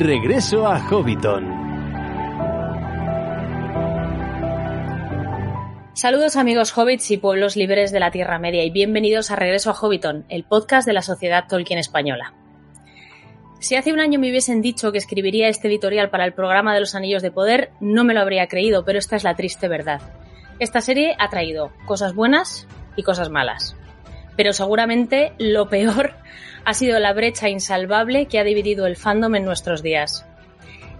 Regreso a Hobbiton. Saludos amigos hobbits y pueblos libres de la Tierra Media y bienvenidos a Regreso a Hobbiton, el podcast de la Sociedad Tolkien Española. Si hace un año me hubiesen dicho que escribiría este editorial para el programa de los Anillos de Poder, no me lo habría creído, pero esta es la triste verdad. Esta serie ha traído cosas buenas y cosas malas. Pero seguramente lo peor ha sido la brecha insalvable que ha dividido el fandom en nuestros días.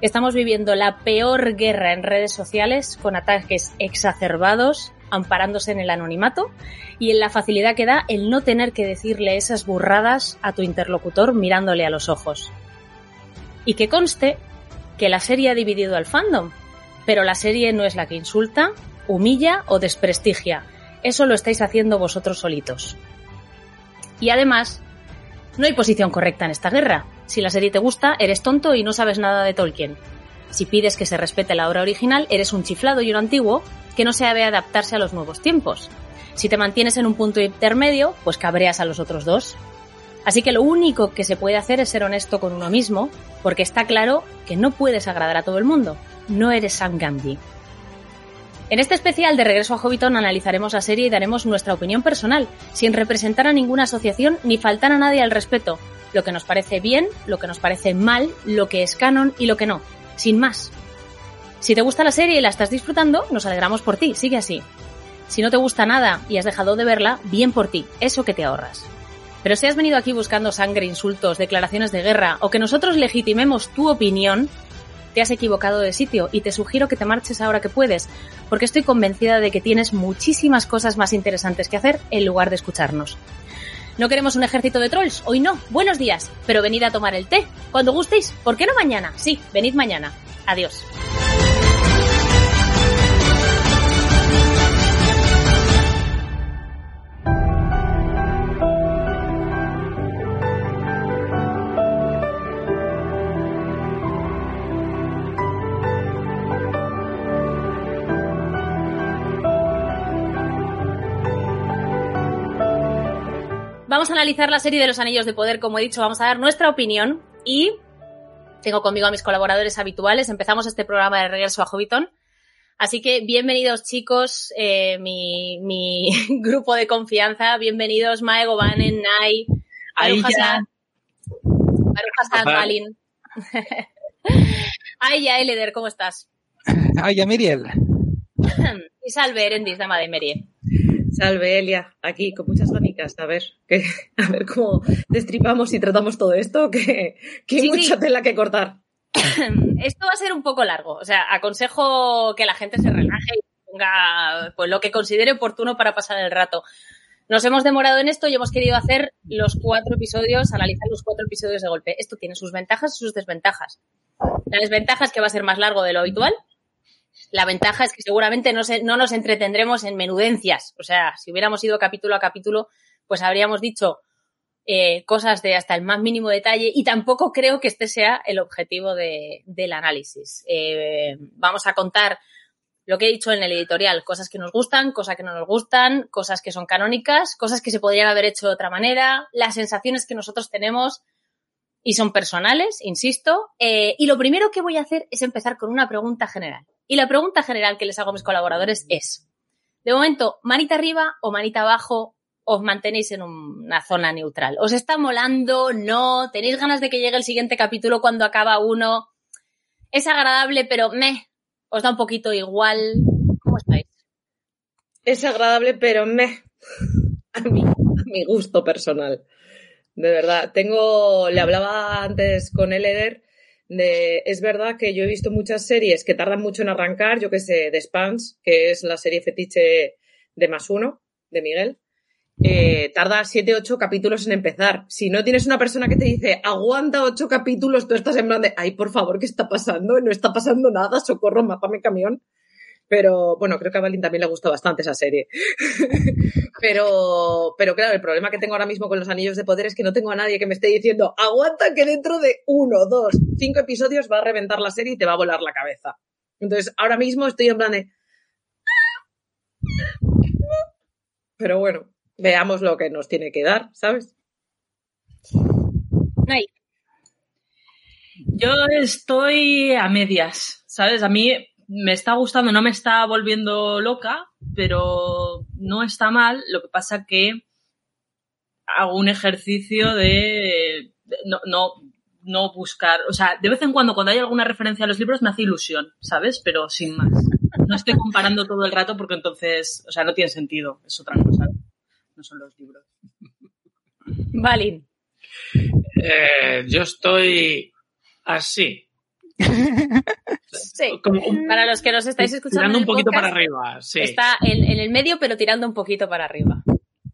Estamos viviendo la peor guerra en redes sociales con ataques exacerbados, amparándose en el anonimato y en la facilidad que da el no tener que decirle esas burradas a tu interlocutor mirándole a los ojos. Y que conste que la serie ha dividido al fandom, pero la serie no es la que insulta, humilla o desprestigia. Eso lo estáis haciendo vosotros solitos. Y además, no hay posición correcta en esta guerra. Si la serie te gusta, eres tonto y no sabes nada de Tolkien. Si pides que se respete la obra original, eres un chiflado y un antiguo que no sabe adaptarse a los nuevos tiempos. Si te mantienes en un punto intermedio, pues cabreas a los otros dos. Así que lo único que se puede hacer es ser honesto con uno mismo, porque está claro que no puedes agradar a todo el mundo. No eres Sam Gamgee. En este especial de Regreso a Hobbiton analizaremos la serie y daremos nuestra opinión personal, sin representar a ninguna asociación ni faltar a nadie al respeto. Lo que nos parece bien, lo que nos parece mal, lo que es canon y lo que no. Sin más. Si te gusta la serie y la estás disfrutando, nos alegramos por ti, sigue así. Si no te gusta nada y has dejado de verla, bien por ti, eso que te ahorras. Pero si has venido aquí buscando sangre, insultos, declaraciones de guerra o que nosotros legitimemos tu opinión, te has equivocado de sitio y te sugiero que te marches ahora que puedes, porque estoy convencida de que tienes muchísimas cosas más interesantes que hacer en lugar de escucharnos. No queremos un ejército de trolls, hoy no, buenos días, pero venid a tomar el té, cuando gustéis, ¿por qué no mañana? Sí, venid mañana. Adiós. Vamos a analizar la serie de los Anillos de Poder, como he dicho, vamos a dar nuestra opinión y tengo conmigo a mis colaboradores habituales. Empezamos este programa de regreso a Hobbiton. Así que bienvenidos chicos, eh, mi, mi grupo de confianza, bienvenidos Mae, Gobanen, Nai, Aruj Hassan, Hassan, Malin. Ay, ya, Eleder, ¿cómo estás? Ay, ya, Miriel. y salve, Erendis, dama de Merie. Salve, Elia, aquí con muchas A ver, que, a ver cómo destripamos y tratamos todo esto, que, que hay Sí, mucha sí. tela que cortar. Esto va a ser un poco largo. O sea, aconsejo que la gente se relaje y ponga pues, lo que considere oportuno para pasar el rato. Nos hemos demorado en esto y hemos querido hacer los cuatro episodios, analizar los cuatro episodios de golpe. Esto tiene sus ventajas y sus desventajas. La desventaja es que va a ser más largo de lo habitual. La ventaja es que seguramente no, se- no nos entretendremos en menudencias. O sea, si hubiéramos ido capítulo a capítulo, pues habríamos dicho eh, cosas de hasta el más mínimo detalle y tampoco creo que este sea el objetivo de- del análisis. Eh, vamos a contar lo que he dicho en el editorial, cosas que nos gustan, cosas que no nos gustan, cosas que son canónicas, cosas que se podrían haber hecho de otra manera, las sensaciones que nosotros tenemos y son personales, insisto. Eh, y lo primero que voy a hacer es empezar con una pregunta general. Y la pregunta general que les hago a mis colaboradores es, de momento, manita arriba o manita abajo, os mantenéis en una zona neutral. ¿Os está molando? ¿No? ¿Tenéis ganas de que llegue el siguiente capítulo cuando acaba uno? Es agradable, pero me, os da un poquito igual. ¿Cómo estáis? Es agradable, pero me. A a mi gusto personal. De verdad. Tengo. Le hablaba antes con Eleder de. Es verdad que yo he visto muchas series que tardan mucho en arrancar. Yo que sé, The Spans, que es la serie fetiche de más uno, de Miguel. Eh, tarda siete, ocho capítulos en empezar. Si no tienes una persona que te dice aguanta ocho capítulos, tú estás en plan de ay, por favor, ¿qué está pasando? No está pasando nada, socorro, mátame camión. Pero bueno, creo que a Valin también le gusta bastante esa serie. pero, pero claro, el problema que tengo ahora mismo con los anillos de poder es que no tengo a nadie que me esté diciendo aguanta que dentro de uno, dos, cinco episodios va a reventar la serie y te va a volar la cabeza. Entonces, ahora mismo estoy en plan de. Pero bueno, veamos lo que nos tiene que dar, ¿sabes? Nay. Yo estoy a medias, ¿sabes? A mí me está gustando, no me está volviendo loca, pero no está mal. Lo que pasa que hago un ejercicio de no, no, no buscar, o sea, de vez en cuando cuando hay alguna referencia a los libros me hace ilusión, ¿sabes? Pero sin más. No estoy comparando todo el rato porque entonces, o sea, no tiene sentido, es otra cosa, no son los libros. Valin. Eh, yo estoy así. Sí. para los que nos estáis escuchando. Tirando un poquito para arriba, sí. Está en, en, el medio, pero tirando un poquito para arriba.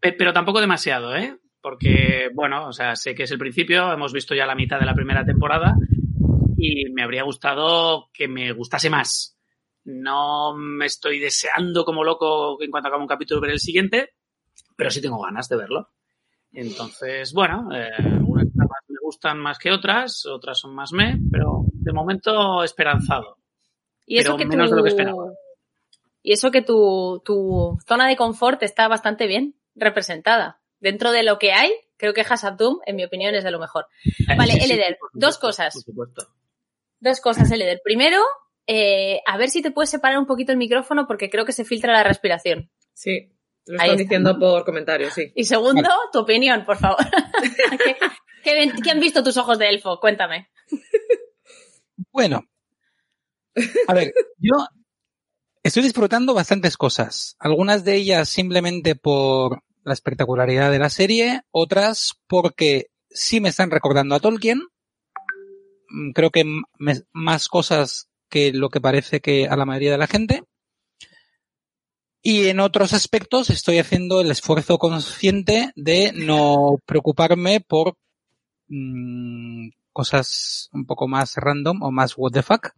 Pero tampoco demasiado, ¿eh? porque, bueno, o sea, sé que es el principio, hemos visto ya la mitad de la primera temporada y me habría gustado que me gustase más. No me estoy deseando como loco en cuanto acabe un capítulo ver el siguiente, pero sí tengo ganas de verlo. Entonces, bueno, eh, unas me gustan más que otras, otras son más me, pero de momento esperanzado. Y eso que menos de lo que esperaba. Y eso que tu, tu zona de confort está bastante bien representada dentro de lo que hay, creo que Hasab Doom, en mi opinión, es de lo mejor. Vale, Eleder, dos cosas. Dos cosas, Eleder. Primero, eh, a ver si te puedes separar un poquito el micrófono porque creo que se filtra la respiración. Sí, lo están diciendo por comentarios, sí. Y segundo, tu opinión, por favor. ¿Qué, ¿Qué, han visto tus ojos de elfo? Cuéntame. Bueno, a ver, yo estoy disfrutando bastantes cosas. Algunas de ellas simplemente por la espectacularidad de la serie, otras porque sí me están recordando a Tolkien. Mm, creo que más cosas que lo que parece que a la mayoría de la gente. Y en otros aspectos estoy haciendo el esfuerzo consciente de no preocuparme por mmm, cosas un poco más random o más what the fuck,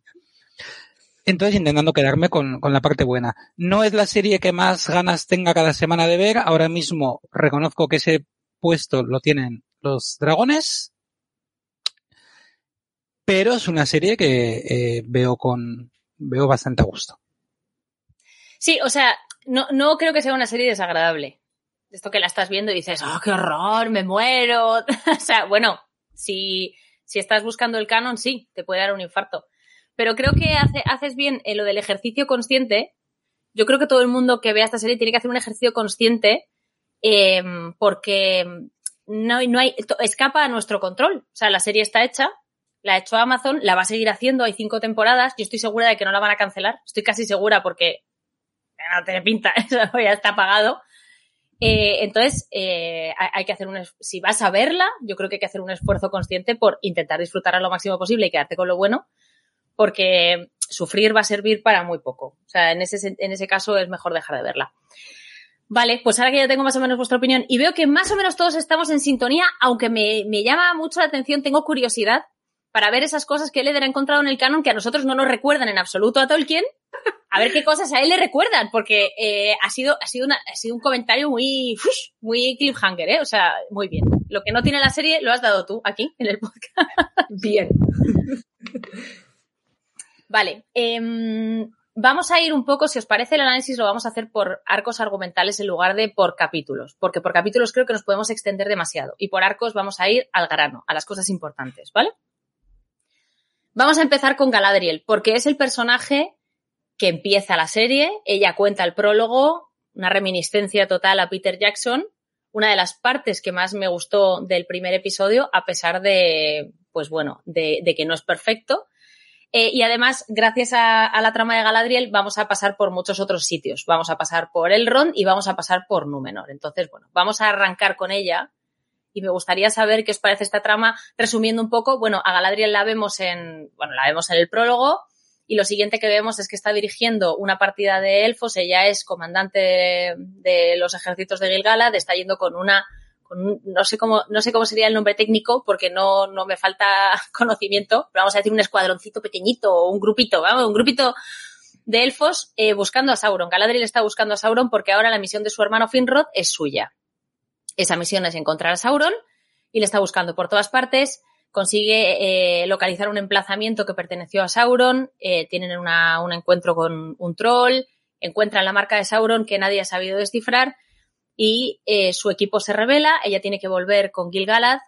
entonces intentando quedarme con, con, la parte buena. No es la serie que más ganas tenga cada semana de ver. Ahora mismo reconozco que ese puesto lo tienen los dragones. Pero es una serie que eh, veo con, veo bastante a gusto. Sí, o sea, no, no creo que sea una serie desagradable. Esto que la estás viendo y dices, oh, qué horror, me muero. o sea, bueno, si, si estás buscando el canon, sí, te puede dar un infarto. Pero creo que haces bien en lo del ejercicio consciente. Yo creo que todo el mundo que vea esta serie tiene que hacer un ejercicio consciente eh, porque no, no hay, escapa a nuestro control. O sea, la serie está hecha, la ha hecho Amazon, la va a seguir haciendo, hay cinco temporadas, yo estoy segura de que no la van a cancelar, estoy casi segura porque no tiene pinta, ya está pagado. Eh, entonces, eh, hay que hacer un, si vas a verla, yo creo que hay que hacer un esfuerzo consciente por intentar disfrutarla lo máximo posible y quedarte con lo bueno, porque sufrir va a servir para muy poco. O sea, en ese, en ese caso es mejor dejar de verla. Vale, pues ahora que ya tengo más o menos vuestra opinión y veo que más o menos todos estamos en sintonía, aunque me, me llama mucho la atención, tengo curiosidad para ver esas cosas que él ha encontrado en el canon que a nosotros no nos recuerdan en absoluto a Tolkien, a ver qué cosas a él le recuerdan, porque eh, ha, sido, ha, sido una, ha sido un comentario muy, muy cliffhanger, ¿eh? O sea, muy bien. Lo que no tiene la serie lo has dado tú aquí en el podcast. Bien. Vale. Eh, vamos a ir un poco, si os parece el análisis, lo vamos a hacer por arcos argumentales en lugar de por capítulos, porque por capítulos creo que nos podemos extender demasiado y por arcos vamos a ir al grano, a las cosas importantes, ¿vale? Vamos a empezar con Galadriel, porque es el personaje que empieza la serie, ella cuenta el prólogo, una reminiscencia total a Peter Jackson, una de las partes que más me gustó del primer episodio, a pesar de, pues bueno, de, de que no es perfecto, eh, y además, gracias a, a, la trama de Galadriel, vamos a pasar por muchos otros sitios. Vamos a pasar por Elrond y vamos a pasar por Númenor. Entonces, bueno, vamos a arrancar con ella. Y me gustaría saber qué os parece esta trama. Resumiendo un poco, bueno, a Galadriel la vemos en, bueno, la vemos en el prólogo. Y lo siguiente que vemos es que está dirigiendo una partida de elfos. Ella es comandante de, los ejércitos de Gilgalad. Está yendo con una no sé cómo, no sé cómo sería el nombre técnico porque no, no me falta conocimiento, pero vamos a decir un escuadroncito pequeñito o un grupito, vamos, un grupito de elfos eh, buscando a Sauron. Galadriel está buscando a Sauron porque ahora la misión de su hermano Finrod es suya. Esa misión es encontrar a Sauron y le está buscando por todas partes. Consigue eh, localizar un emplazamiento que perteneció a Sauron. Eh, tienen un encuentro con un troll. Encuentran la marca de Sauron que nadie ha sabido descifrar y eh, su equipo se revela, ella tiene que volver con Gil-galad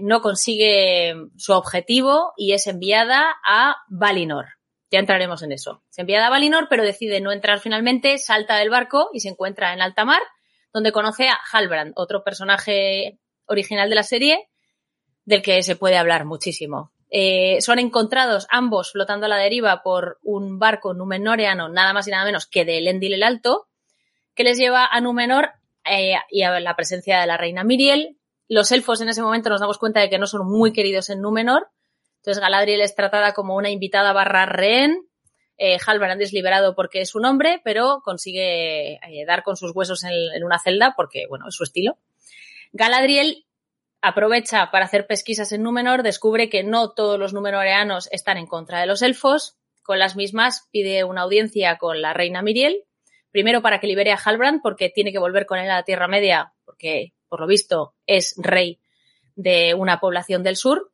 no consigue su objetivo y es enviada a Valinor. Ya entraremos en eso. Se enviada a Valinor, pero decide no entrar finalmente, salta del barco y se encuentra en alta mar, donde conoce a Halbrand, otro personaje original de la serie, del que se puede hablar muchísimo. Eh, son encontrados ambos flotando a la deriva por un barco numenoreano, nada más y nada menos que de Elendil el Alto, que les lleva a Númenor eh, y a la presencia de la reina Miriel. Los elfos en ese momento nos damos cuenta de que no son muy queridos en Númenor. Entonces Galadriel es tratada como una invitada barra rehén. Eh, Halbrand es liberado porque es un hombre, pero consigue eh, dar con sus huesos en, en una celda porque, bueno, es su estilo. Galadriel aprovecha para hacer pesquisas en Númenor, descubre que no todos los númenoreanos están en contra de los elfos. Con las mismas pide una audiencia con la reina Miriel, primero para que libere a Halbrand porque tiene que volver con él a la Tierra Media, porque por lo visto es rey de una población del sur,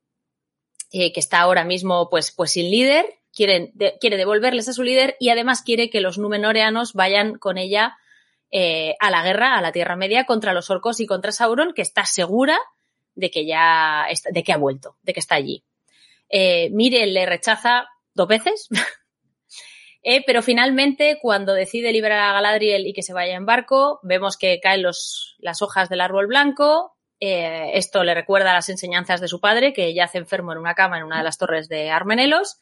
eh, que está ahora mismo pues, pues sin líder, quiere devolverles a su líder y además quiere que los númenoreanos vayan con ella eh, a la guerra, a la Tierra Media, contra los orcos y contra Sauron, que está segura de que ya, está, de que ha vuelto, de que está allí. Eh, Miriel le rechaza dos veces, eh, pero finalmente cuando decide liberar a Galadriel y que se vaya en barco, vemos que caen los, las hojas del árbol blanco. Eh, esto le recuerda las enseñanzas de su padre, que yace enfermo en una cama en una de las torres de Armenelos.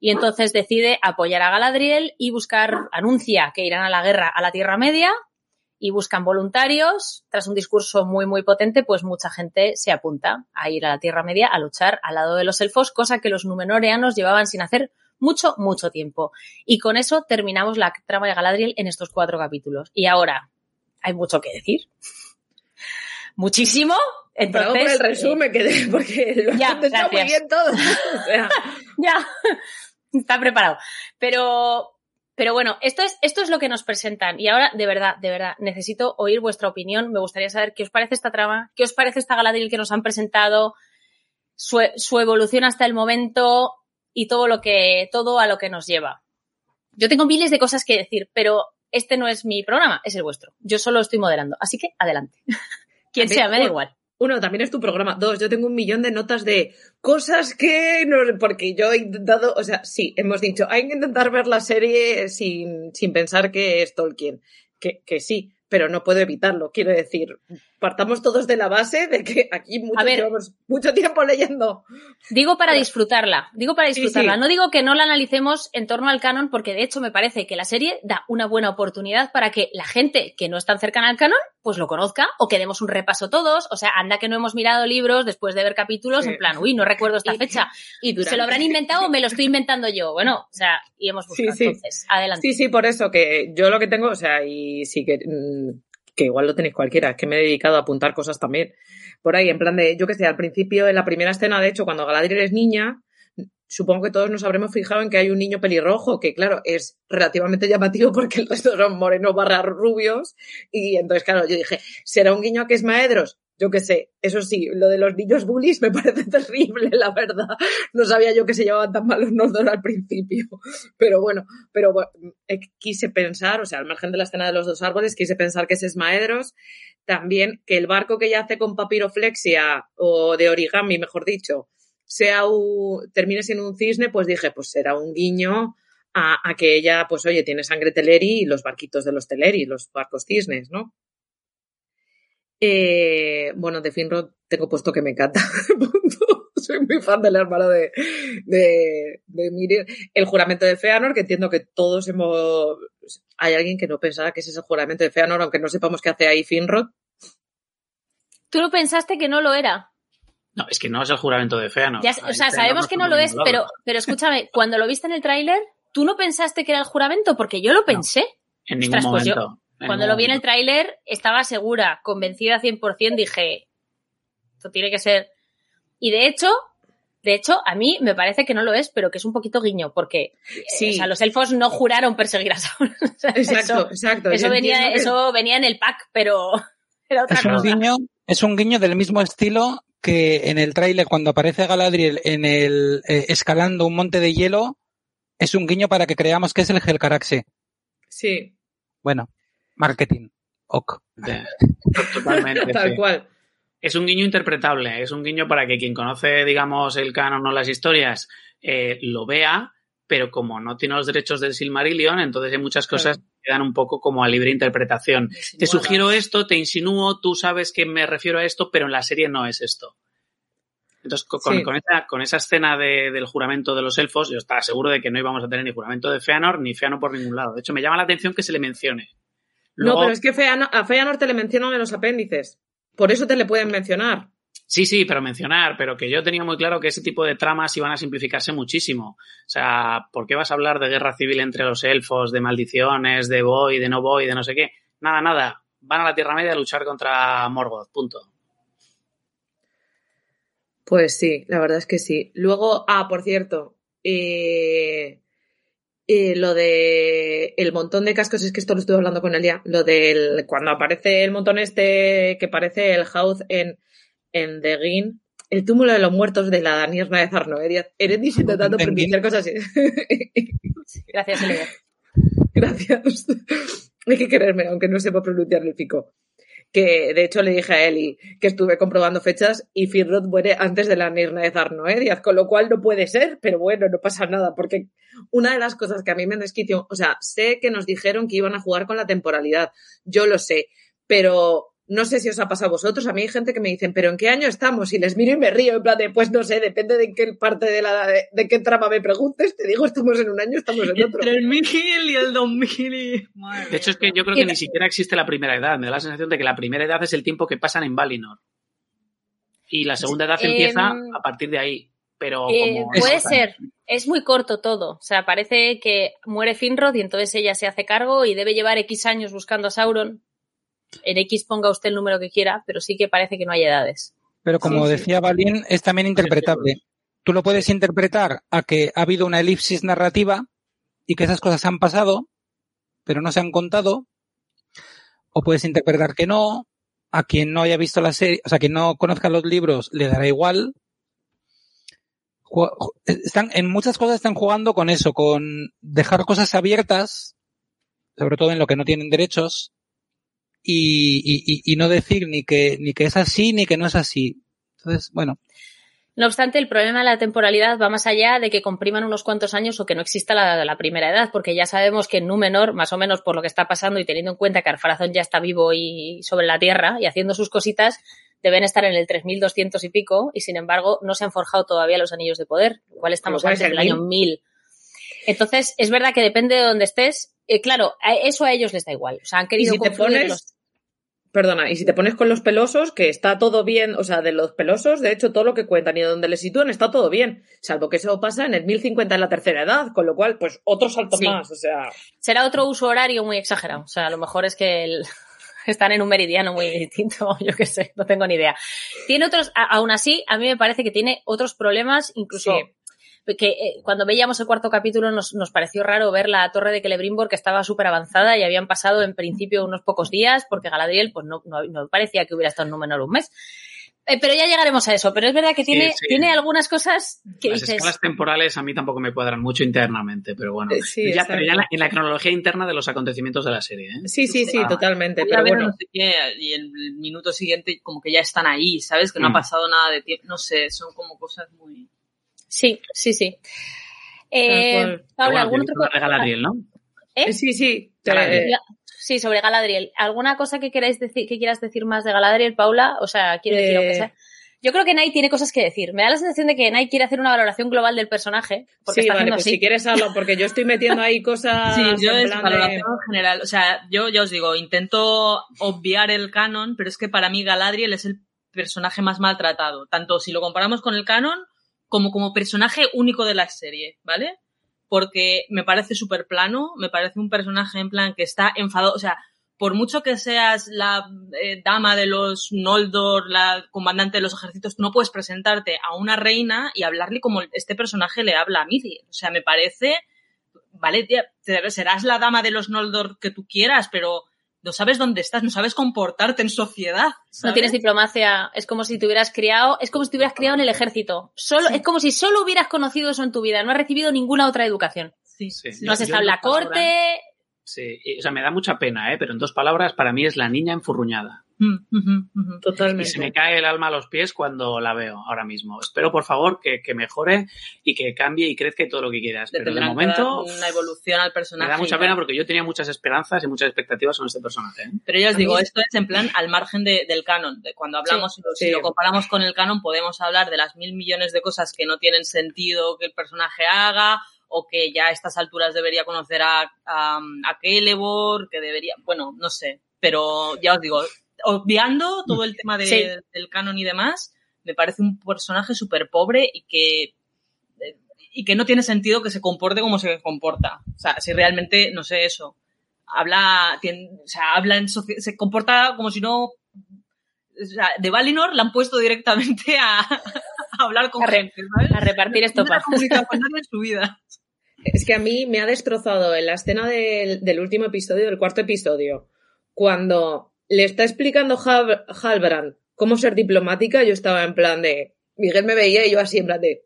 Y entonces decide apoyar a Galadriel y buscar, anuncia que irán a la guerra a la Tierra Media y buscan voluntarios. Tras un discurso muy, muy potente, pues mucha gente se apunta a ir a la Tierra Media a luchar al lado de los elfos, cosa que los numenoreanos llevaban sin hacer mucho, mucho tiempo. Y con eso terminamos la trama de Galadriel en estos cuatro capítulos. Y ahora, hay mucho que decir. Muchísimo. Entonces, Bravo por el resumen, que, porque lo Ya, está muy bien todo. O sea, ya, está preparado. Pero, pero bueno, esto es, esto es lo que nos presentan. Y ahora, de verdad, de verdad, necesito oír vuestra opinión. Me gustaría saber qué os parece esta trama, qué os parece esta Galadriel que nos han presentado, su, su evolución hasta el momento y todo lo que, todo a lo que nos lleva. Yo tengo miles de cosas que decir, pero este no es mi programa, es el vuestro. Yo solo estoy moderando. Así que adelante. Quien sea, me da igual. Uno, también es tu programa. Dos, yo tengo un millón de notas de cosas que no, porque yo he intentado, o sea, sí, hemos dicho, hay que intentar ver la serie sin, sin pensar que es Tolkien. Que, que sí, pero no puedo evitarlo. Quiero decir, partamos todos de la base de que aquí mucho, ver. llevamos mucho tiempo leyendo. Digo para disfrutarla, digo para disfrutarla. sí. No digo que no la analicemos en torno al canon, porque de hecho me parece que la serie da una buena oportunidad para que la gente que no es tan cercana al canon, pues lo conozca, o que demos un repaso todos. O sea, anda que no hemos mirado libros después de ver capítulos, Sí. en plan, uy, no recuerdo esta Y- fecha. Y durante- ¿Se lo habrán inventado o me lo estoy inventando yo? Bueno, o sea, y hemos buscado. Entonces, adelante. Sí, sí, por eso que yo lo que tengo, o sea, y sí que, mm, que igual lo tenéis cualquiera, es que me he dedicado a apuntar cosas también. Por ahí, en plan de, yo que sé, al principio, en la primera escena, de hecho, cuando Galadriel es niña, supongo que todos nos habremos fijado en que hay un niño pelirrojo, que claro, es relativamente llamativo porque el resto son morenos barra rubios. Y entonces, claro, yo dije, ¿será un guiño a que es Maedros? Yo qué sé, eso sí, lo de los niños bullies me parece terrible, la verdad. No sabía yo que se llevaban tan mal los dos al principio. Pero bueno, pero eh, quise pensar, o sea, al margen de la escena de los dos árboles, quise pensar que ese es Maedros. También que el barco que ella hace con papiroflexia, o de origami, mejor dicho, sea un, termine siendo un cisne, pues dije, pues será un guiño a, a que ella, pues oye, tiene sangre teleri y los barquitos de los teleri, los barcos cisnes, ¿no? Eh, bueno, de Finrod tengo puesto que me encanta. Soy muy fan del hermano de, de, de Miriam. El juramento de Feanor, que entiendo que todos hemos. Hay alguien que no pensara que ese es el juramento de Feanor, aunque no sepamos qué hace ahí Finrod. Tú no pensaste que no lo era. No, es que no es el juramento de Feanor. Ya, o sea, sabemos que no lo es, lado. pero, pero escúchame, cuando lo viste en el tráiler, ¿tú no pensaste que era el juramento? Porque yo lo pensé. En ningún Ostras, pues yo- momento. en Cuando lo vi en el tráiler, estaba segura, convencida 100%, dije, esto tiene que ser. Y de hecho, de hecho, a mí me parece que no lo es, pero que es un poquito guiño, porque eh, Sí. o sea, los elfos no juraron perseguir a Sauron. Exacto, eso, exacto. eso venía, que- eso venía en el pack, pero era otra Es un cosa. guiño, es un guiño del mismo estilo que en el tráiler cuando aparece Galadriel en el eh, escalando un monte de hielo, es un guiño para que creamos que es el Helcaraxe. Sí, Bueno, marketing. Ok. Totalmente. tal sí. cual. Es un guiño interpretable, es un guiño para que quien conoce, digamos, el canon o las historias eh, lo vea, pero como no tiene los derechos del Silmarillion, entonces hay muchas cosas que quedan un poco como a libre interpretación. Te sugiero esto, te insinúo, tú sabes que me refiero a esto, pero en la serie no es esto. Entonces, con, Sí. con esa, con esa escena de- del juramento de los elfos, yo estaba seguro de que no íbamos a tener ni juramento de Feanor ni Feanor por ningún lado. De hecho, me llama la atención que se le mencione. No, pero es que a Feanor te le mencionan en los apéndices. Por eso te le pueden mencionar. Sí, sí, pero mencionar, pero que yo tenía muy claro que ese tipo de tramas iban a simplificarse muchísimo. O sea, ¿por qué vas a hablar de guerra civil entre los elfos, de maldiciones, de voy, de no voy, de no sé qué? Nada, nada. Van a la Tierra Media a luchar contra Morgoth, punto. Pues sí, la verdad es que sí. Luego, ah, por cierto, eh, eh, lo de el montón de cascos, es que esto lo estuve hablando con él ya, lo del cuando aparece el montón este que parece el house en, en The Gin, el túmulo de los muertos de la Danierna de Zarnoedias. Eredis intentando pronunciar cosas así. Gracias, Elena. Gracias. Hay que quererme, aunque no sepa pronunciar el pico. Que de hecho le dije a Eli que estuve comprobando fechas y Finrod muere antes de la Nirna de Zarnoedias, con lo cual no puede ser, pero bueno, no pasa nada, porque una de las cosas que a mí me desquició, o sea, sé que nos dijeron que iban a jugar con la temporalidad, yo lo sé, pero no sé si os ha pasado a vosotros, a mí hay gente que me dicen, pero ¿en qué año estamos? Y les miro y me río, en plan de, pues no sé, depende de en qué parte de la, de, de qué trama me preguntes, te digo, estamos en un año, estamos en otro. Entre el 1000 y el 2000 y... Madre De hecho, es que yo creo que ni siquiera existe la primera edad. Me da la sensación de que la primera edad es el tiempo que pasan en Valinor. Y la segunda edad Em, empieza a partir de ahí. Pero Eh, como puede ser. Es muy corto todo. O sea, parece que muere Finrod y entonces ella se hace cargo y debe llevar X años buscando a Sauron. En X ponga usted el número que quiera, pero sí que parece que no hay edades. Pero como Sí, sí. decía Balín, es también interpretable. Tú lo puedes interpretar a que ha habido una elipsis narrativa y que esas cosas han pasado, pero no se han contado. O puedes interpretar que no. A quien no haya visto la serie, o sea, quien no conozca los libros, le dará igual. Están, en muchas cosas están jugando con eso, con dejar cosas abiertas, sobre todo en lo que no tienen derechos, y, y- y- y no decir ni que, ni que es así ni que no es así. Entonces, bueno, No obstante, el problema de la temporalidad va más allá de que compriman unos cuantos años o que no exista la, la primera edad, porque ya sabemos que en Númenor, más o menos por lo que está pasando y teniendo en cuenta que Arfarazón ya está vivo y sobre la Tierra y haciendo sus cositas, deben estar en el 3200 y pico y sin embargo no se han forjado todavía los anillos de poder, lo cual estamos antes es el del año 1000. Entonces, es verdad que depende de dónde estés. Eh, claro, a- eso a ellos les da igual. O sea, han querido si pones- los- Perdona, y si te pones con los pelosos, que está todo bien, o sea, de los pelosos, de hecho, todo lo que cuentan y donde les sitúan está todo bien, salvo que eso pasa en el 1050 en la tercera edad, con lo cual, pues, otro salto Sí. más, o sea, será otro uso horario muy exagerado. O sea, a lo mejor es que el- están en un meridiano muy distinto, yo qué sé, no tengo ni idea. Tiene otros, aún así, a mí me parece que tiene otros problemas, incluso Sí. Que eh, cuando veíamos el cuarto capítulo nos, nos pareció raro ver la torre de Celebrimbor que estaba súper avanzada y habían pasado en principio unos pocos días porque Galadriel pues no, no, no parecía que hubiera estado en Númenor un mes. Eh, pero ya llegaremos a eso. Pero es verdad que Sí, tiene, sí. tiene algunas cosas que Las dices. escalas temporales a mí tampoco me cuadran mucho internamente, pero bueno. Eh, sí, ya, pero ya en la, en la cronología interna de los acontecimientos de la serie. ¿eh? sí, sí, sí, Ah. totalmente, pero bueno, no sé qué, y el minuto siguiente como que ya están ahí, ¿sabes? Que no Mm. ha pasado nada de tiempo, no sé, son como cosas muy... Sí, sí, sí. Eh. Paula, ¿algún otro de Galadriel, ¿no? ¿Eh? Eh, sí, sí, Galadriel. Sí, sobre Galadriel. ¿Alguna cosa que queráis decir, que quieras decir más de Galadriel, Paula? O sea, quiero decir, Eh. aunque sea. Yo creo que Nai tiene cosas que decir. Me da la sensación de que Nai quiere hacer una valoración global del personaje. Porque sí, está vale, pues así. si quieres hablo, porque yo estoy metiendo ahí cosas Sí, yo en es plan de- valoración general. O sea, yo ya os digo, intento obviar el canon, pero es que para mí Galadriel es el personaje más maltratado. Tanto si lo comparamos con el canon, como como personaje único de la serie, ¿vale? Porque me parece súper plano, me parece un personaje en plan que está enfadado, o sea, por mucho que seas la eh, dama de los Noldor, la comandante de los ejércitos, no puedes presentarte a una reina y hablarle como este personaje le habla a Mithil. O sea, me parece, vale, tía, serás la dama de los Noldor que tú quieras, pero no sabes dónde estás, no sabes comportarte en sociedad. No tienes diplomacia. Es como si te hubieras criado, es como si te hubieras criado en el ejército. Solo, es como si solo hubieras conocido eso en tu vida. No has recibido ninguna otra educación. Sí, Sí. sí. No has estado en la corte. Sí, o sea, me da mucha pena, ¿eh? pero en dos palabras, para mí es la niña enfurruñada. Ujú. Y Totalmente. se me cae el alma a los pies cuando la veo ahora mismo. Espero, por favor, que, que mejore y que cambie y crezca y todo lo que quieras. Le Pero de momento una evolución al me personaje. da y mucha pena porque yo tenía muchas esperanzas y muchas expectativas con este personaje. ¿eh? Pero ya os digo, esto es en plan al margen de- del canon. De cuando hablamos, si lo- si sí. lo comparamos con el canon, podemos hablar de las mil millones de cosas que no tienen sentido que el personaje haga, o que ya a estas alturas debería conocer a, a, a Celeborn, que debería, bueno, no sé. Pero ya os digo, obviando todo el tema de- Sí. del canon y demás, me parece un personaje súper pobre y que y que no tiene sentido que se comporte como se comporta. O sea, si realmente, no sé eso, habla, tiene- o sea, habla en se comporta como si no, o sea, de Valinor la han puesto directamente a, a hablar con A gente, ¿sabes? A repartir estopa. en su vida. Es que a mí me ha destrozado en la escena del, del último episodio, del cuarto episodio, cuando le está explicando Hal- Halbrand cómo ser diplomática, yo estaba en plan de... Miguel me veía y yo así en plan de...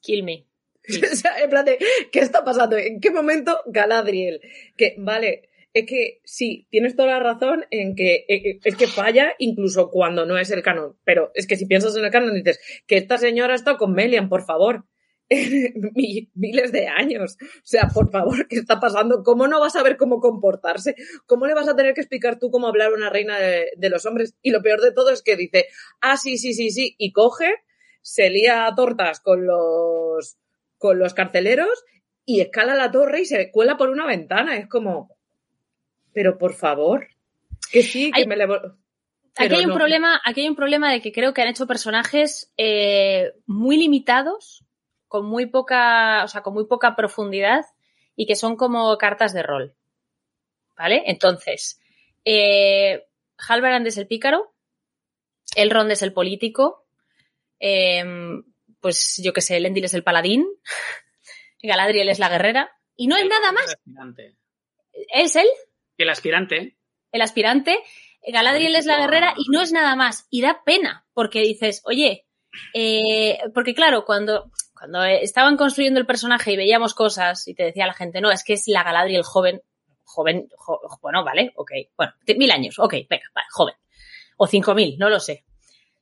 Kill me. o sea, en plan de, ¿qué está pasando? ¿En qué momento Galadriel? Que, vale, es que sí, tienes toda la razón en que eh, eh, es que falla incluso cuando no es el canon. Pero es que si piensas en el canon dices que esta señora está con Melian, por favor. Mi- miles de años. O sea, por favor, ¿qué está pasando? ¿Cómo no vas a saber cómo comportarse? ¿Cómo le vas a tener que explicar tú cómo hablar a una reina de, de los hombres? Y lo peor de todo es que dice, ah, sí, sí, sí, sí, y coge, se lía a tortas con los, con los carceleros y escala la torre y se cuela por una ventana. Es como, pero por favor, que sí, que Ay, me le... Aquí hay un no. problema, aquí hay un problema de que creo que han hecho personajes eh, muy limitados, con muy poca, o sea, con muy poca profundidad y que son como cartas de rol. ¿Vale? Entonces, eh, Halbrand es el pícaro, Elrond es el político, eh, pues yo que sé, Elendil es el paladín, Galadriel es la guerrera, y no es nada El más. aspirante. Es él, El aspirante. el aspirante, Galadriel es la guerrera y no es nada más. Y da pena, porque dices, oye, eh, porque claro, cuando, cuando estaban construyendo el personaje y veíamos cosas y te decía la gente, no, es que es la Galadriel joven, joven, jo- bueno, vale, ok, bueno, mil años, ok, venga, vale, joven. O cinco mil, no lo sé.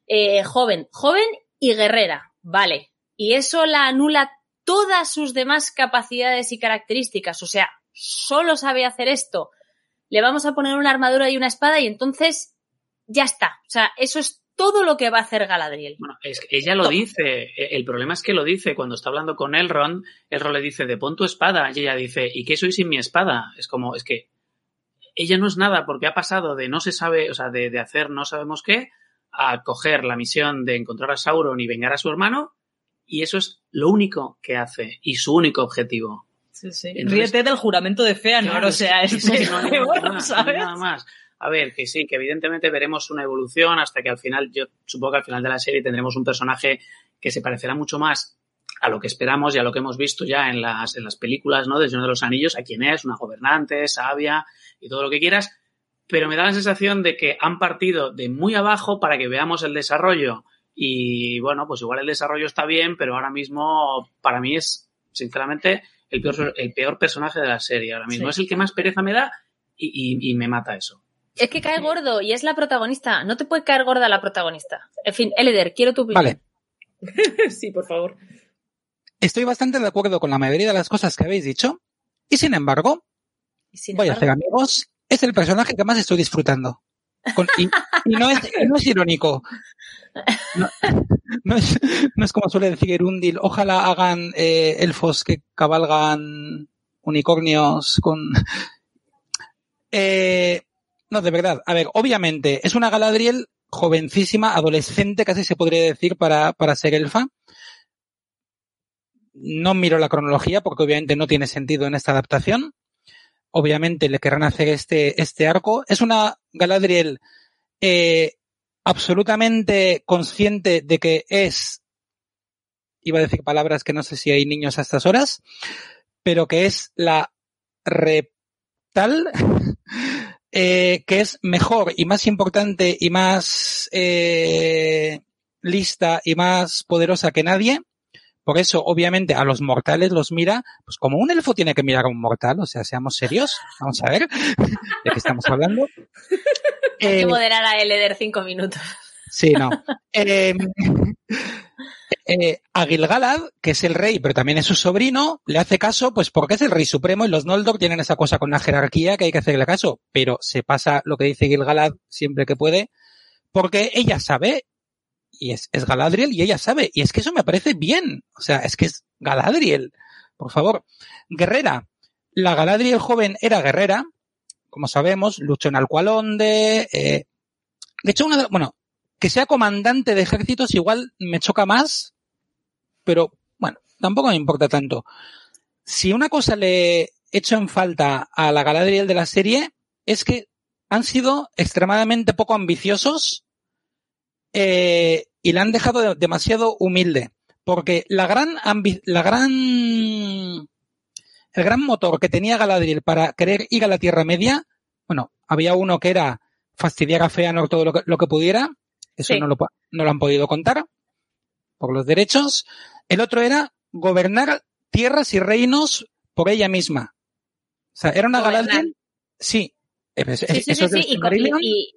Eh, joven, joven y guerrera, vale. Y eso la anula todas sus demás capacidades y características. O sea, solo sabe hacer esto. Le vamos a poner una armadura y una espada y entonces ya está. O sea, eso es todo lo que va a hacer Galadriel. Bueno, es que ella lo dice. E- El problema es que lo dice cuando está hablando con Elrond. Elrond le dice, de pon tu espada. Y ella dice, ¿y qué soy sin mi espada? Es como, es que ella no es nada porque ha pasado de no se sabe, o sea, de, de hacer no sabemos qué, a coger la misión de encontrar a Sauron y vengar a su hermano. Y eso es lo único que hace y su único objetivo. Sí, sí. Entonces- Ríete del juramento de Feanor, Claro, o sea, es nada más. A ver, que sí, que evidentemente veremos una evolución hasta que al final, yo supongo que al final de la serie tendremos un personaje que se parecerá mucho más a lo que esperamos y a lo que hemos visto ya en las, en las películas, ¿no? De Señor de los Anillos, a quién es, una gobernante, sabia y todo lo que quieras. Pero me da la sensación de que han partido de muy abajo para que veamos el desarrollo. Y bueno, pues igual el desarrollo está bien, pero ahora mismo para mí es, sinceramente, el peor, el peor personaje de la serie ahora mismo. Sí. Es el que más pereza me da y, y- y me mata eso. Es que cae gordo y es la protagonista. No te puede caer gorda la protagonista. En fin, Eleder, quiero tu opinión. Vale. sí, por favor. Estoy bastante de acuerdo con la mayoría de las cosas que habéis dicho. Y sin embargo, Y sin voy a hacer amigos. Es el personaje que más estoy disfrutando. Con- y, y no, es, y no es irónico. No, no es, no es como suele decir Erundil. Ojalá hagan eh, elfos que cabalgan unicornios con. Eh, no, de verdad. A ver, obviamente, es una Galadriel jovencísima, adolescente, casi se podría decir, para, para ser elfa. No miro la cronología porque obviamente no tiene sentido en esta adaptación. Obviamente le querrán hacer este, este arco. Es una Galadriel eh, absolutamente consciente de que es, iba a decir palabras que no sé si hay niños a estas horas, pero que es la reptal, eh, que es mejor y más importante y más eh, lista y más poderosa que nadie. Por eso, obviamente, a los mortales los mira, pues como un elfo tiene que mirar a un mortal, o sea, seamos serios, vamos a ver de qué estamos hablando. Hay que Eh, moderar a Eleder cinco minutos. Sí, no. Eh, a Gil-galad, que es el rey, pero también es su sobrino, le hace caso, pues porque es el rey supremo y los Noldor tienen esa cosa con la jerarquía que hay que hacerle caso. Pero se pasa lo que dice Gil-galad siempre que puede, porque ella sabe, y es, es Galadriel, y ella sabe, y es que eso me parece bien. O sea, es que es Galadriel. Por favor. Guerrera. La Galadriel joven era guerrera, como sabemos, luchó en Alcualonde, eh, de hecho, una de, bueno, que sea comandante de ejércitos igual me choca más, pero bueno, tampoco me importa tanto. Si una cosa le echo en falta a la Galadriel de la serie es que han sido extremadamente poco ambiciosos eh, y la han dejado de- demasiado humilde. Porque la gran, la gran, el gran motor que tenía Galadriel para querer ir a la Tierra Media, bueno, había uno que era fastidiar a Feanor todo lo que pudiera, eso Sí. no, lo, no lo han podido contar por los derechos. El otro era gobernar tierras y reinos por ella misma. O sea, era una. Galadriel, sí, eh, pues, Sí, sí, eso sí,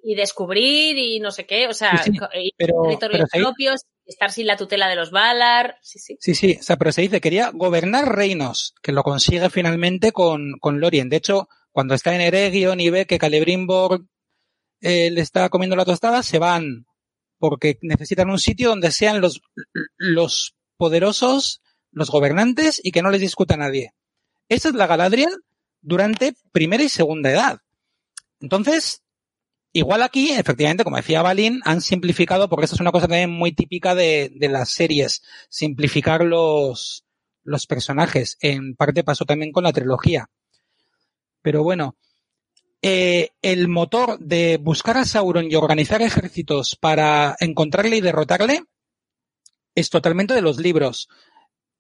y, descubrir y no sé qué, o sea, y pero, territorios pero propios, estar sin la tutela de los Valar, sí, sí. Sí, sí, o sea, pero se dice, quería gobernar reinos, que lo consigue finalmente con, con Lorien. De hecho, cuando está en Eregion y ve que Celebrimbor eh, le está comiendo la tostada, se van, porque necesitan un sitio donde sean los, los poderosos, los gobernantes y que no les discuta nadie. Esa es la Galadriel durante primera y segunda edad. Entonces, igual aquí, efectivamente, como decía Balin, han simplificado, porque eso es una cosa también muy típica de, de las series, simplificar los, los personajes. En parte pasó también con la trilogía. Pero bueno, eh, el motor de buscar a Sauron y organizar ejércitos para encontrarle y derrotarle es totalmente de los libros.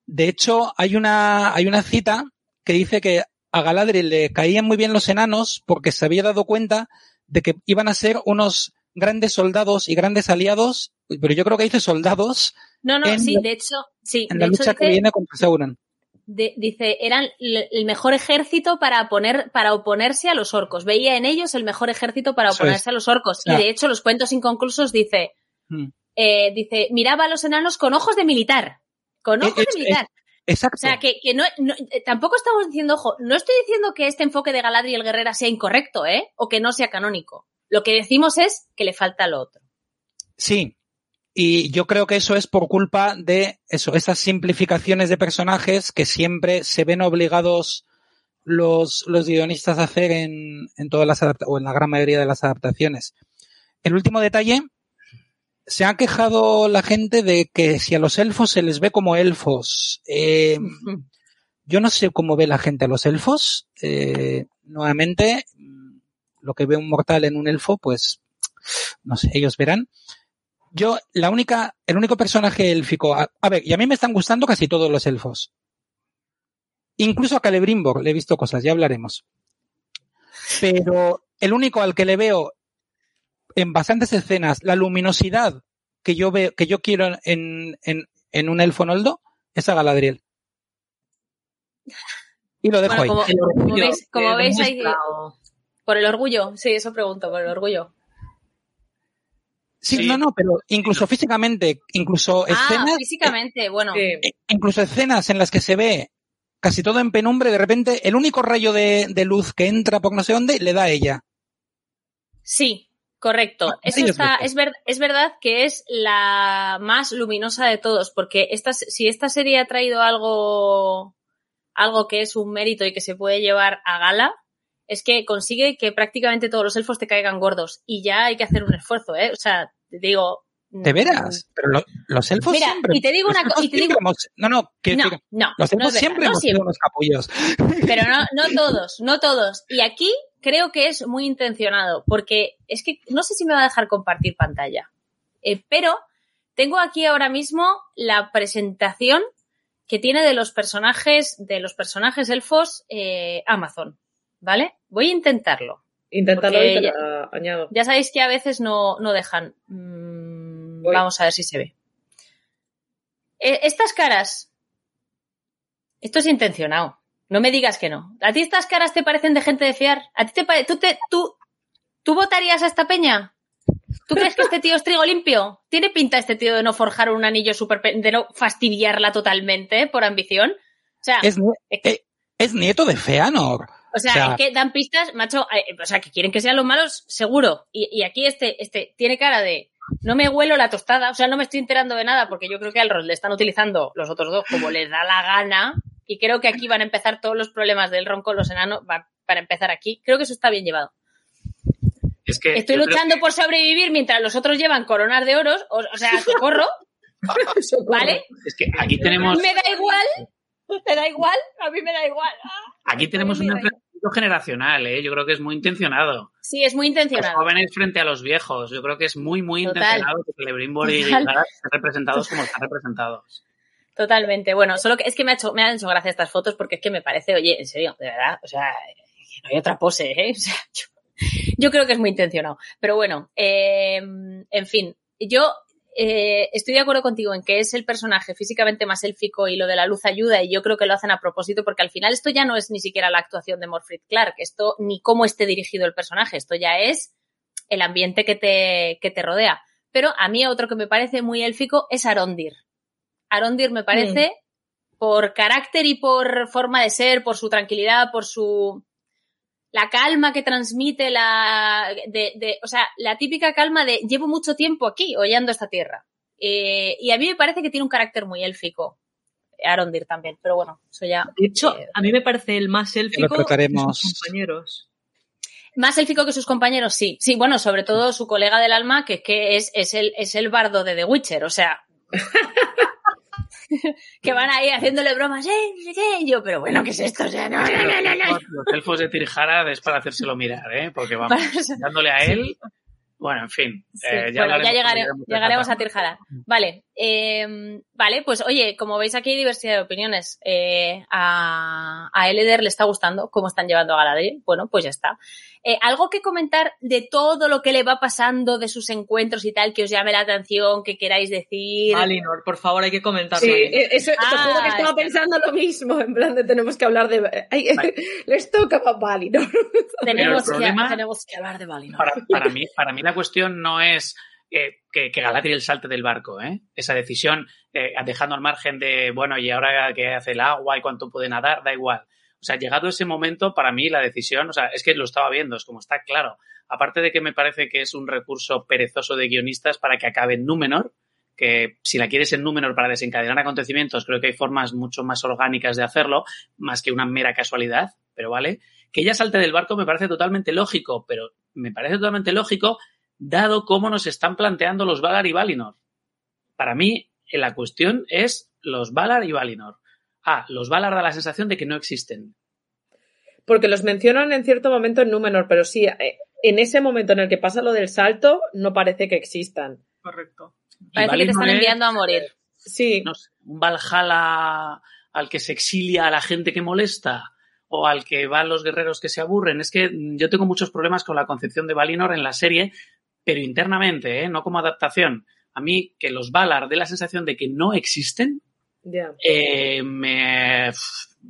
De hecho, hay una, hay una cita que dice que a Galadriel le caían muy bien los enanos porque se había dado cuenta de que iban a ser unos grandes soldados y grandes aliados, pero yo creo que dice soldados No, no, En sí, de hecho, sí, en de la hecho lucha que viene contra Sauron. De- dice, eran el mejor ejército para poner, para oponerse a los orcos. Veía en ellos el mejor ejército para oponerse es. a los orcos. Y de hecho, los cuentos inconclusos dice, Mm. eh, dice, miraba a los enanos con ojos de militar. Con Eh, ojos de militar. Exacto. O sea, que, que no, no- eh, tampoco estamos diciendo, ojo, no estoy diciendo que este enfoque de Galadriel Guerrera sea incorrecto, ¿eh? O que no sea canónico. Lo que decimos es que le falta lo otro. Sí. Y yo creo que eso es por culpa de eso, esas simplificaciones de personajes que siempre se ven obligados los, los guionistas a hacer en, en todas las o en la gran mayoría de las adaptaciones. El último detalle, se ha quejado la gente de que si a los elfos se les ve como elfos. Eh, yo no sé cómo ve la gente a los elfos. Eh, nuevamente, lo que ve un mortal en un elfo, pues, no sé, ellos verán. Yo, la única, el único personaje élfico, a, a ver, y a mí me están gustando casi todos los elfos. Incluso a Celebrimbor le he visto cosas, ya hablaremos. Pero el único al que le veo en bastantes escenas la luminosidad que yo veo, que yo quiero en, en, en un elfo noldo, es a Galadriel. Y lo dejo Bueno, ahí. como, veis, como que veis ahí, por el orgullo, sí, eso pregunto, por el orgullo. Sí, Sí. no, no, pero incluso físicamente, incluso Ah, escenas, físicamente, bueno. Eh, incluso escenas en las que se ve casi todo en penumbre, de repente el único rayo de, de luz que entra por no sé dónde le da a ella. Sí, correcto. Ah, Eso está, es, ver- es verdad que es la más luminosa de todos, porque esta, si esta serie ha traído algo, algo que es un mérito y que se puede llevar a gala, es que consigue que prácticamente todos los elfos te caigan gordos. Y ya hay que hacer un esfuerzo, ¿eh? O sea, te digo. ¿De veras? Pero lo- los elfos Mira, siempre. y te digo una co- elfos y te digo- siempre hemos- no, no, no. los elfos siempre hemos sido unos capullos. Pero no, no todos, no todos. Y aquí creo que es muy intencionado, porque es que no sé si me va a dejar compartir pantalla. Eh, pero tengo aquí ahora mismo la presentación que tiene de los personajes, de los personajes elfos eh, Amazon. ¿Vale? Voy a intentarlo. Porque y te ya- la añado. Ya sabéis que a veces no, no dejan. Mm, vamos a ver si se ve. Eh, estas caras. Esto es intencionado. No me digas que no. ¿A ti estas caras te parecen de gente de fiar? ¿A ti te parece... Tú, te, tú, ¿Tú votarías a esta peña? ¿Tú crees que este tío es trigo limpio? ¿Tiene pinta este tío de no forjar un anillo super, de no fastidiarla totalmente por ambición? O sea, es, es, es nieto de Feanor. O sea, o sea, es que dan pistas, macho, eh, o sea, que quieren que sean los malos, seguro. Y, y, aquí este, este tiene cara de no me huelo la tostada, o sea, no me estoy enterando de nada porque yo creo que al rol le están utilizando los otros dos como les da la gana y creo que aquí van a empezar todos los problemas del ron con los enanos, va, para empezar aquí. Creo que eso está bien llevado. Es que Estoy luchando que... por sobrevivir mientras los otros llevan coronas de oros, o, o sea, socorro. ¿Vale? Es que aquí tenemos. Me da igual, me da igual, a mí me da igual. Aquí tenemos un enfrentamiento generacional, ¿eh? Yo creo que es muy intencionado. Sí, es muy intencionado. Los jóvenes frente a los viejos. Yo creo que es muy, muy Total. intencionado que Celebrimbor y estén representados como están representados. Totalmente. Bueno, solo que es que me ha hecho, me han hecho gracia estas fotos porque es que me parece, oye, en serio, de verdad, o sea, no hay otra pose, ¿eh? O sea, yo, yo creo que es muy intencionado. Pero bueno, eh, en fin, yo eh, estoy de acuerdo contigo en que es el personaje físicamente más élfico y lo de la luz ayuda y yo creo que lo hacen a propósito porque al final esto ya no es ni siquiera la actuación de Morfrid Clark, esto ni cómo esté dirigido el personaje, esto ya es el ambiente que te, que te rodea. Pero a mí otro que me parece muy élfico es Arondir. Arondir me parece mm. por carácter y por forma de ser, por su tranquilidad, por su la calma que transmite la de, de, o sea, la típica calma de llevo mucho tiempo aquí hollando esta tierra. Eh, y a mí me parece que tiene un carácter muy élfico. Arondir también, pero bueno, eso ya. De hecho, eh, a mí me parece el más élfico de sus compañeros. Más élfico que sus compañeros, sí. Sí, bueno, sobre todo su colega del alma, que, que es, es, el, es el bardo de The Witcher, o sea. que van ahí haciéndole bromas, ¿eh? ¿Qué? Yo, pero bueno, ¿qué es esto? O sea, no, no, no, no, no. Los elfos de Tirjara es para hacérselo mirar, ¿eh? Porque vamos, dándole a él. Bueno, en fin. Sí. Eh, ya, bueno, ya llegaré, llegaremos a Tirjara. Vale. Eh, vale, pues oye, como veis aquí hay diversidad de opiniones. Eh, a, a Eleder le está gustando cómo están llevando a Galadriel. Bueno, pues ya está. Eh, ¿Algo que comentar de todo lo que le va pasando, de sus encuentros y tal, que os llame la atención, que queráis decir? Valinor, por favor, hay que comentarlo. Sí, eso, ah, te juro que estaba está. pensando lo mismo, en plan de tenemos que hablar de... Ay, vale. Les toca a Valinor. Tenemos, problema, que, tenemos que hablar de Valinor. Para, para, mí, para mí la cuestión no es... Que, que, Galadriel salte del barco, ¿eh? Esa decisión, eh, dejando al margen de, bueno, y ahora qué hace el agua y cuánto puede nadar, da igual. O sea, llegado ese momento, para mí la decisión, o sea, es que lo estaba viendo, es como está claro. Aparte de que me parece que es un recurso perezoso de guionistas para que acabe en Númenor, que si la quieres en Númenor para desencadenar acontecimientos, creo que hay formas mucho más orgánicas de hacerlo, más que una mera casualidad, pero vale. Que ella salte del barco me parece totalmente lógico, pero me parece totalmente lógico dado cómo nos están planteando los Valar y Valinor. Para mí, la cuestión es los Valar y Valinor. Ah, los Valar da la sensación de que no existen. Porque los mencionan en cierto momento en Númenor, pero sí, eh, en ese momento en el que pasa lo del salto, no parece que existan. Correcto. Parece que te están enviando a morir. Sí. No sé, un Valhalla al que se exilia a la gente que molesta o al que van los guerreros que se aburren. Es que yo tengo muchos problemas con la concepción de Valinor en la serie, pero internamente, ¿eh? no como adaptación. A mí que los Valar dé la sensación de que no existen, Yeah. Eh, me,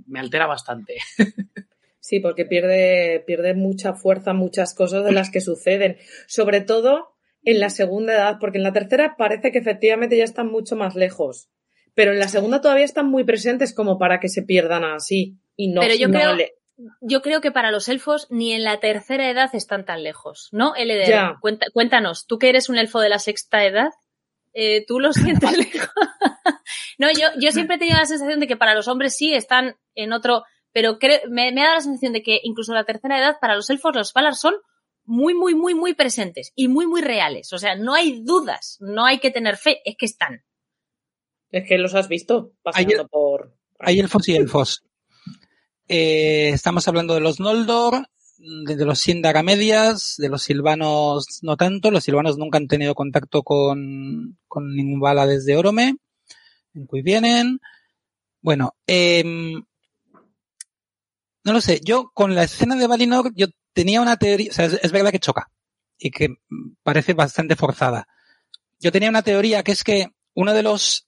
me, altera bastante. Sí, porque pierde, pierde mucha fuerza muchas cosas de las que suceden. Sobre todo en la segunda edad, porque en la tercera parece que efectivamente ya están mucho más lejos. Pero en la segunda todavía están muy presentes como para que se pierdan así. Y no, Pero yo no creo, le... yo creo que para los elfos ni en la tercera edad están tan lejos, ¿no? Eleder, yeah. cuéntanos, tú que eres un elfo de la sexta edad, eh, tú lo sientes lejos. no, yo, yo siempre he tenido la sensación de que para los hombres sí están en otro, pero creo, me, me, ha dado la sensación de que incluso la tercera edad para los elfos los Valar son muy, muy, muy, muy presentes y muy, muy reales. O sea, no hay dudas, no hay que tener fe, es que están. Es que los has visto pasando hay, por. Hay elfos y elfos. Eh, estamos hablando de los Noldor, de los Sindar a medias, de los silvanos no tanto, los silvanos nunca han tenido contacto con, con ningún bala desde Orome, en cui vienen. Bueno, eh, no lo sé, yo con la escena de Valinor, yo tenía una teoría, o sea, es, es, verdad que choca y que parece bastante forzada. Yo tenía una teoría que es que uno de los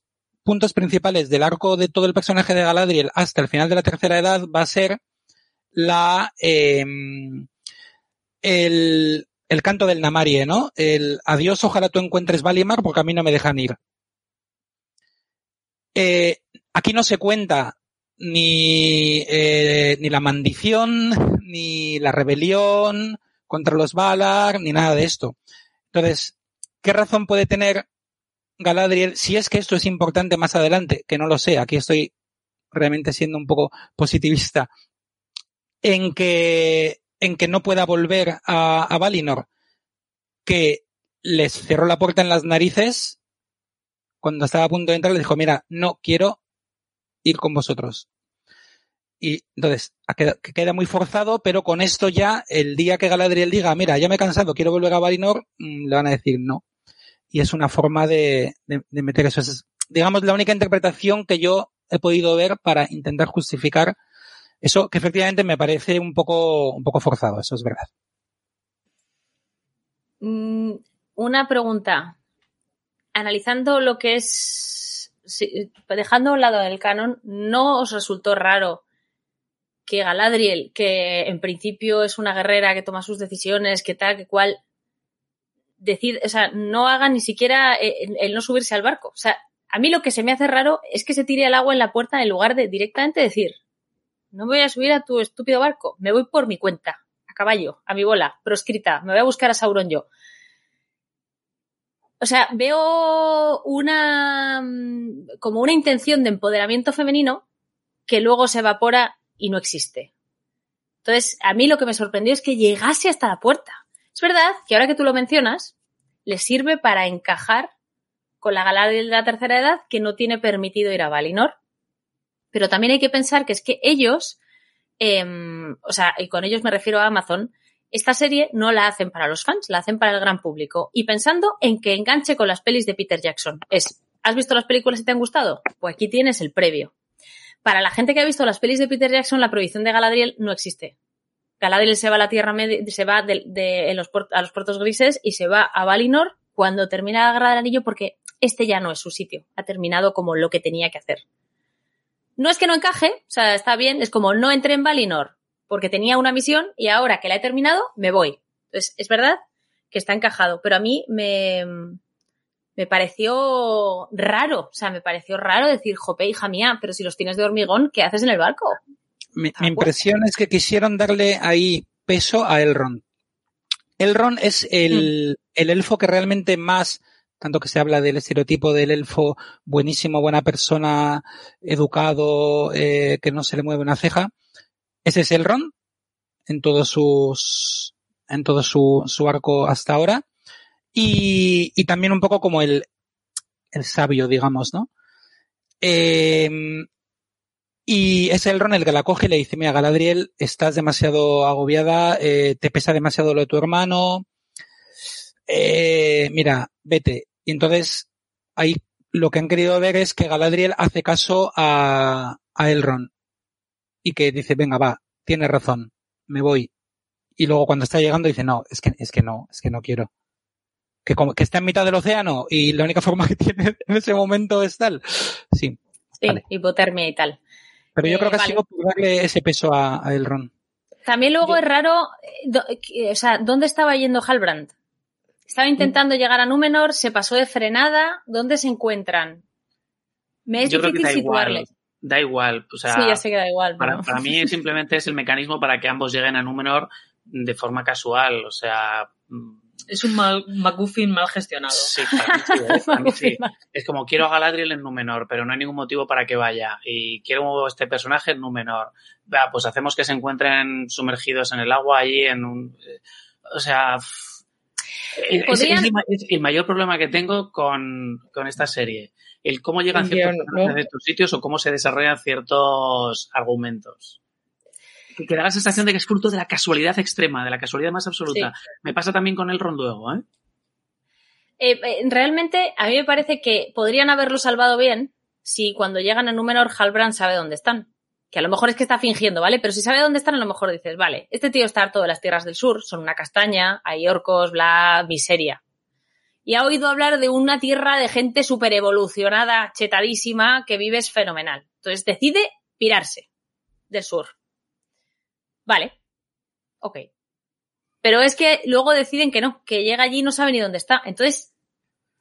puntos principales del arco de todo el personaje de Galadriel hasta el final de la tercera edad va a ser la, eh, el el canto del Namarie, ¿no? El adiós, ojalá tú encuentres Valimar porque a mí no me dejan ir. Eh, aquí no se cuenta ni, eh, ni la maldición, ni la rebelión contra los Valar, ni nada de esto. Entonces, ¿qué razón puede tener Galadriel si es que esto es importante más adelante? Que no lo sé, aquí estoy realmente siendo un poco positivista en que, en que no pueda volver a, Valinor, que les cerró la puerta en las narices cuando estaba a punto de entrar, le dijo, mira, no quiero ir con vosotros. Y entonces, que queda muy forzado, pero con esto ya, el día que Galadriel diga, mira, ya me he cansado, quiero volver a Valinor, mm, le van a decir no. Y es una forma de, de, de meter eso. Es, digamos, la única interpretación que yo he podido ver para intentar justificar eso, que efectivamente me parece un poco, un poco forzado, eso es verdad. Mm, una pregunta. Analizando lo que es, dejando a un lado el canon, ¿no os resultó raro que Galadriel, que en principio es una guerrera que toma sus decisiones, que tal, que cual, decide, o sea, no haga ni siquiera el, el, no subirse al barco. O sea, a mí lo que se me hace raro es que se tire el agua en la puerta en lugar de directamente decir, no voy a subir a tu estúpido barco, me voy por mi cuenta, a caballo, a mi bola, proscrita, me voy a buscar a Sauron yo. O sea, veo una como una intención de empoderamiento femenino que luego se evapora y no existe. Entonces, a mí lo que me sorprendió es que llegase hasta la puerta. Es verdad que ahora que tú lo mencionas, le sirve para encajar con la Galadriel de la tercera edad que no tiene permitido ir a Valinor. Pero también hay que pensar que es que ellos, eh, o sea, y con ellos me refiero a Amazon, esta serie no la hacen para los fans, la hacen para el gran público. Y pensando en que enganche con las pelis de Peter Jackson. Es, ¿has visto las películas y te han gustado? Pues aquí tienes el previo. Para la gente que ha visto las pelis de Peter Jackson, la prohibición de Galadriel no existe. Galadriel se va a la Tierra Media, se va de, los a los puertos grises y se va a Valinor cuando termina la Guerra del Anillo porque este ya no es su sitio. Ha terminado como lo que tenía que hacer. No es que no encaje, o sea, está bien, es como no entré en Valinor porque tenía una misión y ahora que la he terminado, me voy. Entonces, es verdad que está encajado, pero a mí me, me pareció raro, o sea, me pareció raro decir, jope, hija mía, pero si los tienes de hormigón, ¿qué haces en el barco? Mi, mi impresión es que quisieron darle ahí peso a Elrond. Elrond es el, mm. el elfo que realmente más tanto que se habla del estereotipo del elfo buenísimo, buena persona, educado, eh, que no se le mueve una ceja. Ese es Elrond en todos sus, en todo su, su arco hasta ahora. Y, y también un poco como el, el sabio, digamos, ¿no? Eh, y es Elrond el que la coge y le dice, mira, Galadriel, estás demasiado agobiada, eh, te pesa demasiado lo de tu hermano, eh, mira, vete. Y entonces ahí lo que han querido ver es que Galadriel hace caso a, a Elrond y que dice, venga, va, tiene razón, me voy. Y luego cuando está llegando dice, no, es que, es que no, es que no quiero. Que, como, que está en mitad del océano y la única forma que tiene en ese momento es tal. Sí. Sí, vale. hipotermia y tal. Pero yo eh, creo que vale. ha sido por darle ese peso a, a Elrond. También luego es raro, o sea, ¿dónde estaba yendo Halbrand? Estaba intentando mm. llegar a Númenor, se pasó de frenada. ¿Dónde se encuentran? Me es Yo difícil creo que da situarles. igual. Da igual. O sea, sí, ya sé que da igual. Para, pero... para, mí simplemente es el mecanismo para que ambos lleguen a Númenor de forma casual. O sea. Es un mal, McGuffin mal gestionado. Sí, para mí sí, ¿eh? para mí sí. Es como quiero a Galadriel en Númenor, pero no hay ningún motivo para que vaya. Y quiero este personaje en Númenor. Va, pues hacemos que se encuentren sumergidos en el agua allí en un. O sea. Es, es, es, el mayor problema que tengo con, con esta serie. El cómo llegan ciertos personajes ¿no? a estos sitios o cómo se desarrollan ciertos argumentos. Que da la sensación de que es fruto de la casualidad extrema, de la casualidad más absoluta. Sí. Me pasa también con el ronduego, ¿eh? Eh, realmente, a mí me parece que podrían haberlo salvado bien si cuando llegan a Númenor Halbrand sabe dónde están que a lo mejor es que está fingiendo, ¿vale? Pero si sabe dónde están, a lo mejor dices, vale, este tío está harto de las tierras del sur, son una castaña, hay orcos, bla, miseria. Y ha oído hablar de una tierra de gente súper evolucionada, chetadísima, que vives fenomenal. Entonces decide pirarse del sur. Vale. Ok. Pero es que luego deciden que no, que llega allí y no sabe ni dónde está. Entonces,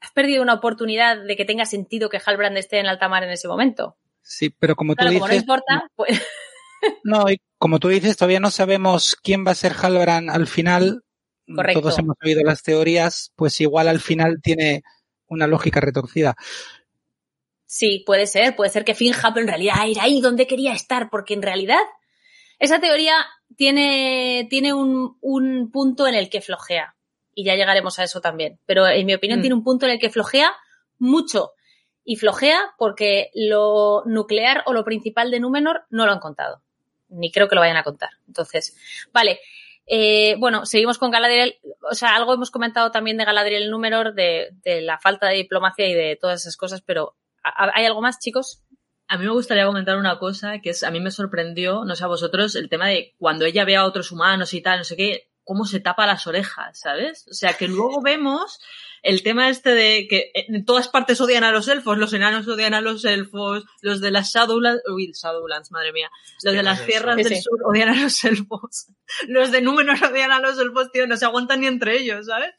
has perdido una oportunidad de que tenga sentido que Halbrand esté en alta mar en ese momento. Sí, pero como tú Claro, dices. como no importa, pues No, y como tú dices, todavía no sabemos quién va a ser Halbrand al final. Correcto. Todos hemos oído las teorías, pues igual al final tiene una lógica retorcida. sí, puede ser. Puede ser que finja, pero en realidad era ahí donde quería estar, porque en realidad esa teoría tiene, tiene un, un punto en el que flojea. Y ya llegaremos a eso también. Pero en mi opinión Mm. tiene un punto en el que flojea mucho. Y flojea porque lo nuclear o lo principal de Númenor no lo han contado. Ni creo que lo vayan a contar. Entonces, vale. Eh, bueno, seguimos con Galadriel. O sea, algo hemos comentado también de Galadriel en Númenor, de, de la falta de diplomacia y de todas esas cosas, pero ¿ha- ¿hay algo más, chicos? A mí me gustaría comentar una cosa que es, a mí me sorprendió, no sé a vosotros, el tema de cuando ella ve a otros humanos y tal, no sé qué, cómo se tapa las orejas, ¿sabes? O sea, que luego vemos el tema este de que en todas partes odian a los elfos, los enanos odian a los elfos, los de las Shadowlands, uy, Shadowlands, madre mía, los de las Tierras del sur odian a los elfos, los de Númenor odian a los elfos, tío, no se aguantan ni entre ellos, ¿sabes?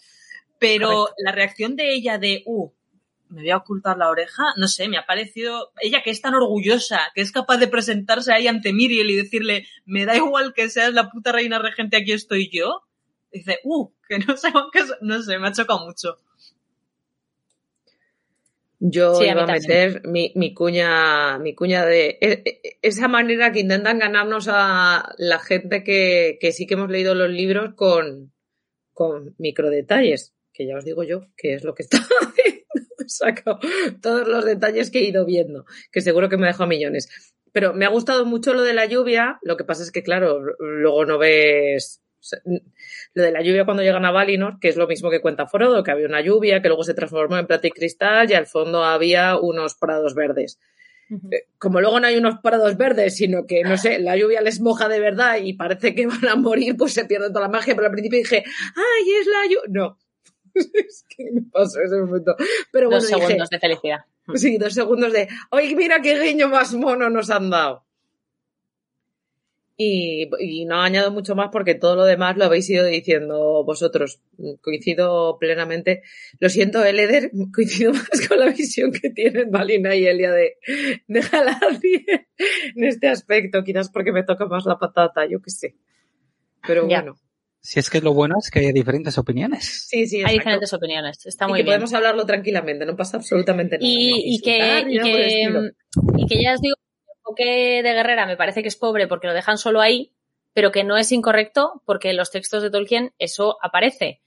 Pero la reacción de ella de, uh, me voy a ocultar la oreja, no sé, me ha parecido, ella que es tan orgullosa, que es capaz de presentarse ahí ante Miriel y decirle, me da igual que seas la puta reina regente, aquí estoy yo, dice, uh, que no sé, que no sé, me ha chocado mucho. Yo Sí, iba a meter mi, mi cuña, mi cuña de e- e- esa manera que intentan ganarnos a la gente que, que sí que hemos leído los libros con, con microdetalles, que ya os digo yo, que es lo que está haciendo. He sacado todos los detalles que he ido viendo, que seguro que me dejo millones. Pero me ha gustado mucho lo de la lluvia, lo que pasa es que, claro, luego no ves o sea, lo de la lluvia cuando llegan a Valinor, que es lo mismo que cuenta Frodo, que había una lluvia que luego se transformó en plata y cristal y al fondo había unos prados verdes. Eh, Como luego no hay unos prados verdes, sino que, no sé, la lluvia les moja de verdad y parece que van a morir, pues se pierde toda la magia. Pero al principio dije, ¡ay, es la lluvia! No. es que me pasó ese momento. Pero bueno, Dos dije, segundos de felicidad. Sí, dos segundos de, ¡ay, mira qué guiño más mono nos han dado! Y, y no añado mucho más porque todo lo demás lo habéis ido diciendo vosotros. Coincido plenamente. Lo siento, Eleder, coincido más con la visión que tienen Valina y Elia de, de Galadriel en este aspecto. Quizás porque me toca más la patata, yo qué sé. Pero Ya. Si es que lo bueno es que hay diferentes opiniones. Sí, sí, Hay exacto. diferentes opiniones. Está Y muy que bien. podemos hablarlo tranquilamente, no pasa absolutamente nada. y, y que, y, que, y que ya os digo, el enfoque de Guerrera me parece que es pobre porque lo dejan solo ahí, pero que no es incorrecto porque en los textos de Tolkien eso aparece.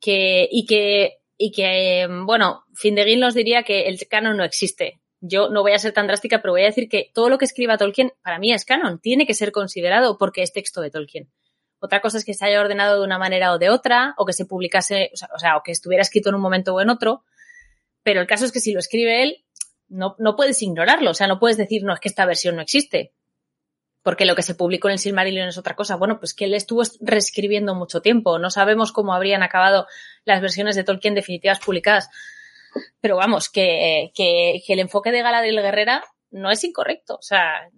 Que, y que, y que, bueno, Findeguín nos diría que el canon no existe. Yo no voy a ser tan drástica, pero voy a decir que todo lo que escriba Tolkien para mí es canon, tiene que ser considerado porque es texto de Tolkien. Otra cosa es que se haya ordenado de una manera o de otra, o que se publicase, o sea, o que estuviera escrito en un momento o en otro, pero el caso es que si lo escribe él, no, no puedes ignorarlo, o sea, no puedes decir, no, es que esta versión no existe. Porque lo que se publicó en el Silmarillion es otra cosa. Bueno, pues que él estuvo reescribiendo mucho tiempo. No sabemos cómo habrían acabado las versiones de Tolkien definitivas publicadas. Pero vamos, que, que, que el enfoque de Galadriel Guerrera no es incorrecto. O sea,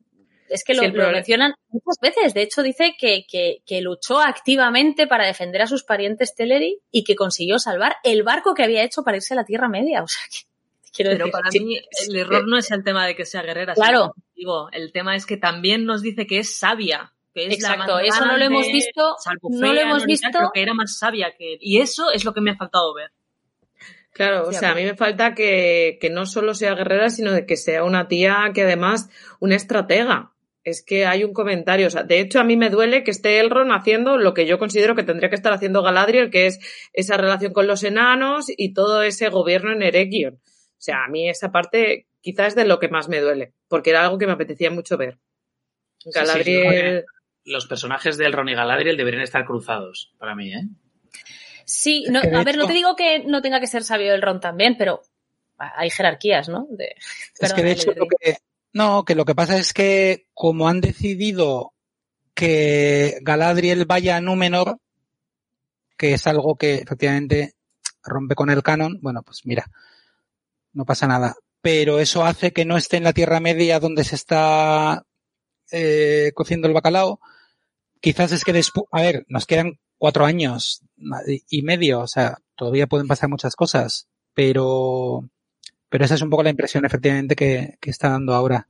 es que lo, Sí, mencionan muchas veces. De hecho, dice que, que, que luchó activamente para defender a sus parientes Teleri y que consiguió salvar el barco que había hecho para irse a la Tierra Media. O sea, que quiero Pero decir, para sí, mí el error no es el tema de que sea guerrera. Claro. digo, el tema es que también nos dice que es sabia. Que es la Exacto, eso no lo hemos visto, salvo no lo hemos visto. pero que era más sabia que él. Y eso es lo que me ha faltado ver. Claro, o sea, a mí me falta que, que no solo sea guerrera, sino de que sea una tía que además, una estratega. Es que hay un comentario, o sea, de hecho a mí me duele que esté Elrond haciendo lo que yo considero que tendría que estar haciendo Galadriel, que es esa relación con los enanos y todo ese gobierno en Eregion. O sea, a mí esa parte quizás es de lo que más me duele, porque era algo que me apetecía mucho ver. sí, Galadriel, Los personajes del Ron y Galadriel deberían estar cruzados, para mí, ¿eh? Sí, no, de a ver, no hecho- te digo que no tenga que ser sabio el Ron también, pero hay jerarquías, ¿no? De- Es que de hecho Lili. lo que, no, que lo que pasa es que como han decidido que Galadriel vaya a Númenor, que es algo que efectivamente rompe con el canon, bueno, pues mira, no pasa nada. Pero eso hace que no esté en la Tierra Media donde se está eh, cociendo el bacalao. Quizás es que después, a ver, nos quedan cuatro años y medio, o sea, todavía pueden pasar muchas cosas, pero, pero esa es un poco la impresión efectivamente que, que está dando ahora.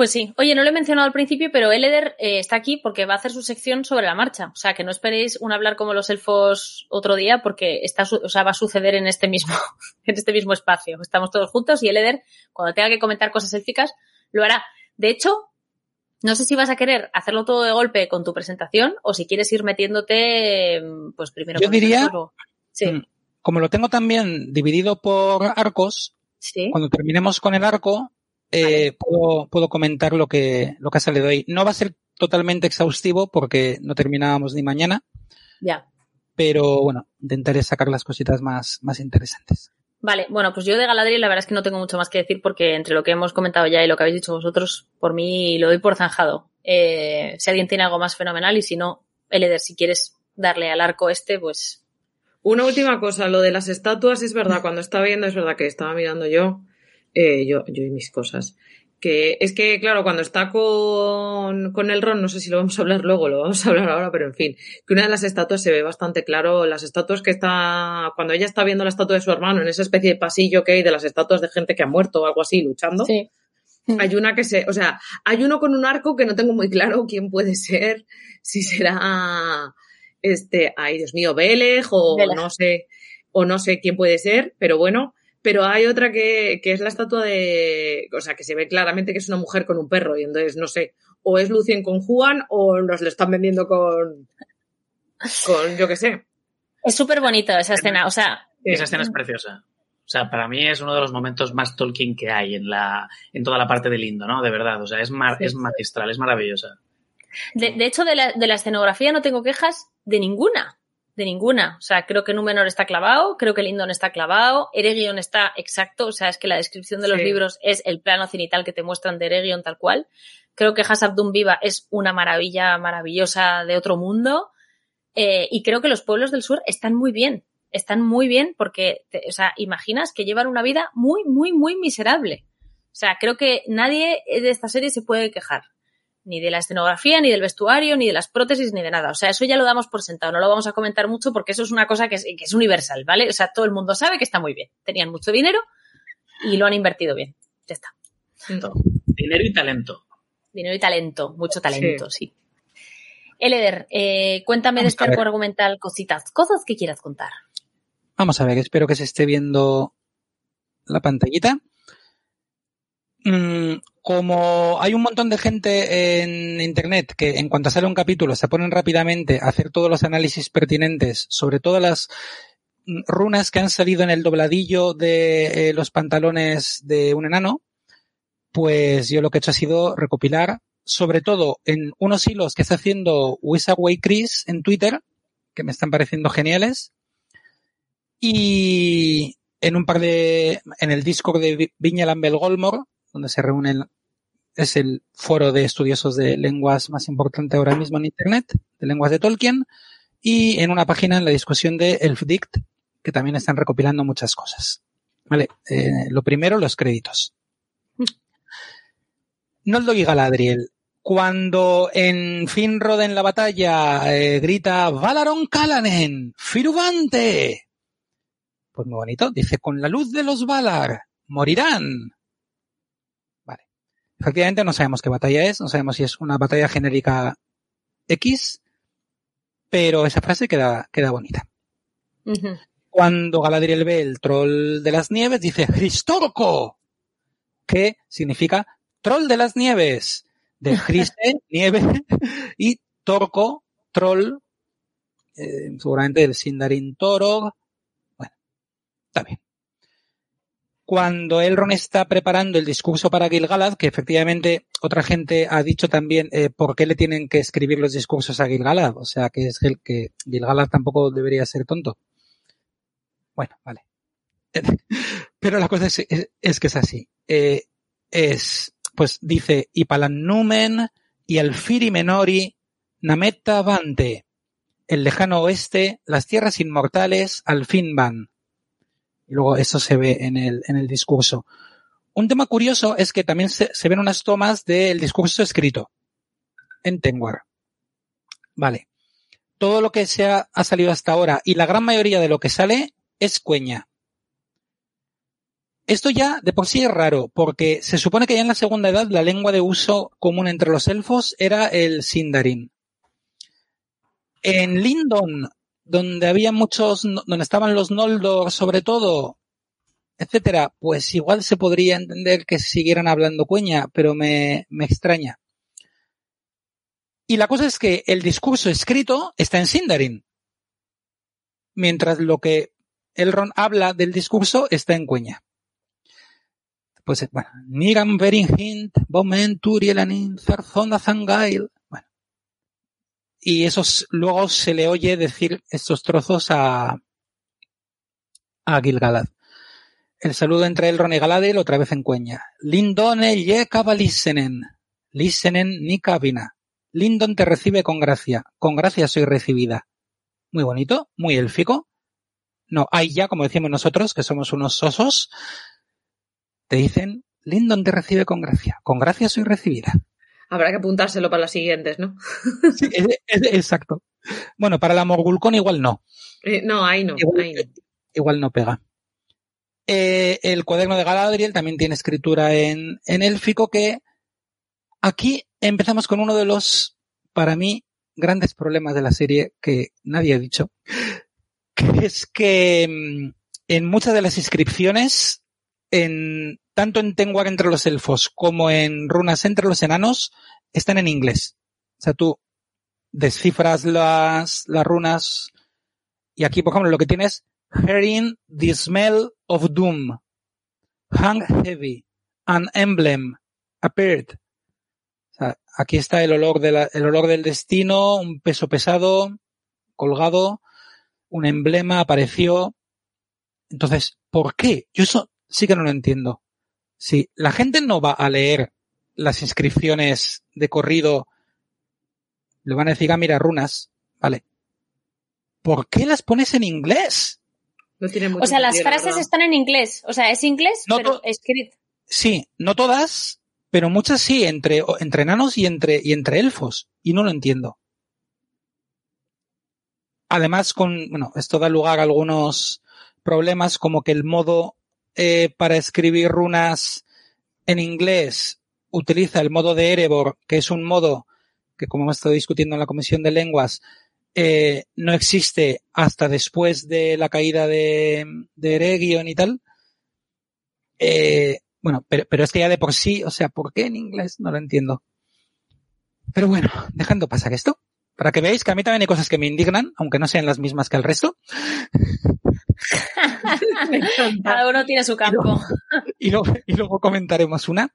Pues sí. Oye, no lo he mencionado al principio, pero Eleder eh, está aquí porque va a hacer su sección sobre la marcha. O sea, que no esperéis un hablar como los elfos otro día porque está, o sea, va a suceder en este mismo, en este mismo espacio. Estamos todos juntos y Eleder, cuando tenga que comentar cosas élficas, lo hará. De hecho, no sé si vas a querer hacerlo todo de golpe con tu presentación o si quieres ir metiéndote, pues primero. Yo diría, sí. Como lo tengo también dividido por arcos, ¿Sí? cuando terminemos con el arco, eh, puedo, puedo comentar lo que, lo que ha salido ahí. No va a ser totalmente exhaustivo porque no terminábamos ni mañana. Ya. Pero bueno, intentaré sacar las cositas más, más interesantes. Vale, bueno, pues yo de Galadriel la verdad es que no tengo mucho más que decir porque entre lo que hemos comentado ya y lo que habéis dicho vosotros, por mí lo doy por zanjado. Eh, si alguien tiene algo más fenomenal y si no, Eleder, si quieres darle al arco este, pues... Una última cosa, lo de las estatuas es verdad, cuando estaba viendo es verdad que estaba mirando yo eh, yo, yo y mis cosas. Que es que, claro, cuando está con, con el Ron, no sé si lo vamos a hablar luego, lo vamos a hablar ahora, pero en fin, que una de las estatuas se ve bastante claro, las estatuas que está, cuando ella está viendo la estatua de su hermano en esa especie de pasillo que hay de las estatuas de gente que ha muerto o algo así luchando. Sí. Hay una que se, o sea, hay uno con un arco que no tengo muy claro quién puede ser, si será, este, ay Dios mío, Belej o no sé, o no sé quién puede ser, pero bueno, pero hay otra que, que, es la estatua de, o sea, que se ve claramente que es una mujer con un perro y entonces no sé, o es Lucien con Juan o nos lo están vendiendo con, con yo qué sé. Es súper bonito esa escena, o sea. Esa escena es preciosa. O sea, para mí es uno de los momentos más Tolkien que hay en la, en toda la parte de lindo, ¿no? De verdad, o sea, es, mar, es magistral, es maravillosa. De, de hecho, de la, de la escenografía no tengo quejas de ninguna de ninguna. O sea, creo que Númenor está clavado, creo que Lindon está clavado, Eregion está exacto, o sea, es que la descripción de los libros es el plano cenital que te muestran de Eregion tal cual. Creo que Hasabdun Viva es una maravilla maravillosa de otro mundo. Eh, y creo que los pueblos del sur están muy bien. Están muy bien porque, o sea, imaginas que llevan una vida muy, muy, muy miserable. O sea, creo que nadie de esta serie se puede quejar ni de la escenografía, ni del vestuario, ni de las prótesis, ni de nada. O sea, eso ya lo damos por sentado, no lo vamos a comentar mucho porque eso es una cosa que es, que es universal, ¿vale? O sea, todo el mundo sabe que está muy bien. Tenían mucho dinero y lo han invertido bien. Ya está. Dinero y talento. Dinero y talento, mucho talento, sí. Eleder, eh, cuéntame de este arco argumental cositas, cosas que quieras contar. Vamos a ver, espero que se esté viendo la pantallita. Mm, como hay un montón de gente en Internet que en cuanto sale un capítulo se ponen rápidamente a hacer todos los análisis pertinentes sobre todas las runas que han salido en el dobladillo de eh, los pantalones de un enano, pues yo lo que he hecho ha sido recopilar sobre todo en unos hilos que está haciendo Wizardway Chris en Twitter, que me están pareciendo geniales, y en un par de, en el Discord de Viña Lambel donde se reúnen, es el foro de estudiosos de lenguas más importante ahora mismo en Internet, de lenguas de Tolkien, y en una página en la discusión de Elfdict, que también están recopilando muchas cosas. Vale, eh, lo primero, los créditos. Noldo y Galadriel. Cuando en Finrod en la batalla eh, grita Valaron Kalanen, Firuvante. Pues muy bonito. Dice, con la luz de los Valar, morirán. Efectivamente, no sabemos qué batalla es, no sabemos si es una batalla genérica X, pero esa frase queda, queda bonita. Cuando Galadriel ve el troll de las nieves, dice Cristorco, que significa troll de las nieves, de Criste, nieve, y Torco, troll, eh, seguramente del Sindarin Toro. Bueno, está bien cuando Elrond está preparando el discurso para Gilgalad, que efectivamente otra gente ha dicho también eh, por qué le tienen que escribir los discursos a Gilgalad, o sea que es el que Gilgalad tampoco debería ser tonto. Bueno, vale. Pero la cosa es, que es así. Eh, es, pues dice, y Numen, y Alfiri Menori, Nametta Vante, el lejano oeste, las tierras inmortales al fin van. Y luego eso se ve en el, en el discurso. Un tema curioso es que también se, ven unas tomas del discurso escrito en Tengwar. Vale. todo lo que se ha, ha salido hasta ahora y la gran mayoría de lo que sale es cueña. Esto ya de por sí es raro, porque se supone que ya en la segunda edad la lengua de uso común entre los elfos era el Sindarin. En Lindon, donde había muchos, donde estaban los Noldor sobre todo, etcétera, pues igual se podría entender que siguieran hablando cueña, pero me, me extraña. Y la cosa es que el discurso escrito está en Sindarin, mientras lo que Elrond habla del discurso está en cueña. Pues, bueno, Hint, Bomen Turielanin. Y esos, luego se le oye decir estos trozos a, a Gilgalad. El saludo entre Elrond y Galadriel otra vez en cueña. Lindone Yekaba Lissenen. Lissenen Nikabina. Lindon te recibe con gracia. Con gracia soy recibida. Muy bonito, muy élfico. No, hay ya, como decimos nosotros, que somos unos sosos, te dicen, Lindon te recibe con gracia. Con gracia soy recibida. Habrá que apuntárselo para las siguientes, ¿no? Sí, es- es- exacto. Bueno, para la Morgulcón igual no. Eh, no, ahí no, Igual, ahí no. igual no pega. Eh, el cuaderno de Galadriel también tiene escritura en, en élfico que aquí empezamos con uno de los, para mí, grandes problemas de la serie que nadie ha dicho, que es que mm, en muchas de las inscripciones, en, tanto en Tengwar entre los elfos como en runas entre los enanos, están en inglés. O sea, tú descifras las, runas y aquí, por ejemplo, lo que tienes Hearing the smell of doom. Hang heavy. An emblem. Appeared. O sea, aquí está el olor, de la- el olor del destino, un peso pesado, colgado, un emblema apareció. Entonces, ¿por qué? Yo eso sí que no lo entiendo. Si la gente no va a leer las inscripciones de corrido, le van a decir, ah, mira, runas, vale. ¿Por qué las pones en inglés? No tiene mucho O sea, las sentido, frases verdad. están en inglés. O sea, es inglés, No pero to- escrito. Sí, no todas, pero muchas sí, entre, entre enanos y entre, y entre elfos. Y no lo entiendo. Además, con, bueno, esto da lugar a algunos problemas, como que el modo eh, para escribir runas en inglés utiliza el modo de Erebor, que es un modo que, como hemos estado discutiendo en la Comisión de Lenguas, eh, no existe hasta después de la caída de, de Eregion y tal. Eh, bueno, pero, pero es que ya de por sí, o sea, ¿por qué en inglés? No lo entiendo. Pero bueno, dejando pasar esto, para que veáis que a mí también hay cosas que me indignan, aunque no sean las mismas que el resto, Me encanta. Cada uno tiene su campo. y, luego, y luego comentaremos una.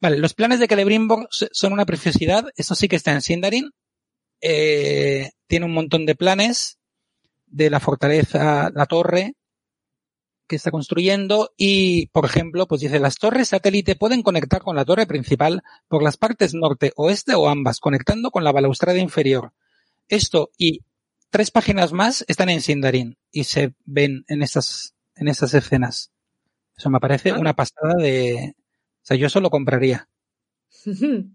Vale, los planes de Celebrimbor son una preciosidad, eso sí que está en Sindarin, eh, tiene un montón de planes de la fortaleza, la torre que está construyendo y, por ejemplo, pues dice, las torres satélite pueden conectar con la torre principal por las partes norte, oeste o ambas, conectando con la balaustrada inferior. Esto y tres páginas más están en Sindarin y se ven en estas, en estas escenas. Eso me parece Ah. una pasada de, o sea, yo eso lo compraría.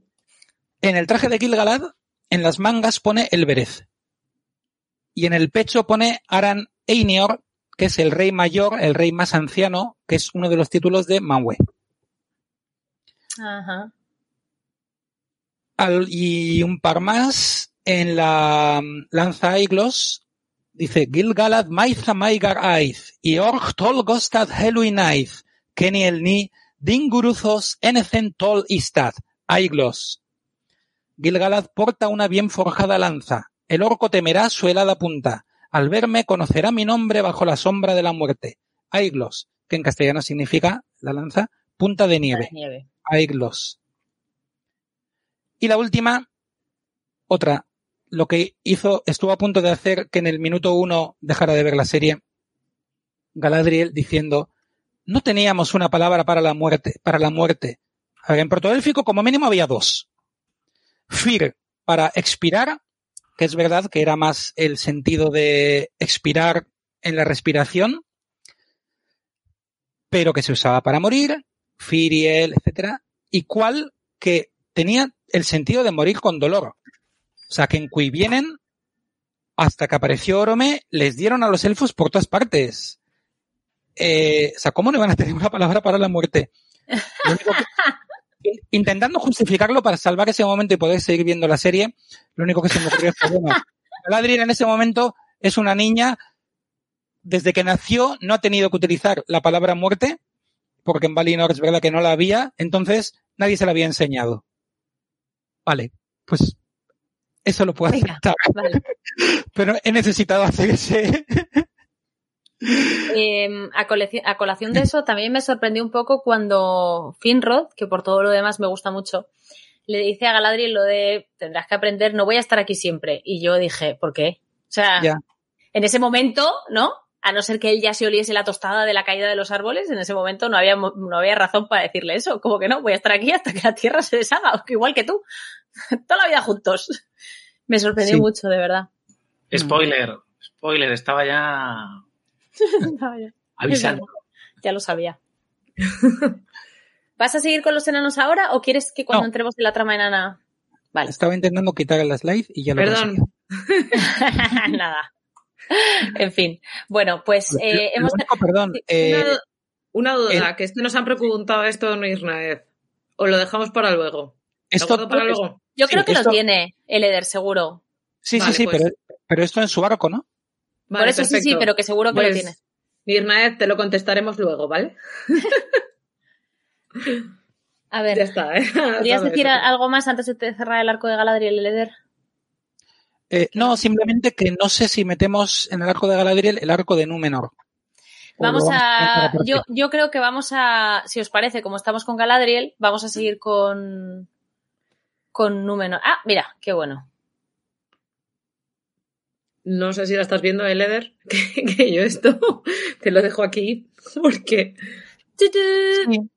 En el traje de Gilgalad, en las mangas pone el Berez. Y en el pecho pone Aran Einior, que es el rey mayor, el rey más anciano, que es uno de los títulos de Manwë. Ajá. Al- y un par más en la mm, lanza Aiglos dice Gilgalad Maiza Maigar Aiz y Org Tol Gostad Heluin Aiz Kenny el Ni Dinguruzos Enecen Tol Istad Aiglos. Gilgalad porta una bien forjada lanza. El orco temerá su helada punta. Al verme conocerá mi nombre bajo la sombra de la muerte. Aiglos que en castellano significa la lanza punta de nieve. Nieve. Aiglos. Y la última, otra, lo que hizo, estuvo a punto de hacer que en el minuto uno dejara de ver la serie, Galadriel diciendo, no teníamos una palabra para la muerte, para la muerte. A ver, en protoélfico como mínimo había dos. Fir, para expirar, que es verdad que era más el sentido de expirar en la respiración, pero que se usaba para morir, Firiel, etcétera, y cual que tenía el sentido de morir con dolor. O sea, que en cui vienen hasta que apareció Orome, les dieron a los elfos por todas partes. Eh, o sea, ¿cómo no iban a tener una palabra para la muerte? Lo único que- intentando justificarlo para salvar ese momento y poder seguir viendo la serie, lo único que se me ocurrió fue, bueno, Galadriel en ese momento es una niña, desde que nació no ha tenido que utilizar la palabra muerte, porque en Valinor es verdad que no la había, entonces nadie se la había enseñado. Vale, pues eso lo puedo Venga. aceptar, Vale. pero he necesitado hacer ese... Eh, a, colación de eso, también me sorprendió un poco cuando Finrod, que por todo lo demás me gusta mucho, le dice a Galadriel lo de tendrás que aprender, no voy a estar aquí siempre. Y yo dije, ¿por qué? O sea, Ya. en ese momento, ¿no? A no ser que él ya se oliese la tostada de la caída de los árboles, en ese momento no había, no había razón para decirle eso. Como que no, voy a estar aquí hasta que la tierra se deshaga, igual que tú. Toda la vida juntos. Me sorprendió Sí. mucho, de verdad. Spoiler, spoiler, estaba ya avisando. Ya lo sabía. ¿Vas a seguir con los enanos ahora o quieres que cuando No. entremos en la trama enana? Vale. Estaba intentando quitar el slide y ya lo Perdón. Nada. En fin. Bueno, pues eh, hemos. único, perdón, eh, una, una duda, el- que es que nos han preguntado esto en Isnaed. O lo dejamos para luego. ¿Lo esto, para luego? Yo sí, creo que esto- lo tiene el Eder, seguro. sí, Vale, sí, sí, pues. pero, pero esto en su arco, ¿no? Vale, Por eso sí, sí, pero que seguro que lo Pues, tiene. Irnaed, te lo contestaremos luego, ¿vale? A Ya ver, está, ¿eh? ¿querías Sabes. decir algo más antes de cerrar el arco de Galadriel y el Eder? Eh, no, simplemente que no sé si metemos en el arco de Galadriel el arco de Númenor. Vamos a. Yo, creo que vamos a. Si os parece, como estamos con Galadriel, vamos a seguir con. Con Númenor. Ah, mira, qué bueno. No sé si la estás viendo, Eleder, que, que yo esto te lo dejo aquí porque Sí.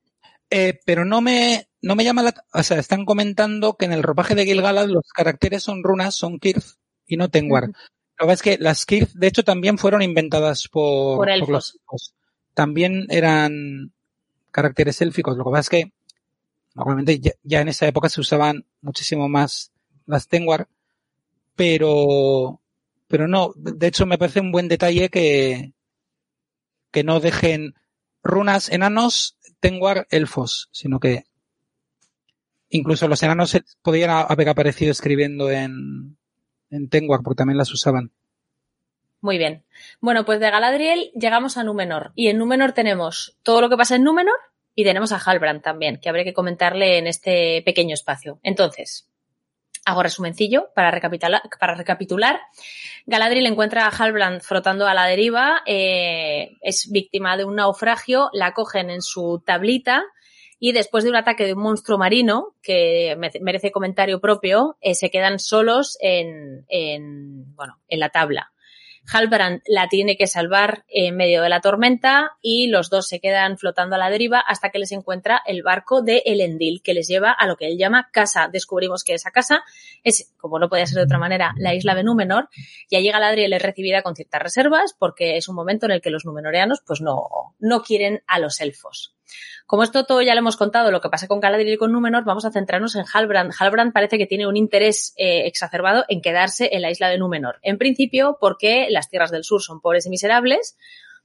Eh, pero no me, no me llama la... O sea, están comentando que en el ropaje de Gil-galad los caracteres son runas, son Kirth y no Tengwar. Lo que pasa es que las Kirth, de hecho, también fueron inventadas por, Por elfos. los elfos. También eran caracteres élficos. Lo que pasa es que normalmente ya, ya en esa época se usaban muchísimo más las Tengwar, pero, pero no. De hecho, me parece un buen detalle que, que no dejen runas enanos, Tengwar elfos, sino que incluso los enanos podían haber aparecido escribiendo en, en Tengwar, porque también las usaban. Muy bien. Bueno, pues de Galadriel llegamos a Númenor. Y en Númenor tenemos todo lo que pasa en Númenor y tenemos a Halbrand también, que habría que comentarle en este pequeño espacio. Entonces, hago resumencillo para recapitular. Para recapitular. Galadriel encuentra a Halbrand frotando a la deriva, eh, es víctima de un naufragio, la cogen en su tablita y después de un ataque de un monstruo marino, que me- merece comentario propio, eh, se quedan solos en, en, bueno, en la tabla. Halbrand la tiene que salvar en medio de la tormenta y los dos se quedan flotando a la deriva hasta que les encuentra el barco de Elendil que les lleva a lo que él llama casa. Descubrimos que esa casa es, como no podía ser de otra manera, la isla de Númenor y allí Galadriel es recibida con ciertas reservas porque es un momento en el que los numenoreanos pues no, no quieren a los elfos. Como esto todo ya lo hemos contado, lo que pasa con Galadriel y con Númenor, vamos a centrarnos en Halbrand. Halbrand parece que tiene un interés eh, exacerbado en quedarse en la isla de Númenor. En principio, porque las tierras del sur son pobres y miserables,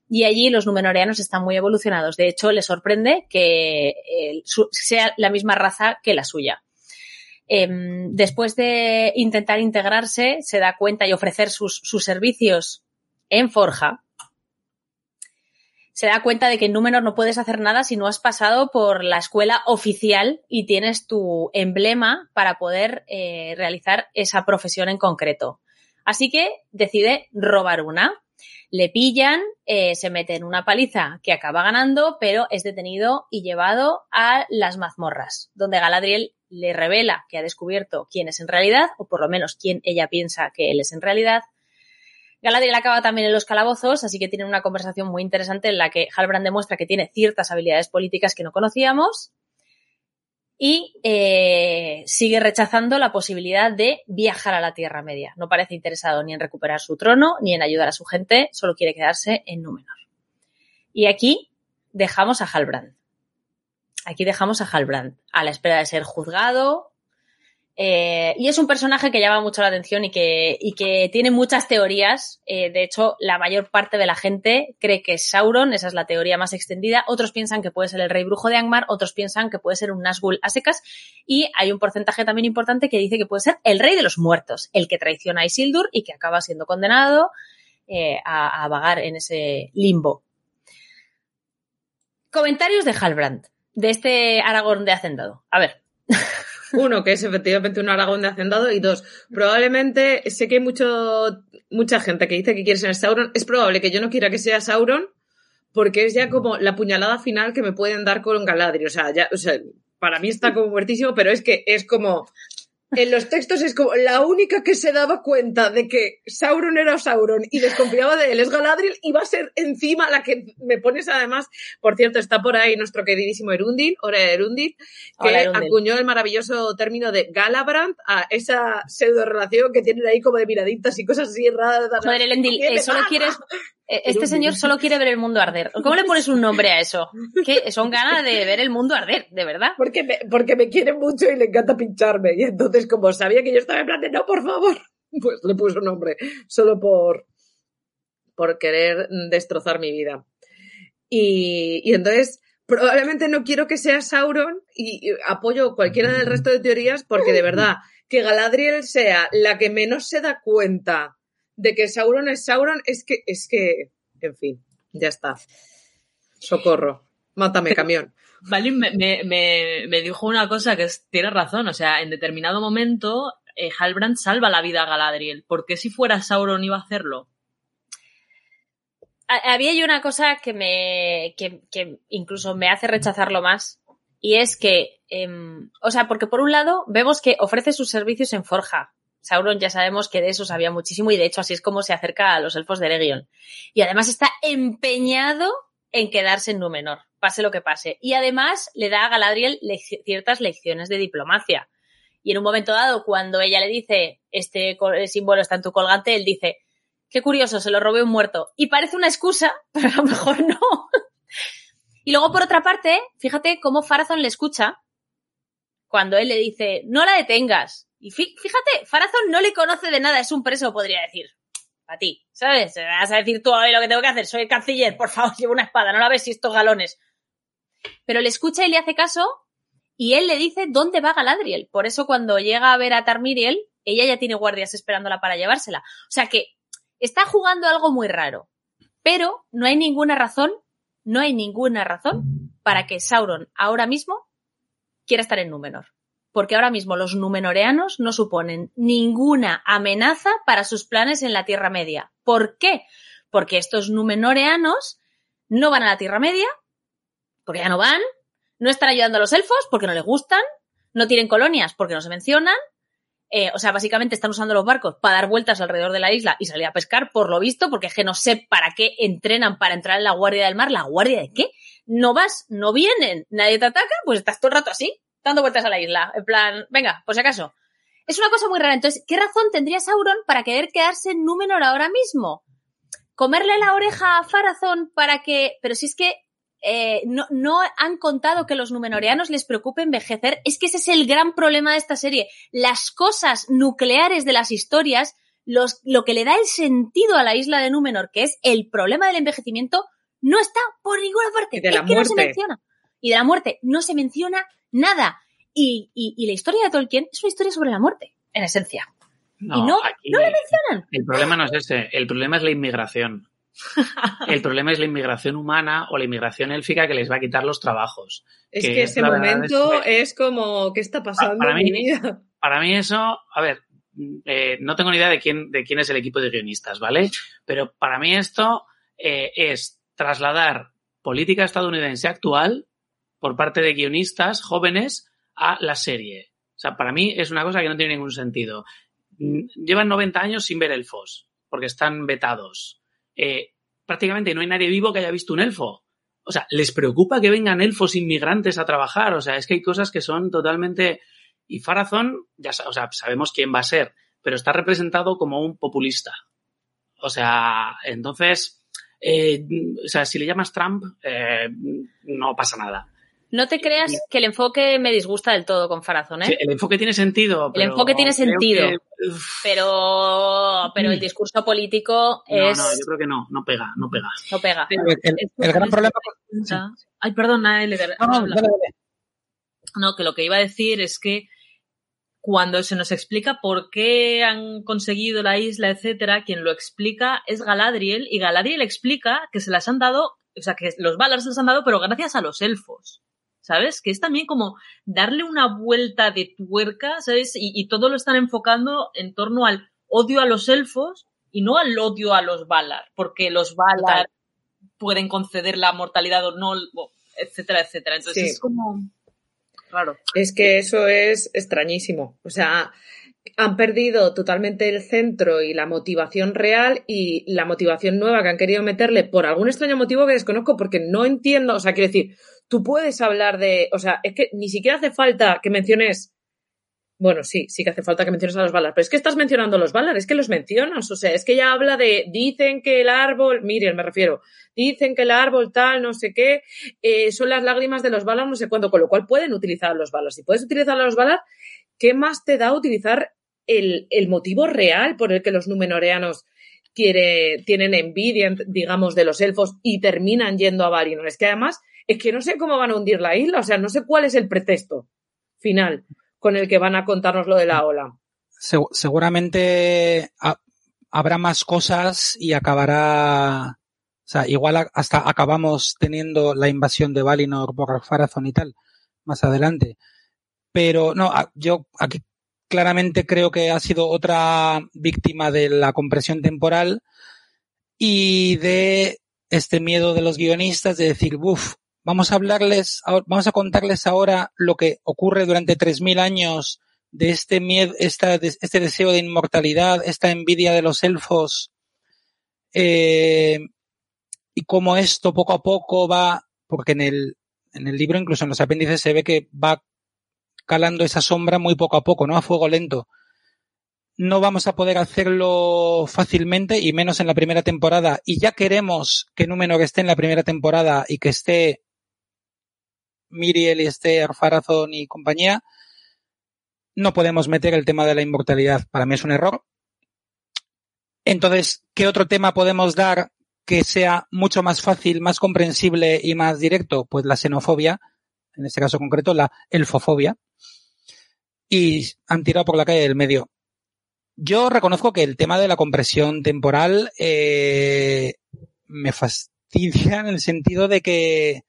y allí los numenoreanos están muy evolucionados. De hecho, le sorprende que eh, sea la misma raza que la suya. Em, después de intentar integrarse, se da cuenta y ofrecer sus servicios en Forja, se da cuenta de que en Númenor no puedes hacer nada si no has pasado por la escuela oficial y tienes tu emblema para poder eh, realizar esa profesión en concreto. Así que decide robar una. Le pillan, eh, se mete en una paliza que acaba ganando, pero es detenido y llevado a las mazmorras, donde Galadriel le revela que ha descubierto quién es en realidad, o por lo menos quién ella piensa que él es en realidad, Galadriel acaba también en los calabozos, así que tienen una conversación muy interesante en la que Halbrand demuestra que tiene ciertas habilidades políticas que no conocíamos y eh, sigue rechazando la posibilidad de viajar a la Tierra Media. No parece interesado ni en recuperar su trono ni en ayudar a su gente, solo quiere quedarse en Númenor. Y aquí dejamos a Halbrand. Aquí dejamos a Halbrand a la espera de ser juzgado Eh, y es un personaje que llama mucho la atención y que, y que tiene muchas teorías. Eh, de hecho, la mayor parte de la gente cree que es Sauron, esa es la teoría más extendida. Otros piensan que puede ser el rey brujo de Angmar, otros piensan que puede ser un Nazgûl a secas. Y hay un porcentaje también importante que dice que puede ser el rey de los muertos, el que traiciona a Isildur y que acaba siendo condenado eh, a, a vagar en ese limbo. Comentarios de Halbrand, de este Aragorn de Hacendado. A ver. Uno, que es efectivamente un Aragón de hacendado. Y dos, probablemente, sé que hay mucho, mucha gente que dice que quiere ser Sauron. Es probable que yo no quiera que sea Sauron, porque es ya como la puñalada final que me pueden dar con Galadriel. O sea, ya, o sea, para mí está como muertísimo, pero es que es como, en los textos es como la única que se daba cuenta de que Sauron era Sauron y desconfiaba de él es Galadriel y va a ser encima la que me pones además, por cierto, está por ahí nuestro queridísimo Erundil, Ora Erundil, que Hola, Erundil. acuñó el maravilloso término de Galabrand a esa pseudo relación que tienen ahí como de miraditas y cosas así raras. Joder, Elendil, ¿Qué eh, solo pasa? quieres. Eh, Este señor solo quiere ver el mundo arder. ¿Cómo le pones un nombre a eso? Que son ganas de ver el mundo arder, de verdad. Porque me, porque me quiere mucho y le encanta pincharme. Y entonces, como sabía que yo estaba en plan de no, por favor, pues le puso nombre. Solo por, por querer destrozar mi vida. Y, y entonces, probablemente no quiero que sea Sauron y, y apoyo cualquiera del resto de teorías porque de verdad, que Galadriel sea la que menos se da cuenta de que Sauron es Sauron, es que, es que, en fin, ya está. Socorro. Mátame, camión. Vale, me, me, me, me dijo una cosa que es, tiene razón. O sea, en determinado momento, eh, Halbrand salva la vida a Galadriel. ¿Por qué si fuera Sauron iba a hacerlo? Ha- Había yo una cosa que me. que, que incluso me hace rechazarlo más. Y es que. em, o sea, porque por un lado vemos que ofrece sus servicios en Forja. Sauron ya sabemos que de eso sabía muchísimo y de hecho así es como se acerca a los elfos de Eregion. Y además está empeñado en quedarse en Númenor, pase lo que pase. Y además le da a Galadriel ciertas lecciones de diplomacia. Y en un momento dado, cuando ella le dice, este símbolo está en tu colgante, él dice, qué curioso, se lo robé un muerto. Y parece una excusa, pero a lo mejor no. y luego, por otra parte, fíjate cómo Farazón le escucha cuando él le dice, no la detengas. Y fí- fíjate, Farazón no le conoce de nada, es un preso, podría decir. A ti, ¿sabes? Vas a decir tú mí lo que tengo que hacer. Soy el canciller, por favor, llevo una espada, no la ves si estos galones. Pero le escucha y le hace caso y él le dice dónde va Galadriel. Por eso cuando llega a ver a Tarmiriel, ella ya tiene guardias esperándola para llevársela. O sea que está jugando algo muy raro. Pero no hay ninguna razón, no hay ninguna razón para que Sauron ahora mismo quiera estar en Númenor. Porque ahora mismo los Númenoreanos no suponen ninguna amenaza para sus planes en la Tierra Media. ¿Por qué? Porque estos Númenoreanos no van a la Tierra Media, porque ya no van, no están ayudando a los elfos porque no les gustan, no tienen colonias porque no se mencionan, eh, o sea, básicamente están usando los barcos para dar vueltas alrededor de la isla y salir a pescar, por lo visto, porque es que no sé para qué entrenan para entrar en la Guardia del Mar. ¿La Guardia de qué? No vas, no vienen, nadie te ataca, pues estás todo el rato así, dando vueltas a la isla. En plan, venga, por si acaso. Es una cosa muy rara. Entonces, ¿qué razón tendría Sauron para querer quedarse en Númenor ahora mismo? ¿Comerle la oreja a Farazón para que... Pero si es que eh, no, no han contado que los numenoreanos les preocupe envejecer. Es que ese es el gran problema de esta serie. Las cosas nucleares de las historias, los, lo que le da el sentido a la isla de Númenor, que es el problema del envejecimiento, no está por ninguna parte. De es la que no se muerte. menciona. Y de la muerte no se menciona nada. Y, y, y la historia de Tolkien es una historia sobre la muerte, en esencia. No, y no, aquí no le mencionan. el problema no es ese, el problema es la inmigración. El problema es la inmigración humana o la inmigración élfica que les va a quitar los trabajos. Es Que que ese la momento es como, ¿qué está pasando para en mi mí- vida? Para mí eso, a ver, eh, no tengo ni idea de quién, de quién es el equipo de guionistas, ¿vale? Pero para mí esto eh, es trasladar política estadounidense actual por parte de guionistas jóvenes a la serie. O sea, para mí es una cosa que no tiene ningún sentido. Mm, Llevan 90 años sin ver elfos, porque están vetados. Eh, prácticamente no hay nadie vivo que haya visto un elfo. O sea, ¿les preocupa que vengan elfos inmigrantes a trabajar? O sea, es que hay cosas que son totalmente... Y Farazón, ya o sea, sabemos quién va a ser, pero está representado como un populista. O sea, entonces, eh, o sea, si le llamas Trump, eh, no pasa nada. No te creas que el enfoque me disgusta del todo con Farazón, ¿eh? Sí, el enfoque tiene sentido. El enfoque tiene sentido. que- Pero, pero el discurso político no, es. no, yo creo que no, no pega, no pega. no pega. Pero el, el gran problema... Ay, perdona, Eleder. No, no, habla. dale, dale. No, que lo que iba a decir es que cuando se nos explica por qué han conseguido la isla, etcétera, quien lo explica es Galadriel y Galadriel explica que se las han dado, o sea, que los Valar se las han dado, pero gracias a los elfos. ¿Sabes? Que es también como darle una vuelta de tuerca, ¿sabes? Y, y todo lo están enfocando en torno al odio a los elfos y no al odio a los Valar, porque los Valar pueden conceder la mortalidad o no, etcétera, etcétera. Entonces Sí. es como raro. Es que eso es extrañísimo. O sea, han perdido totalmente el centro y la motivación real y la motivación nueva que han querido meterle por algún extraño motivo que desconozco porque no entiendo. O sea, quiero decir, tú puedes hablar de. O sea, es que ni siquiera hace falta que menciones. Bueno, sí, sí que hace falta que menciones a los Valar, pero es que estás mencionando a los Valar, es que los mencionas, o sea, es que ya habla de, dicen que el árbol, Miriam me refiero, dicen que el árbol tal, no sé qué, eh, son las lágrimas de los Valar, no sé cuándo, con lo cual pueden utilizar a los Valar. Si puedes utilizar a los Valar, ¿qué más te da utilizar el, el motivo real por el que los numenoreanos tienen envidia, digamos, de los elfos y terminan yendo a Valinor? Es que además, es que no sé cómo van a hundir la isla, o sea, no sé cuál es el pretexto final con el que van a contarnos lo de la ola. Segu- seguramente ha- habrá más cosas y acabará. O sea, igual hasta acabamos teniendo la invasión de Valinor por Farazón y tal más adelante. Pero no, yo aquí claramente creo que ha sido otra víctima de la compresión temporal y de este miedo de los guionistas de decir, buf, vamos a hablarles, vamos a contarles ahora lo que ocurre durante 3.000 años de este miedo, esta, de- este deseo de inmortalidad, esta envidia de los elfos, eh, y cómo esto poco a poco va, porque en el, en el libro, incluso en los apéndices, se ve que va calando esa sombra muy poco a poco, ¿no? A fuego lento. No vamos a poder hacerlo fácilmente y menos en la primera temporada. Y ya queremos que Númenor esté en la primera temporada y que esté Miriel y esté Arfarazón y compañía. No podemos meter el tema de la inmortalidad. Para mí es un error. Entonces, ¿qué otro tema podemos dar que sea mucho más fácil, más comprensible y más directo? Pues la xenofobia, en este caso concreto, la elfofobia. Y han tirado por la calle del medio. Yo reconozco que el tema de la compresión temporal eh, me fastidia en el sentido de que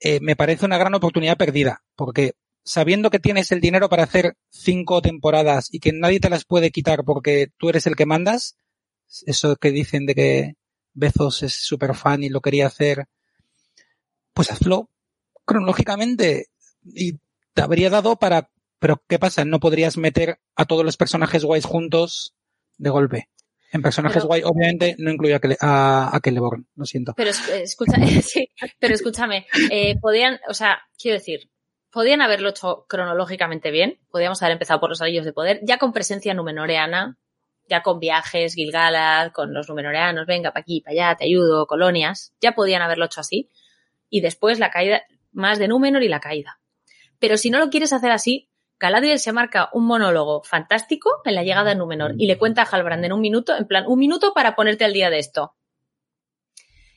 eh, me parece una gran oportunidad perdida, porque sabiendo que tienes el dinero para hacer cinco temporadas y que nadie te las puede quitar porque tú eres el que mandas, eso que dicen de que Bezos es súper fan y lo quería hacer, pues hazlo cronológicamente y te habría dado para... Pero ¿qué pasa? No podrías meter a todos los personajes guays juntos de golpe. En personajes Pero- guay, obviamente, no incluye a, a, a Celeborn, lo siento. Pero es- escucha, sí, pero escúchame, eh, podían, o sea, quiero decir, podían haberlo hecho cronológicamente bien, podíamos haber empezado por los anillos de poder, ya con presencia numenoreana, ya con viajes, Gilgalad, con los numenoreanos, venga, para aquí, para allá, te ayudo, colonias, ya podían haberlo hecho así, y después la caída, más de Númenor y la caída. Pero si no lo quieres hacer así, Galadriel se marca un monólogo fantástico en la llegada de Númenor y le cuenta a Halbrand en un minuto, en plan, un minuto para ponerte al día de esto.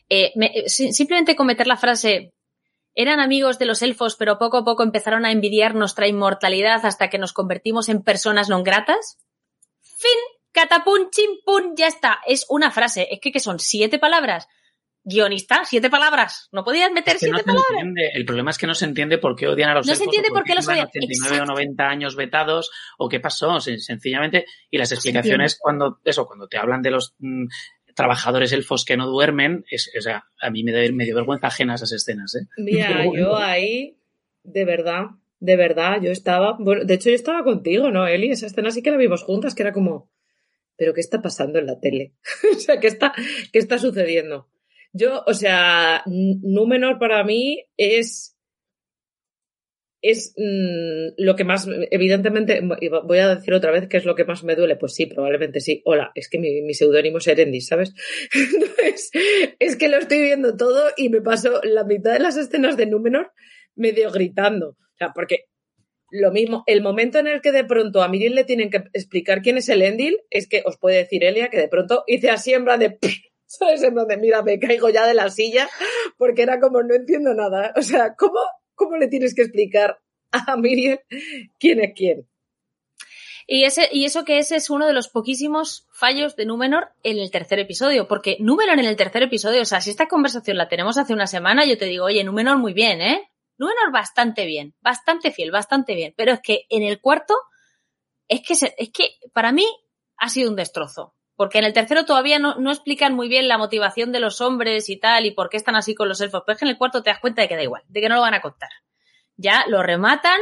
Eh, me- eh, si- simplemente cometer la frase eran amigos de los elfos, pero poco a poco empezaron a envidiar nuestra inmortalidad hasta que nos convertimos en personas non gratas. Fin, catapum, chimpum, ya está. Es una frase. Es que, que son siete palabras. Guionista, siete palabras. No podías meter Es que no siete palabras. entiende. El problema es que no se entiende por qué odian a los No se entiende por qué los odian. 89 o Exacto. 90 años vetados o qué pasó, sen- sencillamente. Y las explicaciones cuando, eso, cuando te hablan de los mm, trabajadores elfos que no duermen, es, o sea, a mí me, da- me dio vergüenza ajena esas escenas, ¿eh? Mira, yo ahí, de verdad, de verdad, yo estaba, bueno, de hecho yo estaba contigo, ¿no, Eli? Esa escena sí que la vimos juntas, que era como, ¿pero qué está pasando en la tele? o sea, ¿qué está, ¿qué está sucediendo? Yo, o sea, Númenor para mí es, es mm, lo que más, evidentemente, voy a decir otra vez que es lo que más me duele, pues sí, probablemente sí. Hola, es que mi, mi seudónimo es Erendis, ¿sabes? Entonces, es que lo estoy viendo todo y me paso la mitad de las escenas de Númenor medio gritando. O sea, porque lo mismo, el momento en el que de pronto a Miriam le tienen que explicar quién es el Endil, es que os puede decir Elia que de pronto hice así en plan de... ¿Sabes? En plan de, mira, me caigo ya de la silla, porque era como, no entiendo nada. O sea, ¿cómo, cómo le tienes que explicar a Miriam quién es quién? Y, ese, y eso que ese es uno de los poquísimos fallos de Númenor en el tercer episodio, porque Númenor en el tercer episodio, o sea, si esta conversación la tenemos hace una semana, yo te digo, oye, Númenor muy bien, ¿eh? Númenor bastante bien, bastante fiel, bastante bien, pero es que en el cuarto, es que, es que para mí ha sido un destrozo. Porque en el tercero todavía no, no, explican muy bien la motivación de los hombres y tal, y por qué están así con los elfos. Pero es que en el cuarto te das cuenta de que da igual, de que no lo van a contar. Ya lo rematan,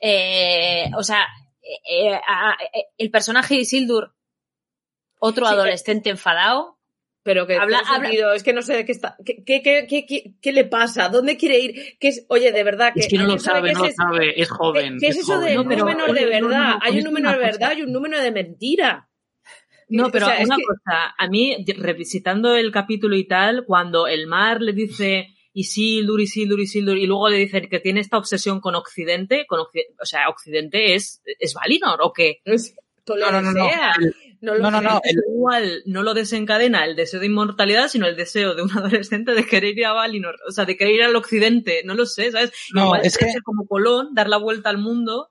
eh, o sea, eh, eh, el personaje de Isildur, otro sí, adolescente enfadado. Pero que habla, habla... es que no sé de qué está, qué, qué, qué, qué, le pasa, dónde quiere ir, ¿Qué es, oye, de verdad que es que no lo sabe, no lo sabe, es joven. ¿Qué es, es eso joven. de no, un número pero, de verdad? no, no, hay un número de verdad y un número de mentira. No, pero o sea, una que... cosa, a mí, revisitando el capítulo y tal, cuando el mar le dice Isildur, Isildur, Isildur, y luego le dicen que tiene esta obsesión con Occidente, con Occidente o sea, Occidente es, es Valinor, ¿o qué? No, no, no, no. No, no, no, no, el... igual no lo desencadena el deseo de inmortalidad, sino el deseo de un adolescente de querer ir a Valinor, o sea, de querer ir al occidente, no lo sé, ¿sabes? No, igual es que... como Colón, dar la vuelta al mundo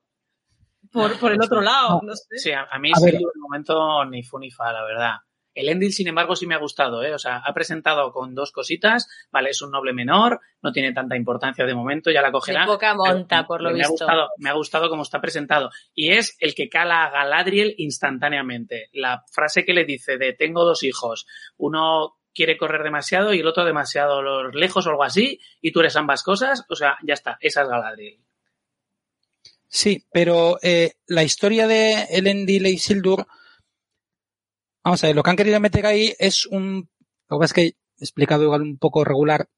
por, por el otro lado, no, sé. Sí, a, a mí sí, en el momento ni fu ni fa, la verdad. El Endil, sin embargo, sí me ha gustado, ¿eh? O sea, ha presentado con dos cositas, vale, es un noble menor, no tiene tanta importancia de momento, ya la cogerá. De poca monta, por lo me visto. Ha gustado, me ha gustado cómo está presentado. Y es el que cala a Galadriel instantáneamente. La frase que le dice de tengo dos hijos, uno quiere correr demasiado y el otro demasiado lejos o algo así, y tú eres ambas cosas, o sea, ya está, esa es Galadriel. Sí, pero eh, la historia de Elendil e Isildur, vamos a ver, lo que han querido meter ahí es un, lo que es que he explicado igual un poco regular,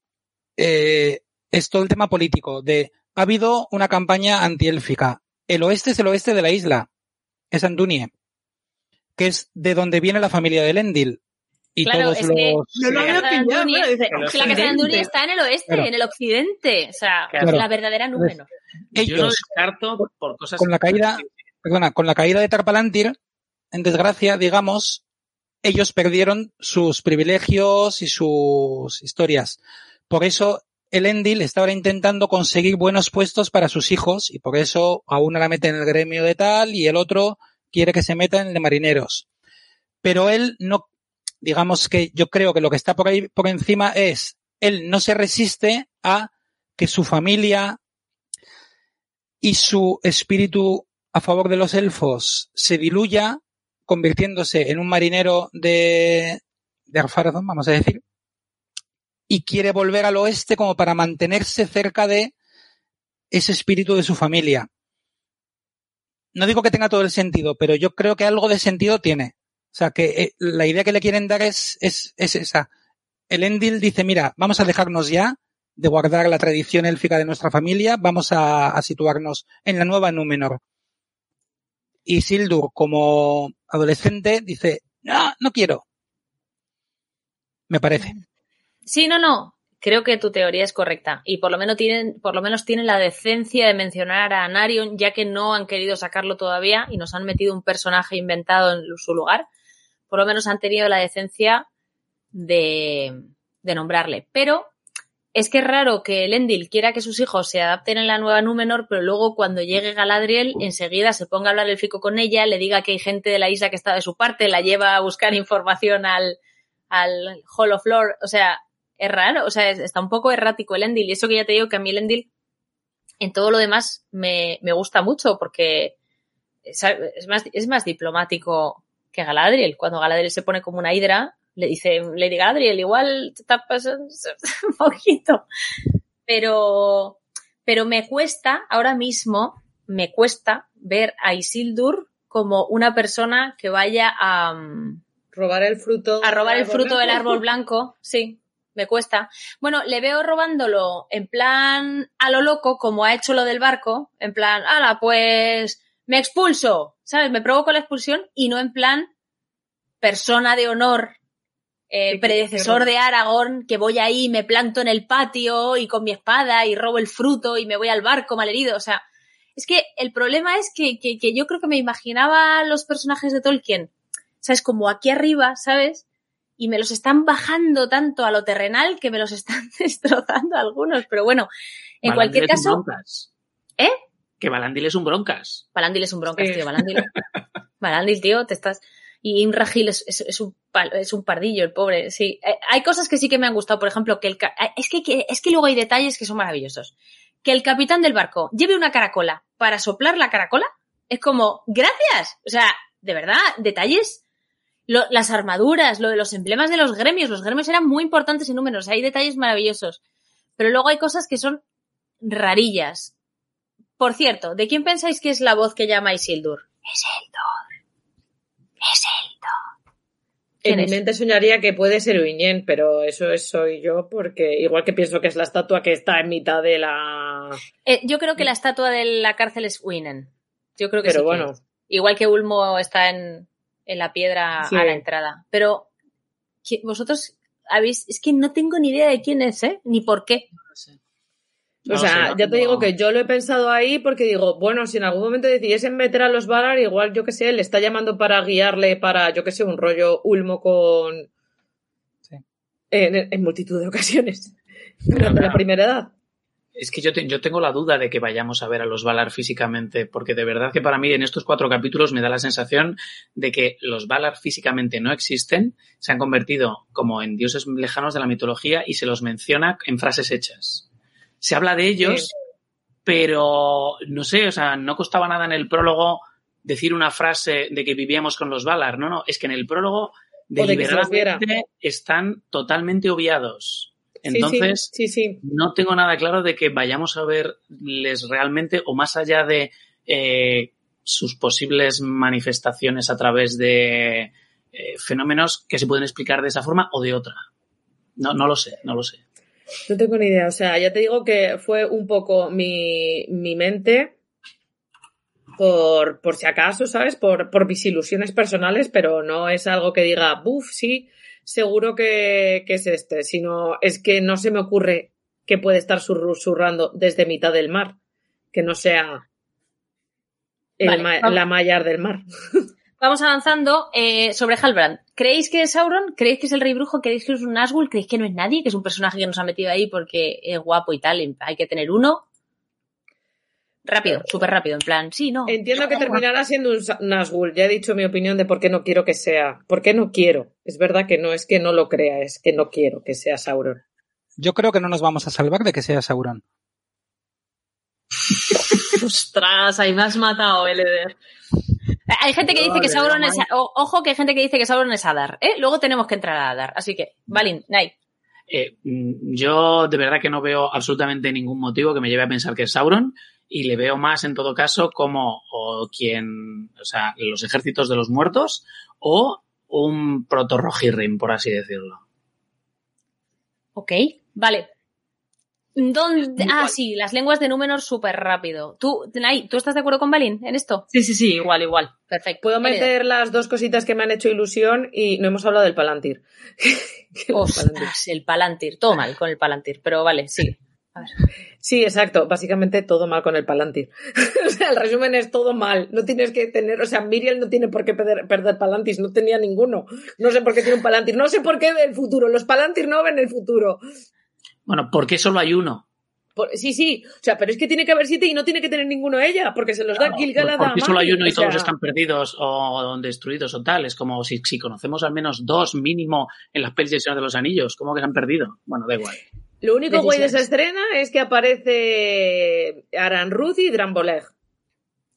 eh, es todo el tema político de, ha habido una campaña antiélfica. El oeste es el oeste de la isla, es Andunie, que es de donde viene la familia de Elendil. Y claro, todos es los... que No pillado, dice, la casa de Andunie está en el oeste, Claro. en el occidente. O sea, Claro. la verdadera Númenor. Yo lo Ellos, descarto por cosas... con la caída, perdona, con la caída de Tarpalantir, en desgracia, digamos, ellos perdieron sus privilegios y sus historias. Por eso el Endil está ahora intentando conseguir buenos puestos para sus hijos y por eso a uno la mete en el gremio de tal y el otro quiere que se meta en el de marineros. Pero él no, digamos que yo creo que lo que está por ahí por encima es, él no se resiste a que su familia y su espíritu a favor de los elfos se diluya, convirtiéndose en un marinero de, de Arfarazón, vamos a decir, y quiere volver al oeste como para mantenerse cerca de ese espíritu de su familia. No digo que tenga todo el sentido, pero yo creo que algo de sentido tiene. O sea, que eh, la idea que le quieren dar es, es, es esa. El Endil dice, mira, vamos a dejarnos ya de guardar la tradición élfica de nuestra familia, vamos a, a situarnos en la nueva Númenor. Y Sildur, como adolescente, dice, no, no quiero. Me parece. Sí, no, no. Creo que tu teoría es correcta. Y por lo menos tienen, por lo menos tienen la decencia de mencionar a Anarion, ya que no han querido sacarlo todavía y nos han metido un personaje inventado en su lugar. Por lo menos han tenido la decencia de, de nombrarle. Pero es que es raro que el Endil quiera que sus hijos se adapten en la nueva Númenor, pero luego cuando llegue Galadriel, enseguida se ponga a hablar el fico con ella, le diga que hay gente de la isla que está de su parte, la lleva a buscar información al, al Hall of Lore. O sea, es raro, o sea, está un poco errático el Endil. Y eso que ya te digo que a mí el Endil, en todo lo demás, me, me gusta mucho porque es, es, más, es más diplomático que Galadriel. Cuando Galadriel se pone como una hidra, le dice Lady Galadriel, igual te está pasando un poquito. Pero, pero me cuesta, ahora mismo, me cuesta ver a Isildur como una persona que vaya a... um, Robar el fruto. A robar el fruto del árbol blanco, sí, me cuesta. Bueno, le veo robándolo en plan a lo loco, como ha hecho lo del barco, en plan, ala, pues me expulso, ¿sabes? Me provoco la expulsión y no en plan persona de honor eh, predecesor de Aragorn, que voy ahí, me planto en el patio y con mi espada y robo el fruto y me voy al barco malherido. O sea, es que el problema es que, que, que yo creo que me imaginaba los personajes de Tolkien, ¿sabes? Como aquí arriba, ¿sabes? Y me los están bajando tanto a lo terrenal que me los están destrozando algunos. Pero bueno, en cualquier caso. ¿Eh? Que Valandil es un broncas. Balandil es un broncas, Sí. tío, Balandil. Balandil, tío, te estás... Y Imrahil es, es, es un es un pardillo, el pobre, sí. Eh, Hay cosas que sí que me han gustado, por ejemplo, que el... eh, Es que, que- es que luego hay detalles que son maravillosos. Que el capitán del barco lleve una caracola para soplar la caracola, es como, gracias. O sea, de verdad, detalles... Lo- las armaduras, lo de los emblemas de los gremios, los gremios eran muy importantes en números, hay detalles maravillosos. Pero luego hay cosas que son rarillas. Por cierto, ¿de quién pensáis que es la voz que llama a Isildur? Es Eldor. Es Eldor. En ¿Quién mi mente soñaría que puede ser Uñén, pero eso es, soy yo porque igual que pienso que es la estatua que está en mitad de la... Eh, yo creo que la estatua de la cárcel es Winen. Yo creo que Pero sí que bueno, es. Igual que Ulmo está en, en la piedra Sí. a la entrada. Pero ¿qui- vosotros habéis... Es que no tengo ni idea de quién es, ¿eh? Ni por qué. No sé. O sea, no ya te digo que yo lo he pensado ahí porque digo, bueno, si en algún momento decidiesen meter a los Valar, igual yo que sé, le está llamando para guiarle para, yo que sé, un rollo Ulmo con... Sí. En, en multitud de ocasiones. Durante la primera edad. Es que yo, te- yo tengo la duda de que vayamos a ver a los Valar físicamente, porque de verdad que para mí en estos cuatro capítulos me da la sensación de que los Valar físicamente no existen, se han convertido como en dioses lejanos de la mitología y se los menciona en frases hechas. Se habla de ellos, Sí. pero no sé, o sea, no costaba nada en el prólogo decir una frase de que vivíamos con los Valar, no, no, es que en el prólogo de deliberadamente están totalmente obviados. Entonces, sí, sí, sí. no tengo nada claro de que vayamos a verles realmente o más allá de eh, sus posibles manifestaciones a través de eh, fenómenos que se pueden explicar de esa forma o de otra. No, no lo sé, no lo sé. No tengo ni idea. O sea, ya te digo que fue un poco mi, mi mente por, por si acaso, ¿sabes? Por, por mis ilusiones personales, pero no es algo que diga, buf, sí, seguro que, que es este, sino es que no se me ocurre que puede estar susurrando desde mitad del mar, que no sea el Vale, ma- vamos. la mallar del mar. Vamos avanzando eh, sobre Halbrand. ¿Creéis que es Sauron? ¿Creéis que es el rey brujo? ¿Creéis que es un Nazgûl? ¿Creéis que no es nadie? ¿Que es un personaje que nos ha metido ahí porque es guapo y tal? y Hay que tener uno. Rápido, súper rápido. En plan, sí, no. Entiendo que terminará siendo un Nazgûl. Ya he dicho mi opinión de por qué no quiero que sea. ¿Por qué no quiero? Es verdad que no es que no lo crea, es que no quiero que sea Sauron. Yo creo que no nos vamos a salvar de que sea Sauron. Ostras, ahí me has matado, Eleder. Hay gente que dice que Sauron es... o- ojo que hay gente que dice que Sauron es Adar. ¿eh? Luego tenemos que entrar a Adar. Así que, Valin, Nai. Eh, mm, yo de verdad que no veo absolutamente ningún motivo que me lleve a pensar que es Sauron y le veo más en todo caso como o quien, o sea, los ejércitos de los muertos o un proto-Rohirrim, por así decirlo. Ok, vale. ¿Dónde? Ah, sí, las lenguas de Númenor súper rápido. ¿Tú, Nai, ¿tú estás de acuerdo con Valin en esto? Sí, sí, sí, igual, igual. Perfecto. Puedo meter las dos cositas que me han hecho ilusión y no hemos hablado del Palantir. El Palantir. El Palantir. Todo mal con el Palantir, pero vale, sí. A ver. Sí, exacto. Básicamente todo mal con el Palantir. o sea, el resumen es todo mal. No tienes que tener, o sea, Miriel no tiene por qué perder, perder Palantis, no tenía ninguno. No sé por qué tiene un Palantir, no sé por qué ve el futuro. Los Palantir no ven el futuro. Bueno, ¿por qué solo hay uno? Por- sí, sí. O sea, pero es que tiene que haber siete y no tiene que tener ninguno ella, porque se los da Gilgalad a ¿Por qué solo hay uno y o sea, todos están perdidos o destruidos o tal? Es como si, si conocemos al menos dos mínimo en las pelis Señor de los Anillos. ¿Cómo que se han perdido? Bueno, da igual. Lo único guay de esa estrena es que aparece Aran Ruth y Dramboleg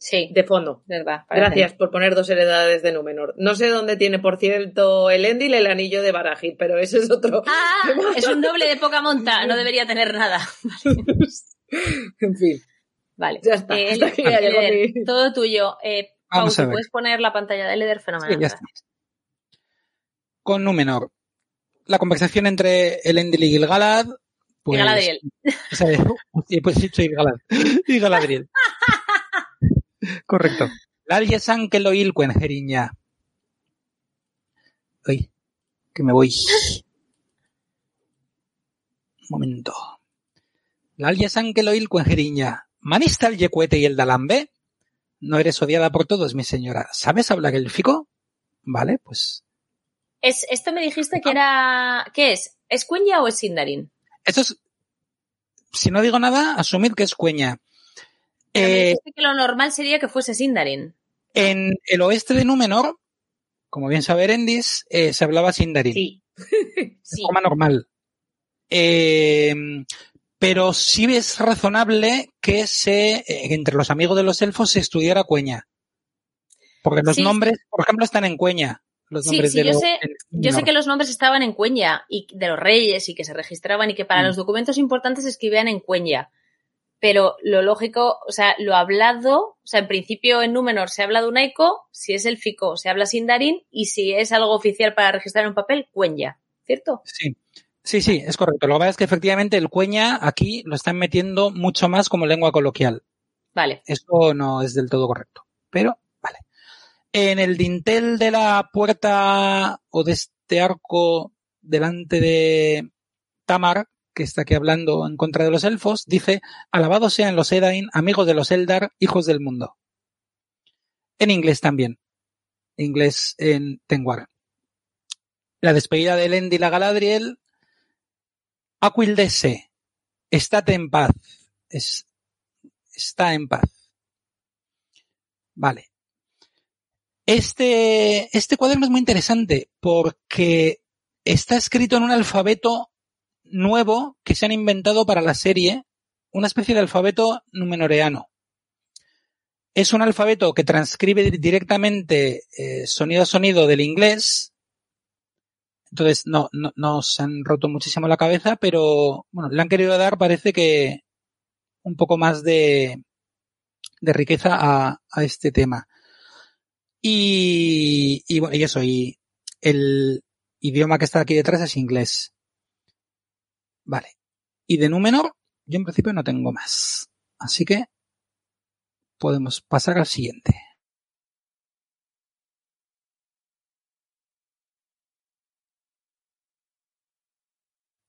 Sí, de fondo. verdad. parece. Gracias por poner dos heredades de Númenor. No sé dónde tiene, por cierto, el Endil el anillo de Barajit, pero ese es otro. Ah, es un doble de poca monta, no debería tener nada. en fin. Vale. Ya está, Eh, hasta aquí ya llegó Eleder, mi- todo tuyo. Eh, Pau, Vamos a ¿te ver. puedes poner la pantalla de Leder fenomenal. Sí, ya está. gracias. Con Númenor. La conversación entre Elendil y Gilgalad. Pues, Y Galadriel. o sea, pues sí, soy Gilgalad. Y Galadriel. Correcto. Lal yesan que lo ilquen, jeriña. Uy. que me voy. Un momento. La aliesan que lo il cuenjeriña. ¿Manista el yecuete y el dalambe? No eres odiada por todos, mi señora. ¿Sabes hablar élfico? Vale, pues. Es, esto me dijiste que era. ¿Qué es? ¿Es Cuenya o es Sindarin? Esto es. Si no digo nada, asumid que es cueña. Pero me Eh, dijiste que lo normal sería que fuese Sindarin. en el oeste de Númenor, como bien sabe Erendis, eh, se hablaba Sindarin. Sí. de Sí. forma normal. Eh, pero sí es razonable que se, eh, entre los amigos de los elfos se estudiara cueña. Porque los Sí. nombres, por ejemplo, están en cueña. Los Sí, nombres sí, de yo los- sé- Yo sé que los nombres estaban en Cuenya y de los reyes y que se registraban y que para Mm. los documentos importantes se escribían en Cuenya. Pero lo lógico, o sea, lo hablado, o sea, en principio en Númenor se habla Dunaico, si es élfico se habla Sindarin y si es algo oficial para registrar un papel, Cuenya, ¿cierto? Sí. Sí, sí, es correcto. Lo que pasa es que efectivamente el cueña aquí lo están metiendo mucho más como lengua coloquial. Vale. Eso no es del todo correcto. Pero, vale. En el dintel de la puerta o de este arco delante de Tamar, que está aquí hablando en contra de los elfos, dice, alabados sean los Edain, amigos de los Eldar, hijos del mundo. En inglés también. Inglés en Tengwar. La despedida de Elend y la Galadriel. Aquildese. Estate en paz. Es, está en paz. Vale. Este, este cuaderno es muy interesante porque está escrito en un alfabeto nuevo que se han inventado para la serie, una especie de alfabeto numenoreano. Es un alfabeto que transcribe di- directamente eh, sonido a sonido del inglés. Entonces no, no, no se han roto muchísimo la cabeza, pero bueno, le han querido dar, parece que un poco más de, de riqueza a, a este tema. Y, y bueno, y eso, y el idioma que está aquí detrás es inglés. Vale. Y de Númenor, yo en principio no tengo más. Así que podemos pasar al siguiente.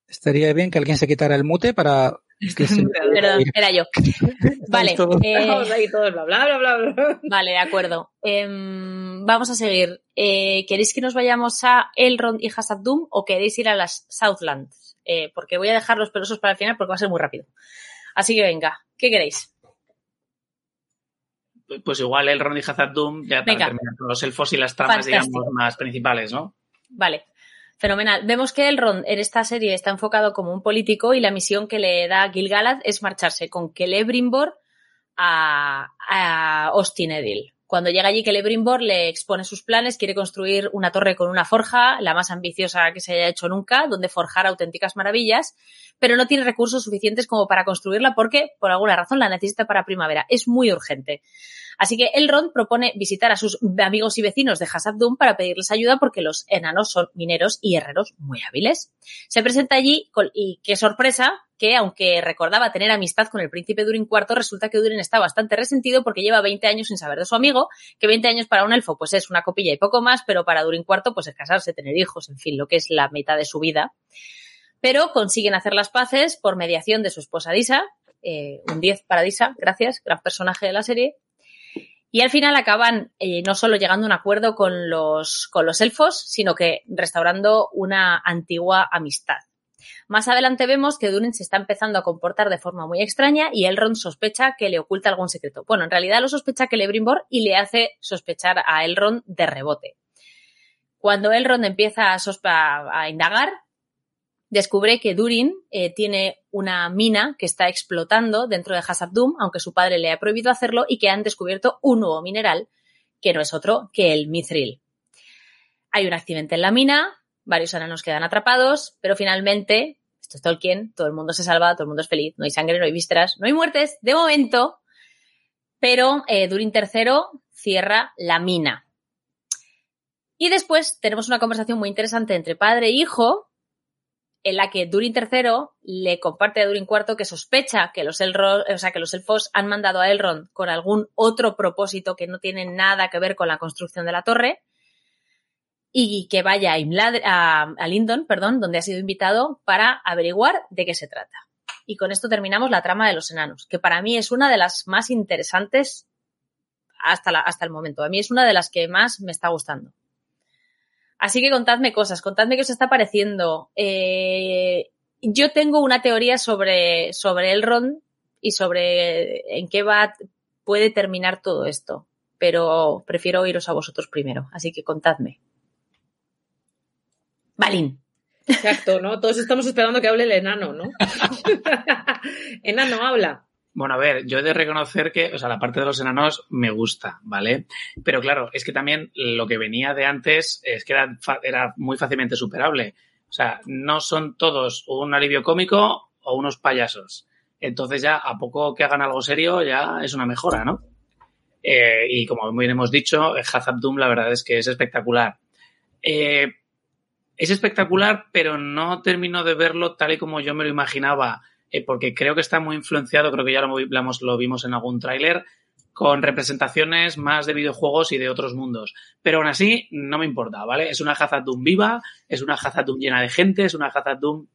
Estaría bien que alguien se quitara el mute para que se Perdón, era yo. Vale. eh, Estamos ahí todos, bla, bla, bla, bla, bla. Vale, de acuerdo. Em, vamos a seguir. Eh, ¿Queréis que nos vayamos a Elrond y Hasabdum o queréis ir a las Southlands? Eh, porque voy a dejar los pelosos para el final porque va a ser muy rápido. Así que venga, ¿qué queréis? Pues igual el Ron y Hazard-Dum ya para Venga. terminar con los elfos y las tramas, Fantástico. digamos, más principales, ¿no? Vale, fenomenal. Vemos que Elrond en esta serie está enfocado como un político y la misión que le da Gil-galad es marcharse con Celebrimbor a, a Ostin Edil. Cuando llega allí, Celebrimbor le expone sus planes, quiere construir una torre con una forja, la más ambiciosa que se haya hecho nunca, donde forjar auténticas maravillas, pero no tiene recursos suficientes como para construirla porque, por alguna razón, la necesita para primavera. Es muy urgente. Así que Elrond propone visitar a sus amigos y vecinos de Hasabdum para pedirles ayuda porque los enanos son mineros y herreros muy hábiles. Se presenta allí y qué sorpresa que, aunque recordaba tener amistad con el príncipe Durin IV, resulta que Durin está bastante resentido porque lleva 20 años sin saber de su amigo, que 20 años para un elfo pues es una copilla y poco más, pero para Durin IV pues es casarse, tener hijos, en fin, lo que es la mitad de su vida. Pero consiguen hacer las paces por mediación de su esposa Disa, eh, un 10 para Disa, gracias, gran personaje de la serie, y al final acaban eh, no solo llegando a un acuerdo con los, con los elfos, sino que restaurando una antigua amistad. Más adelante vemos que Durin se está empezando a comportar de forma muy extraña y Elrond sospecha que le oculta algún secreto. Bueno, en realidad lo sospecha que Celebrimbor y le hace sospechar a Elrond de rebote. Cuando Elrond empieza a, a indagar, descubre que Durin eh, tiene una mina que está explotando dentro de Hasabdum, aunque su padre le ha prohibido hacerlo, y que han descubierto un nuevo mineral, que no es otro que el mithril. Hay un accidente en la mina, varios enanos quedan atrapados, pero finalmente, esto es Tolkien, todo el mundo se salva, todo el mundo es feliz, no hay sangre, no hay vísceras, no hay muertes, de momento, pero eh, Durin III cierra la mina. Y después tenemos una conversación muy interesante entre padre e hijo, en la que Durin III le comparte a Durin IV que sospecha que los, o sea, los elfos han mandado a Elrond con algún otro propósito que no tiene nada que ver con la construcción de la torre. y que vaya a, Lindon, perdón, donde ha sido invitado para averiguar de qué se trata. Y con esto terminamos la trama de los enanos, que para mí es una de las más interesantes hasta, hasta el momento. A mí es una de las que más me está gustando. Así que contadme cosas, contadme qué os está pareciendo. Eh, yo tengo una teoría sobre, sobre Elrond y sobre en qué va, puede terminar todo esto, pero prefiero oíros a vosotros primero, así que contadme. Balín. Exacto, ¿no? Todos estamos esperando que hable el enano, ¿no? enano, habla. Bueno, a ver, yo he de reconocer que, o sea, la parte de los enanos me gusta, ¿vale? Pero claro, es que también lo que venía de antes es que era, muy fácilmente superable. O sea, no son todos un alivio cómico o unos payasos. Entonces ya, a poco que hagan algo serio, ya es una mejora, ¿no? Eh, y como bien hemos dicho, Hazab Doom la verdad es que es espectacular. Eh, es espectacular, pero no termino de verlo tal y como yo me lo imaginaba eh, porque creo que está muy influenciado, creo que ya lo, vimos, lo vimos en algún tráiler, con representaciones más de videojuegos y de otros mundos. Pero aún así, no me importa, ¿vale? Es una Hazard Doom viva, es una Hazard Doom llena de gente, es una Hazard Doom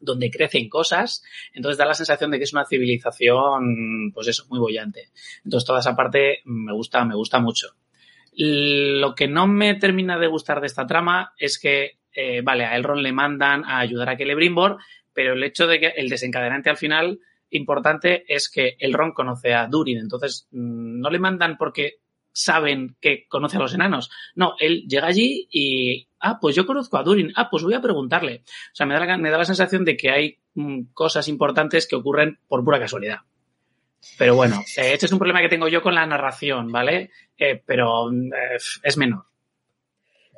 donde crecen cosas, entonces da la sensación de que es una civilización, pues eso, muy bollante. Entonces toda esa parte me gusta, me gusta mucho. Lo que no me termina de gustar de esta trama es que, eh, vale, a Elrond le mandan a ayudar a Celebrimbor, pero el hecho de que el desencadenante al final importante es que Elrond conoce a Durin, entonces mm, no le mandan porque saben que conoce a los enanos. No, él llega allí y, ah, pues yo conozco a Durin, ah, pues voy a preguntarle. O sea, me da la, me da la sensación de que hay mm, cosas importantes que ocurren por pura casualidad. Pero bueno, eh, este es un problema que tengo yo con la narración, ¿vale? Eh, pero mm, eh, es menor.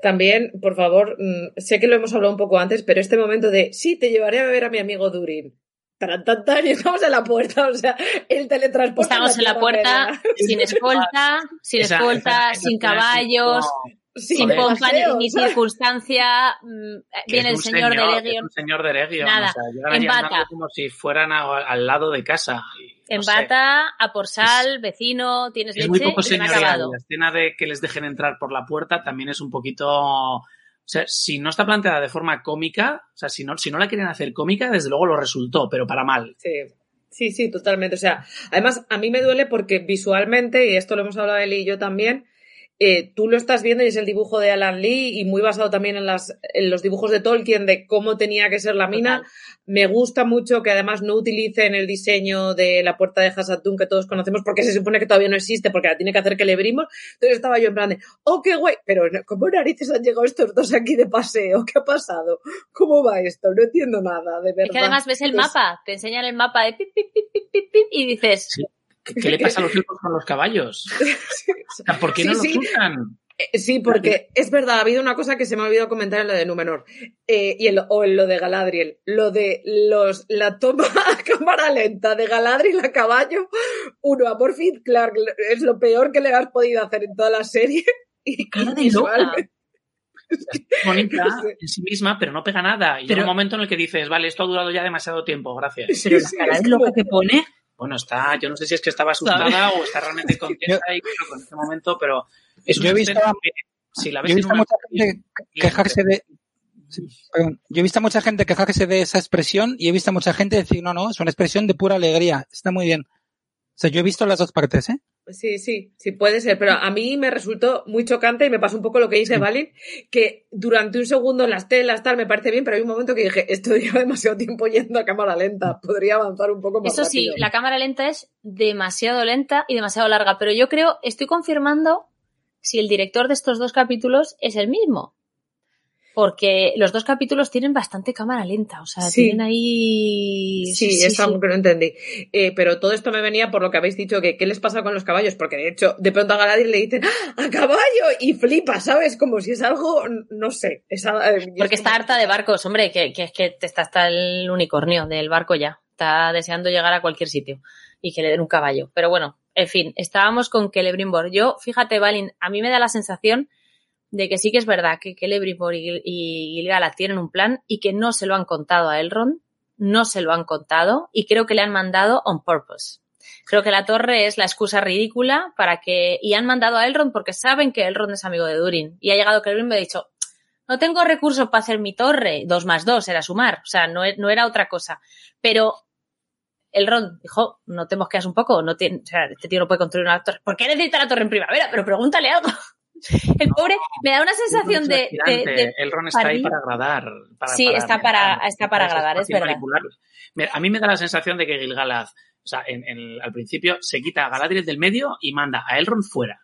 También, por favor, mm, sé que lo hemos hablado un poco antes, pero este momento de sí, te llevaré a ver a mi amigo Durin. Y estamos en la puerta, o sea, el teletransporte. Estamos en la puerta, Media. sin escolta, sin Esa- escolta, esa- esa sin caballos, Sí, sin pompa ni, circunstancia. mm, que Viene el un señor, de es Legion. un señor de Legion. Nada, o sea, llegan como si fueran a- al lado de casa. y En no sé. bata, a por sal, vecino, tienes Es muy leche poco y se me ha señorial. acabado. La escena de que les dejen entrar por la puerta también es un poquito. O sea, si no está planteada de forma cómica, o sea, si no, si no la quieren hacer cómica, desde luego lo resultó, pero para mal. Sí. Sí, sí, totalmente. O sea, además, a mí me duele porque visualmente, y esto lo hemos hablado él y yo también, eh, tú lo estás viendo y es el dibujo de Alan Lee y muy basado también en, las, en los dibujos de Tolkien de cómo tenía que ser la mina. Total. Me gusta mucho que además no utilicen el diseño de la puerta de Hasatun que todos conocemos porque se supone que todavía no existe porque la tiene que hacer que le brimos. Entonces estaba yo en plan de, oh, qué guay, pero ¿cómo narices han llegado estos dos aquí de paseo? ¿Qué ha pasado? ¿Cómo va esto? No entiendo nada, de verdad. Es que además ves el Entonces, mapa, te enseñan el mapa de pip, pip, pip, pip, pip, pip, y dices, Sí. ¿Qué, qué le pasa a los elfos con los caballos? O sea, ¿Por qué Sí, no sí. los usan? Eh, Sí, porque es verdad, ha habido una cosa que se me ha olvidado comentar en lo de Númenor eh, y en lo, o en lo de Galadriel, lo de los la toma a cámara lenta de Galadriel a caballo, uno a por fin, Clark, es lo peor que le has podido hacer en toda la serie y, Cara de loca. visualmente- bonita No sé. en sí misma, pero no pega nada. Y Pero- llega un momento en el que dices, vale, esto ha durado ya demasiado tiempo, gracias. Pero la Sí, cara es de loca que pone. Bueno, está, yo no sé si es que estaba asustada o está realmente contenta y creo con este momento, pero es Yo he visto- que, si la ves Yo he visto una- mucha gente quejarse de. sí, perdón. Yo he visto a mucha gente quejarse de esa expresión y he visto a mucha gente decir, no, no, es una expresión de pura alegría. Está muy bien. O sea, yo he visto las dos partes, ¿eh? Sí, sí, sí puede ser, pero a mí me resultó muy chocante y me pasó un poco lo que dice. Valin, que durante un segundo las telas tal me parece bien, pero hay un momento que dije, esto lleva demasiado tiempo yendo a cámara lenta, podría avanzar un poco más Eso sí, la cámara lenta es demasiado lenta y demasiado larga, pero yo creo, estoy confirmando si el director de estos dos capítulos es el mismo. Porque los dos capítulos tienen bastante cámara lenta, o sea, Sí. tienen ahí... Sí, es algo que no entendí. Eh, pero todo esto me venía por lo que habéis dicho, que qué les pasa con los caballos, porque de hecho, de pronto a Galadriel le dicen ¡Ah, ¡A caballo! Y flipa, ¿sabes? Como si es algo, no sé. Es, eh, Porque es está harta de barcos, hombre, que, que es que te está hasta el unicornio del barco ya. Está deseando llegar a cualquier sitio y que le den un caballo. Pero bueno, en fin, estábamos con Celebrimbor. Yo, fíjate, Valin, a mí me da la sensación de que sí que es verdad que Celebrimbor y, Gilgalad tienen un plan y que no se lo han contado a Elrond, no se lo han contado y creo que le han mandado on purpose. Creo que la torre es la excusa ridícula para que... Y han mandado a Elrond porque saben que Elrond es amigo de Durin. Y ha llegado Celebrimbor y ha dicho, no tengo recursos para hacer mi torre, dos más dos era sumar, o sea, no, e, no era otra cosa. Pero el Ron dijo, no te mosqueas un poco, no tiene, o sea, este tío no puede construir una torre. ¿Por qué necesita la torre en primavera? Pero pregúntale algo. El pobre me da una sensación de, de, de El Ron está ahí para agradar. para- Sí, está para- está para agradar, es verdad. Mira, a mí me da la sensación de que Gilgalad, o sea, en, en- al principio se quita a Galadriel del medio y manda a Elrond fuera.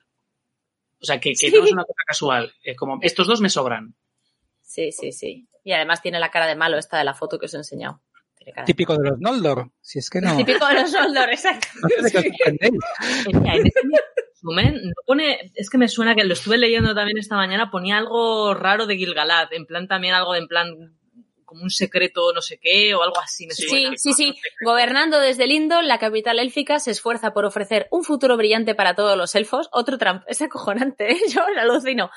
O sea, que, que Sí. no es una cosa casual. Es como, estos dos me sobran. Sí, sí, sí. Y además tiene la cara de malo esta de la foto que os he enseñado. Típico de los Noldor. Si es que no. Típico de los Noldor, exacto. No sé de qué os resumen no pone, es que me suena que lo estuve leyendo también esta mañana, ponía algo raro de Gilgalad, en plan también algo de en plan como un secreto no sé qué o algo así me Sí, suena. sí, sí. Gobernando desde Lindon, la capital élfica se esfuerza por ofrecer un futuro brillante para todos los elfos. Otro Trump. Es acojonante, ¿eh? yo lo alucino.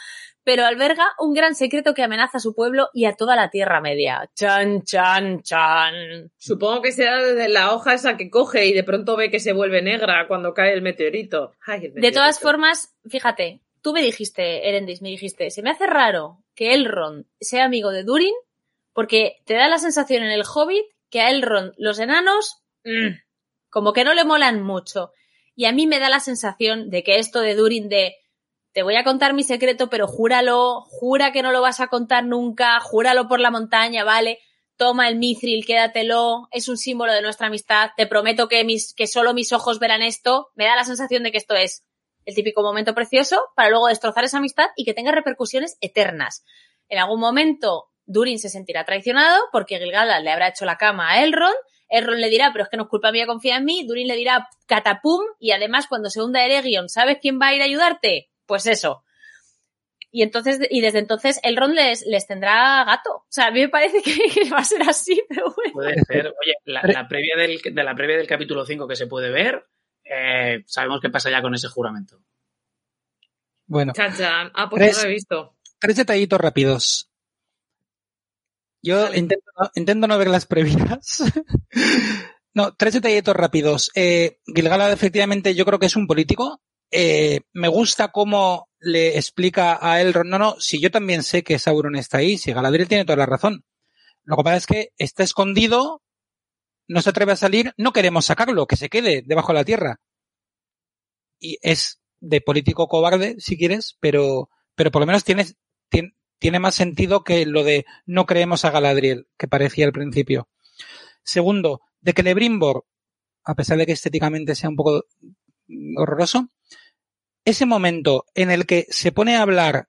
Pero alberga un gran secreto que amenaza a su pueblo y a toda la Tierra Media. Chan, chan, chan. Supongo que será desde la hoja esa que coge y de pronto ve que se vuelve negra cuando cae el meteorito. Ay, el De todas formas, fíjate, tú me dijiste, Erendis, me dijiste, se me hace raro que Elrond sea amigo de Durin porque te da la sensación en el Hobbit que a Elrond los enanos mm, como que no le molan mucho. Y a mí me da la sensación de que esto de Durin de te voy a contar mi secreto, pero júralo, jura que no lo vas a contar nunca, júralo por la montaña, ¿vale? Toma el mithril, quédatelo, es un símbolo de nuestra amistad, te prometo que mis, que solo mis ojos verán esto. Me da la sensación de que esto es el típico momento precioso para luego destrozar esa amistad y que tenga repercusiones eternas. En algún momento Durin se sentirá traicionado porque Gilgalad le habrá hecho la cama a Elrond. Elrond le dirá, pero es que no es culpa mía, confía en mí. Durin le dirá, catapum. Y además, cuando se hunda Eregion, ¿sabes quién va a ir a ayudarte? Pues eso. Y entonces, y desde entonces Elrond les, les tendrá gato. O sea, a mí me parece que va a ser así, pero bueno. Puede ser. Oye, la, la previa del, de la previa del capítulo 5 que se puede ver, eh, sabemos qué pasa ya con ese juramento. Bueno, chan. Ah, pues Tres. no lo he visto. tres detallitos rápidos. Yo Vale. intento, no- intento no ver las previas. no, tres detallitos rápidos. Eh, Gilgalad efectivamente yo creo que es un político. Eh, me gusta cómo le explica a Elrond, no, no, si yo también sé que Sauron está ahí, si Galadriel tiene toda la razón. Lo que pasa es que está escondido, no se atreve a salir, no queremos sacarlo, que se quede debajo de la tierra. Y es de político cobarde, si quieres, pero, pero por lo menos tiene, tiene, tiene más sentido que lo de no creemos a Galadriel, que parecía al principio. Segundo, de que Lebrimbor, a pesar de que estéticamente sea un poco horroroso, ese momento en el que se pone a hablar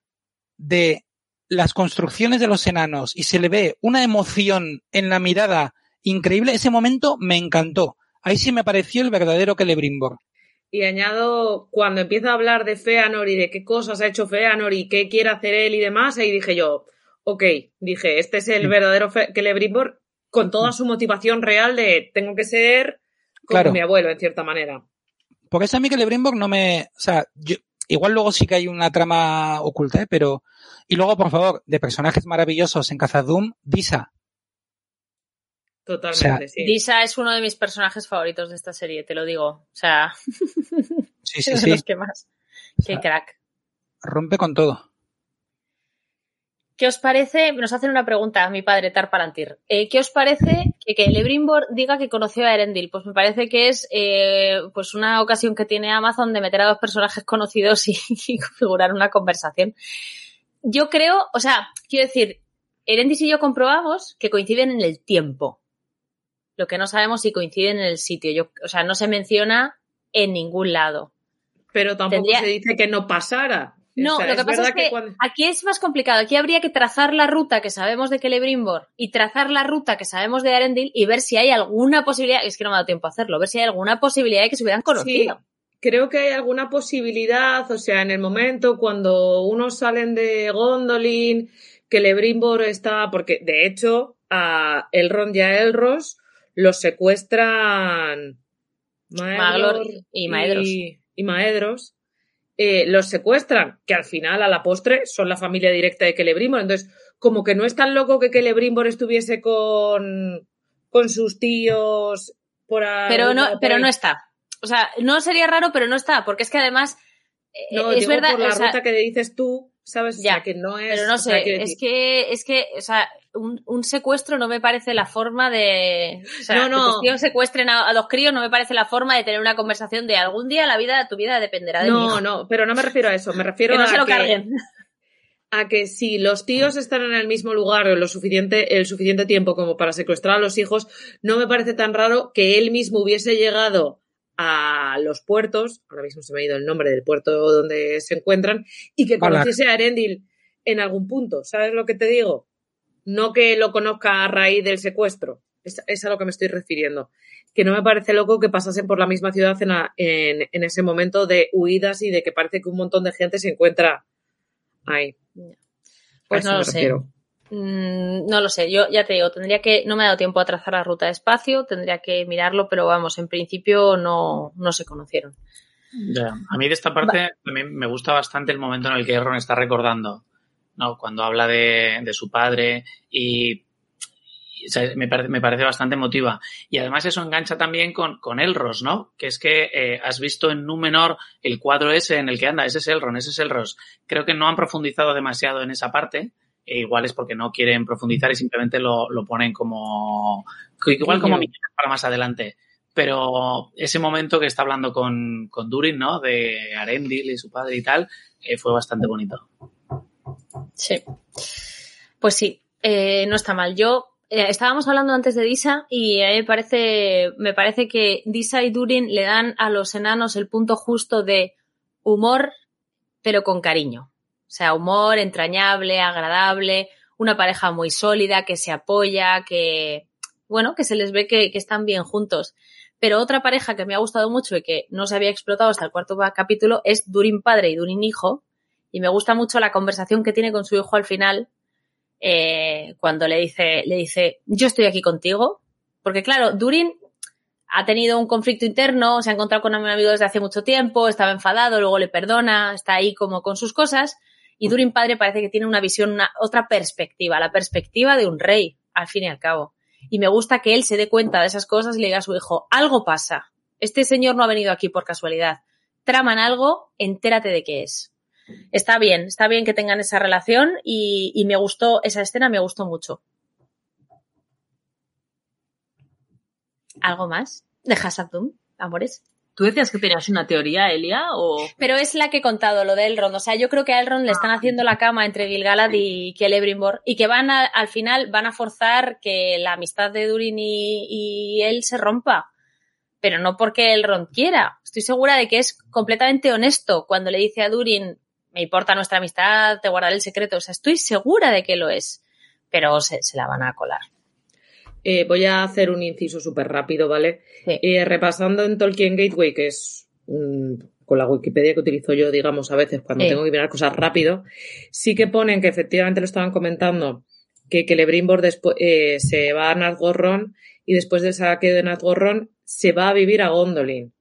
de las construcciones de los enanos y se le ve una emoción en la mirada increíble, ese momento me encantó. Ahí sí me pareció el verdadero Celebrimbor. Y añado, cuando empieza a hablar de Feanor y de qué cosas ha hecho Feanor y qué quiere hacer él y demás, ahí dije yo, ok, dije, este es el verdadero Celebrimbor con toda su motivación real de tengo que ser como Claro. mi abuelo, en cierta manera. Porque ese a mí Celebrimbor no me, o sea, yo, igual luego sí que hay una trama oculta, ¿eh? pero, y luego, por favor, de personajes maravillosos en Cazadum, Disa. Totalmente, O sea, sí. Disa es uno de mis personajes favoritos de esta serie, te lo digo. O sea, Sí, sí, es de sí. los que más. O Qué sea, crack. rompe con todo. ¿Qué os parece? Nos hacen una pregunta a mi padre Tarpalantir. Eh, ¿Qué os parece que, que Lebrimbor diga que conoció a Erendil? Pues me parece que es eh, pues una ocasión que tiene Amazon de meter a dos personajes conocidos y, y configurar una conversación. Yo creo, o sea, quiero decir, Erendis y yo comprobamos que coinciden en el tiempo. Lo que no sabemos si coinciden en el sitio. Yo, o sea, no se menciona en ningún lado. Pero tampoco tendría- se dice que no pasara. No, O sea, lo que pasa es que, cuando- aquí es más complicado. Aquí habría que trazar la ruta que sabemos de Celebrimbor y trazar la ruta que sabemos de Arendil y ver si hay alguna posibilidad, es que no me ha dado tiempo a hacerlo, ver si hay alguna posibilidad de que se hubieran conocido. Creo que hay alguna posibilidad, o sea, en el momento cuando unos salen de Gondolin, que Lebrimbor está, porque de hecho a Elrond y a Elros los secuestran Maglor y Maedros. Y, y Maedros. Eh, los secuestran, que al final, a la postre, son la familia directa de Celebrimbor. Entonces, como que no es tan loco que Celebrimbor estuviese con, con sus tíos por ahí. Pero no, por pero ahí. no está. O sea, no sería raro, pero no está, porque es que además eh, No, es digo verdad, por la o sea, ruta que dices tú, ¿sabes? Ya, o sea, que no es... Pero no o sea, sé, es decir- que, es que, o sea, un, un secuestro no me parece la forma de. O sea, No, que no. tus tíos secuestren a, a dos críos no me parece la forma de tener una conversación de algún día la vida, tu vida dependerá de No, hijo. no, pero no me refiero a eso, me refiero que no a se lo que, carguen. a que si los tíos están en el mismo lugar lo suficiente, el suficiente tiempo como para secuestrar a los hijos, no me parece tan raro que él mismo hubiese llegado a los puertos, ahora mismo se me ha ido el nombre del puerto donde se encuentran, y que conociese a Erendil en algún punto, ¿sabes lo que te digo? No que lo conozca a raíz del secuestro, es, es a lo que me estoy refiriendo. Que no me parece loco que pasasen por la misma ciudad en, a- en- en ese momento de huidas y de que parece que un montón de gente se encuentra ahí. Pues no lo sé. Mm, no lo sé, yo ya te digo, tendría que, no me ha dado tiempo a trazar la ruta despacio, tendría que mirarlo, pero vamos, en principio no, no se conocieron. Ya. A mí de esta parte también me gusta bastante el momento en el que Ron está recordando, ¿no? Cuando habla de, de su padre y, y, o sea, me, parece, me parece bastante emotiva. Y además eso engancha también con, con Elros, ¿no? Que es que eh, has visto en Númenor el cuadro ese en el que anda, ese es Elrond, ese es Elros. Creo que no han profundizado demasiado en esa parte. E igual es porque no quieren profundizar y simplemente lo, lo ponen como, igual como para más adelante pero ese momento que está hablando con, con Durin, ¿no? De Arendil y su padre y tal, eh, fue bastante bonito. Sí. Pues sí, eh, no está mal. Yo eh, estábamos hablando antes de Disa y a mí me parece, me parece que Disa y Durin le dan a los enanos el punto justo de humor, pero con cariño. O sea, humor entrañable, agradable, una pareja muy sólida que se apoya, que, bueno, que se les ve que están bien juntos. Pero otra pareja que me ha gustado mucho y que no se había explotado hasta el cuarto capítulo es Durin padre y Durin hijo. Y me gusta mucho la conversación que tiene con su hijo al final, eh, cuando le dice, le dice, yo estoy aquí contigo. Porque claro, Durin ha tenido un conflicto interno, se ha encontrado con un amigo desde hace mucho tiempo, estaba enfadado, luego le perdona, está ahí como con sus cosas. Y Durin padre parece que tiene una visión, una, otra perspectiva, la perspectiva de un rey, al fin y al cabo. Y me gusta que él se dé cuenta de esas cosas y le diga a su hijo, algo pasa. Este señor no ha venido aquí por casualidad. Traman algo, entérate de qué es. Está bien, está bien que tengan esa relación y, y me gustó, esa escena me gustó mucho. ¿Algo más? ¿De Hassadum, amores? ¿Tú decías que tenías una teoría, Elia? O... Pero es la que he contado, lo de Elrond. O sea, yo creo que a Elrond le están haciendo la cama entre Gilgalad y Celebrimbor y que van a, al final van a forzar que la amistad de Durin y, y él se rompa. Pero no porque Elrond quiera. Estoy segura de que es completamente honesto cuando le dice a Durin, me importa nuestra amistad, te guardaré el secreto. O sea, estoy segura de que lo es. Pero se, se la van a colar. Eh, voy a hacer un inciso súper rápido, ¿vale? Sí. Eh, repasando en Tolkien Gateway, que es un- con la Wikipedia que utilizo yo, digamos, a veces cuando Sí. tengo que mirar cosas rápido, sí que ponen que efectivamente lo estaban comentando, que Celebrimbor después eh, se va a Nazgorron y después del saqueo de Nazgorron se va a vivir a Gondolin.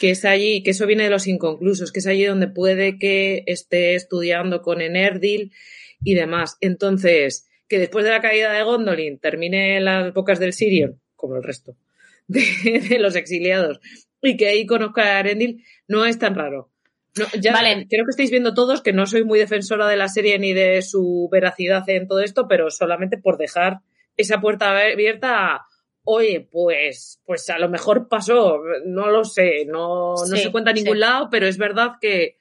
Que es allí, que eso viene de los inconclusos, que es allí donde puede que esté estudiando con Enerdil y demás. Entonces, que después de la caída de Gondolin termine en las bocas del Sirion, como el resto de, de los exiliados, y que ahí conozca a Arendil, no es tan raro. No, ya Vale. creo que estáis viendo todos que no soy muy defensora de la serie ni de su veracidad en todo esto, pero solamente por dejar esa puerta abierta a, oye, pues, pues a lo mejor pasó, no lo sé, no, no Sí, se cuenta en ningún sí. lado, pero es verdad que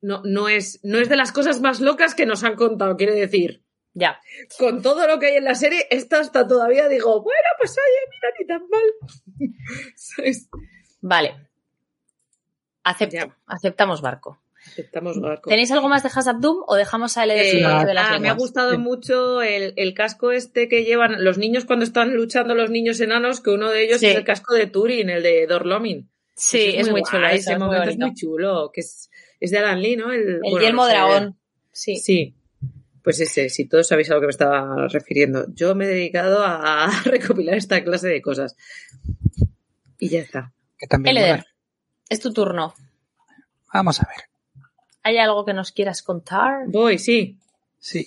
no, no, es, no es de las cosas más locas que nos han contado, quiere decir. Ya. Con todo lo que hay en la serie, esta hasta todavía digo, bueno, pues oye, mira, ni tan mal. Vale. Acepto. Aceptamos barco. Barco. ¿Tenéis algo más de Hasabdum o dejamos a él Eh, de de las ah, me ha gustado Sí. mucho el, el casco este que llevan los niños cuando están luchando los niños enanos, que uno de ellos Sí. es el casco de Turin, el de Dorlomin. Sí, es, muy chulo. guay, Ese es muy momento es bonito. muy chulo, que es, es de Alan Lee, ¿no? El, El bueno, yelmo no sé, dragón. Sí. Sí. Pues ese, si todos sabéis a lo que me estaba refiriendo. Yo me he dedicado a recopilar esta clase de cosas. Y ya está. Que también es tu turno. Vamos a ver. ¿Hay algo que nos quieras contar? Voy, sí. Sí.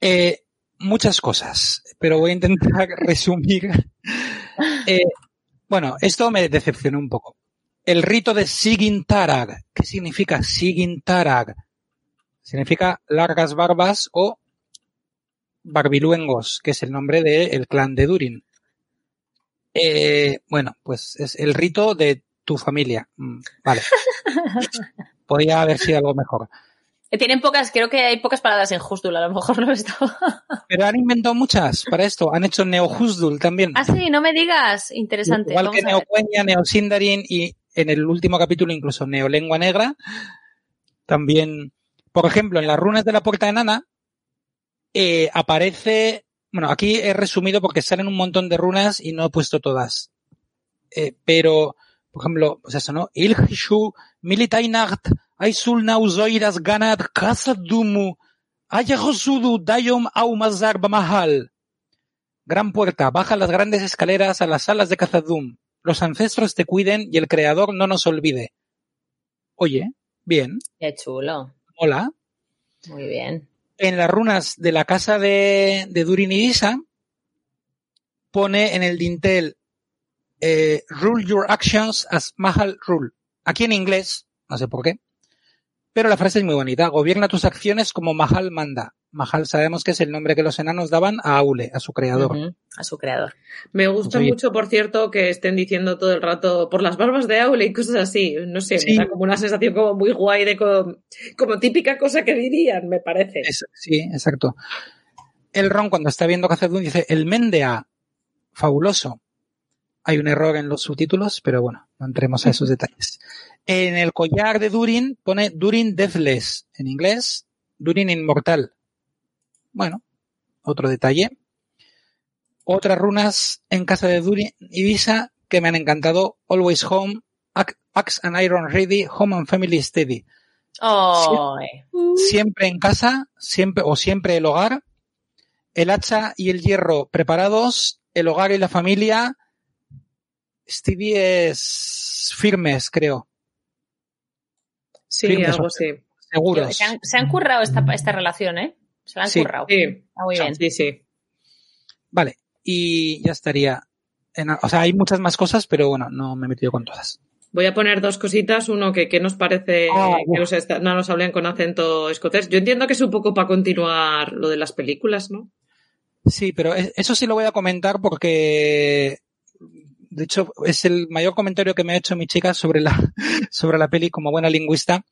Eh, muchas cosas, pero voy a intentar resumir. Eh, bueno, esto me decepcionó un poco. el rito de Sigintarag. ¿Qué significa Sigintarag? Significa largas barbas o barbiluengos, que es el nombre del clan de Durin. Eh, bueno, pues es el rito de tu familia. Mm, Vale. Podría haber sido algo mejor. Eh, Tienen pocas, creo que hay pocas palabras en Husdul, a lo mejor no estaba. Pero han inventado muchas para esto. Han hecho Neo-Husdul también. Ah, sí, no me digas. Interesante. Igual Vamos que a ver. Neocuenya, Neosindarin y en el último capítulo incluso Neolengua Negra. También, por ejemplo, en las runas de la puerta enana eh, aparece, bueno, aquí he resumido porque salen un montón de runas y no he puesto todas. Eh, pero, por ejemplo, pues eso, ¿no? Ilhishu, Militainacht, Aisul Nauzoiras Ganat, Kasadumu, Ayahosudu, Dayom Aumazar Bamahal. Gran puerta, baja las grandes escaleras a las salas de Khazad-dûm. Los ancestros te cuiden y el creador no nos olvide. Oye, bien, Qué chulo. hola. Muy bien. En las runas de la casa de, de Durin y Disa pone en el dintel eh, Rule your actions as Mahal rule. Aquí en inglés, no sé por qué, pero la frase es muy bonita. Gobierna tus acciones como Mahal manda. Mahal sabemos que es el nombre que los enanos daban a Aule, a su creador. A su creador. Me gusta Oye. mucho, por cierto, que estén diciendo todo el rato por las barbas de Aule y cosas así. No sé, Sí. me da como una sensación como muy guay de como, como típica cosa que dirían, me parece. Es- sí, exacto. El Ron cuando está viendo Khazad-dûm dice el Mendea, fabuloso. Hay un error en los subtítulos, pero bueno, no entremos a esos detalles. En el collar de Durin pone Durin Deathless en inglés, Durin Inmortal. Bueno, otro detalle. Otras runas en casa de Durin y Visa que me han encantado. Always Home, Axe and Iron Ready, Home and Family Steady Oh, siempre en casa, siempre o siempre el hogar, el hacha y el hierro preparados, el hogar y la familia, Stevie es firmes, creo, Sí, algo así. seguros. se, han, se han currado esta, esta relación, ¿eh? Se la han Sí. currado. Sí, Está muy bien. sí, sí. Vale, y ya estaría. En- o sea, hay muchas más cosas, pero bueno, no me he metido con todas. Voy a poner dos cositas. Uno, que, que nos parece Ah, que los enanos hablen con acento escocés. Yo entiendo que es un poco para continuar lo de las películas, ¿no? Sí, pero es- eso sí lo voy a comentar porque, de hecho, es el mayor comentario que me ha hecho mi chica sobre la, sobre la peli como buena lingüista.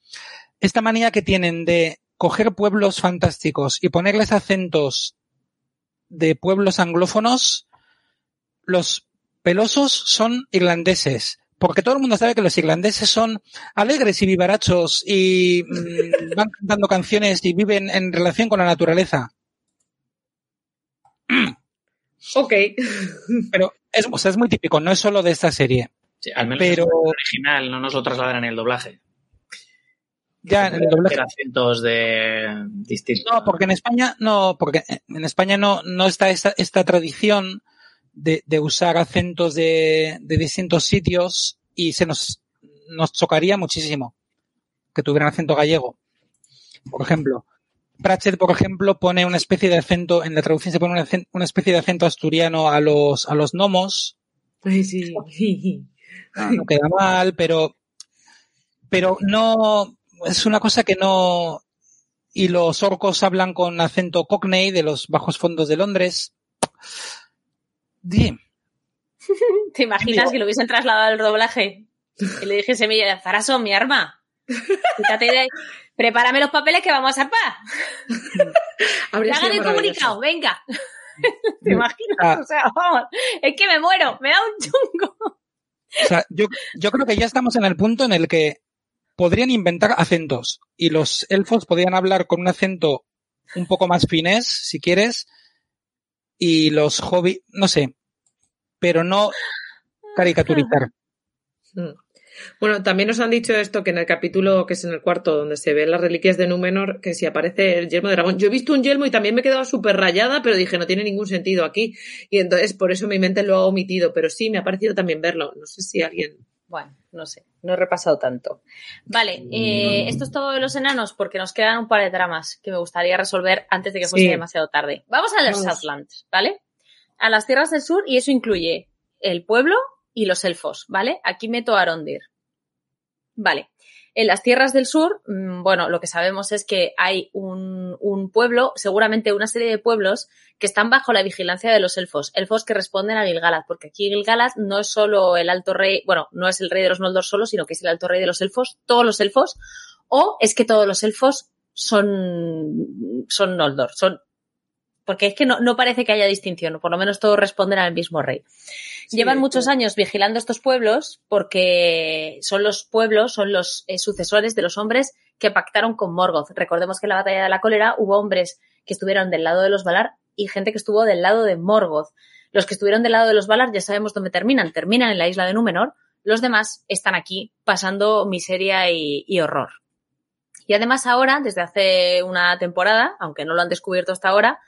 Esta manía que tienen de coger pueblos fantásticos y ponerles acentos de pueblos anglófonos, los pelosos son irlandeses. Porque todo el mundo sabe que los irlandeses son alegres y vivarachos y mm, van cantando canciones y viven en relación con la naturaleza. Ok. Pero es, o sea, es muy típico, no es solo de esta serie. Sí, al menos Pero- es original, no nos lo trasladan en el doblaje. Ya en el doblaje. Acentos de distintos. No, porque en España no, porque en España no, no está esta, esta tradición de, de usar acentos de, de distintos sitios y se nos, nos chocaría muchísimo que tuvieran acento gallego. Por ejemplo, Pratchett, por ejemplo, pone una especie de acento, en la traducción se pone una, una especie de acento asturiano a los, a los gnomos, Ay, sí. no, no queda mal, pero, pero no, es una cosa que no, y los orcos hablan con acento cockney de los bajos fondos de Londres. Di, ¿Te imaginas que lo hubiesen trasladado al doblaje? Y le dijese, mira, Zaraso, mi arma. Quítate de ahí. Prepárame los papeles que vamos a zarpar. Hagan el comunicado, venga. ¿Te imaginas? Ah. O sea, vamos, es que me muero, me da un chungo. o sea, yo, yo creo que ya estamos en el punto en el que podrían inventar acentos y los elfos podrían hablar con un acento un poco más finés, si quieres, y los hobbits, no sé, pero no caricaturizar. Mm. Bueno, también nos han dicho esto que en el capítulo que es en el cuarto donde se ven las reliquias de Númenor, que si aparece el yelmo de dragón. Yo he visto un yelmo y también me he quedado súper rayada, pero dije no tiene ningún sentido aquí. Y entonces por eso mi mente lo ha omitido, pero sí me ha parecido también verlo. No sé si alguien. Bueno, no sé, no he repasado tanto. Vale, eh, esto es todo de los enanos porque nos quedan un par de tramas que me gustaría resolver antes de que fuese Sí. demasiado tarde. Vamos a los. Southlands, ¿vale? A las tierras del sur y eso incluye el pueblo y los elfos, ¿vale? Aquí meto a Arondir. Vale. En las tierras del sur, mm, bueno, lo que sabemos es que hay un, un, pueblo, seguramente una serie de pueblos, que están bajo la vigilancia de los elfos. Elfos que responden a Gilgalad, porque aquí Gilgalad no es solo el alto rey, bueno, no es el rey de los Noldor solo, sino que es el alto rey de los elfos, todos los elfos, o es que todos los elfos son, son Noldor, son porque es que no, no, parece que haya distinción, por lo menos todos responden al mismo rey. Sí, Llevan muchos sí. años vigilando estos pueblos porque son los pueblos, son los eh, sucesores de los hombres que pactaron con Morgoth. Recordemos que en la batalla de la cólera hubo hombres que estuvieron del lado de los Valar y gente que estuvo del lado de Morgoth. Los que estuvieron del lado de los Valar ya sabemos dónde terminan, terminan en la isla de Númenor. Los demás están aquí pasando miseria y, y horror. Y además ahora, desde hace una temporada, aunque no lo han descubierto hasta ahora,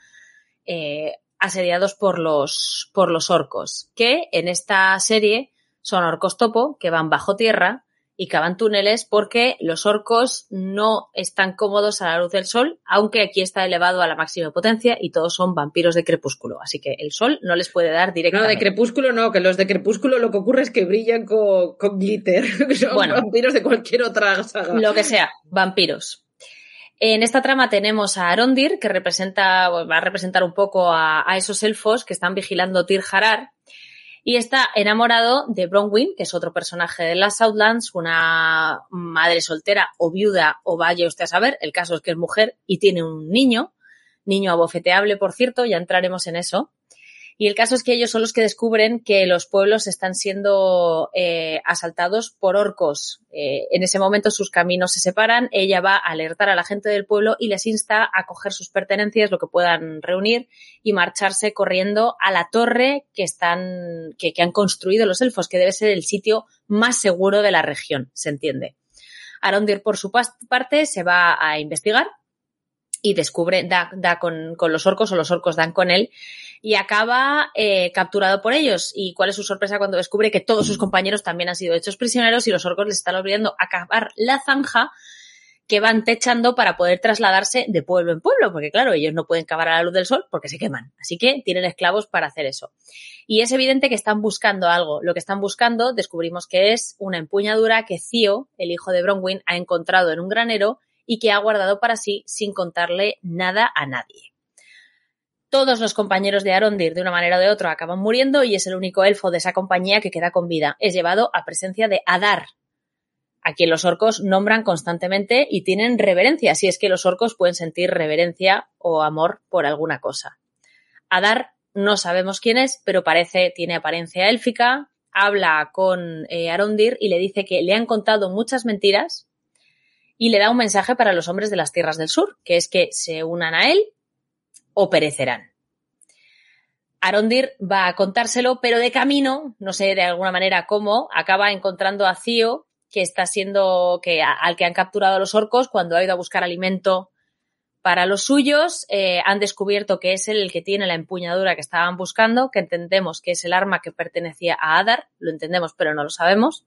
eh, asediados por los, por los orcos, que en esta serie son orcos topo que van bajo tierra y cavan túneles porque los orcos no están cómodos a la luz del sol, aunque aquí está elevado a la máxima potencia y todos son vampiros de crepúsculo, así que el sol no les puede dar directamente. No, de crepúsculo no, que los de crepúsculo lo que ocurre es que brillan con, con glitter, son bueno, vampiros de cualquier otra saga. Lo que sea, vampiros. En esta trama tenemos a Arondir, que representa, va a representar un poco a, esos elfos que están vigilando Tir Harar, y está enamorado de Bronwyn, que es otro personaje de las Southlands, una madre soltera o viuda o vaya usted a saber, el caso es que es mujer y tiene un niño, niño abofeteable, por cierto, ya entraremos en eso. Y el caso es que ellos son los que descubren que los pueblos están siendo eh, asaltados por orcos. Eh, en ese momento sus caminos se separan, ella va a alertar a la gente del pueblo y les insta a coger sus pertenencias, lo que puedan reunir, y marcharse corriendo a la torre que están, que, que han construido los elfos, que debe ser el sitio más seguro de la región, se entiende. Arondir, por su parte, se va a investigar y descubre, da, da con, con, los orcos o los orcos dan con él y acaba eh, capturado por ellos. ¿Y cuál es su sorpresa cuando descubre que todos sus compañeros también han sido hechos prisioneros y los orcos les están olvidando a cavar la zanja que van techando para poder trasladarse de pueblo en pueblo, porque claro, ellos no pueden cavar a la luz del sol porque se queman. Así que tienen esclavos para hacer eso. Y es evidente que están buscando algo. Lo que están buscando, descubrimos que es una empuñadura que Cío, el hijo de Bronwyn, ha encontrado en un granero y que ha guardado para sí sin contarle nada a nadie. Todos los compañeros de Arondir, de una manera o de otra, acaban muriendo y es el único elfo de esa compañía que queda con vida. Es llevado a presencia de Adar, a quien los orcos nombran constantemente y tienen reverencia, si es que los orcos pueden sentir reverencia o amor por alguna cosa. Adar no sabemos quién es, pero parece, tiene apariencia élfica, habla con eh, Arondir y le dice que le han contado muchas mentiras y le da un mensaje para los hombres de las tierras del sur, que es que se unan a él o perecerán. Arondir va a contárselo, pero de camino, no sé de alguna manera cómo, acaba encontrando a Cío, que está siendo, que al que han capturado los orcos cuando ha ido a buscar alimento para los suyos. Eh, han descubierto que es el que tiene la empuñadura que estaban buscando, que entendemos que es el arma que pertenecía a Adar, lo entendemos, pero no lo sabemos.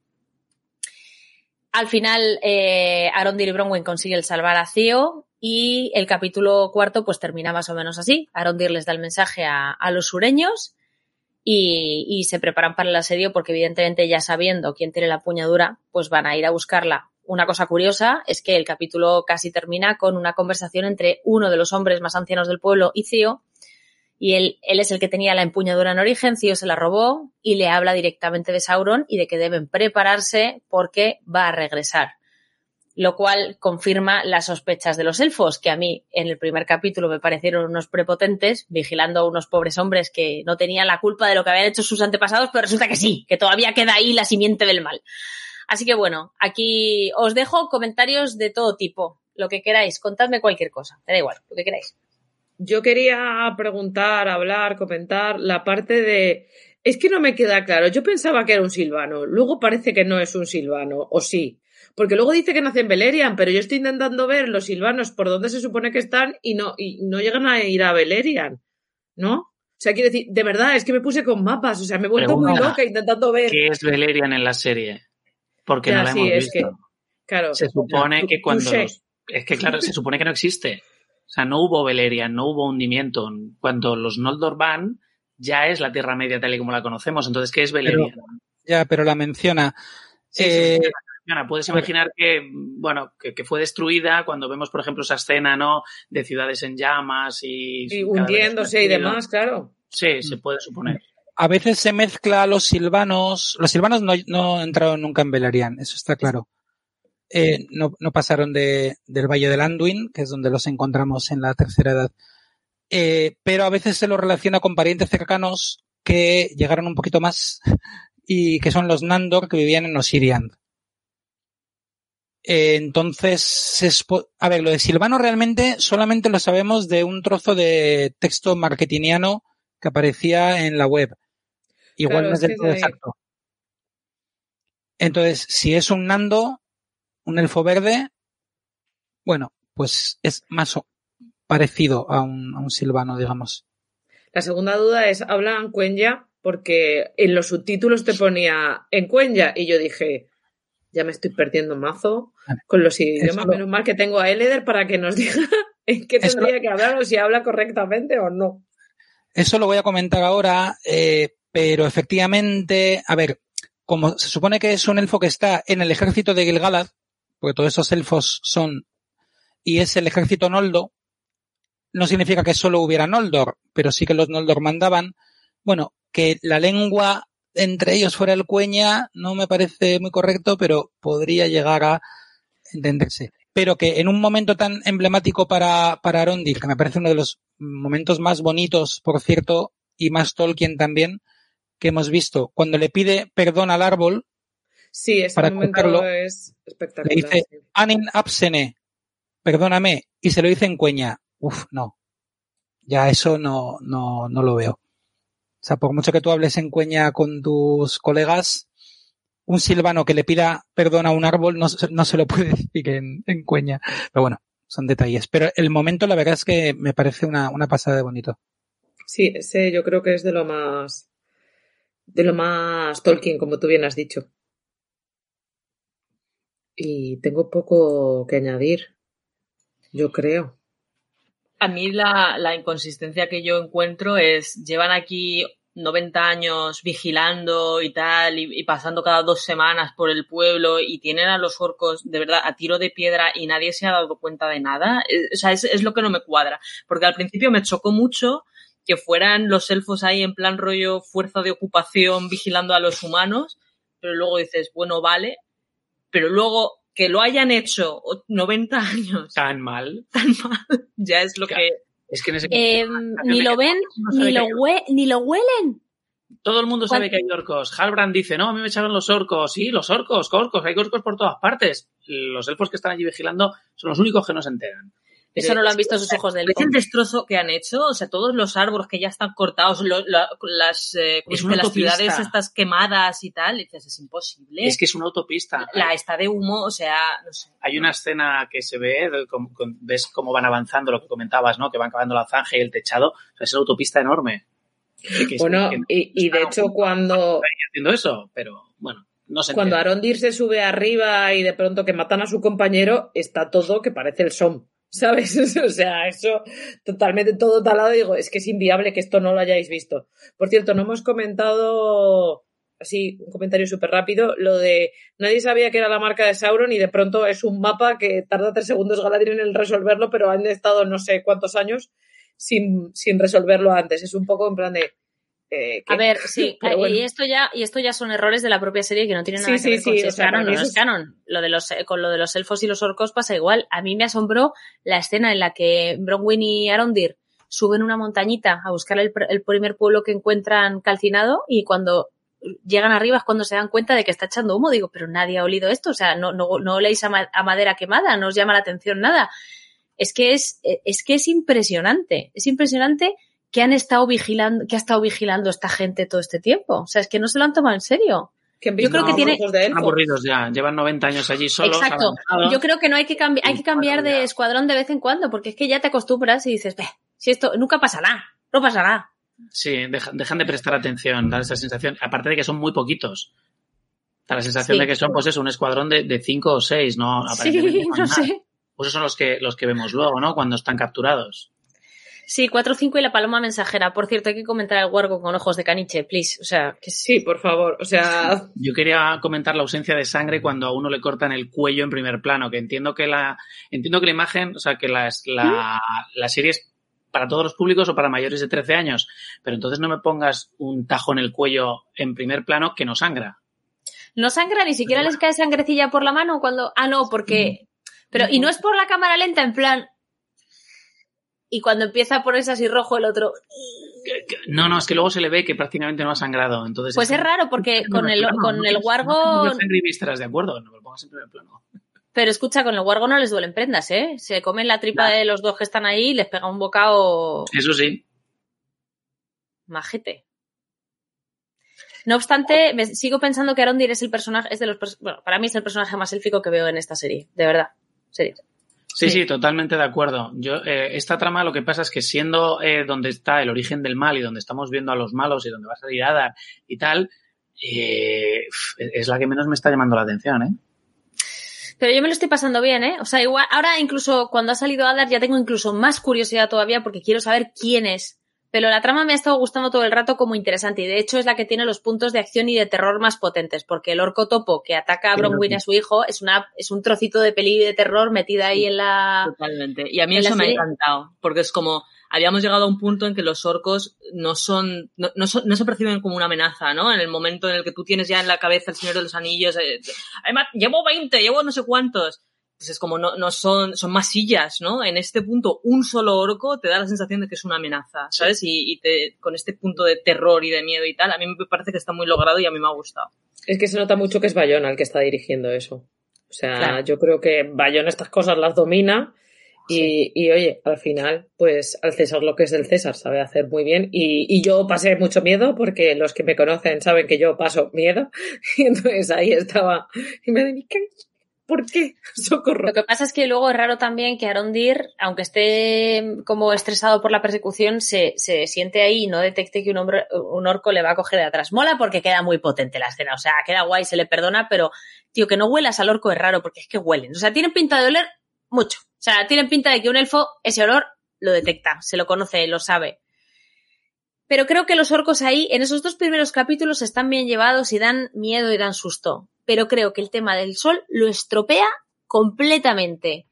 Al final, eh, Arondir y Bronwyn consiguen salvar a Cío y el capítulo cuarto pues termina más o menos así. Arondir les da el mensaje a, los sureños y, y, se preparan para el asedio porque evidentemente ya sabiendo quién tiene la puñadura, pues van a ir a buscarla. Una cosa curiosa es que el capítulo casi termina con una conversación entre uno de los hombres más ancianos del pueblo y Cío y él, él es el que tenía la empuñadura en origen, Cío se la robó y le habla directamente de Sauron y de que deben prepararse porque va a regresar. Lo cual confirma las sospechas de los elfos, que a mí en el primer capítulo me parecieron unos prepotentes, vigilando a unos pobres hombres que no tenían la culpa de lo que habían hecho sus antepasados, pero resulta que sí, que todavía queda ahí la simiente del mal. Así que bueno, aquí os dejo comentarios de todo tipo, lo que queráis, contadme cualquier cosa, me da igual, lo que queráis yo quería preguntar, hablar, comentar la parte de. Es que no me queda claro. Yo pensaba que era un silvano. Luego parece que no es un silvano. O sí. Porque luego dice que nace en Beleriand, pero yo estoy intentando ver los silvanos por dónde se supone que están y no, y no llegan a ir a Beleriand. ¿No? O sea, quiero decir, de verdad, es que me puse con mapas. O sea, me he vuelto muy loca intentando ver. ¿Qué es Beleriand en la serie? Porque ya, no la sí, hemos es visto. Que, claro. Se supone ya, que cuando. Los, es que, claro, se supone que no existe. O sea, no hubo Beleriand, no hubo hundimiento. Cuando los Noldor van, ya es la Tierra Media tal y como la conocemos. Entonces, ¿qué es Beleriand? Pero, ya, pero la menciona. Sí, eh, sí, funciona. Puedes imaginar que, bueno, que, que, fue destruida cuando vemos, por ejemplo, esa escena, ¿no? De ciudades en llamas y... y hundiéndose y demás, claro. Sí, se puede suponer. A veces se mezcla los silvanos. Los silvanos no, no entraron nunca en Beleriand, eso está claro. Eh, no, no, pasaron de, del Valle del Anduin, que es donde los encontramos en la tercera edad. Eh, pero a veces se los relaciona con parientes cercanos que llegaron un poquito más y que son los Nandor que vivían en Osirian. Eh, entonces, a ver, lo de Silvano realmente solamente lo sabemos de un trozo de texto marketingiano que aparecía en la web. Igual claro, no es del todo exacto. Entonces, si es un Nando, un elfo verde, bueno, pues es más parecido a un, a un silvano, digamos. La segunda duda es, ¿hablan cuenya? Porque en los subtítulos te ponía en cuenya y yo dije, ya me estoy perdiendo mazo con los idiomas. Menos mal que tengo a Eleder para que nos diga en qué tendría eso, que hablar o si habla correctamente o no. Eso lo voy a comentar ahora, eh, pero efectivamente, a ver, como se supone que es un elfo que está en el ejército de Gilgalad, porque todos esos elfos son, y es el ejército Noldo, no significa que solo hubiera Noldor, pero sí que los Noldor mandaban. Bueno, que la lengua entre ellos fuera el cueña no me parece muy correcto, pero podría llegar a entenderse. Pero que en un momento tan emblemático para, para Arondir, que me parece uno de los momentos más bonitos, por cierto, y más Tolkien también, que hemos visto, cuando le pide perdón al árbol, Sí, ese para momento contarlo, es espectacular. Le dice, sí. Anin absene, perdóname, y se lo dice en cueña. Uf, no. Ya eso no, no, no lo veo. O sea, por mucho que tú hables en cueña con tus colegas, un silvano que le pida perdón a un árbol no, no se lo puede decir en, en, cueña. Pero bueno, son detalles. Pero el momento, la verdad es que me parece una, una pasada de bonito. Sí, ese yo creo que es de lo más, de lo más Tolkien, como tú bien has dicho. Y tengo poco que añadir, yo creo. A mí la, la, inconsistencia que yo encuentro es, llevan aquí 90 años vigilando y tal, y, pasando cada dos semanas por el pueblo y tienen a los orcos de verdad a tiro de piedra y nadie se ha dado cuenta de nada. O sea, es, es lo que no me cuadra. Porque al principio me chocó mucho que fueran los elfos ahí en plan rollo fuerza de ocupación vigilando a los humanos, pero luego dices, bueno, vale, pero luego que lo hayan hecho 90 años. Tan mal. Tan mal. Ya es lo que. Es que en ese eh, ni lo ven, no ni, lo hue ni lo huelen. Todo el mundo sabe que hay orcos. Halbrand dice, no, a mí me echaron los orcos. Sí, los orcos, orcos, hay orcos por todas partes. Los elfos que están allí vigilando son los únicos que no se enteran. Eso no lo han visto sus ojos del ¿Ves el destrozo que han hecho? O sea, todos los árboles que ya están cortados, lo, la, las, eh, es las ciudades estas quemadas y tal, y dices, es imposible. Es que es una autopista. La está de humo, o sea, no sé. Hay una escena que se ve, con, con, ves cómo van avanzando, lo que comentabas, ¿no? Que van cavando la zanja y el techado. O sea, es una autopista enorme. Que, bueno, que, y, y, de hecho cuando... Haciendo eso, pero bueno. No se cuando Arondir se sube arriba y de pronto que matan a su compañero, está todo que parece el SOM. ¿Sabes? O sea, eso totalmente todo talado. Digo, es que es inviable que esto no lo hayáis visto. Por cierto, no hemos comentado, así, un comentario súper rápido, lo de nadie sabía que era la marca de Sauron y de pronto es un mapa que tarda tres segundos Galadriel en resolverlo, pero han estado no sé cuántos años sin, sin resolverlo antes. Es un poco en plan de, eh, a ver, sí, bueno. y esto ya y esto ya son errores de la propia serie que no tienen nada sí, que ver con sí, si es o sea, canon o no es canon. Lo de los con lo de los elfos y los orcos pasa igual. A mí me asombró la escena en la que Bronwyn y Arondir suben una montañita a buscar el, el primer pueblo que encuentran calcinado y cuando llegan arriba es cuando se dan cuenta de que está echando humo. Digo, pero nadie ha olido esto, o sea, no, no, no oléis a, ma- a madera quemada, no os llama la atención nada. Es que es, es que es impresionante, es impresionante que han estado vigilando, que ha estado vigilando esta gente todo este tiempo. O sea, es que no se lo han tomado en serio. que Yo creo visto que tiene- elfos. aburridos ya. Llevan 90 años allí solos. Exacto. Yo creo que no hay que cambiar, hay que cambiar de escuadrón de vez en cuando, porque es que ya te acostumbras y dices, "Beh, si esto nunca pasa nada, no pasa nada. Sí, dejan, dejan de prestar atención, da esa sensación. Aparte de que son muy poquitos. Da la sensación Sí. de que son, pues eso, un escuadrón de, de cinco o seis, ¿no? Sí, no sé. Pues esos son los que, los que vemos luego, ¿no? Cuando están capturados. Sí, 4 5 y la paloma mensajera. Por cierto, hay que comentar el huargo con ojos de caniche, please. O sea, que Sí, por favor. O sea, Yo quería comentar la ausencia de sangre cuando a uno le cortan el cuello en primer plano, que entiendo que la, entiendo que la imagen, o sea, que las- la, la serie es para todos los públicos o para mayores de 13 años, pero entonces no me pongas un tajo en el cuello en primer plano que no sangra. no sangra, ni siquiera les cae sangrecilla por la mano cuando. Ah, no, porque. Pero, y no es por la cámara lenta, en plan. Y cuando empieza a ponerse así rojo el otro. No, no, es que luego se le ve que prácticamente no ha sangrado, entonces... Pues es raro porque con el, con el guargo. sangre y vísceras, de acuerdo, no me lo pongas en primer plano. Pero escucha, con el guargo no les duelen prendas, ¿eh? Se comen la tripa de los dos que están ahí y les pega un bocado Eso sí. majete. No obstante, me sigo pensando que Arondir es el personaje, es de los, bueno, para mí es el personaje más élfico que veo en esta serie, de verdad, serio. Sí, Sí. sí, totalmente de acuerdo. Yo, eh, esta trama lo que pasa es que siendo eh, donde está el origen del mal y donde estamos viendo a los malos y donde va a salir Adar y tal, eh, es la que menos me está llamando la atención, ¿eh? Pero yo me lo estoy pasando bien, ¿eh? O sea, igual, ahora incluso cuando ha salido Adar ya tengo incluso más curiosidad todavía porque quiero saber quién es. Pero la trama me ha estado gustando todo el rato como interesante y de hecho es la que tiene los puntos de acción y de terror más potentes porque el orco topo que ataca a Bronwyn y a su hijo es una es un trocito de peli de terror metida ahí en la Totalmente. Y a mí ¿En la eso me ha encantado, porque es como, habíamos llegado a un punto en que los orcos no son, no, no son- no se perciben como una amenaza, ¿no? En el momento en el que tú tienes ya en la cabeza el Señor de los Anillos, eh, además, llevo 20, llevo no sé cuántos. Pues es como, no, no son, son masillas, ¿no? En este punto, un solo orco te da la sensación de que es una amenaza, ¿sabes? Y, y te, con este punto de terror y de miedo y tal, a mí me parece que está muy logrado y a mí me ha gustado. es que se nota mucho que es Bayona el que está dirigiendo eso. O sea, Claro. yo creo que Bayona estas cosas las domina. Y, y, oye, al final, pues al César lo que es del César sabe hacer muy bien. Y, y yo pasé mucho miedo porque los que me conocen saben que yo paso miedo. Y entonces ahí estaba. Y me di, ¿qué? ¿Por qué? Socorro. Lo que pasa es que luego es raro también que Arondir, aunque esté como estresado por la persecución, se, se siente ahí y no detecte que un, hombre, un orco le va a coger de atrás. Mola porque queda muy potente la escena, o sea, queda guay, se le perdona, pero, tío, que no huelas al orco es raro porque es que huelen. O sea, tienen pinta de oler mucho. O sea, tienen pinta de que un elfo ese olor lo detecta, se lo conoce, lo sabe. Pero creo que los orcos ahí, en esos dos primeros capítulos, están bien llevados y dan miedo y dan susto. Pero creo que el tema del sol lo estropea completamente.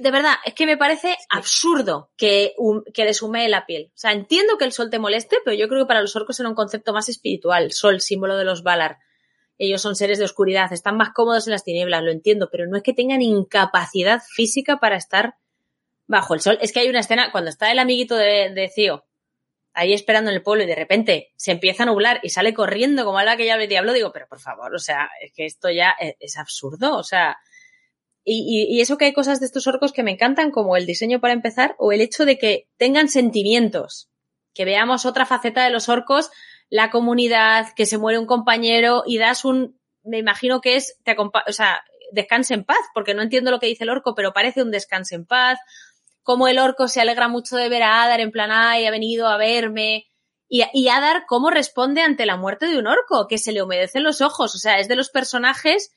De verdad, es que me parece absurdo que, hum- que les humee la piel. O sea, entiendo que el sol te moleste, pero yo creo que para los orcos era un concepto más espiritual. Sol, símbolo de los Valar. Ellos son seres de oscuridad, están más cómodos en las tinieblas, lo entiendo, pero no es que tengan incapacidad física para estar bajo el sol. Es que hay una escena cuando está el amiguito de, de Cío ahí esperando en el pueblo y de repente se empieza a nublar y sale corriendo como algo que ya el diablo, digo, pero por favor, o sea, es que esto ya es, es absurdo, o sea, y, y, y, eso que hay cosas de estos orcos que me encantan, como el diseño para empezar, o el hecho de que tengan sentimientos, que veamos otra faceta de los orcos, la comunidad, que se muere un compañero y das un, me imagino que es, te o sea, descanse en paz, porque no entiendo lo que dice el orco, pero parece un descanse en paz, como el orco se alegra mucho de ver a Adar en plan, ay, ha venido a verme. Y, y, Adar, ¿cómo responde ante la muerte de un orco? Que se le humedecen los ojos. O sea, es de los personajes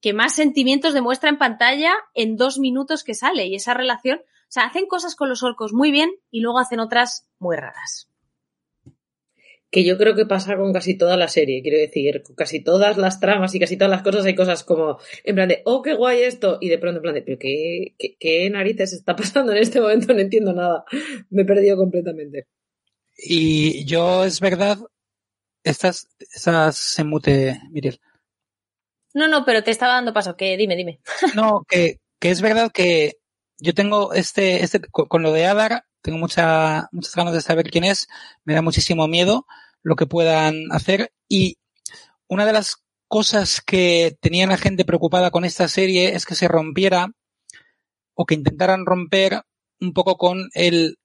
que más sentimientos demuestra en pantalla en dos minutos que sale. Y esa relación, o sea, hacen cosas con los orcos muy bien y luego hacen otras muy raras. Que yo creo que pasa con casi toda la serie, quiero decir, con casi todas las tramas y casi todas las cosas hay cosas como, en plan de, oh, qué guay esto, y de pronto en plan de, pero qué, qué, qué narices está pasando en este momento, no entiendo nada, me he perdido completamente. Y yo, es verdad, estas, estas se mute, Miriel. No, no, pero te estaba dando paso, que dime, dime. No, que, que es verdad que yo tengo este, este, con, con lo de Adar, tengo mucha, muchas ganas de saber quién es, me da muchísimo miedo lo que puedan hacer. Y una de las cosas que tenía la gente preocupada con esta serie es que se rompiera o que intentaran romper un poco con el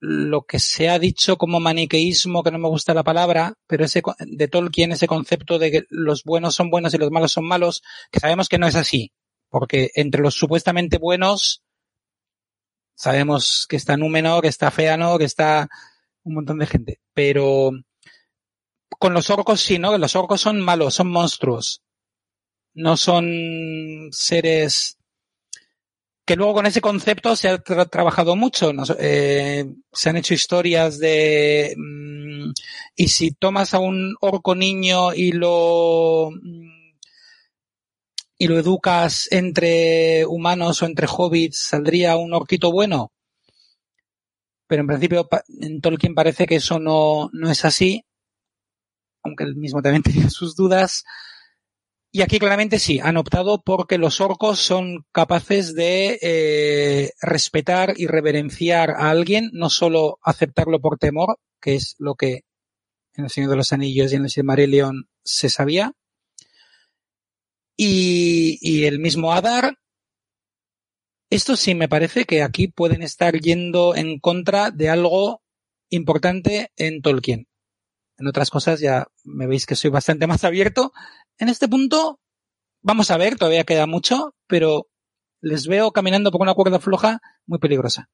lo que se ha dicho como maniqueísmo, que no me gusta la palabra, pero ese de Tolkien, ese concepto de que los buenos son buenos y los malos son malos, que sabemos que no es así, porque entre los supuestamente buenos sabemos que está Númenor, que está Feanor, que está un montón de gente, pero con los orcos sí, ¿no? Los orcos son malos, son monstruos. No son seres que luego con ese concepto se ha tra trabajado mucho. ¿no? Eh, se han hecho historias de mmm, y si tomas a un orco niño y lo y lo educas entre humanos o entre hobbits, ¿saldría un orquito bueno? Pero en principio en Tolkien parece que eso no, no es así, aunque él mismo también tenía sus dudas. Y aquí claramente sí, han optado porque los orcos son capaces de eh, respetar y reverenciar a alguien, no solo aceptarlo por temor, que es lo que en El Señor de los Anillos y en el Silmarillion se sabía. Y, y el mismo Adar, esto sí me parece que aquí pueden estar yendo en contra de algo importante en Tolkien. En otras cosas ya me veis que soy bastante más abierto. En este punto, vamos a ver, todavía queda mucho, pero les veo caminando por una cuerda floja muy peligrosa.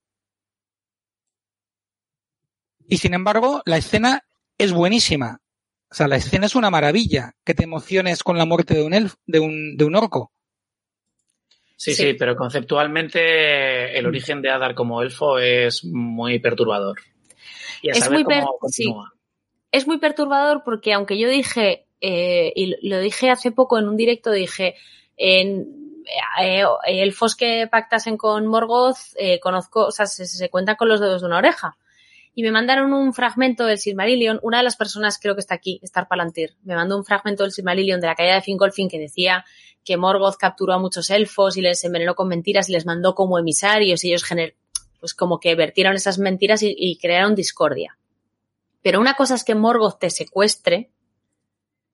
Y sin embargo, la escena es buenísima. O sea, la escena es una maravilla, que te emociones con la muerte de un elf, de un, de un orco. Sí, sí, sí, pero conceptualmente el origen de Adar como elfo es muy perturbador. Y a es saber muy per cómo continúa. sí. Es muy perturbador porque aunque yo dije, eh, y lo dije hace poco en un directo, dije, en, eh, elfos que pactasen con Morgoth, eh, conozco, o sea, se, se cuentan con los dedos de una oreja y me mandaron un fragmento del Silmarillion. Una de las personas, creo que está aquí, Star Palantir, me mandó un fragmento del Silmarillion de la caída de Fingolfin que decía que Morgoth capturó a muchos elfos y les envenenó con mentiras y les mandó como emisarios y ellos gener pues como que vertieron esas mentiras y crearon discordia. Pero una cosa es que Morgoth te secuestre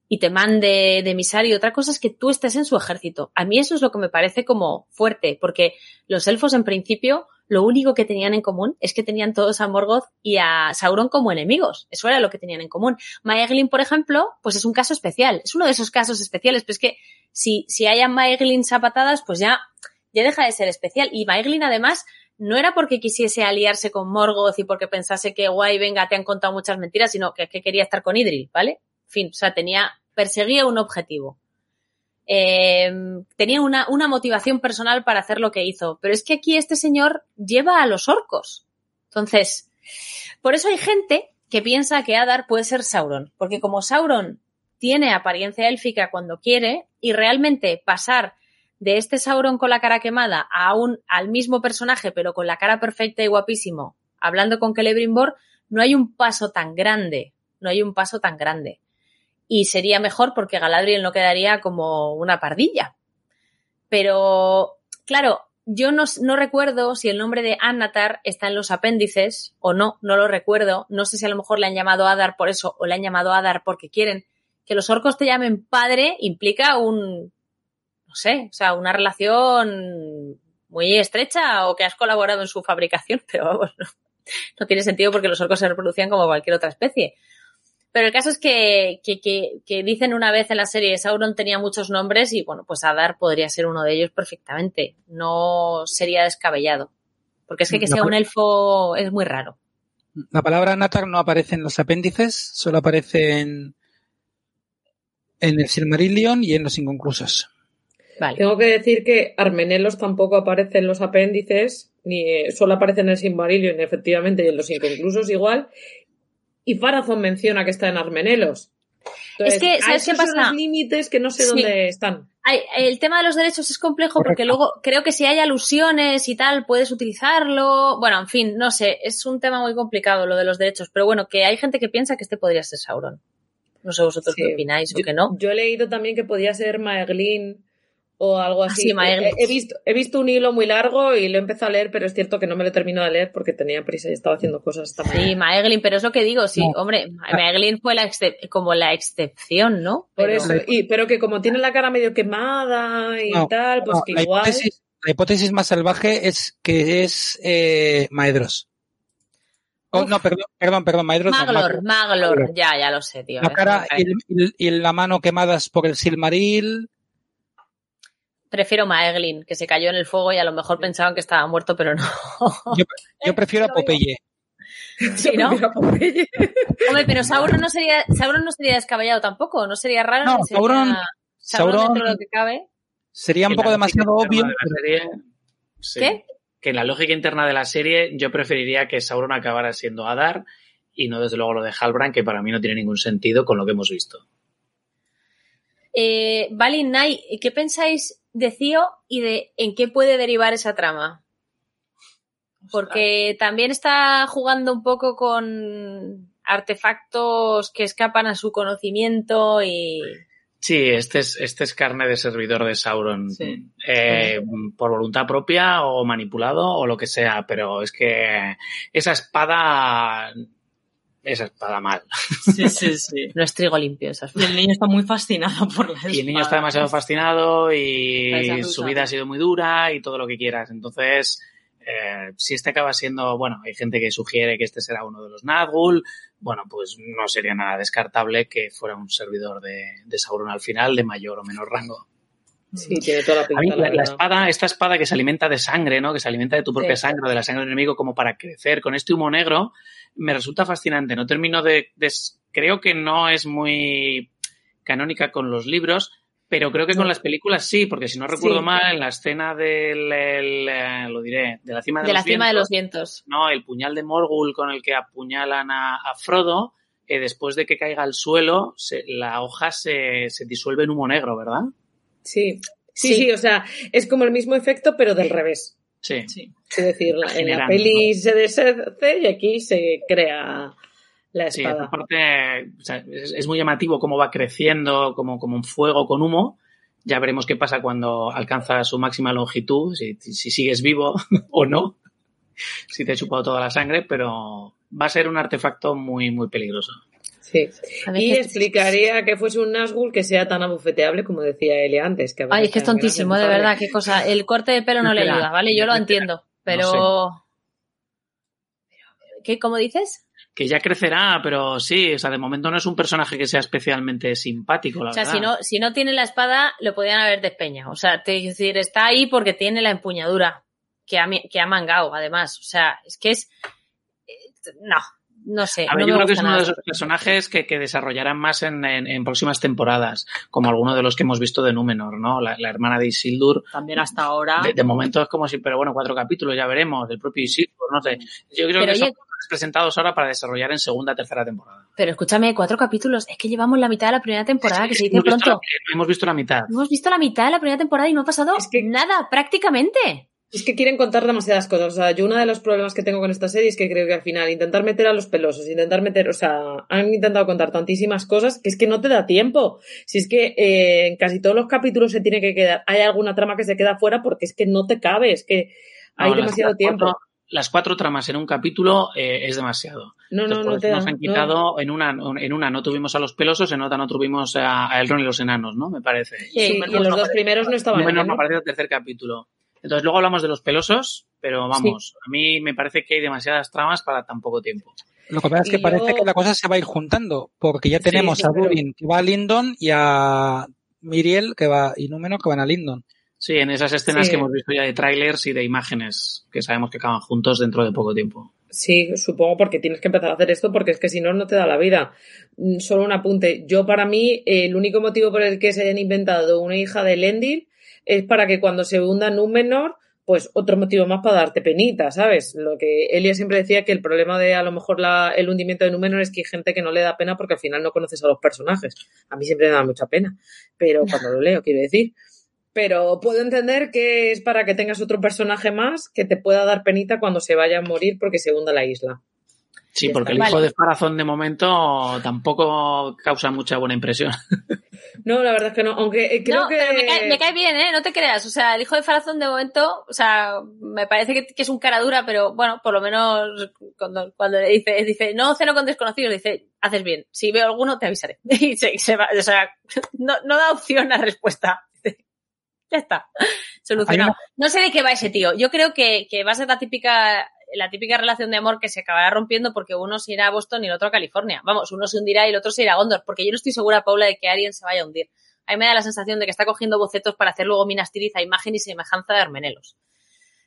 y te mande de emisario. Otra cosa es que tú estés en su ejército. A mí eso es lo que me parece como fuerte, porque los elfos en principio lo único que tenían en común es que tenían todos a Morgoth y a Sauron como enemigos. Eso era lo que tenían en común. Maeglin, por ejemplo, pues es un caso especial. Es uno de esos casos especiales, pero es que si, si hay a Maeglin a patadas, pues ya, ya deja de ser especial. Y Maeglin, además, no era porque quisiese aliarse con Morgoth y porque pensase que guay, venga, te han contado muchas mentiras, sino que, que quería estar con Idril, ¿vale? En fin, o sea, tenía, perseguía un objetivo. Eh, tenía una, una motivación personal para hacer lo que hizo. Pero es que aquí este señor lleva a los orcos. Entonces, por eso hay gente que piensa que Adar puede ser Sauron. Porque como Sauron tiene apariencia élfica cuando quiere, y realmente pasar de este Sauron con la cara quemada a un, al mismo personaje, pero con la cara perfecta y guapísimo, hablando con Celebrimbor, no hay un paso tan grande. No hay un paso tan grande y sería mejor porque Galadriel no quedaría como una pardilla. Pero, claro, yo no, no, recuerdo si el nombre de Anatar está en los apéndices o no, no lo recuerdo. No sé si a lo mejor le han llamado Adar por eso o le han llamado Adar porque quieren. Que los orcos te llamen padre implica un, no sé, o sea, una relación muy estrecha o que has colaborado en su fabricación, pero vamos, no, no tiene sentido porque los orcos se reproducían como cualquier otra especie. Pero el caso es que, que, que, que, dicen una vez en la serie Sauron tenía muchos nombres y bueno, pues Adar podría ser uno de ellos perfectamente. No sería descabellado. Porque es que que sea un elfo es muy raro. La palabra Natar no aparece en los apéndices, solo aparece en, en el Silmarillion y en los inconclusos. Vale. Tengo que decir que Armenelos tampoco aparece en los apéndices, ni solo aparece en el Silmarillion, efectivamente, y en los inconclusos igual, y Farazón menciona que está en Armenelos. Entonces, es que, ¿sabes qué pasa? Son los límites que no sé sí. dónde están. El tema de los derechos es complejo Correcto. porque luego creo que si hay alusiones y tal, puedes utilizarlo. Bueno, en fin, no sé, es un tema muy complicado lo de los derechos, pero bueno, que hay gente que piensa que este podría ser Sauron. No sé vosotros sí. qué opináis yo, o que no. Yo he leído también que podía ser Maeglin o algo así. Ah, sí, he, he, visto, he visto un hilo muy largo y lo he empezado a leer, pero es cierto que no me lo he terminado de leer porque tenía prisa y estaba haciendo cosas esta mañana. Sí, Maeglin, pero es lo que digo, sí, no. hombre, Maeglin fue la como la excepción, ¿no? Por eso, y, pero que como tiene la cara medio quemada y no, tal, pues que la igual... Hipótesis, la hipótesis más salvaje es que es eh, Maedros. Oh, no, perdón, perdón, perdón, Maedros. Maglor, no, Maglor, Maglor, ya, ya lo sé, tío. La cara y, el, y, la mano quemadas por el Silmaril prefiero Maeglin, que se cayó en el fuego y a lo mejor pensaban que estaba muerto, pero no. Yo, yo prefiero a Popeye. Sí, ¿no? Hombre, pero Sauron no sería, Sauron no sería descabellado tampoco, no sería raro. No, sería, Sauron, Sauron, dentro de lo que cabe. Sería un poco demasiado obvio. De la serie, Sí. ¿Qué? Que en la lógica interna de la serie yo preferiría que Sauron acabara siendo Adar y no desde luego lo de Halbrand, que para mí no tiene ningún sentido con lo que hemos visto. Eh, Balin Nai, ¿qué pensáis de Cío y de en qué puede derivar esa trama? Porque también está jugando un poco con artefactos que escapan a su conocimiento y... Sí, este es, este es carne de servidor de Sauron. Sí. Eh, por voluntad propia o manipulado o lo que sea, pero es que esa espada. Esa espada mal. Sí, sí, sí. No es trigo limpio esas Y el niño está muy fascinado por la Y el niño espada. está demasiado fascinado Esa y su vida ha sido muy dura y todo lo que quieras. Entonces, eh, si este acaba siendo, bueno, hay gente que sugiere que este será uno de los Nazgûl, bueno, pues no sería nada descartable que fuera un servidor de, de Sauron al final, de mayor o menor rango. Sí, tiene toda la A mí, la la, la espada, esta espada que se alimenta de sangre, ¿no? Que se alimenta de tu propia Sí. sangre de la sangre del enemigo como para crecer con este humo negro, me resulta fascinante. No termino de, de- creo que no es muy canónica con los libros, pero creo que con las películas sí, porque si no recuerdo Sí. mal, en la escena del, el, eh, lo diré, de la cima de, de la los cima de vientos, los vientos. no, el puñal de Morgul con el que apuñalan a, a Frodo, eh, después de que caiga al suelo, se- la hoja se, se disuelve en humo negro, ¿verdad? Sí. Sí, Sí. sí, o sea, es como el mismo efecto, pero del revés. Sí. Sí. Es decir, la- en la peli se deshace y aquí se crea la Sí, espada. aparte o sea, es, es muy llamativo cómo va creciendo como, como un fuego con humo. Ya veremos qué pasa cuando alcanza su máxima longitud, si, si sigues vivo o no, si te he chupado toda la sangre, pero va a ser un artefacto muy, muy peligroso. Sí. Y explicaría que fuese un Nazgûl que sea tan abofeteable como decía Elia antes. Que Ay, es que es tontísimo, de verdad, qué cosa. El corte de pelo no le ayuda, ¿vale? Yo lo entiendo, pero... ¿Qué? ¿Cómo dices? Que ya crecerá, pero sí, o sea, de momento no es un personaje que sea especialmente simpático, la O sea, verdad. si no, si no tiene la espada, lo podían haber despeñado. O sea, te, es decir, está ahí porque tiene la empuñadura que ha, que ha mangado, además. O sea, es que es... eh, No, no sé. A ver, no yo me creo que es uno de esos personajes que, que desarrollarán más en, en- en próximas temporadas, como alguno de los que hemos visto de Númenor, ¿no? La, la hermana de Isildur. También hasta ahora. De, de momento es como si, pero bueno, cuatro capítulos, ya veremos, del propio Isildur, no sé. Yo creo Pero que son presentados ahora para desarrollar en segunda, tercera temporada. Pero escúchame, cuatro capítulos. Es que llevamos la mitad de la primera temporada, que se dice hemos, visto pronto. la, hemos visto la mitad. Hemos visto la mitad de la primera temporada y no ha pasado Es que- nada, prácticamente. Es que quieren contar demasiadas cosas. O sea, yo uno de los problemas que tengo con esta serie es que creo que al final intentar meter a los pelosos, intentar meter, o sea, han intentado contar tantísimas cosas que es que no te da tiempo. Si es que eh, en casi todos los capítulos se tiene que quedar, hay alguna trama que se queda fuera porque es que no te cabe, es que hay No, demasiado las tiempo. cuatro- las cuatro tramas en un capítulo eh, es demasiado. No, no, Entonces, no por te eso da. nos han no. quitado, en, una, en una no tuvimos a los pelosos, en otra no tuvimos a, a Elrond y los enanos, ¿no? Me parece. Sí, y en los no dos primeros no estaban. Bien, no ¿no? aparece el tercer capítulo. Entonces luego hablamos de los pelosos, pero vamos, a mí me parece que hay demasiadas tramas para tan poco tiempo. Lo que pasa es que Y parece yo- que la cosa se va a ir juntando, porque ya tenemos sí, a pero- Durin que va a Lindon y a Miriel que va y Númenor que van a Lindon. Sí, en esas escenas Sí. que hemos visto ya de trailers y de imágenes que sabemos que acaban juntos dentro de poco tiempo. Sí, supongo porque tienes que empezar a hacer esto porque es que si no, no te da la vida. Mm, Solo un apunte. Yo, para mí, el único motivo por el que se hayan inventado una hija de Lendil es para que cuando se hunda Númenor, pues otro motivo más para darte penita, ¿sabes? Lo que Elia siempre decía que el problema de a lo mejor la, el hundimiento de Númenor es que hay gente que no le da pena porque al final no conoces a los personajes. A mí siempre me da mucha pena, pero cuando lo leo, quiero decir. Pero puedo entender que es para que tengas otro personaje más que te pueda dar penita cuando se vaya a morir porque se hunda la isla. Sí, porque el hijo de Farazón de momento tampoco causa mucha buena impresión. No, la verdad es que no, aunque eh, creo no, que... pero me cae, me cae bien, ¿eh? No te creas. O sea, el hijo de Farazón de momento, o sea, me parece que, que es un cara dura, pero bueno, por lo menos cuando, cuando le dice, dice, no ceno con desconocidos, dice, haces bien. Si veo alguno, te avisaré. Y se, se va, o sea, no, no da opción a respuesta. Ya está. Solucionado. No sé de qué va ese tío. Yo creo que, que va a ser la típica, la típica relación de amor que se acabará rompiendo porque uno se irá a Boston y el otro a California. Vamos, uno se hundirá y el otro se irá a Gondor, porque yo no estoy segura, Paula, de que alguien se vaya a hundir. A mí me da la sensación de que está cogiendo bocetos para hacer luego Minas Tirith a imagen y semejanza de Armenelos.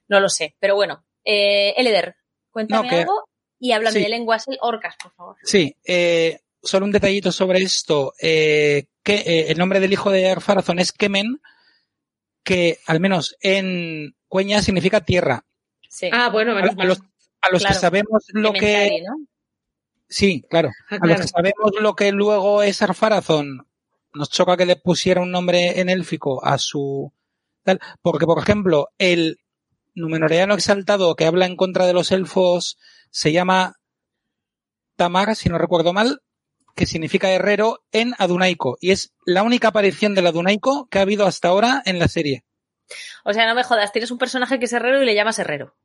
No lo sé, pero bueno. Eh, Eleder, cuéntame No, que- algo y háblame sí. de lenguas orcas, por favor. Sí, eh, solo un detallito sobre esto. Eh, que eh, el nombre del hijo de Farazón es Kemen, que al menos en Cueña significa tierra. Sí. Ah, bueno, A los, a los Claro. que sabemos lo que... Sí, claro. Ah, A los claro. que sabemos lo que luego es Arfarazón, nos choca que le pusiera un nombre en élfico a su tal, porque por ejemplo, el numenoreano exaltado que habla en contra de los elfos se llama Tamar, si no recuerdo mal, que significa herrero en Adunaico y es la única aparición del Adunaico que ha habido hasta ahora en la serie. O sea, no me jodas, tienes un personaje que es herrero y le llamas herrero.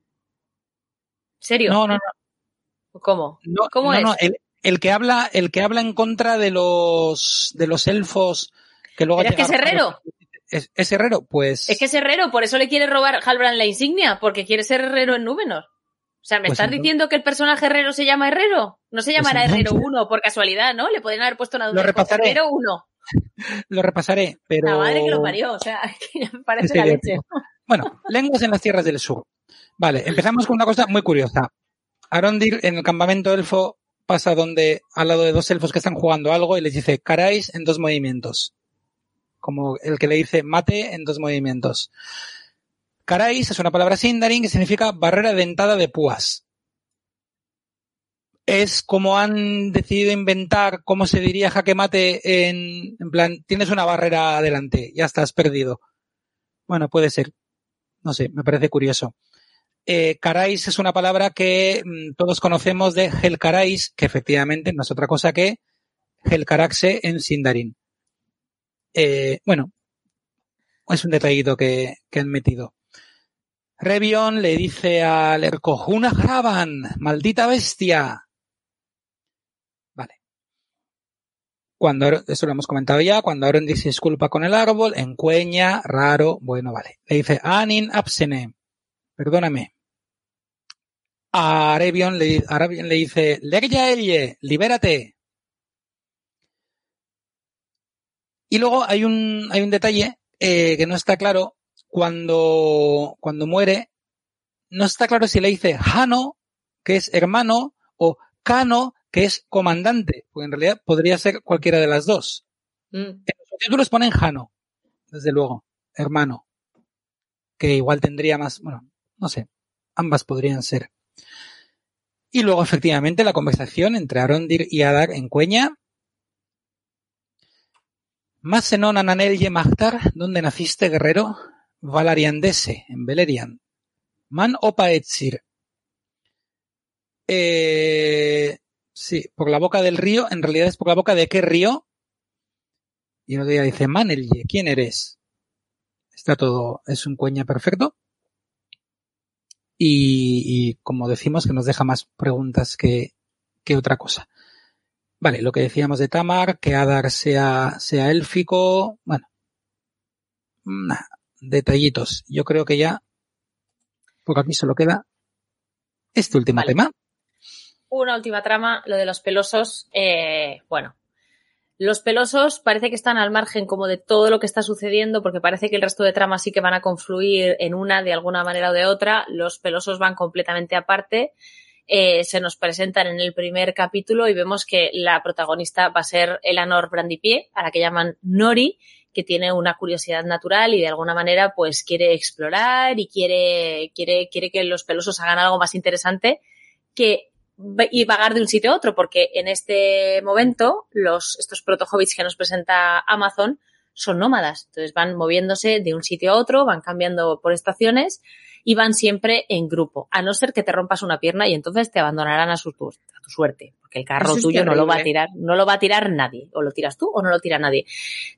¿Serio? No, no, ¿Cómo? no, ¿Cómo no, es? no, el, el que habla, el que habla en contra de los de los elfos que luego Pero es que es herrero. ¿Es, es herrero? Pues. Es que es herrero, por eso le quiere robar Halbrand la insignia, porque quiere ser herrero en Númenor. O sea, ¿me Pues estás entonces- diciendo que el personaje herrero se llama herrero? No se llamará entonces- herrero 1 por casualidad, ¿no? Le podrían haber puesto una Lo repasaré. herrero 1. Lo repasaré, pero. La madre que lo parió, o sea, que me parece la leche. Bueno, lenguas en las tierras del sur. Vale, empezamos con una cosa muy curiosa. Arondir en el campamento elfo pasa donde al lado de dos elfos que están jugando algo y les dice caráis en dos movimientos. Como el que le dice mate en dos movimientos. Caráis es una palabra sindarin que significa barrera dentada de púas. Es como han decidido inventar cómo se diría jaque mate en, en plan, tienes una barrera adelante, ya estás perdido. Bueno, puede ser. No sé, me parece curioso. Eh, caráis es una palabra que mm, todos conocemos de Helcarais, que efectivamente no es otra cosa que Helcaraxe en Sindarin. Eh, bueno, es un detallito que, que han metido. Revion le dice al Ercojuna Hraban, maldita bestia. Cuando, eso lo hemos comentado ya, cuando Aaron dice disculpa con el árbol, encueña, raro, bueno, vale. Le dice Anin absene, perdóname. A Arebion le, Arabion le dice, Legya elle, libérate. Y luego hay un, hay un detalle eh, que no está claro. Cuando, cuando muere, no está claro si le dice Hano, que es hermano, o Kano, que es comandante, porque en realidad podría ser cualquiera de las dos. Mm. En los subtítulos ponen Jano, desde luego, hermano. Que igual tendría más, bueno, no sé, ambas podrían ser. Y luego, efectivamente, la conversación entre Arondir y Adar en Cueña. Masenon Ananelye Magtar, ¿dónde naciste, guerrero? Valariandese, en Beleriand. Man Opa Etzir. Eh, sí, por la boca del río, en realidad es por la boca de qué río. Y el otro día dice, Manelye, ¿quién eres? Está todo, es un cueña perfecto. Y, y como decimos, que nos deja más preguntas que, que otra cosa. Vale, lo que decíamos de Tamar, que Adar sea, sea élfico, bueno, nah, detallitos. Yo creo que ya, porque aquí solo queda este último Vale. tema. Una última trama, lo de los pelosos. eh, bueno, los pelosos parece que están al margen como de todo lo que está sucediendo, porque parece que el resto de tramas sí que van a confluir en una de alguna manera o de otra. Los pelosos van completamente aparte. Eh, se nos presentan en el primer capítulo y vemos que la protagonista va a ser Eleanor Brandipié, a la que llaman Nori, que tiene una curiosidad natural y de alguna manera pues quiere explorar y quiere, quiere, quiere que los pelosos hagan algo más interesante que y vagar de un sitio a otro, porque en este momento los, estos proto-hobbits que nos presenta Amazon son nómadas, entonces van moviéndose de un sitio a otro, van cambiando por estaciones y van siempre en grupo, a no ser que te rompas una pierna y entonces te abandonarán a, su, a tu suerte, porque el carro es tuyo no lo va a tirar, no lo va a tirar nadie, o lo tiras tú o no lo tira nadie.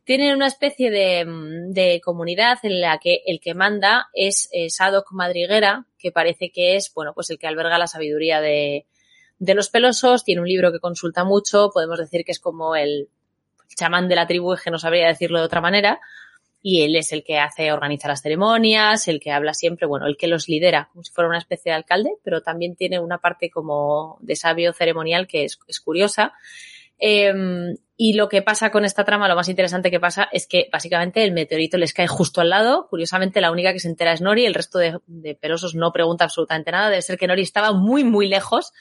Tienen una especie de, de comunidad en la que el que manda es eh, Sadok Madriguera, que parece que es, bueno, pues el que alberga la sabiduría de, de los pelosos, tiene un libro que consulta mucho, podemos decir que es como el chamán de la tribu, que no sabría decirlo de otra manera, y él es el que hace, organiza las ceremonias, el que habla siempre, bueno, el que los lidera, como si fuera una especie de alcalde, pero también tiene una parte como de sabio ceremonial que es, curiosa. Eh, y lo que pasa con esta trama, lo más interesante que pasa es que básicamente el meteorito les cae justo al lado. Curiosamente, la única que se entera es Nori, el resto de pelosos no pregunta absolutamente nada. Debe ser que Nori estaba muy, muy lejos.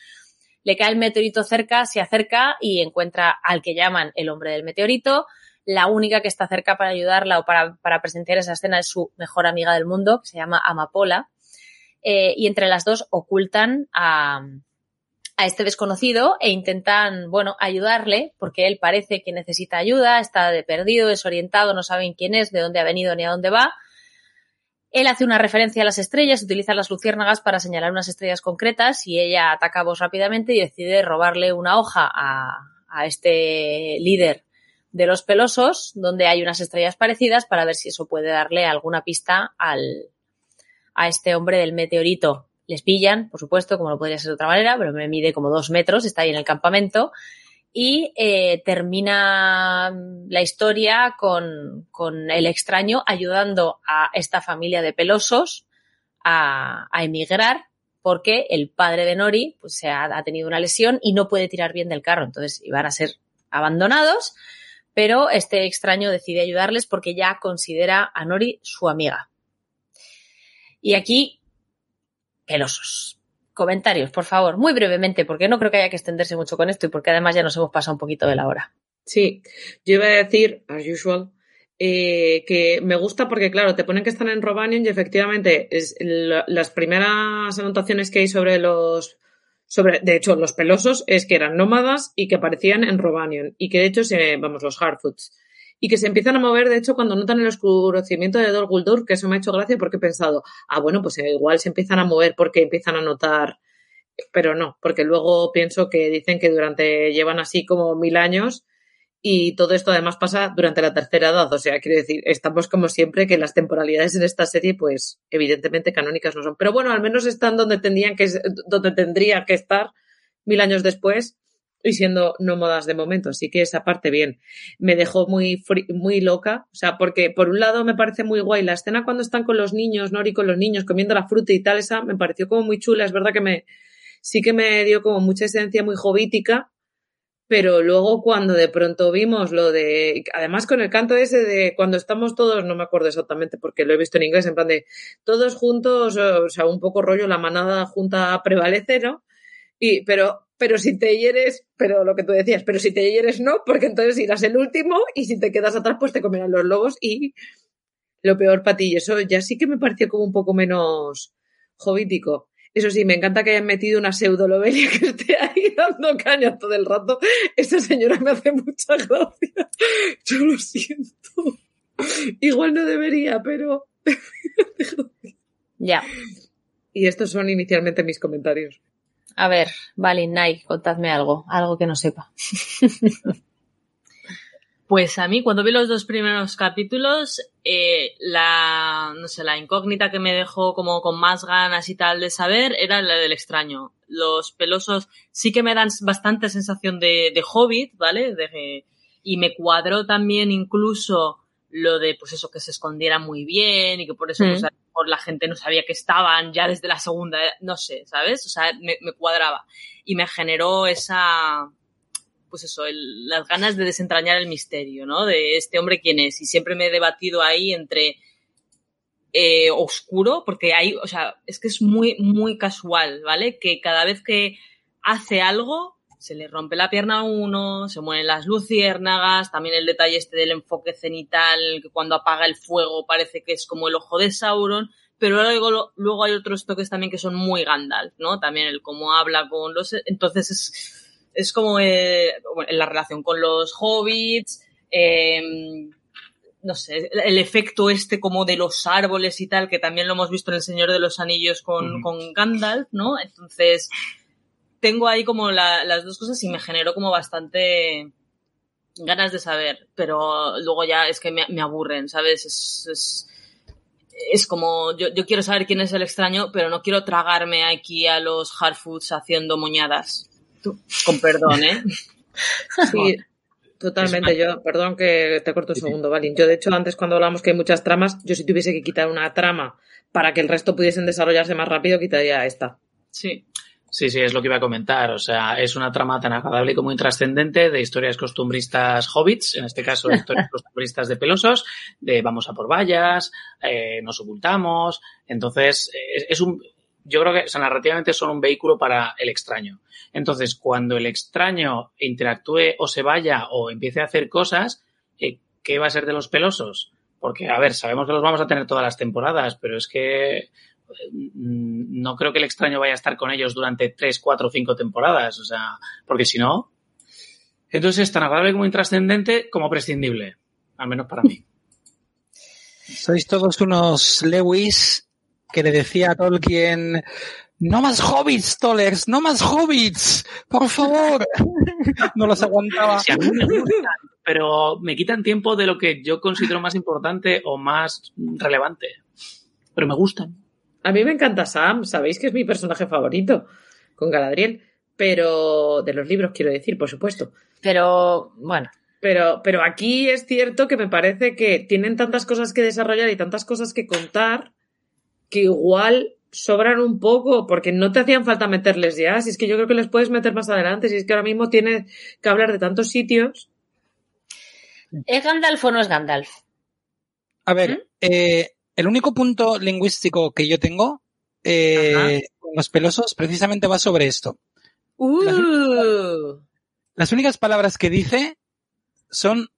Le cae el meteorito cerca, se acerca y encuentra al que llaman el hombre del meteorito. La única que está cerca para ayudarla o para, para presenciar esa escena es su mejor amiga del mundo, que se llama Amapola. Eh, y entre las dos ocultan a, a este desconocido e intentan, bueno, ayudarle porque él parece que necesita ayuda, está de perdido, desorientado, no saben quién es, de dónde ha venido ni a dónde va. Él hace una referencia a las estrellas, utiliza las luciérnagas para señalar unas estrellas concretas y ella ataca a vos rápidamente y decide robarle una hoja a, a este líder de los pelosos, donde hay unas estrellas parecidas, para ver si eso puede darle alguna pista al, a este hombre del meteorito. Les pillan, por supuesto, como no podría ser de otra manera, pero me mide como dos metros, está ahí en el campamento. Y eh, termina la historia con, con, el extraño ayudando a esta familia de pelosos a, a emigrar porque el padre de Nori pues, se ha, ha, tenido una lesión y no puede tirar bien del carro. Entonces iban a ser abandonados, pero este extraño decide ayudarles porque ya considera a Nori su amiga. Y aquí, pelosos. Comentarios, por favor, muy brevemente, porque no creo que haya que extenderse mucho con esto y porque además ya nos hemos pasado un poquito de la hora. Sí, yo iba a decir, as usual, eh, que me gusta porque, claro, te ponen que están en Robanion y efectivamente las primeras anotaciones que hay sobre los. Sobre, de hecho, los pelosos es que eran nómadas y que aparecían en Robanion y que de hecho, se, vamos, los Hardfoods y que se empiezan a mover, de hecho, cuando notan el oscurecimiento de Dol Guldur, que eso me ha hecho gracia porque he pensado, ah, bueno, pues igual se empiezan a mover porque empiezan a notar, pero no, porque luego pienso que dicen que durante, llevan así como mil años y todo esto además pasa durante la tercera edad, o sea, quiero decir, estamos como siempre que las temporalidades en esta serie, pues, evidentemente canónicas no son, pero bueno, al menos están donde tendrían que, donde tendría que estar mil años después y siendo nómadas de momento, así que esa parte bien. Me dejó muy, muy loca, o sea, porque por un lado me parece muy guay la escena cuando están con los niños, Nori con los niños comiendo la fruta y tal, esa me pareció como muy chula, es verdad que me, sí que me dio como mucha esencia muy jovítica, pero luego cuando de pronto vimos lo de, además con el canto ese de cuando estamos todos, no me acuerdo exactamente porque lo he visto en inglés, en plan de todos juntos, o sea, un poco rollo, la manada junta prevalece, ¿no? Y, pero pero si te hieres, pero lo que tú decías, pero si te hieres no, porque entonces irás el último y si te quedas atrás, pues te comerán los lobos y lo peor para ti. Y eso ya sí que me pareció como un poco menos jovítico. Eso sí, me encanta que hayan metido una pseudo lobelia que esté ahí dando caña todo el rato. Esa señora me hace mucha gracia. Yo lo siento. Igual no debería, pero. ya. Y estos son inicialmente mis comentarios. A ver, vale, Nike, contadme algo, algo que no sepa. Pues a mí, cuando vi los dos primeros capítulos, eh, la, no sé, la incógnita que me dejó como con más ganas y tal de saber era la del extraño. Los pelosos sí que me dan bastante sensación de, de hobbit, ¿vale? De, y me cuadró también incluso lo de, pues eso, que se escondiera muy bien y que por eso, mm. pues, por la gente no sabía que estaban ya desde la segunda, no sé, ¿sabes? O sea, me, me cuadraba. Y me generó esa, pues eso, el, las ganas de desentrañar el misterio, ¿no? De este hombre quién es. Y siempre me he debatido ahí entre eh, oscuro, porque hay, o sea, es que es muy, muy casual, ¿vale? Que cada vez que hace algo, se le rompe la pierna a uno, se mueren las luciérnagas, también el detalle este del enfoque cenital, que cuando apaga el fuego parece que es como el ojo de Sauron, pero luego, luego hay otros toques también que son muy Gandalf, ¿no? También el cómo habla con los... Entonces es, es como eh, la relación con los hobbits, eh, no sé, el efecto este como de los árboles y tal, que también lo hemos visto en El Señor de los Anillos con, uh -huh. con Gandalf, ¿no? Entonces, tengo ahí como la, las dos cosas y me generó como bastante ganas de saber, pero luego ya es que me, me aburren, ¿sabes? Es, es, es como, yo, yo, quiero saber quién es el extraño, pero no quiero tragarme aquí a los Hardfoods haciendo moñadas. Con perdón, ¿eh? Sí, totalmente. Yo, perdón que te corto un segundo, Valin. Yo, de hecho, antes cuando hablamos que hay muchas tramas, yo si tuviese que quitar una trama para que el resto pudiesen desarrollarse más rápido, quitaría esta. Sí. Sí, sí, es lo que iba a comentar. O sea, es una trama tan agradable como intrascendente de historias costumbristas hobbits, en este caso historias costumbristas de pelosos, de vamos a por vallas, eh, nos ocultamos. Entonces, es, es, un, yo creo que o sea, narrativamente son un vehículo para el extraño. Entonces, cuando el extraño interactúe o se vaya o empiece a hacer cosas, eh, ¿qué va a ser de los pelosos? Porque, a ver, sabemos que los vamos a tener todas las temporadas, pero es que no creo que el extraño vaya a estar con ellos durante tres, cuatro, cinco temporadas. O sea, porque si no, entonces es tan agradable como intrascendente como prescindible. Al menos para mí. Sois todos unos Lewis que le decía a Tolkien, no más hobbits, Tollers, no más hobbits, por favor. no los aguantaba. Sí, a mí me gustan, pero me quitan tiempo de lo que yo considero más importante o más relevante. Pero me gustan. A mí me encanta Sam, sabéis que es mi personaje favorito con Galadriel, pero de los libros quiero decir, por supuesto. Pero, bueno. Pero, pero aquí es cierto que me parece que tienen tantas cosas que desarrollar y tantas cosas que contar que igual sobran un poco porque no te hacían falta meterles ya. Si es que yo creo que les puedes meter más adelante. Si es que ahora mismo tienes que hablar de tantos sitios. ¿Es Gandalf o no es Gandalf? A ver, eh, el único punto lingüístico que yo tengo eh, con los pelosos precisamente va sobre esto. Uh. Las únicas palabras que dice son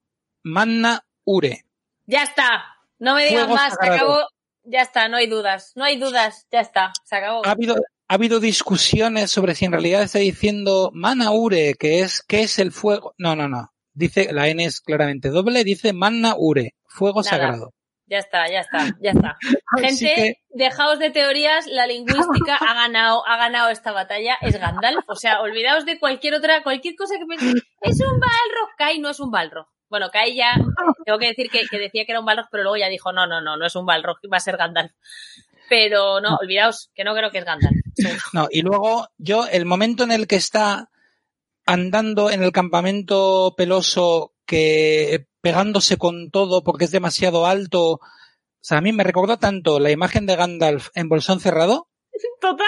manna ure. Ya está. No me digas más. Se acabó. Ya está. No hay dudas. No hay dudas. Ya está. Se acabó. Ha habido, ha habido discusiones sobre si en realidad está diciendo manna ure, que es, ¿qué es el fuego? No, no, no. Dice, la N es claramente doble, dice manna ure, fuego Nada. sagrado. Ya está, ya está, ya está. Gente, que- dejaos de teorías, la lingüística ha ganado, ha ganado esta batalla, es Gandalf. O sea, olvidaos de cualquier otra, cualquier cosa que penséis. Es un Balrog, Kai no es un Balrog. Bueno, Kai ya, tengo que decir que, que decía que era un Balrog, pero luego ya dijo, no, no, no, no es un Balrog, va a ser Gandalf. Pero no, olvidaos, que no creo que es Gandalf. No, y luego yo, el momento en el que está andando en el campamento peloso, que pegándose con todo porque es demasiado alto, o sea, a mí me recordó tanto la imagen de Gandalf en Bolsón Cerrado, Total.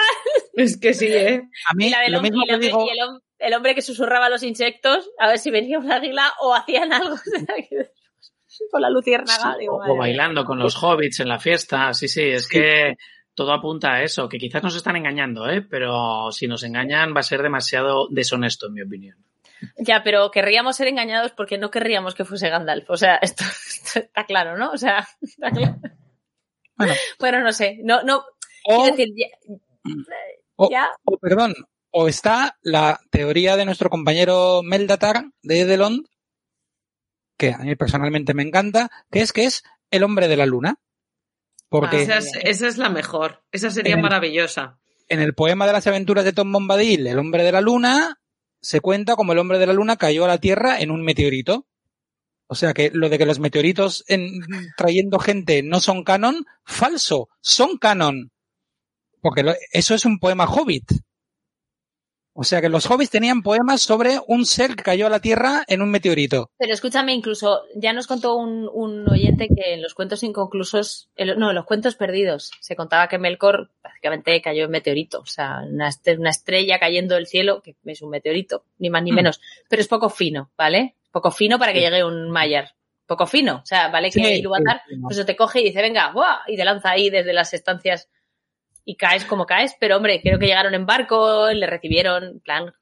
Es que sí, ¿eh? a mí Y, la del lo mismo y que digo, y el hom- el hombre que susurraba a los insectos, a ver si venía un águila o hacían algo con la luciérnaga. digo, o, bailando con los hobbits en la fiesta. Sí, sí, es que todo apunta a eso, que quizás nos están engañando, ¿eh? Pero si nos engañan va a ser demasiado deshonesto, en mi opinión. Ya, pero querríamos ser engañados porque no querríamos que fuese Gandalf. O sea, esto, esto está claro, ¿no? O sea, está claro. Bueno. Bueno, no sé. No, no. o, Quiero decir, ya, o- ya- o, perdón, o está la teoría de nuestro compañero Meldatar de Edelond, que a mí personalmente me encanta, que es que es el hombre de la luna. Porque Esa es, esa es la mejor. Esa sería En el- maravillosa. en el poema de las aventuras de Tom Bombadil, el hombre de la luna, se cuenta como el hombre de la luna cayó a la Tierra en un meteorito. O sea que lo de que los meteoritos en- trayendo gente no son canon, falso, son canon. Porque eso es un poema hobbit. O sea que los hobbits tenían poemas sobre un ser que cayó a la Tierra en un meteorito. pero escúchame, incluso ya nos contó un, un oyente que en los cuentos inconclusos, no, en los cuentos perdidos, se contaba que Melkor básicamente cayó en meteorito. O sea, una, una estrella cayendo del cielo, que es un meteorito, ni más ni Hmm. menos. Pero es poco fino, ¿vale? Poco fino para que Sí. llegue un Mayer. Poco fino. O sea, vale que Sí, Ilúvatar sí, pues te coge y dice, venga, ¡buah! y te lanza ahí desde las estancias y caes como caes, pero hombre, creo que llegaron en barco, le recibieron, en plan,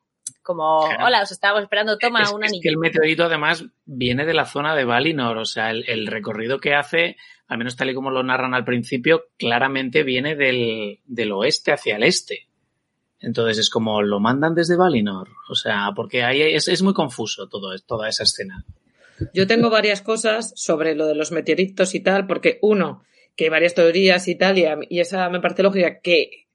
como, Claro. hola, os estábamos esperando, toma es, un es que el meteorito además viene de la zona de Valinor, o sea, el, el recorrido que hace, al menos tal y como lo narran al principio, claramente viene del, del oeste hacia el este. Entonces es como lo mandan desde Valinor, o sea, porque ahí es, es muy confuso todo, toda esa escena. Yo tengo varias cosas sobre lo de los meteoritos y tal, porque uno, que hay varias teorías y tal, y, a mí- y esa me parece lógica que,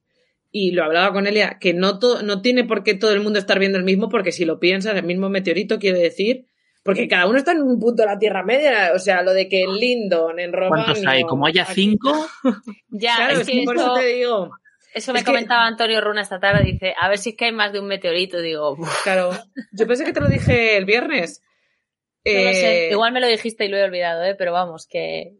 y lo hablaba con Elia, que no, to- no tiene por qué todo el mundo estar viendo el mismo, porque si lo piensas, el mismo meteorito quiere decir, porque cada uno está en un punto de la Tierra Media, o sea, lo de que en Lindon, en Romano... ¿Cuántos hay? Como haya cinco, Ya, Claro, es que por eso, eso te digo, eso me es que- comentaba Antonio Runa esta tarde, dice, a ver si es que hay más de un meteorito, digo, "Uf, claro. Yo pensé que te lo dije el viernes. no lo sé, Eh, igual me lo dijiste y lo he olvidado, ¿eh? pero vamos, que...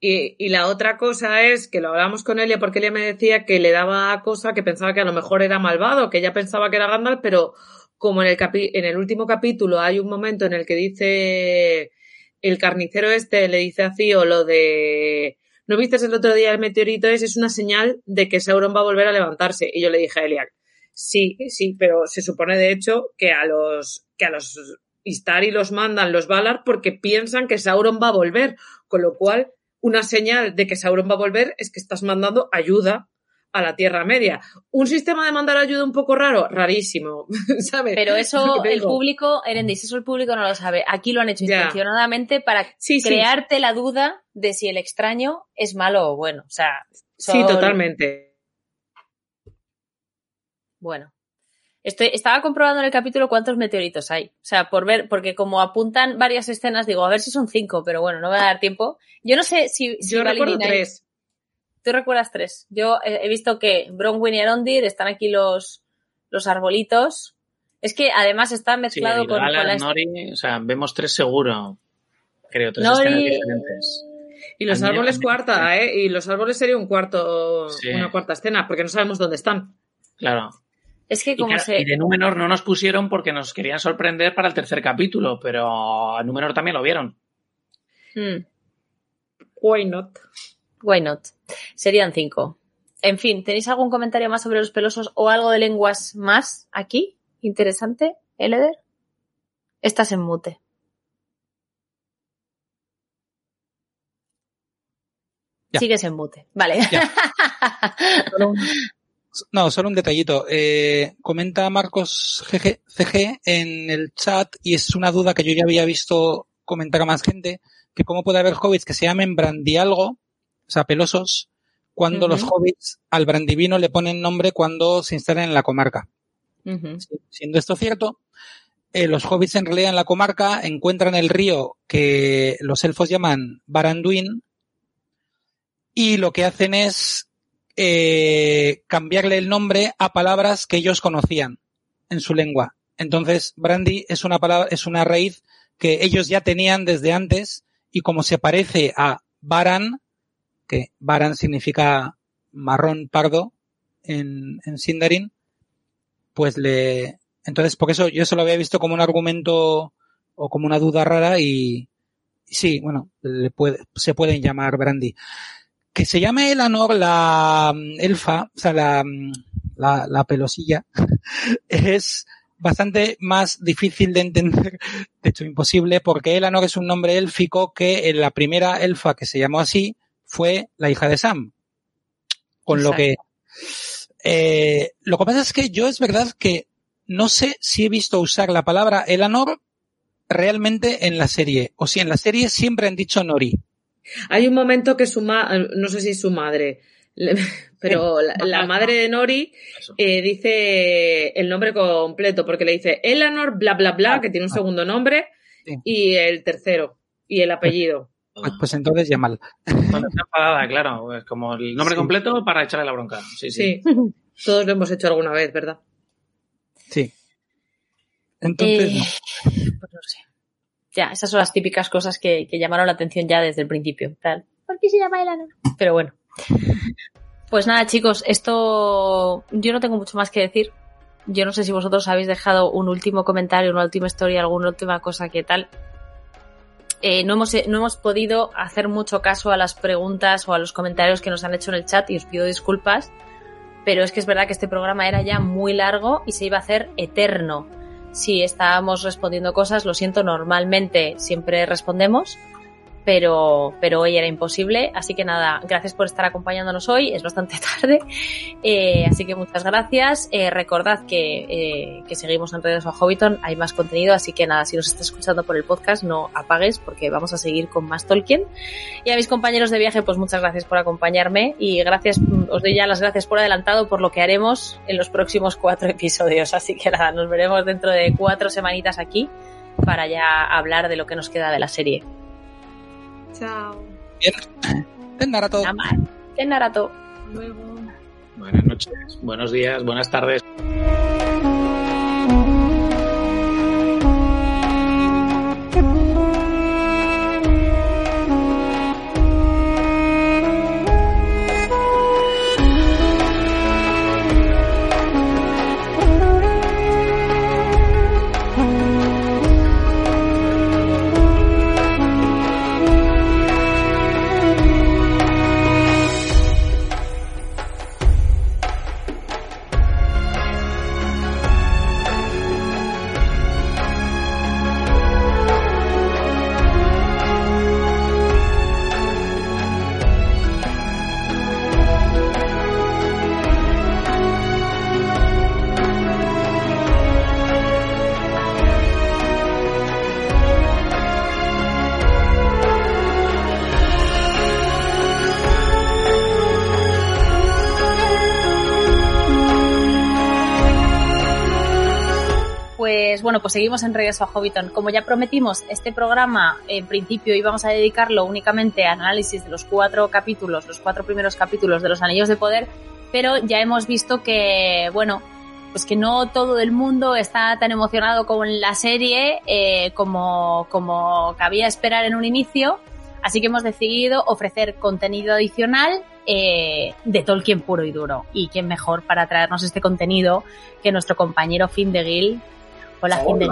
Y, y la otra cosa es que lo hablábamos con Elia porque Elia me decía que le daba cosa que pensaba que a lo mejor era malvado, que ella pensaba que era Gandalf, pero como en el, capi- en el último capítulo hay un momento en el que dice el carnicero este, le dice a Cío lo de ¿no viste el otro día el meteorito? Es una señal de que Sauron va a volver a levantarse. Y yo le dije a Elia, sí, sí, pero se supone de hecho que a los, que a los Istari los mandan los Valar porque piensan que Sauron va a volver, con lo cual una señal de que Sauron va a volver es que estás mandando ayuda a la Tierra Media. Un sistema de mandar ayuda un poco raro, rarísimo, ¿sabes? Pero eso el público, Erendis, eso el público no lo sabe. Aquí lo han hecho Ya. intencionadamente para Sí, sí. crearte la duda de si el extraño es malo o bueno. O sea, Sí, totalmente. Bueno. Estoy, estaba comprobando en el capítulo cuántos meteoritos hay. O sea, por ver, porque como apuntan varias escenas, digo, a ver si son cinco, pero bueno, no me va a dar tiempo. Yo no sé si, si Yo recuerdo tres. Tú recuerdas tres. Yo he, he visto que Bronwyn y Arondir están aquí los, los arbolitos. Es que además está mezclado con, con Galar, la Nori, o sea, vemos tres seguro. Creo, tres Nori- escenas diferentes. Y los árboles cuarta, ¿eh? Y los árboles sería un cuarto, Sí. una cuarta escena, porque no sabemos dónde están. Claro. Es que Y, como claro, se... y de Númenor no nos pusieron porque nos querían sorprender para el tercer capítulo, pero a Númenor también lo vieron. Mm, Why not? why not? Serían cinco. En fin, ¿tenéis algún comentario más sobre los pelosos o algo de lenguas más aquí? Interesante, Eleder. Estás en mute. Ya. Sigues en mute. Vale. Ya. Solo un- no, solo un detallito. Eh, comenta Marcos GG, CG en el chat y es una duda que yo ya había visto comentar a más gente, que cómo puede haber hobbits que se llamen brandialgo, o sea, pelosos, cuando los hobbits al brandivino le ponen nombre cuando se instalan en la comarca. Siendo esto cierto, eh, los hobbits en realidad en la comarca encuentran el río que los elfos llaman Baranduin y lo que hacen es eh, cambiarle el nombre a palabras que ellos conocían en su lengua. Entonces, Brandy es una palabra, es una raíz que ellos ya tenían desde antes y como se parece a Baran, que Baran significa marrón pardo en, en Sindarin, pues le, entonces por eso yo se lo había visto como un argumento o como una duda rara y, y sí, bueno, le puede, se pueden llamar Brandy. Que se llame Elanor la mm, elfa, o sea, la, mm, la, la pelosilla, es bastante más difícil de entender, de hecho imposible, porque Elanor es un nombre élfico que en la primera elfa que se llamó así fue la hija de Sam. Con lo que, eh, lo que pasa es que yo es verdad que no sé si he visto usar la palabra Elanor realmente en la serie, o si en la serie siempre han dicho Nori. Hay un momento que su ma no sé si es su madre, pero la, la madre de Nori eh, dice el nombre completo, porque le dice Eleanor, bla, bla, bla, que tiene un segundo nombre, Sí. y el tercero, y el apellido. Pues, pues entonces ya mal. Cuando está enfadada, claro. Es como el nombre Sí. completo para echarle la bronca. Sí, sí. Sí, todos lo hemos hecho alguna vez, ¿verdad? Sí. Entonces, Eh, no. pues no sé. Ya, esas son las típicas cosas que, que llamaron la atención ya desde el principio. plan, ¿Por qué se llama Elanor? Pero bueno. Pues nada, chicos, esto yo no tengo mucho más que decir. Yo no sé si vosotros habéis dejado un último comentario, una última historia, alguna última cosa que tal. Eh, no, hemos, no hemos podido hacer mucho caso a las preguntas o a los comentarios que nos han hecho en el chat y os pido disculpas, pero es que es verdad que este programa era ya muy largo y se iba a hacer eterno si estábamos respondiendo cosas, lo siento, normalmente siempre respondemos, pero, pero hoy era imposible. Así que nada, gracias por estar acompañándonos hoy, es bastante tarde. Eh, así que muchas gracias. Eh, recordad que, eh, que seguimos en redes a Hobbiton, hay más contenido, así que nada, si nos estás escuchando por el podcast, no apagues porque vamos a seguir con más Tolkien. Y a mis compañeros de viaje, pues muchas gracias por acompañarme y gracias, os doy ya las gracias por adelantado por lo que haremos en los próximos cuatro episodios. Así que nada, nos veremos dentro de cuatro semanitas aquí para ya hablar de lo que nos queda de la serie. Chao. Ten Narato. Nada más. En Narato. Luego. Buenas noches, buenos días, buenas tardes. Bueno, pues seguimos en Regreso a Hobbiton. Como ya prometimos, este programa en principio íbamos a dedicarlo únicamente a análisis de los cuatro capítulos, los cuatro primeros capítulos de los Anillos de Poder, pero ya hemos visto que, bueno, pues que no todo el mundo está tan emocionado con la serie eh, como, como cabía esperar en un inicio. Así que hemos decidido ofrecer contenido adicional eh, de Tolkien puro y duro. Y quién mejor para traernos este contenido que nuestro compañero Finn de Gil. Hola, Gil.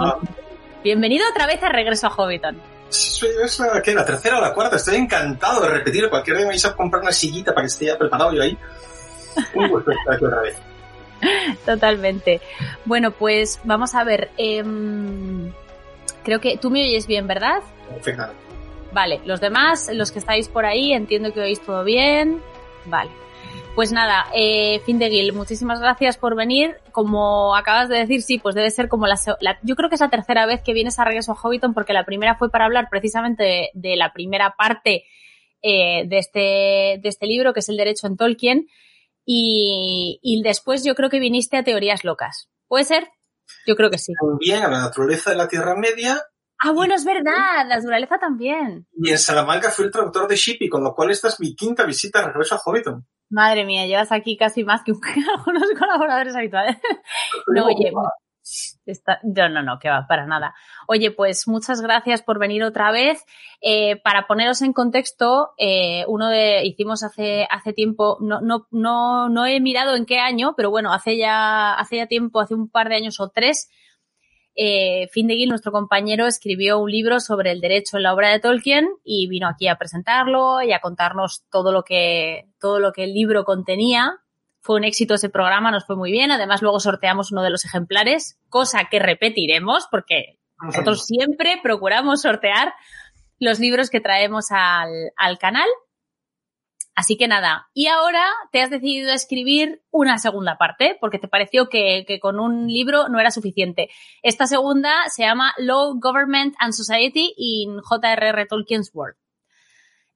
Bienvenido otra vez a Regreso a Hobbiton. Es la, ¿qué, la tercera o la cuarta. Estoy encantado de repetir. Cualquier día me vais a comprar una sillita para que esté ya preparado yo ahí. Un gusto estar aquí otra vez. Totalmente. Bueno, pues vamos a ver. Eh, creo que tú me oyes bien, ¿verdad? Perfectamente. Vale, los demás, los que estáis por ahí, entiendo que oís todo bien. Vale. Pues nada, eh, Findegil, muchísimas gracias por venir. Como acabas de decir, sí, pues debe ser como la, la, Yo creo que es la tercera vez que vienes a Regreso a Hobbiton porque la primera fue para hablar precisamente de, la primera parte eh, de, este, de este libro, que es el derecho en Tolkien. Y, y después yo creo que viniste a Teorías Locas. ¿Puede ser? Yo creo que sí. También a la naturaleza de la Tierra Media Ah, bueno, es verdad, la naturaleza también. Y en Salamanca fui el traductor de Shippy, con lo cual esta es mi quinta visita de regreso a Hobbiton. Madre mía, llevas aquí casi más que algunos colaboradores habituales. No, oye, está, no, no, no, que va, para nada. Oye, pues muchas gracias por venir otra vez. Eh, para poneros en contexto, eh, uno de, hicimos hace, hace tiempo, no, no, no, no he mirado en qué año, pero bueno, hace ya, hace ya tiempo, hace un par de años o tres, eh, Findegil, nuestro compañero, escribió un libro sobre el derecho en la obra de Tolkien y vino aquí a presentarlo y a contarnos todo lo que, todo lo que el libro contenía. Fue un éxito ese programa, nos fue muy bien. Además, luego sorteamos uno de los ejemplares, cosa que repetiremos porque nosotros siempre procuramos sortear los libros que traemos al, al canal. Así que nada, y ahora te has decidido escribir una segunda parte, porque te pareció que, que, con un libro no era suficiente. Esta segunda se llama Law, Government and Society in J.R.R. Tolkien's World.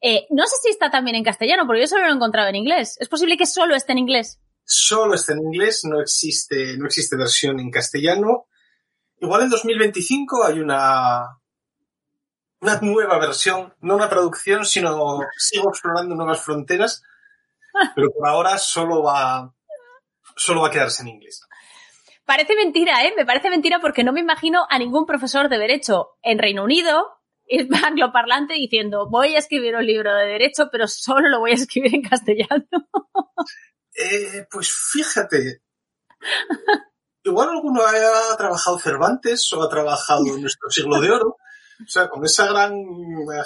Eh, no sé si está también en castellano, porque yo solo lo he encontrado en inglés. ¿Es posible que solo esté en inglés? Solo está en inglés, no existe, no existe versión en castellano. Igual en 2025 hay una, una nueva versión, no una traducción, sino sigo explorando nuevas fronteras, pero por ahora solo va, solo va a quedarse en inglés. Parece mentira, ¿eh? Me parece mentira porque no me imagino a ningún profesor de Derecho en Reino Unido, angloparlante, diciendo voy a escribir un libro de Derecho, pero solo lo voy a escribir en castellano. Eh, pues fíjate. Igual alguno ha trabajado Cervantes o ha trabajado en nuestro siglo de oro. O sea, con esa gran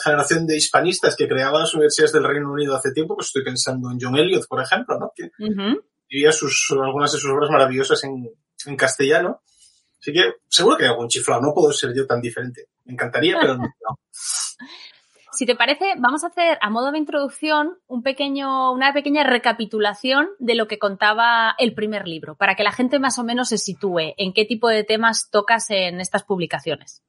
generación de hispanistas que creaban las universidades del Reino Unido hace tiempo, pues estoy pensando en John Eliot, por ejemplo, ¿no? Que uh -huh. vivía sus, algunas de sus obras maravillosas en, en, castellano. Así que seguro que hay algún chiflado, no puedo ser yo tan diferente. Me encantaría, pero no. Si te parece, vamos a hacer a modo de introducción un pequeño, una pequeña recapitulación de lo que contaba el primer libro, para que la gente más o menos se sitúe en qué tipo de temas tocas en estas publicaciones.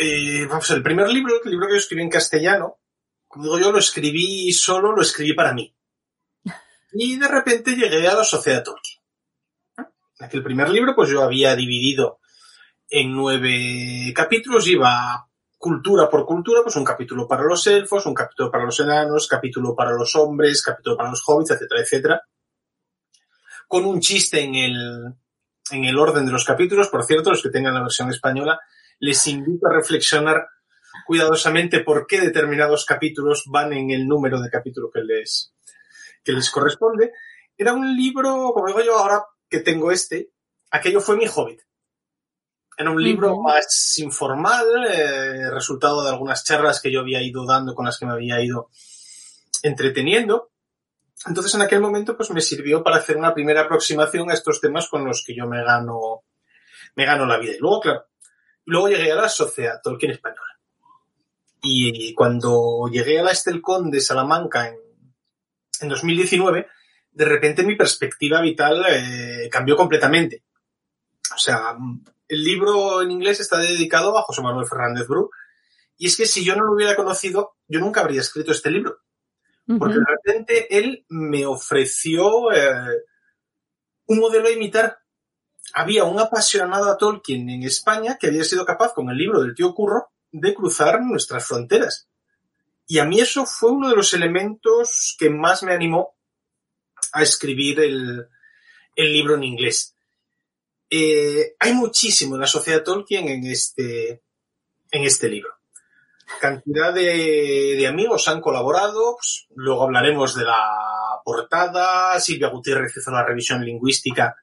Eh, vamos, el primer libro, el libro que yo escribí en castellano, como digo yo, lo escribí solo, lo escribí para mí. Y de repente llegué a la Sociedad Tolkien. En aquel primer libro, pues yo había dividido en nueve capítulos, iba cultura por cultura, pues un capítulo para los elfos, un capítulo para los enanos, capítulo para los hombres, capítulo para los hobbits, etcétera, etcétera. Con un chiste en el, en el orden de los capítulos, por cierto, los que tengan la versión española, les invito a reflexionar cuidadosamente por qué determinados capítulos van en el número de capítulo que les, que les corresponde. Era un libro, como digo yo ahora que tengo este, aquello fue mi hobbit. Era un libro uh -huh. más informal, eh, resultado de algunas charlas que yo había ido dando con las que me había ido entreteniendo. Entonces en aquel momento pues me sirvió para hacer una primera aproximación a estos temas con los que yo me gano, me gano la vida. Y luego, claro, Luego llegué a la Sociedad Tolkien Española. Y cuando llegué a la Estelcon de Salamanca en, en 2019, de repente mi perspectiva vital eh, cambió completamente. O sea, el libro en inglés está dedicado a José Manuel Fernández Bru. Y es que si yo no lo hubiera conocido, yo nunca habría escrito este libro. Porque uh -huh. de repente él me ofreció eh, un modelo a imitar había un apasionado a Tolkien en España que había sido capaz, con el libro del tío Curro, de cruzar nuestras fronteras. Y a mí eso fue uno de los elementos que más me animó a escribir el, libro en inglés. Eh, hay muchísimo en la sociedad Tolkien en este, en este libro. Cantidad de, amigos han colaborado, pues, luego hablaremos de la portada, Silvia Gutiérrez hizo la revisión lingüística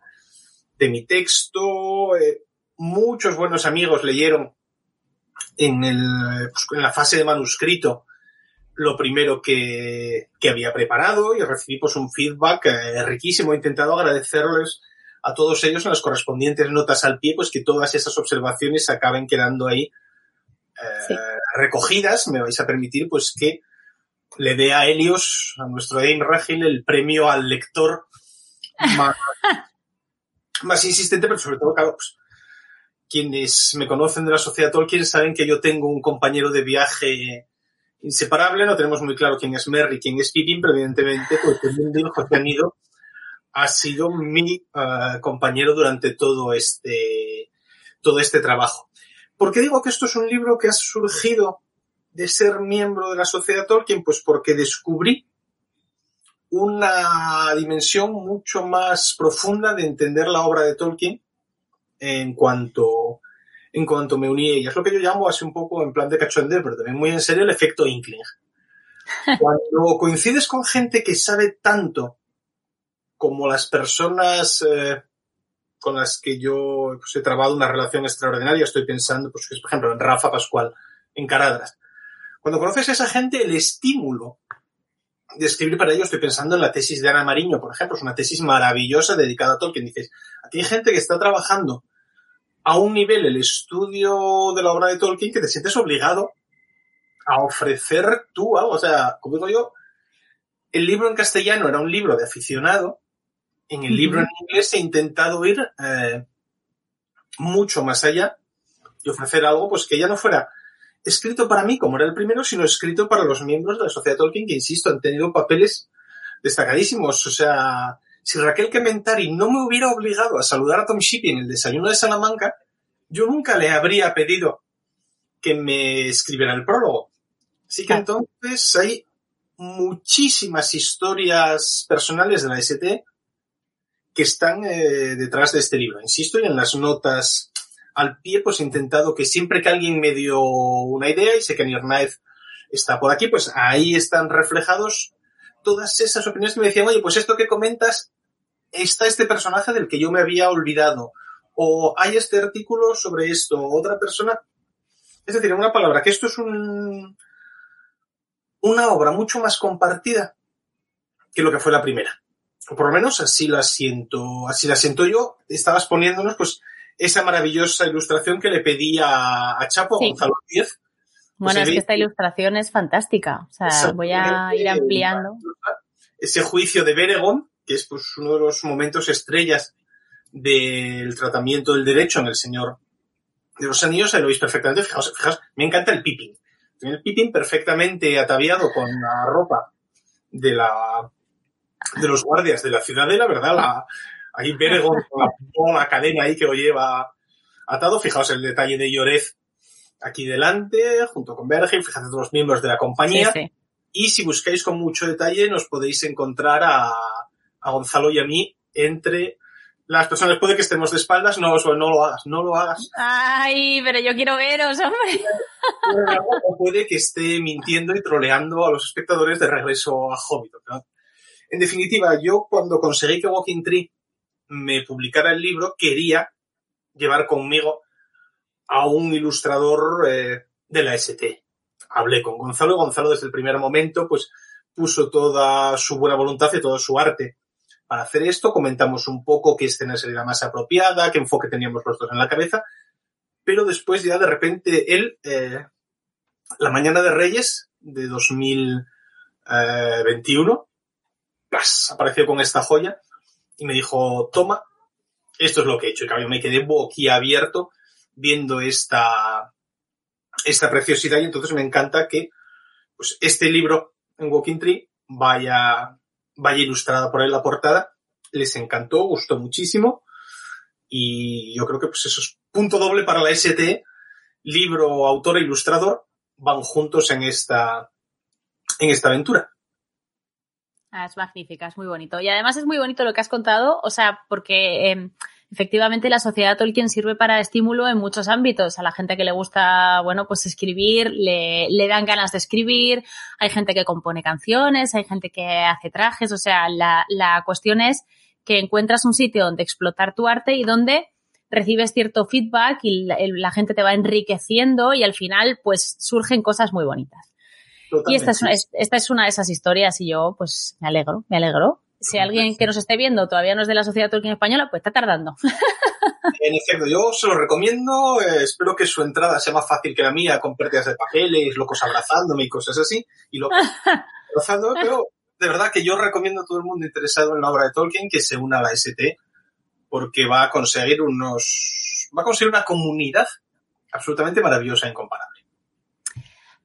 de mi texto, eh, muchos buenos amigos leyeron en, el, pues, en la fase de manuscrito lo primero que, que había preparado y recibí pues un feedback eh, riquísimo. He intentado agradecerles a todos ellos en las correspondientes notas al pie, pues que todas esas observaciones acaben quedando ahí eh, Sí. recogidas. Me vais a permitir pues que le dé a Helios, a nuestro Aim Regil, el premio al lector más, más insistente, pero sobre todo, claro, pues, quienes me conocen de la sociedad Tolkien saben que yo tengo un compañero de viaje inseparable, no tenemos muy claro quién es Merry, quién es Pippin, pero evidentemente pues, el mundo José Anido ha sido mi uh, compañero durante todo este, todo este trabajo. ¿Por qué digo que esto es un libro que ha surgido de ser miembro de la sociedad Tolkien? Pues porque descubrí una dimensión mucho más profunda de entender la obra de Tolkien en cuanto, en cuanto me uní a ella. Es lo que yo llamo así un poco en plan de cachondeo, pero también muy en serio el efecto Inkling. Cuando coincides con gente que sabe tanto como las personas eh, con las que yo pues, he trabado una relación extraordinaria, estoy pensando, pues, por ejemplo, en Rafa Pascual, en Caradras. Cuando conoces a esa gente, el estímulo de escribir para ellos, estoy pensando en la tesis de Ana Mariño, por ejemplo, es una tesis maravillosa dedicada a Tolkien. Dices, aquí hay gente que está trabajando a un nivel el estudio de la obra de Tolkien que te sientes obligado a ofrecer tú algo. O sea, como digo yo, el libro en castellano era un libro de aficionado, en el libro en inglés he intentado ir eh, mucho más allá y ofrecer algo pues que ya no fuera escrito para mí, como era el primero, sino escrito para los miembros de la Sociedad Tolkien, que, insisto, han tenido papeles destacadísimos. O sea, si Raquel Kementari no me hubiera obligado a saludar a Tom Shippey en el desayuno de Salamanca, yo nunca le habría pedido que me escribiera el prólogo. Así que entonces hay muchísimas historias personales de la ST que están eh, detrás de este libro. Insisto, y en las notas al pie, pues he intentado que siempre que alguien me dio una idea, y sé que Nirnaez está por aquí, pues ahí están reflejados todas esas opiniones que me decían, oye, pues esto que comentas, está este personaje del que yo me había olvidado, o hay este artículo sobre esto, otra persona. Es decir, en una palabra, que esto es un, una obra mucho más compartida que lo que fue la primera. O por lo menos así la siento, así la siento yo. Estabas poniéndonos, pues, esa maravillosa ilustración que le pedí a, a Chapo, Sí. Gonzalo Díez. Bueno, Pues es que esta ilustración es fantástica. O sea, voy a ir ampliando. Ese juicio de Beregon, que es pues uno de los momentos estrellas del tratamiento del derecho en el Señor de los Anillos, ahí lo veis perfectamente. Fijaos, fijaos, me encanta el Pippin. El Pippin perfectamente ataviado con la ropa de la de los guardias de la ciudadela, ¿verdad? La, ahí Beregon con la, cadena ahí que lo lleva atado. Fijaos el detalle de Llorez aquí delante, junto con Bergen, fíjate todos los miembros de la Sí, compañía. sí. Y si buscáis con mucho detalle, nos podéis encontrar a, a Gonzalo y a mí entre las personas. Puede que estemos de espaldas, no, no lo hagas, no lo hagas. Ay, pero yo quiero veros, hombre. O puede que esté mintiendo y troleando a los espectadores de regreso a Hobbit. ¿no? En definitiva, yo cuando conseguí que Walking Tree me publicara el libro, quería llevar conmigo a un ilustrador eh, de la ST. Hablé con Gonzalo Gonzalo desde el primer momento pues puso toda su buena voluntad y todo su arte para hacer esto. Comentamos un poco qué escena sería la más apropiada, qué enfoque teníamos los dos en la cabeza, pero después ya de repente él, eh, la mañana de Reyes de 2021, ¡plas! apareció con esta joya y me dijo, toma, esto es lo que he hecho. Y claro, me quedé boquiabierto viendo esta, esta preciosidad y entonces me encanta que pues, este libro en Walking Tree vaya, vaya ilustrada por él la portada. Les encantó, gustó muchísimo Y yo creo que pues eso es punto doble para la ST, libro, autor e ilustrador, van juntos en esta, en esta aventura. Ah, es magnífica, es muy bonito. Y además es muy bonito lo que has contado, o sea, porque eh, efectivamente la sociedad Tolkien sirve para estímulo en muchos ámbitos. A la gente que le gusta, bueno, pues escribir, le, le dan ganas de escribir, hay gente que compone canciones, hay gente que hace trajes, o sea, la, la cuestión es que encuentras un sitio donde explotar tu arte y donde recibes cierto feedback y la gente te va enriqueciendo y al final pues surgen cosas muy bonitas. Totalmente. Y esta es, una, esta es una de esas historias y yo pues me alegro, me alegro. Si alguien que nos esté viendo todavía no es de la Sociedad Tolkien Española, pues está tardando. En efecto, yo se lo recomiendo. eh, espero que su entrada sea más fácil que la mía, con pérdidas de papeles, locos abrazándome y cosas así. Y locos abrazándome, pero de verdad que yo recomiendo a todo el mundo interesado en la obra de Tolkien que se una a la ST, porque va a conseguir unos. va a conseguir una comunidad absolutamente maravillosa e incomparable.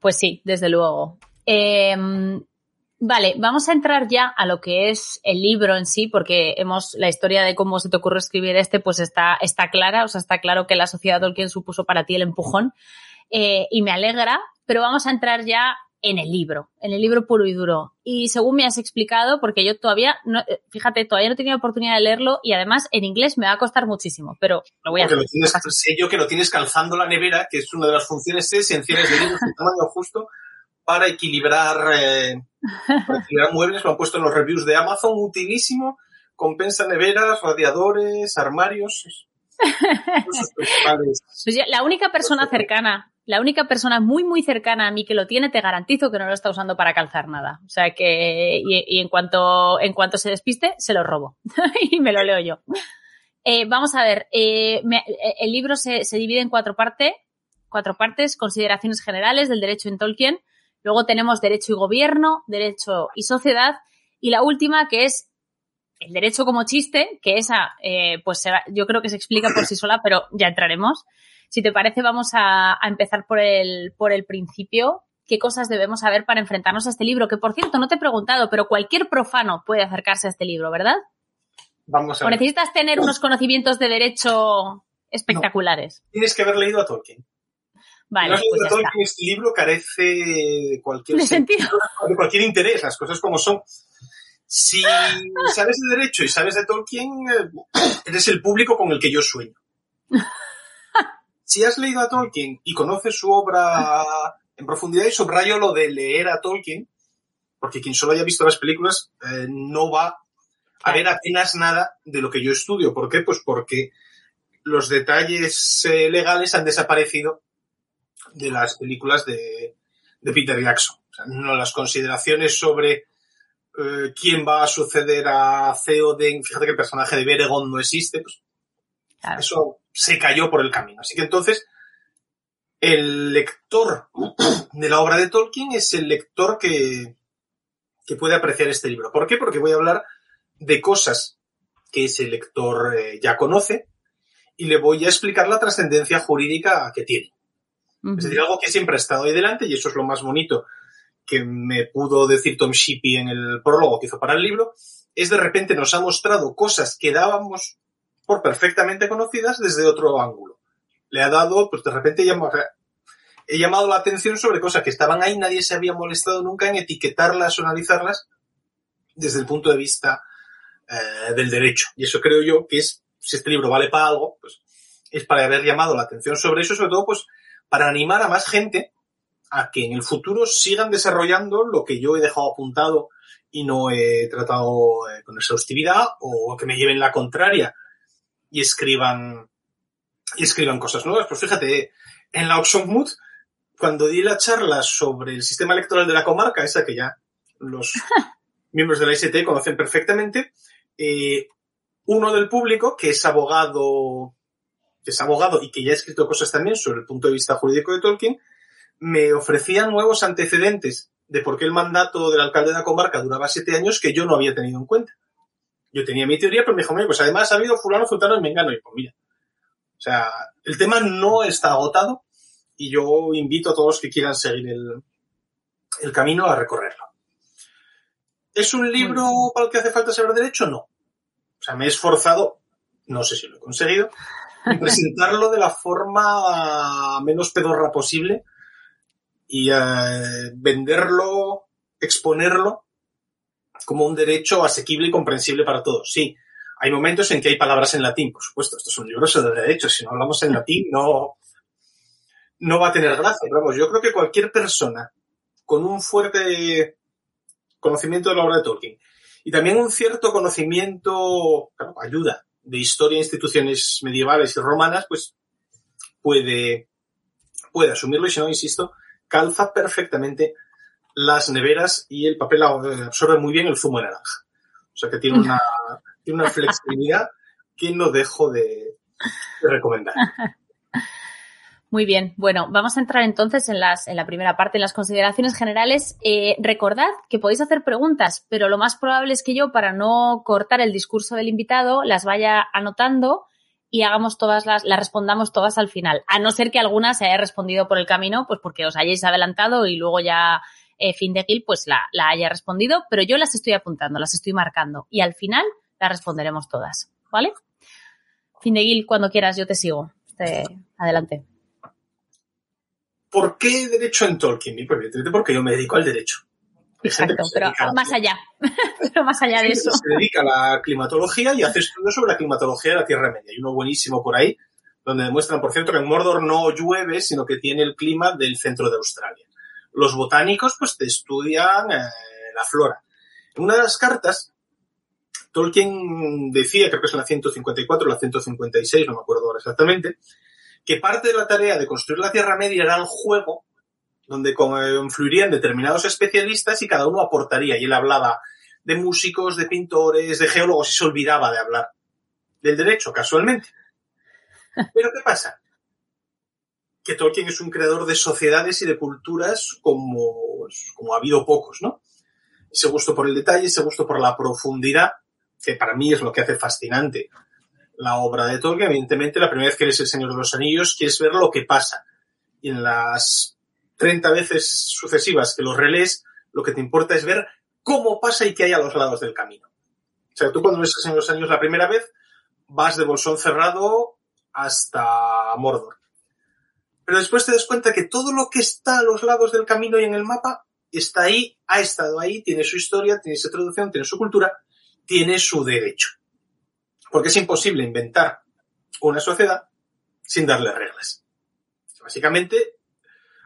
Pues sí, desde luego. Eh, vale, vamos a entrar ya a lo que es el libro en sí, porque hemos la historia de cómo se te ocurre escribir este, pues está, está clara, o sea, está claro que la sociedad Tolkien supuso para ti el empujón eh, y me alegra, pero vamos a entrar ya en el libro, en el libro puro y duro. Y según me has explicado, porque yo todavía, no, eh, fíjate, todavía no he tenido oportunidad de leerlo y además en inglés me va a costar muchísimo, pero lo voy a Porque hacer. lo tienes, sé yo que lo tienes calzando la nevera, que es una de las funciones esenciales del libro, su tamaño justo, para equilibrar, eh, para equilibrar muebles. Lo han puesto en los reviews de Amazon, utilísimo. Compensa neveras, radiadores, armarios. Pues la única persona cercana, la única persona muy, muy cercana a mí que lo tiene, te garantizo que no lo está usando para calzar nada. O sea que, y, en cuanto, en cuanto se despiste, se lo robo. y me lo leo yo. Eh, vamos a ver, eh, eh, el libro se, se divide en cuatro partes, cuatro partes, consideraciones generales del derecho en Tolkien. Luego tenemos derecho y gobierno, derecho y sociedad. Y la última, que es el derecho como chiste, que esa, eh, pues yo creo que se explica por sí sola, pero ya entraremos. Si te parece, vamos a, a empezar por el, por el principio. ¿Qué cosas debemos saber para enfrentarnos a este libro? Que por cierto, no te he preguntado, pero cualquier profano puede acercarse a este libro, ¿verdad? Vamos a ¿O ver. necesitas tener unos conocimientos de derecho espectaculares? Tienes que haber leído a Tolkien. Vale, no has pues leído está. Este libro carece de cualquier De sentido. de cualquier interés, las cosas como son. Si sabes de derecho y sabes de Tolkien, eh, eres el público con el que yo sueño. Si has leído a Tolkien y conoces su obra en profundidad, y subrayo lo de leer a Tolkien, porque quien solo haya visto las películas eh, no va a ver apenas nada de lo que yo estudio. ¿Por qué? Pues porque los detalles eh, legales han desaparecido de las películas de, Peter Jackson. No las consideraciones sobre eh, quién va a suceder a Theoden, fíjate que el personaje de Beregond no existe, pues Claro. eso se cayó por el camino. Así que entonces, el lector de la obra de Tolkien es el lector que, que puede apreciar este libro. ¿Por qué? Porque voy a hablar de cosas que ese lector eh, ya conoce y le voy a explicar la trascendencia jurídica que tiene. Es decir, algo que siempre ha estado ahí delante y eso es lo más bonito que me pudo decir Tom Shippey en el prólogo que hizo para el libro, es de repente nos ha mostrado cosas que dábamos por perfectamente conocidas desde otro ángulo. Le ha dado, pues de repente he llamado la atención sobre cosas que estaban ahí, nadie se había molestado nunca en etiquetarlas o analizarlas desde el punto de vista eh, del derecho. Y eso creo yo que es, si este libro vale para algo, pues es para haber llamado la atención sobre eso, sobre todo pues para animar a más gente a que en el futuro sigan desarrollando lo que yo he dejado apuntado y no he tratado eh, con exhaustividad o que me lleven la contraria y escriban y escriban cosas nuevas. Pues fíjate, en la Oxford cuando di la charla sobre el sistema electoral de la comarca, esa que ya los miembros de la IST conocen perfectamente, eh, uno del público, que es abogado, que es abogado y que ya ha escrito cosas también sobre el punto de vista jurídico de Tolkien, me ofrecía nuevos antecedentes de por qué el mandato del alcalde de la comarca duraba siete años que yo no había tenido en cuenta. Yo tenía mi teoría, pero me dijo, "Oye, pues además ha habido fulano, fulano y mengano. Y pues mira, o sea, el tema no está agotado y yo invito a todos los que quieran seguir el, el camino a recorrerlo. ¿Es un libro para el que hace falta saber derecho? No. O sea, me he esforzado no sé si lo he conseguido, presentarlo de la forma menos pedorra posible y eh, venderlo, exponerlo como un derecho asequible y comprensible para todos. Sí, hay momentos en que hay palabras en latín, por supuesto, esto es un libro de derecho, si no hablamos en latín no, no va a tener gracia. Vamos, yo creo que cualquier persona con un fuerte conocimiento de la obra de Tolkien y también un cierto conocimiento, ayuda de historia de instituciones medievales y romanas, pues puede, puede asumirlo y si no, insisto, calza perfectamente las neveras y el papel absorbe muy bien el zumo de naranja. O sea que tiene una, tiene una flexibilidad que no dejo de, de recomendar. Muy bien, bueno, vamos a entrar entonces en, las, en la primera parte, en las consideraciones generales. Eh, recordad que podéis hacer preguntas, pero lo más probable es que yo, para no cortar el discurso del invitado, las vaya anotando y hagamos todas las, las respondamos todas al final. A no ser que alguna se haya respondido por el camino, pues porque os hayáis adelantado y luego ya eh, fin de Gil pues la, la haya respondido, pero yo las estoy apuntando, las estoy marcando y al final las responderemos todas, ¿vale? Fin de Gil, cuando quieras, yo te sigo. Este, adelante. ¿Por qué derecho en Tolkien? Porque yo me dedico al derecho. Exacto, pero más allá. pero más allá de eso. Se dedica a la climatología y hace estudios sobre la climatología de la Tierra Media. Hay uno buenísimo por ahí, donde demuestran, por cierto, que en Mordor no llueve, sino que tiene el clima del centro de Australia. Los botánicos, pues, te estudian eh, la flora. En una de las cartas, Tolkien decía, creo que es la 154 o la 156, no me acuerdo ahora exactamente, que parte de la tarea de construir la Tierra Media era el juego donde confluirían determinados especialistas y cada uno aportaría. Y él hablaba de músicos, de pintores, de geólogos y se olvidaba de hablar del derecho, casualmente. Pero ¿qué pasa? Que Tolkien es un creador de sociedades y de culturas como, como ha habido pocos, ¿no? Ese gusto por el detalle, ese gusto por la profundidad, que para mí es lo que hace fascinante la obra de Tolkien. Evidentemente, la primera vez que eres el Señor de los Anillos, quieres ver lo que pasa. Y en las 30 veces sucesivas que los relees, lo que te importa es ver cómo pasa y qué hay a los lados del camino. O sea, tú cuando ves de los Anillos la primera vez, vas de bolsón cerrado hasta Mordor. Pero después te das cuenta que todo lo que está a los lados del camino y en el mapa está ahí, ha estado ahí, tiene su historia, tiene su traducción, tiene su cultura, tiene su derecho. Porque es imposible inventar una sociedad sin darle reglas. Básicamente,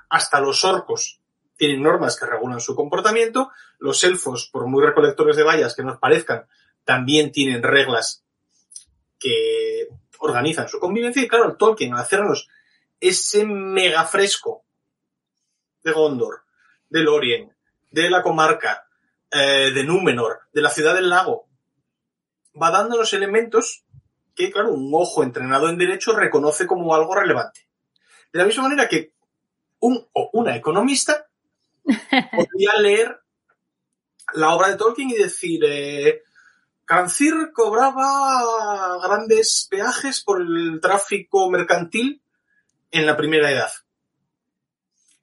hasta los orcos tienen normas que regulan su comportamiento, los elfos, por muy recolectores de vallas que nos parezcan, también tienen reglas que organizan su convivencia y claro, Tolkien al hacernos ese mega fresco de Gondor, de Lorien, de la comarca, eh, de Númenor, de la ciudad del lago, va dando los elementos que, claro, un ojo entrenado en derecho reconoce como algo relevante. De la misma manera que un o una economista podría leer la obra de Tolkien y decir, eh, Cancir cobraba grandes peajes por el tráfico mercantil en la primera edad.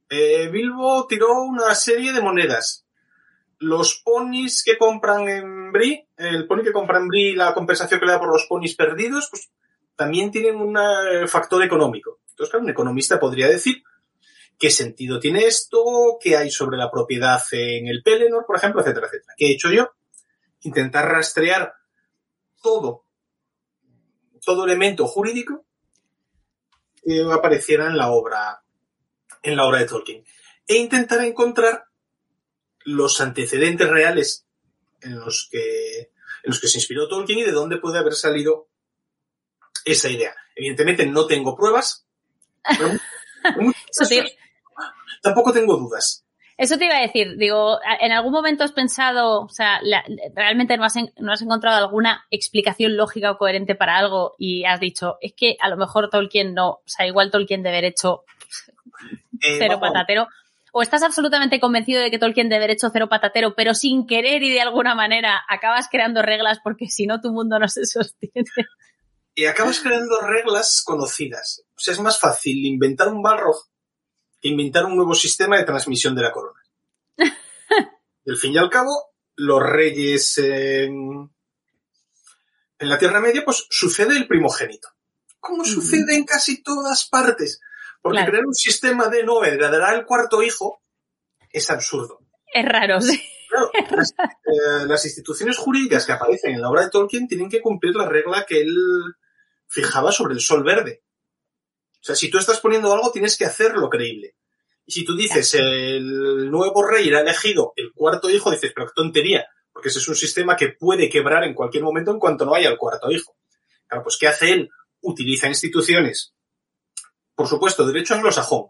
Eh, Bilbo tiró una serie de monedas los ponis que compran en Brie, el pony que compra en Brie, la compensación que le da por los ponis perdidos, pues también tienen un eh, factor económico. Entonces, claro, un economista podría decir qué sentido tiene esto, qué hay sobre la propiedad en el Pelennor, por ejemplo, etcétera, etcétera. ¿Qué he hecho yo? Intentar rastrear todo, todo elemento jurídico que apareciera en la obra, en la obra de Tolkien. E intentar encontrar los antecedentes reales en los que, en los que se inspiró Tolkien y de dónde puede haber salido esa idea. Evidentemente no tengo pruebas, pero tampoco tengo dudas. Eso te iba a decir, digo, ¿en algún momento has pensado, o sea, la, realmente no has, no has encontrado alguna explicación lógica o coherente para algo y has dicho, es que a lo mejor Tolkien no, o sea, igual Tolkien debe haber hecho eh, cero vamos, patatero, o estás absolutamente convencido de que Tolkien debe haber hecho cero patatero, pero sin querer y de alguna manera acabas creando reglas porque si no tu mundo no se sostiene. Y acabas creando reglas conocidas. O sea, es más fácil inventar un Balrog que inventar un nuevo sistema de transmisión de la corona. y al fin y al cabo, los reyes eh, en la Tierra Media, pues sucede el primogénito. Como sucede en casi todas partes. Porque Claro. crear un sistema de no heredará el cuarto hijo es absurdo. Es raro, sí. Claro, las, eh, las instituciones jurídicas que aparecen en la obra de Tolkien tienen que cumplir la regla que él fijaba sobre el sol verde. O sea, si tú estás poniendo algo, tienes que hacerlo creíble. Y si tú dices el nuevo rey era elegido el cuarto hijo, dices, pero qué tontería, porque ese es un sistema que puede quebrar en cualquier momento en cuanto no haya el cuarto hijo. Claro, pues ¿qué hace él? Utiliza instituciones, por supuesto, derecho anglosajón.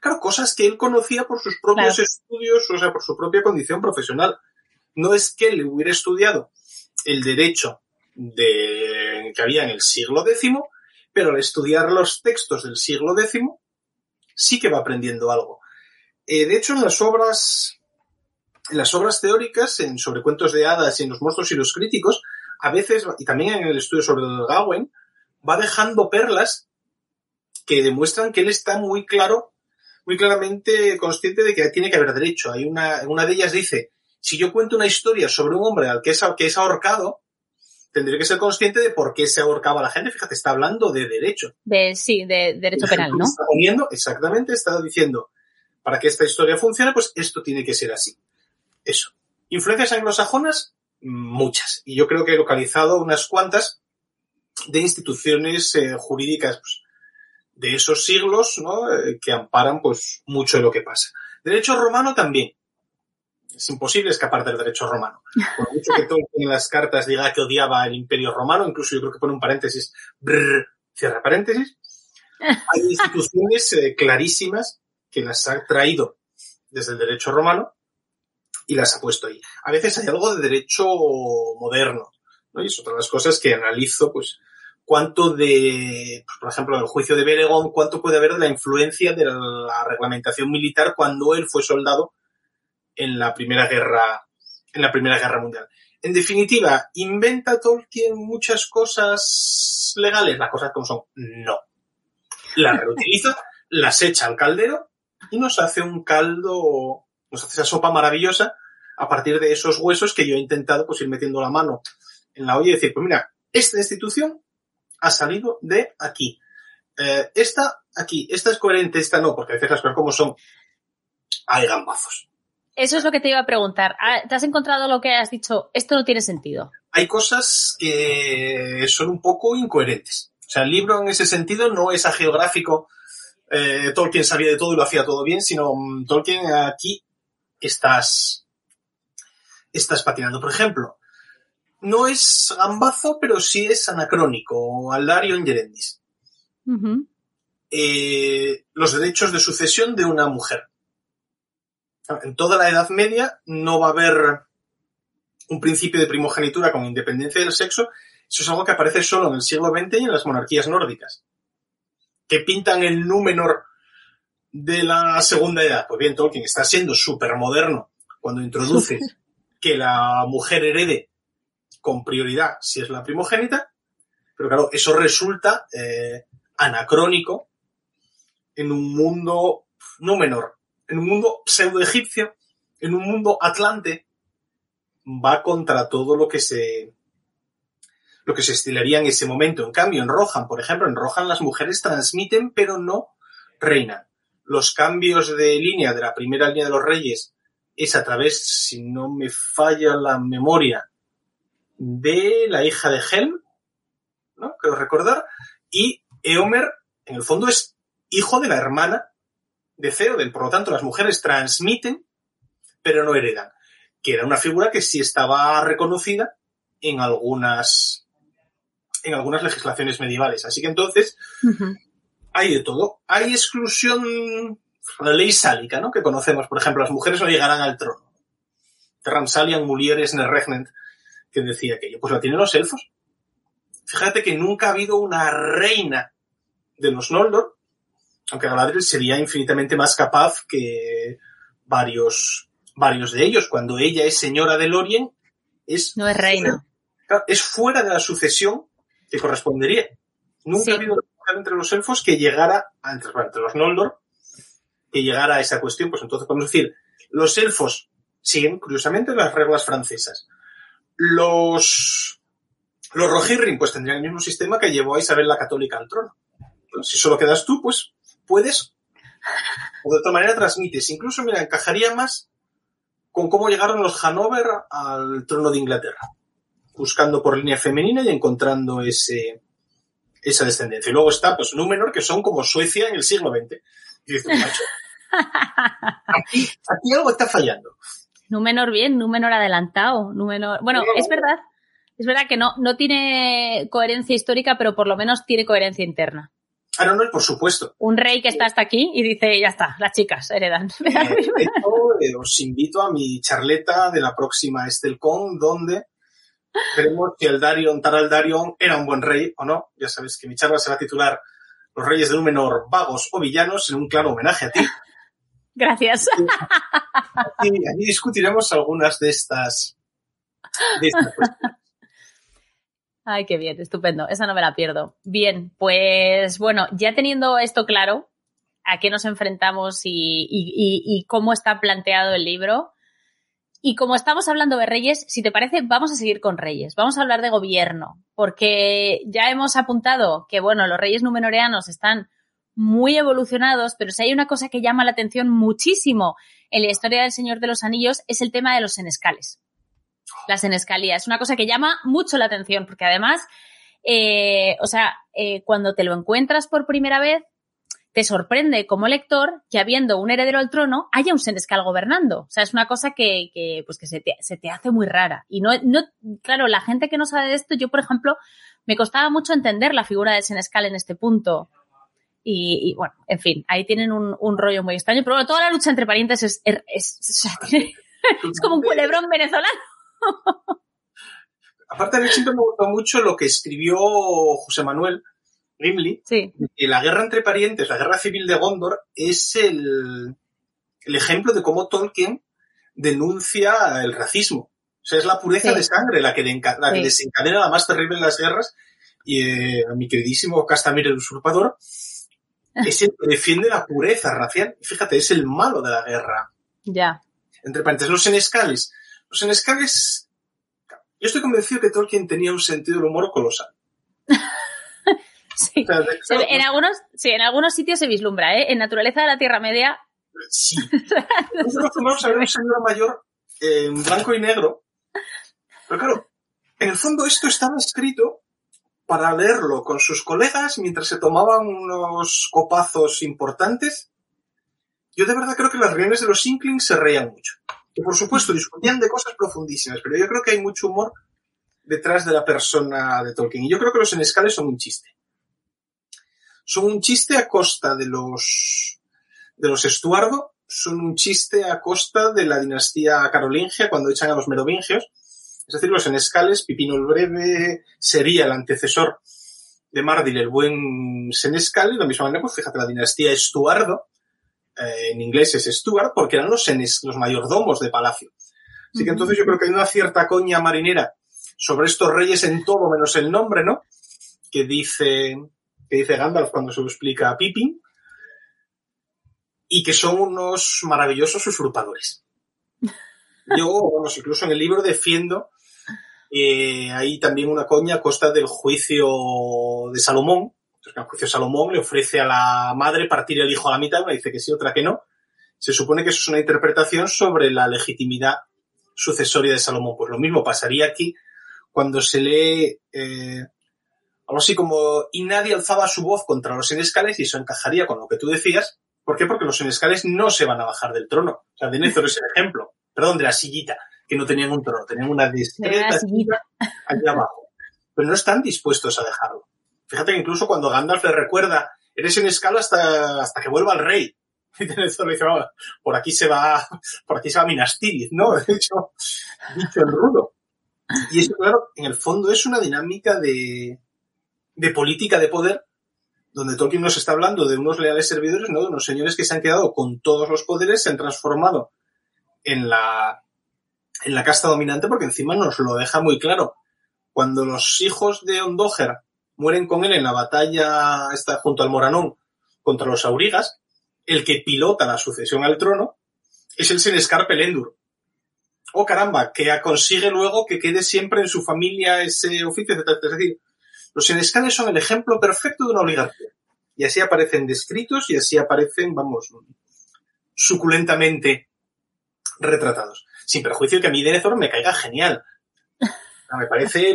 Claro, cosas que él conocía por sus propios Claro. estudios, o sea, por su propia condición profesional. No es que él hubiera estudiado el derecho de, que había en el siglo X, pero al estudiar los textos del siglo X, sí que va aprendiendo algo. Eh, de hecho, en las obras, en las obras teóricas, en sobre cuentos de hadas y en los monstruos y los críticos, a veces, y también en el estudio sobre el Gawain, va dejando perlas que demuestran que él está muy claro, muy claramente consciente de que tiene que haber derecho. Hay una, de ellas dice, si yo cuento una historia sobre un hombre al que es ahorcado, tendré que ser consciente de por qué se ahorcaba a la gente. Fíjate, está hablando de derecho. De, sí, de derecho penal, ¿no? Está poniendo, exactamente, está diciendo, para que esta historia funcione, pues esto tiene que ser así. Eso. Influencias anglosajonas, muchas. Y yo creo que he localizado unas cuantas de instituciones eh, jurídicas pues, de esos siglos, ¿no? Eh, que amparan, pues, mucho de lo que pasa. Derecho romano también. Es imposible escapar del derecho romano. Por mucho que Tolkien en las cartas diga que odiaba el imperio romano, incluso yo creo que pone un paréntesis, brrr, cierra paréntesis, hay instituciones eh, clarísimas que las ha traído desde el derecho romano y las ha puesto ahí. A veces hay algo de derecho moderno, ¿no? Y es otra de las cosas que analizo, pues, cuánto de, pues, por ejemplo, en el juicio de Beregón, cuánto puede haber de la influencia de la reglamentación militar cuando él fue soldado en la Primera Guerra, en la Primera Guerra Mundial. En definitiva, ¿inventa Tolkien muchas cosas legales? Las cosas como son, no. Las reutiliza, las echa al caldero y nos hace un caldo, nos hace esa sopa maravillosa a partir de esos huesos que yo he intentado pues ir metiendo la mano en la olla y decir, pues mira, esta institución ha salido de aquí. Eh, esta aquí, esta es coherente, esta no, porque a veces las cosas como son, hay gambazos. Eso es lo que te iba a preguntar. Ah, ¿Te has encontrado lo que has dicho? Esto no tiene sentido. Hay cosas que son un poco incoherentes. O sea, el libro en ese sentido no es agiográfico. Eh, Tolkien sabía de todo y lo hacía todo bien, sino mm, Tolkien aquí estás, estás patinando. Por ejemplo, no es gambazo, pero sí es anacrónico. Aldarion Yerendis. Ujú. Eh, los derechos de sucesión de una mujer. En toda la Edad Media no va a haber un principio de primogenitura con independencia del sexo. Eso es algo que aparece solo en el siglo XX y en las monarquías nórdicas. Que pintan el Númenor de la Segunda Edad. Pues bien, Tolkien está siendo súper moderno cuando introduce que la mujer herede con prioridad si es la primogénita. Pero claro, eso resulta eh, anacrónico en un mundo no menor, en un mundo pseudo egipcio, en un mundo atlante, va contra todo lo que se lo que se estilaría en ese momento. En cambio, en Rohan, por ejemplo, en Rohan las mujeres transmiten pero no reinan. Los cambios de línea de la primera línea de los reyes es a través, si no me falla la memoria, de la hija de Helm, ¿no? Creo recordar, y Eomer, en el fondo, es hijo de la hermana de Theoden. Por lo tanto, las mujeres transmiten, pero no heredan. Que era una figura que sí estaba reconocida en algunas, en algunas legislaciones medievales. Así que entonces, hay de todo. Hay exclusión, la ley sálica, ¿no? Que conocemos. Por ejemplo, las mujeres no llegarán al trono. Transalian mulieres ne regnent, que decía aquello. Pues la tienen los elfos. Fíjate que nunca ha habido una reina de los Noldor, aunque Galadriel sería infinitamente más capaz que varios, varios de ellos. Cuando ella es señora de Lorien, es, No es reina. Claro, es fuera de la sucesión que correspondería. Nunca Sí. ha habido entre los elfos que llegara, a- entre, entre los Noldor, que llegara a esa cuestión. Pues entonces podemos decir, los elfos siguen, curiosamente, las reglas francesas. Los, Los Rohirrim pues tendrían el mismo sistema que llevó a Isabel la Católica al trono. Entonces, si solo quedas tú, pues puedes o de otra manera transmites. Incluso, mira, encajaría más con cómo llegaron los Hanover al trono de Inglaterra, buscando por línea femenina y encontrando ese, esa descendencia. Y luego está, pues, Númenor, que son como Suecia en el siglo XX. Y dices, macho, aquí, aquí algo está fallando. Númenor bien, Númenor adelantado, Númenor... Bueno, es verdad, es verdad que no, no tiene coherencia histórica, pero por lo menos tiene coherencia interna. Ah, no, no, por supuesto. Un rey que está hasta aquí y dice, ya está, las chicas heredan. Eh, de hecho, eh, os invito a mi charleta de la próxima Estelcon, donde veremos si el Darion Taraldarion era un buen rey o no. Ya sabes que mi charla se va a titular Los reyes de Númenor, vagos o villanos, en un claro homenaje a ti. Gracias. Y allí discutiremos algunas de estas, de estas cuestiones. Ay, qué bien, estupendo. Esa no me la pierdo. Bien, pues bueno, ya teniendo esto claro, a qué nos enfrentamos y, cómo está planteado el libro. Y como estamos hablando de reyes, si te parece, vamos a seguir con reyes. Vamos a hablar de gobierno, porque ya hemos apuntado que, bueno, los reyes numenoreanos están muy evolucionados, pero si hay una cosa que llama la atención muchísimo en la historia del Señor de los Anillos es el tema de los senescales la senescalía. Es una cosa que llama mucho la atención, porque además, eh, o sea, eh, cuando te lo encuentras por primera vez, te sorprende como lector que habiendo un heredero al trono haya un senescal gobernando. O sea, es una cosa que, que pues que se te, hace muy rara. Y no, no, claro, la gente que no sabe de esto, yo, por ejemplo, me costaba mucho entender la figura del senescal en este punto. Y, bueno, en fin, ahí tienen un, rollo muy extraño. Pero bueno, toda la lucha entre parientes es, es, es, es como un culebrón venezolano. Aparte, a mí siempre me gustó mucho lo que escribió José Manuel Gimli, sí. que la guerra entre parientes, la guerra civil de Gondor, es el, el ejemplo de cómo Tolkien denuncia el racismo. O sea, es la pureza sí. de sangre la que, de, la que sí. desencadena la más terrible en las guerras. Y eh, a mi queridísimo Castamir el usurpador es el que defiende la pureza racial. Fíjate, es el malo de la guerra. Ya. Entre paréntesis, los senescales los senescales, yo estoy convencido que Tolkien tenía un sentido del humor colosal. sí. O sea, de, claro, en algunos, sí, en algunos sitios se vislumbra, ¿eh? En Naturaleza de la Tierra Media. Sí. Nosotros vamos a ver un señor mayor en blanco y negro. Pero claro, en el fondo esto estaba escrito para leerlo con sus colegas mientras se tomaban unos copazos importantes. Yo de verdad creo que las reuniones de los Inklings se reían mucho que por supuesto discutían de cosas profundísimas, pero yo creo que hay mucho humor detrás de la persona de Tolkien. Y yo creo que los enescales son un chiste. Son un chiste a costa de los, de los Estuardo, son un chiste a costa de la dinastía carolingia cuando echan a los merovingios. Es decir, los enescales, Pipino el Breve sería el antecesor de Mardil, el buen senescal, y de la misma manera, pues fíjate, la dinastía Estuardo, eh, en inglés es Stuart, porque eran los, senes, los mayordomos de palacio. Así que entonces yo creo que hay una cierta coña marinera sobre estos reyes en todo menos el nombre, ¿no? Que dice, que dice Gandalf cuando se lo explica a Pippin. Y que son unos maravillosos usurpadores. Yo, vamos, incluso en el libro defiendo eh, hay también una coña a costa del juicio de Salomón, el juicio Salomón le ofrece a la madre partir el hijo a la mitad, una dice que sí, otra que no. Se supone que eso es una interpretación sobre la legitimidad sucesoria de Salomón. Pues lo mismo pasaría aquí cuando se lee eh, algo así como y nadie alzaba su voz contra los senescales y eso encajaría con lo que tú decías. ¿Por qué? Porque los senescales no se van a bajar del trono. O sea, Denethor es el ejemplo. Perdón, de la sillita, que no tenían un trono, tenían una discreta sillita allá abajo. Pero no están dispuestos a dejarlo. Fíjate que incluso cuando Gandalf le recuerda, eres en escala hasta, hasta que vuelva el rey. Y le dice, oh, por aquí se va, por aquí se va Minas Tirith, ¿no? De hecho, dicho en rudo. Y eso, claro, en el fondo es una dinámica de, de política de poder, donde Tolkien nos está hablando de unos leales servidores, ¿no? De unos señores que se han quedado con todos los poderes, se han transformado en la, en la casta dominante, porque encima nos lo deja muy claro. Cuando los hijos de Ondoger mueren con él en la batalla esta junto al Moranón contra los Aurigas, el que pilota la sucesión al trono es el Senescar Pelendur. oh caramba, que consigue luego que quede siempre en su familia ese oficio, etc. Es decir, los senescales son el ejemplo perfecto de una oligarquía. Y así aparecen descritos y así aparecen, vamos, suculentamente retratados. Sin perjuicio que a mí Denethor me caiga genial. Me parece...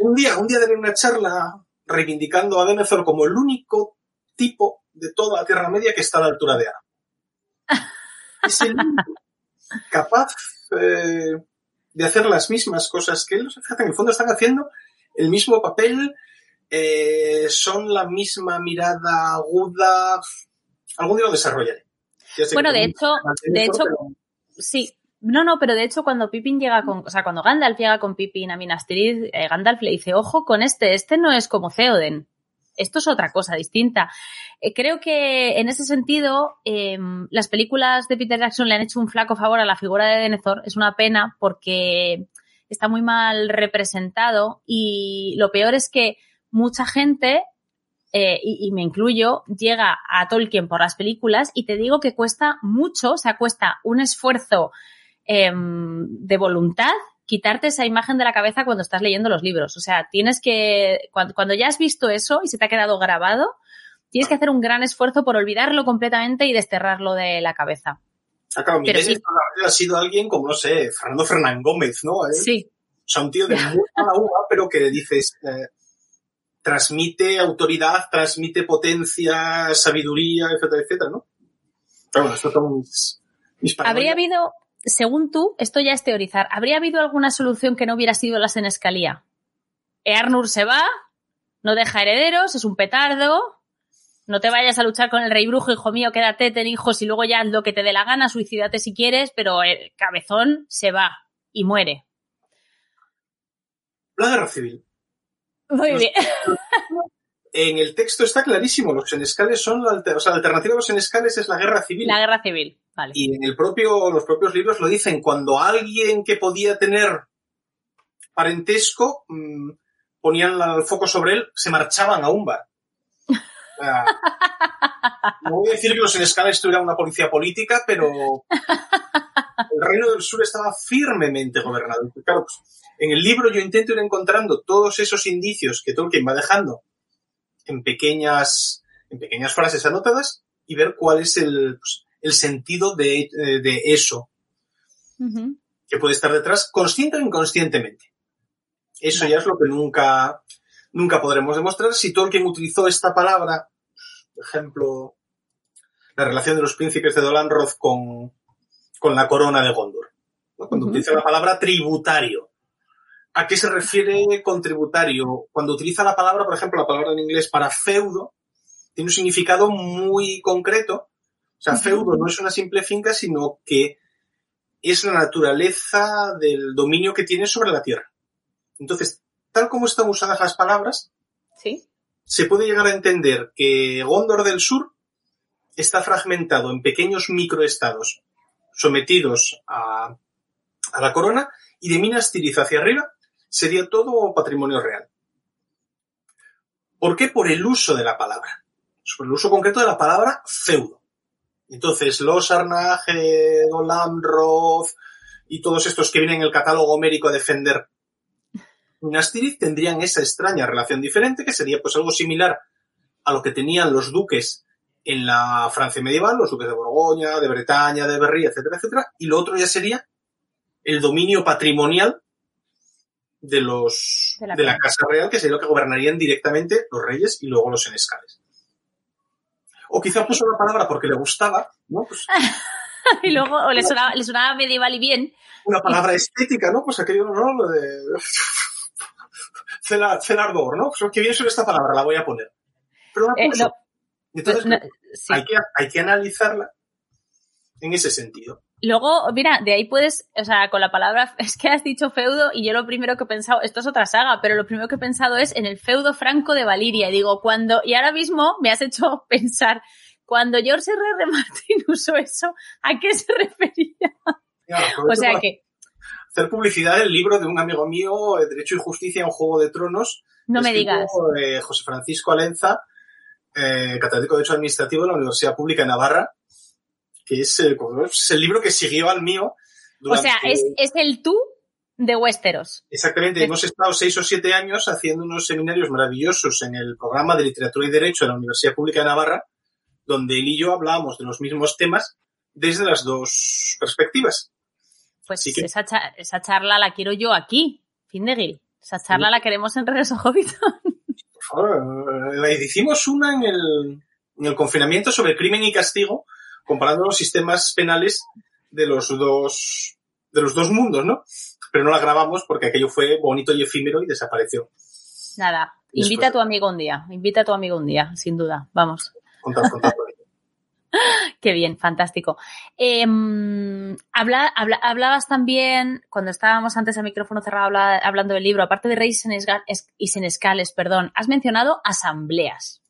un día, un día daré una charla reivindicando a Denethor como el único tipo de toda la Tierra Media que está a la altura de Ana. Es el único capaz eh, de hacer las mismas cosas que él. Fíjate, en el fondo están haciendo el mismo papel, eh, son la misma mirada aguda. Algún día lo desarrollaré. Bueno, de hecho, de hecho, pero- Sí, no, no, pero de hecho cuando Pippin llega con, o sea, cuando Gandalf llega con Pippin a Minas Tirith, eh, Gandalf le dice, ojo con este, este no es como Theoden. Esto es otra cosa distinta. Eh, creo que en ese sentido, eh, las películas de Peter Jackson le han hecho un flaco favor a la figura de Denethor. Es una pena porque está muy mal representado y lo peor es que mucha gente eh, y, y me incluyo, llega a Tolkien por las películas y te digo que cuesta mucho, o sea, cuesta un esfuerzo em, de voluntad quitarte esa imagen de la cabeza cuando estás leyendo los libros. O sea, tienes que, cuando, cuando ya has visto eso y se te ha quedado grabado, tienes que hacer un gran esfuerzo por olvidarlo completamente y desterrarlo de la cabeza. Ah, claro, Pero sí. ha sido alguien como, no sé, Fernando Fernán Gómez, ¿no? ¿Eh? Sí, O sea, un tío de muy mala uva, pero que dices, eh, transmite autoridad, transmite potencia, sabiduría, etcétera, etcétera, ¿no? Pero bueno, esto son mis, mis habría habido, según tú, esto ya es teorizar, ¿habría habido alguna solución que no hubiera sido la senescalía? Earnur se va, no deja herederos, es un petardo, no te vayas a luchar con el rey brujo, hijo mío, quédate, ten hijos y luego ya haz lo que te dé la gana, suicídate si quieres, pero el cabezón se va y muere. La guerra civil. Muy bien. En el texto está clarísimo, los senescales son la, alter- o sea, la alternativa a los senescales es la guerra civil. La guerra civil, vale. Y en el propio, los propios libros lo dicen, cuando alguien que podía tener parentesco mm, ponían el foco sobre él, se marchaban a. O sea, no voy a decir que los senescales tuvieran una policía política, pero el reino del sur estaba firmemente gobernado. Y claro, pues, en el libro yo intento ir encontrando todos esos indicios que Tolkien va dejando en pequeñas, en pequeñas frases anotadas y ver cuál es el, pues, el sentido de, eh, de eso que puede estar detrás, consciente o inconscientemente. Eso ya es lo que nunca, nunca podremos demostrar. Si Tolkien utilizó esta palabra, por ejemplo, la relación de los príncipes de Dolanroth con, con la corona de Gondor. ¿no? Cuando utiliza la palabra tributario. ¿A qué se refiere con tributario? Cuando utiliza la palabra, por ejemplo, la palabra en inglés para feudo, tiene un significado muy concreto. O sea, feudo no es una simple finca, sino que es la naturaleza del dominio que tiene sobre la tierra. Entonces, tal como están usadas las palabras, Sí. se puede llegar a entender que Gondor del Sur está fragmentado en pequeños microestados sometidos a, a la corona y de Minas Tirith hacia arriba sería todo patrimonio real. ¿Por qué? Por el uso de la palabra. Por el uso concreto de la palabra feudo. Entonces, los Arnage, Dolamroth y todos estos que vienen en el catálogo homérico a defender Minas Tirith tendrían esa extraña relación diferente que sería pues algo similar a lo que tenían los duques en la Francia medieval, los duques de Borgoña, de Bretaña, de Berry, etcétera, etcétera, y lo otro ya sería el dominio patrimonial de los De la de la. Casa Real, que sería lo que gobernarían directamente los reyes y luego los senescales. O quizá puso la palabra porque le gustaba, ¿no? Pues Y luego o le, sonaba, le sonaba medieval y bien. una palabra estética, ¿no? Pues aquello, ¿no? Lo de... Celar- Celardor, ¿no? Pues que bien suena esta palabra, la voy a poner. Pero la Eh, puso. no, Entonces, no, sí. hay, que, hay que analizarla en ese sentido. Luego, mira, de ahí puedes, o sea, con la palabra, es que has dicho feudo y yo lo primero que he pensado, esto es otra saga, pero lo primero que he pensado es en el feudo franco de Valiria. Y digo, cuando, y ahora mismo me has hecho pensar, cuando George R. R. Martin usó eso, ¿a qué se refería? O sea que, Hacer publicidad del libro de un amigo mío, eh, Derecho y Justicia en Juego de Tronos. no me digas. eh, José Francisco Alenza, eh, catedrático de Derecho Administrativo de la Universidad Pública de Navarra, que es, eh, ves, es el libro que siguió al mío O sea, es, es el tú de Westeros. Exactamente, hemos estado seis o siete años haciendo unos seminarios maravillosos en el programa de Literatura y Derecho de la Universidad Pública de Navarra, donde él y yo hablábamos de los mismos temas desde las dos perspectivas. Pues que- esa, cha- esa charla la quiero yo aquí, Findegil. Esa charla la queremos en Regreso Hobbiton. Por favor, eh, hicimos una en el, en el confinamiento sobre crimen y castigo, comparando los sistemas penales de los dos, de los dos mundos, ¿no? Pero no la grabamos porque aquello fue bonito y efímero y desapareció. Nada, Después- invita a tu amigo un día, invita a tu amigo un día, sin duda. Vamos. Contad, contad. Qué bien, fantástico. Em, habla- habla- hablabas también, cuando estábamos antes a micrófono cerrado habla- hablando del libro, aparte de Reyes y Senescales, perdón, has mencionado asambleas.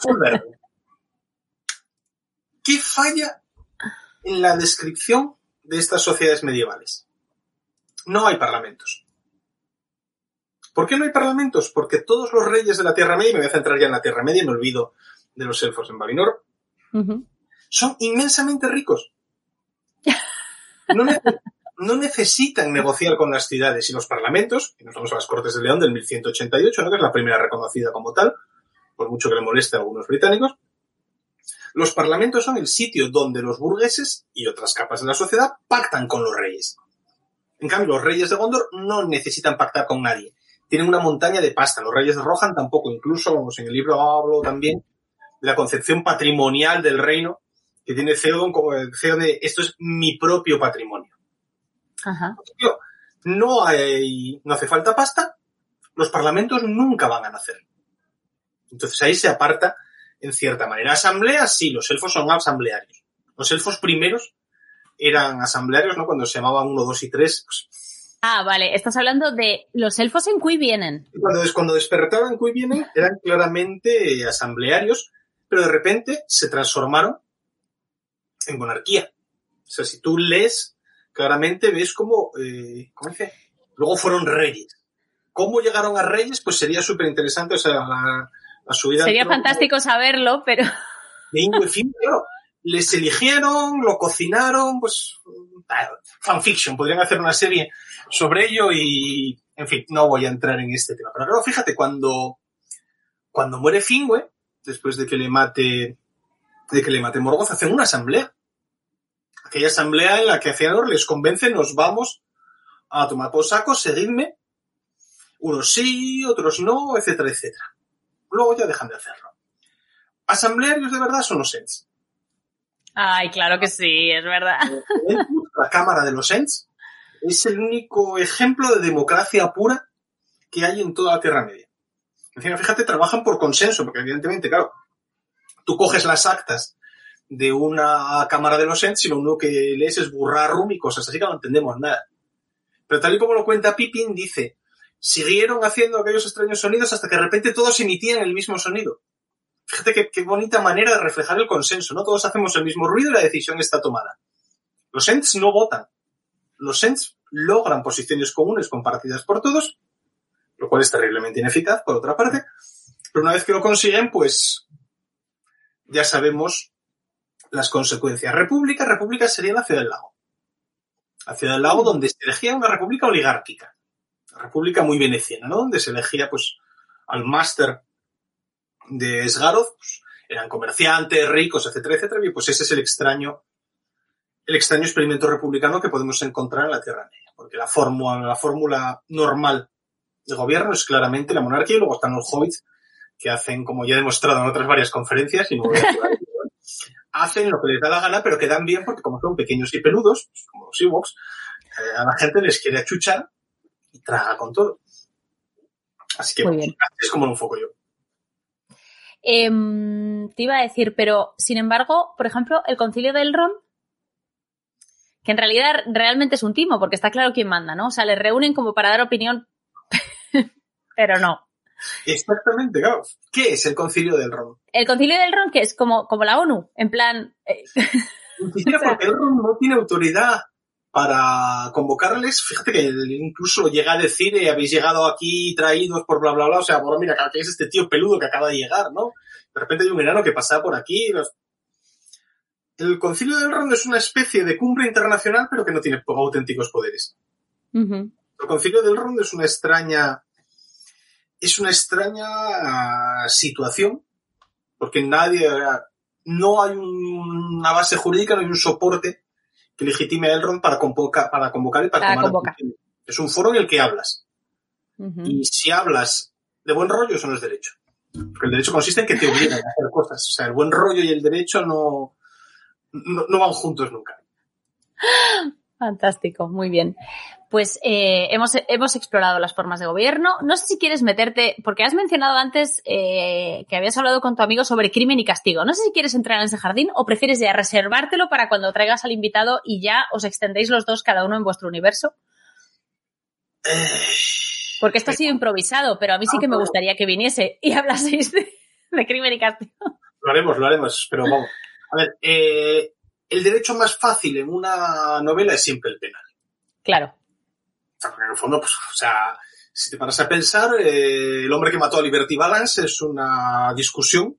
Full verde. ¿Qué falla en la descripción de estas sociedades medievales? No hay parlamentos. ¿Por qué no hay parlamentos? Porque todos los reyes de la Tierra Media, y me voy a centrar ya en la Tierra Media y me olvido de los elfos en Valinor, son inmensamente ricos. No, ne- no necesitan negociar con las ciudades y los parlamentos, y nos vamos a las Cortes de León del 1188, ¿no? que es la primera reconocida como tal, por mucho que le moleste a algunos británicos. Los parlamentos son el sitio donde los burgueses y otras capas de la sociedad pactan con los reyes. En cambio, los reyes de Gondor no necesitan pactar con nadie. Tienen una montaña de pasta. Los reyes de Rohan tampoco. Incluso, vamos, en el libro hablo también de la concepción patrimonial del reino que tiene Theoden como el CEO de esto es mi propio patrimonio. Ajá. No hay, no hace falta pasta, los parlamentos nunca van a nacer. Entonces ahí se aparta en cierta manera. Asambleas, sí, los elfos son asamblearios. Los elfos primeros eran asamblearios, ¿no? Cuando se llamaban 1, 2 y 3, pues, Ah, vale, estás hablando de los elfos en Cui vienen. cuando, cuando despertaban que vienen eran claramente asamblearios, pero de repente se transformaron en monarquía. O sea, si tú lees, claramente ves como, eh, ¿cómo dice? Luego fueron reyes. ¿Cómo llegaron a reyes? Pues sería súper interesante, o sea, la, Sería fantástico saberlo, pero de Ingwe Film, claro. Les eligieron, lo cocinaron, pues, ah, fanfiction, podrían hacer una serie sobre ello y, en fin, no voy a entrar en este tema. Pero claro, fíjate, cuando, cuando muere Fingue, después de que le mate, de que le mate Morgoth, hacen una asamblea. Aquella asamblea en la que Fëanor les convence, nos vamos a tomar por saco, seguidme. Unos sí, otros no, etcétera, etcétera. Luego ya dejan de hacerlo. Asamblearios de verdad son los Ents. Ay, claro que sí, es verdad. la Cámara de los Ents es el único ejemplo de democracia pura que hay en toda la Tierra Media. Encima, fíjate, trabajan por consenso, porque evidentemente, claro, tú coges las actas de una Cámara de los Ents y lo único que lees es burrarum y cosas así que no entendemos nada. Pero tal y como lo cuenta Pippin, dice, siguieron haciendo aquellos extraños sonidos hasta que de repente todos emitían el mismo sonido. Fíjate qué, qué bonita manera de reflejar el consenso, ¿no? Todos hacemos el mismo ruido y la decisión está tomada. Los Ents no votan. Los Ents logran posiciones comunes compartidas por todos, lo cual es terriblemente ineficaz, por otra parte. Pero una vez que lo consiguen, pues ya sabemos las consecuencias. República, república sería la ciudad del lago. La ciudad del lago donde se elegía una república oligárquica. República muy veneciana, ¿no? Donde se elegía, pues, al máster de Esgaroth, pues, eran comerciantes, ricos, etcétera, etcétera, y pues ese es el extraño, el extraño experimento republicano que podemos encontrar en la Tierra Media, porque la fórmula, la fórmula normal de gobierno es claramente la monarquía y luego están los hobbits que hacen, como ya he demostrado en otras varias conferencias, y no voy a ello, hacen lo que les da la gana, pero quedan bien porque como son pequeños y peludos, pues, como los Ewoks, eh, a la gente les quiere achuchar y traga con todo. Así que es como lo enfoco yo. Em, te iba a decir, pero sin embargo, por ejemplo, el concilio del Ron, que en realidad realmente es un timo, porque está claro quién manda, ¿no? O sea, les reúnen como para dar opinión, pero no. Exactamente, claro. ¿Qué es el concilio del Ron? El concilio del Ron, que es como, como la ONU, en plan, eh, Ni siquiera porque el Ron no tiene autoridad para convocarles. Fíjate que él incluso llega a decir, eh, habéis llegado aquí traídos por bla, bla, bla. O sea, bueno, mira, ¿qué es este tío peludo que acaba de llegar, no? De repente hay un enano que pasa por aquí. los- el concilio del Rondo es una especie de cumbre internacional, pero que no tiene auténticos poderes. El concilio del Rondo es una extraña, es una extraña ah, situación, porque nadie, ah, no hay un- una base jurídica, no hay un soporte que legitime a Elrond para convocar, para convocar y para, Para tomar convocar. decisiones. Es un foro en el que hablas. Y si hablas de buen rollo, eso no es derecho. Porque el derecho consiste en que te obligan a hacer cosas. O sea, el buen rollo y el derecho no, no, no van juntos nunca. Fantástico, muy bien. Pues eh, hemos, hemos explorado las formas de gobierno. No sé si quieres meterte, porque has mencionado antes eh, que habías hablado con tu amigo sobre crimen y castigo. No sé si quieres entrar en ese jardín o prefieres ya reservártelo para cuando traigas al invitado y ya os extendéis los dos cada uno en vuestro universo. Porque esto ha sido improvisado, pero a mí sí que me gustaría que viniese y hablaseis de, de crimen y castigo. Lo haremos, lo haremos, pero vamos. A ver, eh, el derecho más fácil en una novela es siempre el penal. Claro. Porque en el fondo, pues, o sea, si te paras a pensar, eh, el hombre que mató a Liberty Balance es una discusión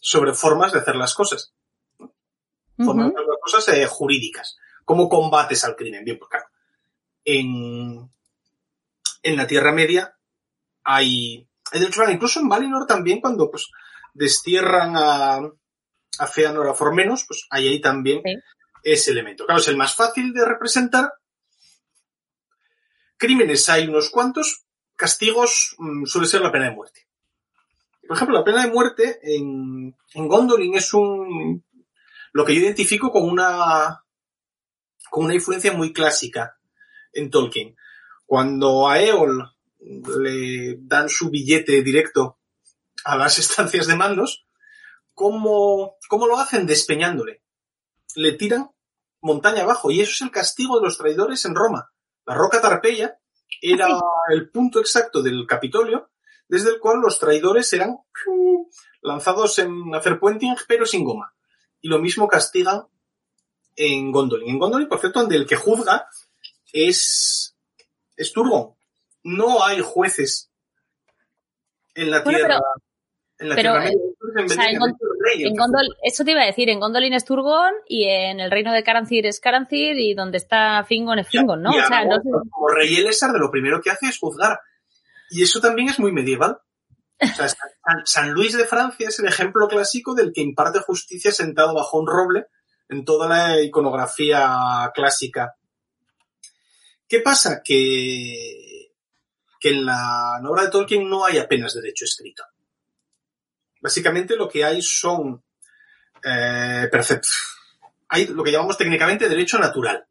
sobre formas de hacer las cosas. Formas de hacer las cosas eh, jurídicas. ¿Cómo combates al crimen? Bien, pues claro. En, en la Tierra Media hay, penal. Incluso en Valinor también, cuando pues destierran a, a Feanor a Formenos, pues hay ahí también Sí. ese elemento. Claro, es el más fácil de representar. Crímenes hay unos cuantos, castigos mm, suele ser la pena de muerte. Por ejemplo, la pena de muerte en, Gondolin es un lo que yo identifico con una con una influencia muy clásica en Tolkien. Cuando a Eol le dan su billete directo a las estancias de mandos, ¿cómo, cómo lo hacen? Despeñándole. Le tiran montaña abajo y eso es el castigo de los traidores en Roma. La roca Tarpeya era el punto exacto del Capitolio desde el cual los traidores eran lanzados en hacer puenting pero sin goma. Y lo mismo castigan en Gondolin. En Gondolin, por cierto, donde el que juzga es, es Turgon. No hay jueces en la Bueno, tierra. en la pero, tierra eh, media. Entonces, o sea, en Rey En Gondol, eso te iba a decir, en Gondolin es Turgon y en el reino de Carancir es Carancir y donde está Fingon es Fingon, ¿no? Y O sea, no sé- como rey Elessar, de lo primero que hace es juzgar. Y eso también es muy medieval. O sea, San, San Luis de Francia es el ejemplo clásico del que imparte justicia sentado bajo un roble en toda la iconografía clásica. ¿Qué pasa? Que, que en la obra de Tolkien no hay apenas derecho escrito. Básicamente lo que hay son eh, hay lo que llamamos técnicamente derecho natural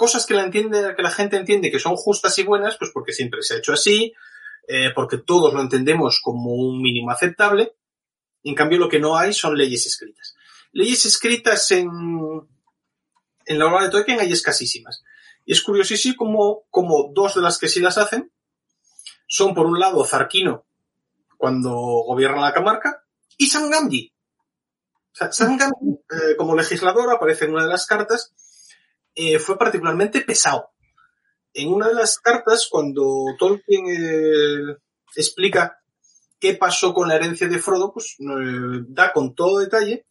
cosas que la, entiende, que la gente entiende que son justas y buenas, pues porque siempre se ha hecho así, eh, porque todos lo entendemos como un mínimo aceptable, en cambio lo que no hay son leyes escritas. Leyes escritas en, en la obra de Tolkien hay escasísimas. Y es curiosísimo como, como dos de las que sí las hacen son, por un lado, Zarquino, cuando gobierna la Camarca, y Sam Gamgee. O sea, Sam Gamgee, eh, como legislador, aparece en una de las cartas, eh, fue particularmente pesado. En una de las cartas, cuando Tolkien eh, explica qué pasó con la herencia de Frodo, pues eh, da con todo detalle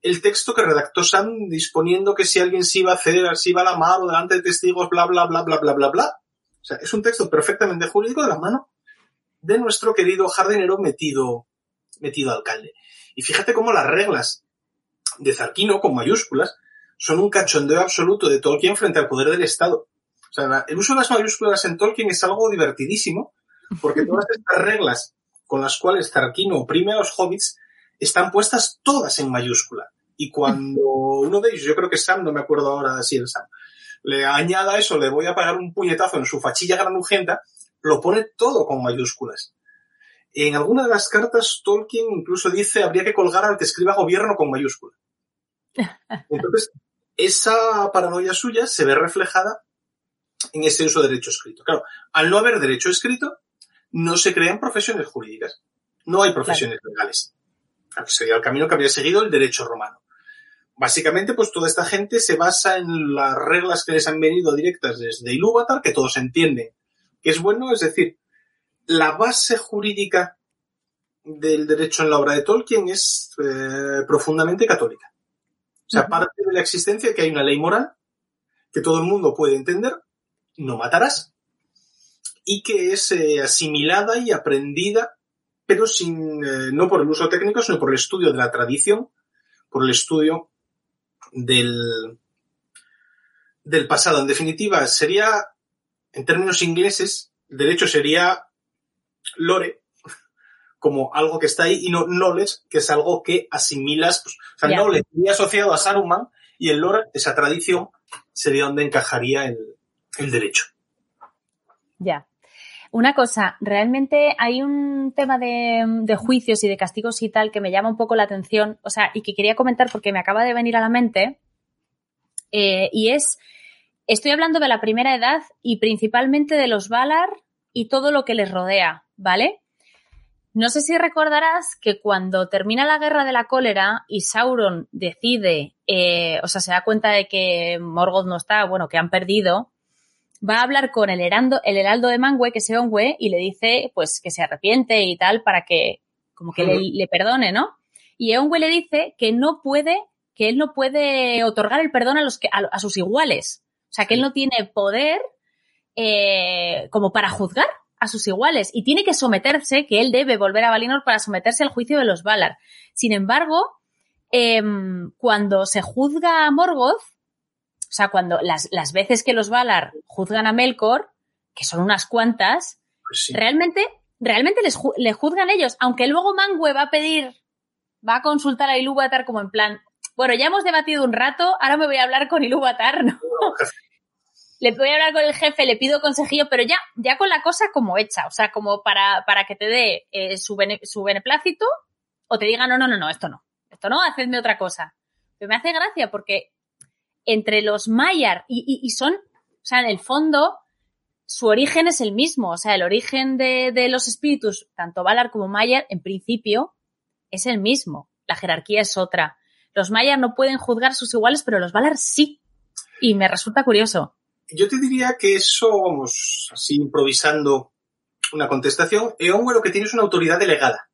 el texto que redactó Sam disponiendo que si alguien se iba a hacer, se iba a la mar o delante de testigos, bla, bla, bla, bla, bla, bla, bla. O sea, es un texto perfectamente jurídico de la mano de nuestro querido jardinero metido, metido alcalde. Y fíjate cómo las reglas de Zarquino, con mayúsculas, son un cachondeo absoluto de Tolkien frente al poder del Estado. O sea, el uso de las mayúsculas en Tolkien es algo divertidísimo, porque todas estas reglas con las cuales Tarquino oprime a los hobbits están puestas todas en mayúscula. Y cuando uno de ellos, yo creo que Sam, no me acuerdo ahora si es Sam, le añada eso, le voy a pagar un puñetazo en su fachilla granujenta, lo pone todo con mayúsculas. En alguna de las cartas, Tolkien incluso dice habría que colgar al que escriba gobierno con mayúscula. Entonces, esa paranoia suya se ve reflejada en ese uso de derecho escrito. Claro, al no haber derecho escrito, no se crean profesiones jurídicas. No hay profesiones legales. Claro, sería el camino que habría seguido el derecho romano. Básicamente, pues toda esta gente se basa en las reglas que les han venido directas desde Ilúvatar, que todos entienden es bueno, es decir, la base jurídica del derecho en la obra de Tolkien es eh, profundamente católica. O sea, parte de la existencia que hay una ley moral que todo el mundo puede entender, no matarás, y que es eh, asimilada y aprendida, pero sin, eh, no por el uso técnico, sino por el estudio de la tradición, por el estudio del, del pasado. En definitiva, sería, en términos ingleses, el derecho sería lore, como algo que está ahí, y no knowledge, que es algo que asimilas. Pues, o sea, Ya. knowledge sería asociado a Saruman, y el lore, esa tradición, sería donde encajaría el, el derecho. Ya. Una cosa, realmente hay un tema de, de juicios y de castigos y tal que me llama un poco la atención, o sea, y que quería comentar porque me acaba de venir a la mente, eh, y es, estoy hablando de la primera edad y principalmente de los Valar y todo lo que les rodea, ¿vale? No sé si recordarás que cuando termina la guerra de la cólera y Sauron decide, eh, o sea, se da cuenta de que Morgoth no está, bueno, que han perdido, va a hablar con el, herando, el heraldo de Manwë, que es Eonwë, y le dice, pues, que se arrepiente y tal para que, como que le, perdone, ¿no? Y Eonwë le dice que no puede, que él no puede otorgar el perdón a los que, a, a sus iguales. O sea, que él no tiene poder eh, como para juzgar a sus iguales y tiene que someterse, que él debe volver a Valinor para someterse al juicio de los Valar. Sin embargo, em, cuando se juzga a Morgoth, o sea, cuando las, las veces que los Valar juzgan a Melkor, que son unas cuantas, Pues sí. realmente, realmente les ju- le juzgan ellos, aunque luego Manwë va a pedir, va a consultar a Ilúvatar como en plan, bueno, ya hemos debatido un rato, ahora me voy a hablar con Ilúvatar, ¿no? Le voy a hablar con el jefe, le pido consejillo, pero ya, ya con la cosa como hecha, o sea, como para, para que te dé eh, su, bene- su beneplácito o te diga, no, no, no, no, esto no, esto no, hacedme otra cosa. Pero me hace gracia porque entre los Maiar y, y- y son, o sea, en el fondo, su origen es el mismo. O sea, el origen de, de los espíritus, tanto Valar como Maiar, en principio, es el mismo. La jerarquía es otra. Los Maiar no pueden juzgar sus iguales, pero los Valar sí. Y me resulta curioso. Yo te diría que eso, vamos, así improvisando una contestación, Eonwë lo que tiene es una autoridad delegada.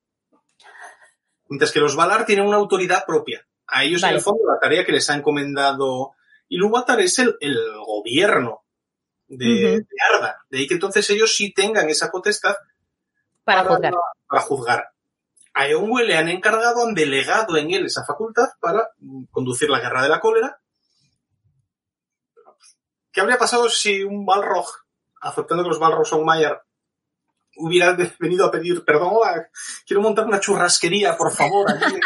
Mientras que los Valar tienen una autoridad propia. A ellos, Vale. en el fondo, la tarea que les ha encomendado Ilúvatar es el, el gobierno de, de Arda. De ahí que entonces ellos sí tengan esa potestad Para juzgar. para juzgar. A Eonwë le han encargado, han delegado en él esa facultad para conducir la guerra de la cólera. ¿Qué habría pasado si un Balrog, aceptando que los Balrogs son Maiar, hubiera venido a pedir perdón? "Hola, quiero montar una churrasquería, por favor, ayúdame,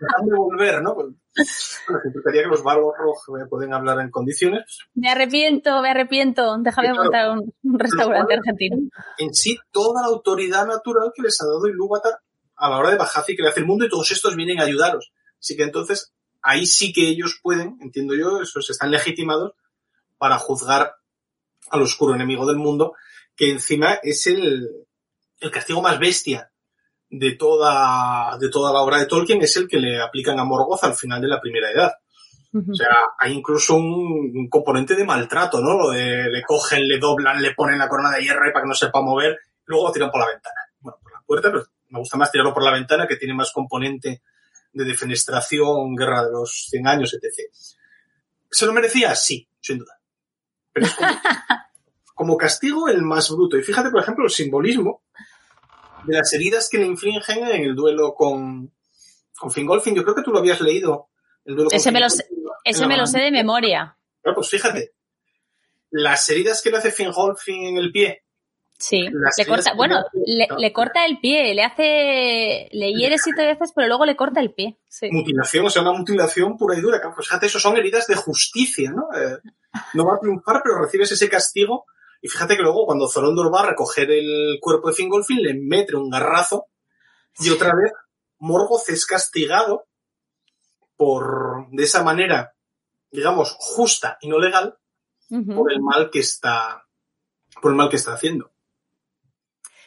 dejadme volver, ¿no? Pues, bueno, implicaría que los Balrog eh, pueden hablar en condiciones. Me arrepiento, me arrepiento. Déjame Claro. montar un, un restaurante argentino. en sí toda la autoridad natural que les ha dado Ilúvatar a la hora de bajar y crear el mundo y todos estos vienen a ayudaros. Así que entonces ahí sí que ellos pueden, entiendo yo, esos están legitimados para juzgar al oscuro enemigo del mundo, que encima es el, el castigo más bestia de toda, de toda la obra de Tolkien, es el que le aplican a Morgoth al final de la primera edad. O sea, hay incluso un, un componente de maltrato, ¿no? Lo de le cogen, le doblan, le ponen la corona de hierro ahí para que no sepa mover, y luego lo tiran por la ventana. Bueno, por la puerta, pero me gusta más tirarlo por la ventana, que tiene más componente de defenestración, guerra de los 100 años, etc. ¿Se lo merecía? Sí, sin duda. Pero es como, como castigo el más bruto. Y fíjate, por ejemplo, el simbolismo de las heridas que le infligen en el duelo con, con Fingolfin. Yo creo que tú lo habías leído. El duelo con Ese me lo Fingolfin. Ese me lo sé de memoria. Claro, pues fíjate. Las heridas que le hace Fingolfin en el pie. Sí. Las Le corta, bueno, le le, corta el pie, le hace, le hiere siete veces, pero luego le corta el pie. Sí. Mutilación, o sea, una mutilación pura y dura. Pues fíjate, eso son heridas de justicia, ¿no? Eh, no va a triunfar, pero recibes ese castigo. Y fíjate que luego cuando Zorondor va a recoger el cuerpo de Fingolfin, le mete un garrazo. Y otra vez, Morgoth es castigado por, de esa manera, digamos, justa y no legal, por el mal que está, por el mal que está haciendo.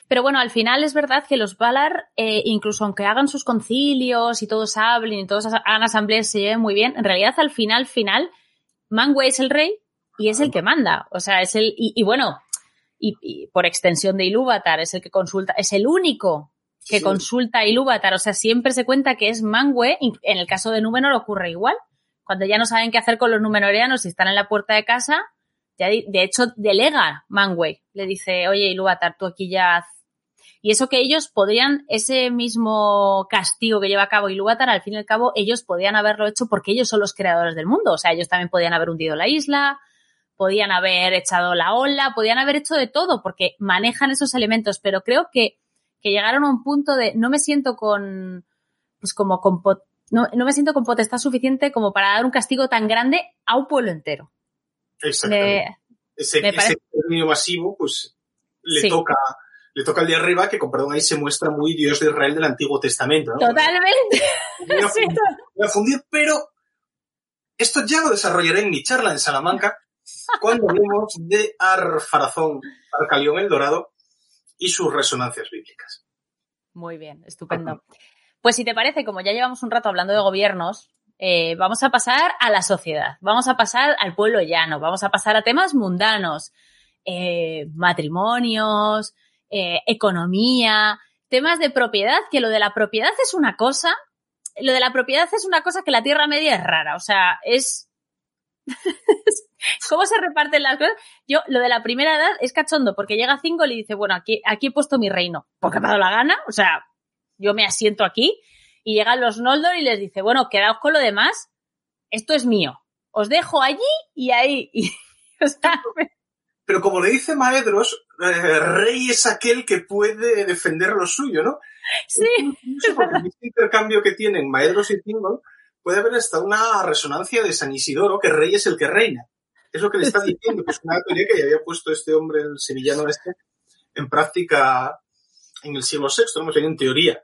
Pero bueno, al final es verdad que los Valar, eh, incluso aunque hagan sus concilios y todos hablen y todos hagan asambleas y se lleven muy bien, en realidad al final, final, Manwë es el rey y es el que manda. O sea, es el, y, y bueno, y, y por extensión de Ilúvatar, es el que consulta, es el único que Sí. consulta a Ilúvatar. O sea, siempre se cuenta que es Manwë, en el caso de Númenor ocurre igual. cuando ya no saben qué hacer con los Númenóreanos y están en la puerta de casa, ya de de hecho delega Manwë, le dice, oye, Ilúvatar, tú aquí ya y eso que ellos podrían, ese mismo castigo que lleva a cabo Ilúvatar, al fin y al cabo, ellos podían haberlo hecho porque ellos son los creadores del mundo. O sea, ellos también podían haber hundido la isla, podían haber echado la ola, podían haber hecho de todo porque manejan esos elementos, pero creo que, que llegaron a un punto de no me siento con, pues como con, pot- no, no me siento con potestad suficiente como para dar un castigo tan grande a un pueblo entero. Exactamente. Me- ese, ese parece- masivo, pues le Sí. toca, le toca al de arriba, que con perdón ahí se muestra muy Dios de Israel del Antiguo Testamento. ¿no? Totalmente. Voy a fundir, voy a fundir, pero esto ya lo desarrollaré en mi charla en Salamanca cuando hablemos de Arfarazón, Arcalión el Dorado y sus resonancias bíblicas. Muy bien, estupendo. Pues si te parece, como ya llevamos un rato hablando de gobiernos, eh, vamos a pasar a la sociedad, vamos a pasar al pueblo llano, vamos a pasar a temas mundanos, eh, matrimonios, eh, economía, temas de propiedad, que lo de la propiedad es una cosa, lo de la propiedad es una cosa que la Tierra Media es rara, o sea, es... ¿Cómo se reparten las cosas? Yo, lo de la primera edad es cachondo, porque llega Thingol y dice, bueno, aquí, aquí he puesto mi reino, porque me ha dado la gana, o sea, yo me asiento aquí, y llegan los Noldor y les dice, bueno, quedaos con lo demás, esto es mío, os dejo allí y ahí, y, Pero como le dice Maedros, eh, rey es aquel que puede defender lo suyo, ¿no? sí, Incluso porque en este intercambio que tienen Maedros y Thingol, puede haber hasta una resonancia de San Isidoro, que rey es el que reina. Es lo que le está diciendo, que es una teoría que ya había puesto este hombre, el sevillano este, en práctica en el siglo VI, ¿no? Bien en teoría.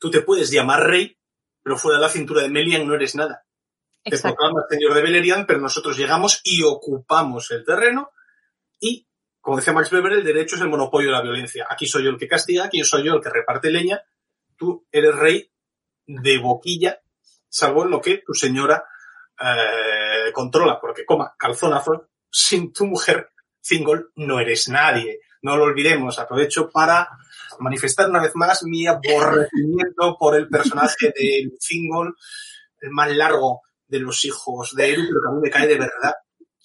Tú te puedes llamar rey, pero fuera de la cintura de Melian no eres nada. Te exacto. proclamas señor de Beleriand, pero nosotros llegamos y ocupamos el terreno y, como decía Max Weber, el derecho es el monopolio de la violencia. Aquí soy yo el que castiga, aquí soy yo el que reparte leña, tú eres rey de boquilla, salvo en lo que tu señora eh, controla, porque coma calzonazos, sin tu mujer, Thingol, no eres nadie. No lo olvidemos, aprovecho para manifestar una vez más mi aborrecimiento por el personaje de Thingol, el más largo de los hijos de Eru, pero que a mí me cae de verdad,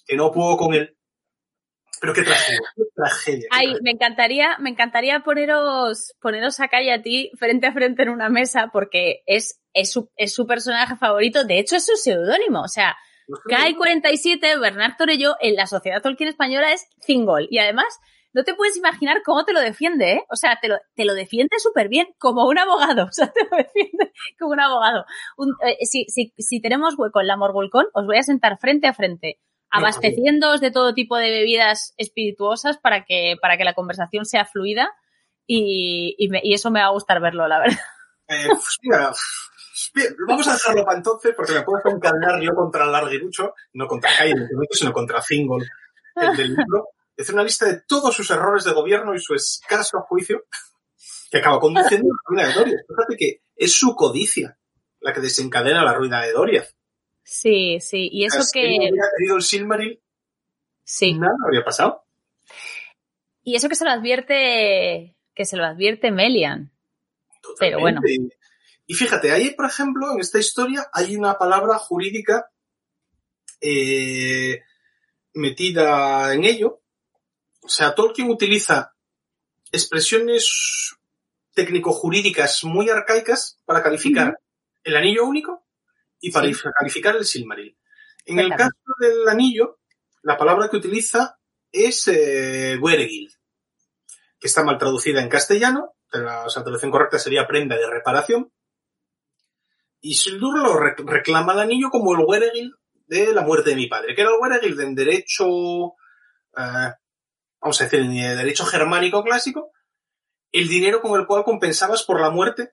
que no puedo con él. Pero qué tragedia, qué tragedia. qué Ay, tragedia. me encantaría, me encantaría poneros, poneros acá y a ti frente a frente en una mesa porque es, es su, es su personaje favorito. De hecho, es su seudónimo. O sea, Kai 47, Bernard Torello, en la sociedad Tolkien española es Thingol. Y además, no te puedes imaginar cómo te lo defiende, ¿eh? O sea, te lo, te lo defiende súper bien, como un abogado. O sea, te lo defiende como un abogado. Un- eh, si, si, si tenemos hueco en la Morgulcón, os voy a sentar frente a frente, abasteciéndoos de todo tipo de bebidas espirituosas para que, para que la conversación sea fluida. Y, y, me- y eso me va a gustar verlo, la verdad. Eh, pues mira, bien, vamos a dejarlo para entonces porque me puedo encadenar yo contra larguirucho, no contra evidentemente, sino contra Thingol, el del libro. Es una lista de todos sus errores de gobierno y su escaso juicio que acaba conduciendo a la ruina de Doriath. Fíjate que es su codicia la que desencadena la ruina de Doriath. Sí, sí. Y eso que. no hubiera tenido el Silmaril, Sí. nada habría pasado. Y eso que se lo advierte, que se lo advierte Melian. Pero bueno. Totalmente. Y fíjate, ahí, por ejemplo, en esta historia hay una palabra jurídica eh, metida en ello. O sea, Tolkien utiliza expresiones técnico-jurídicas muy arcaicas para calificar el anillo único y para Sí. calificar el Silmaril. En el caso del anillo, la palabra que utiliza es eh, Weregil, que está mal traducida en castellano, la, o sea, la traducción correcta sería prenda de reparación. Y Sildur lo rec- reclama el anillo como el Weregil de la muerte de mi padre, que era el Weregil en derecho, eh, vamos a decir, en derecho germánico clásico, el dinero con el cual compensabas por la muerte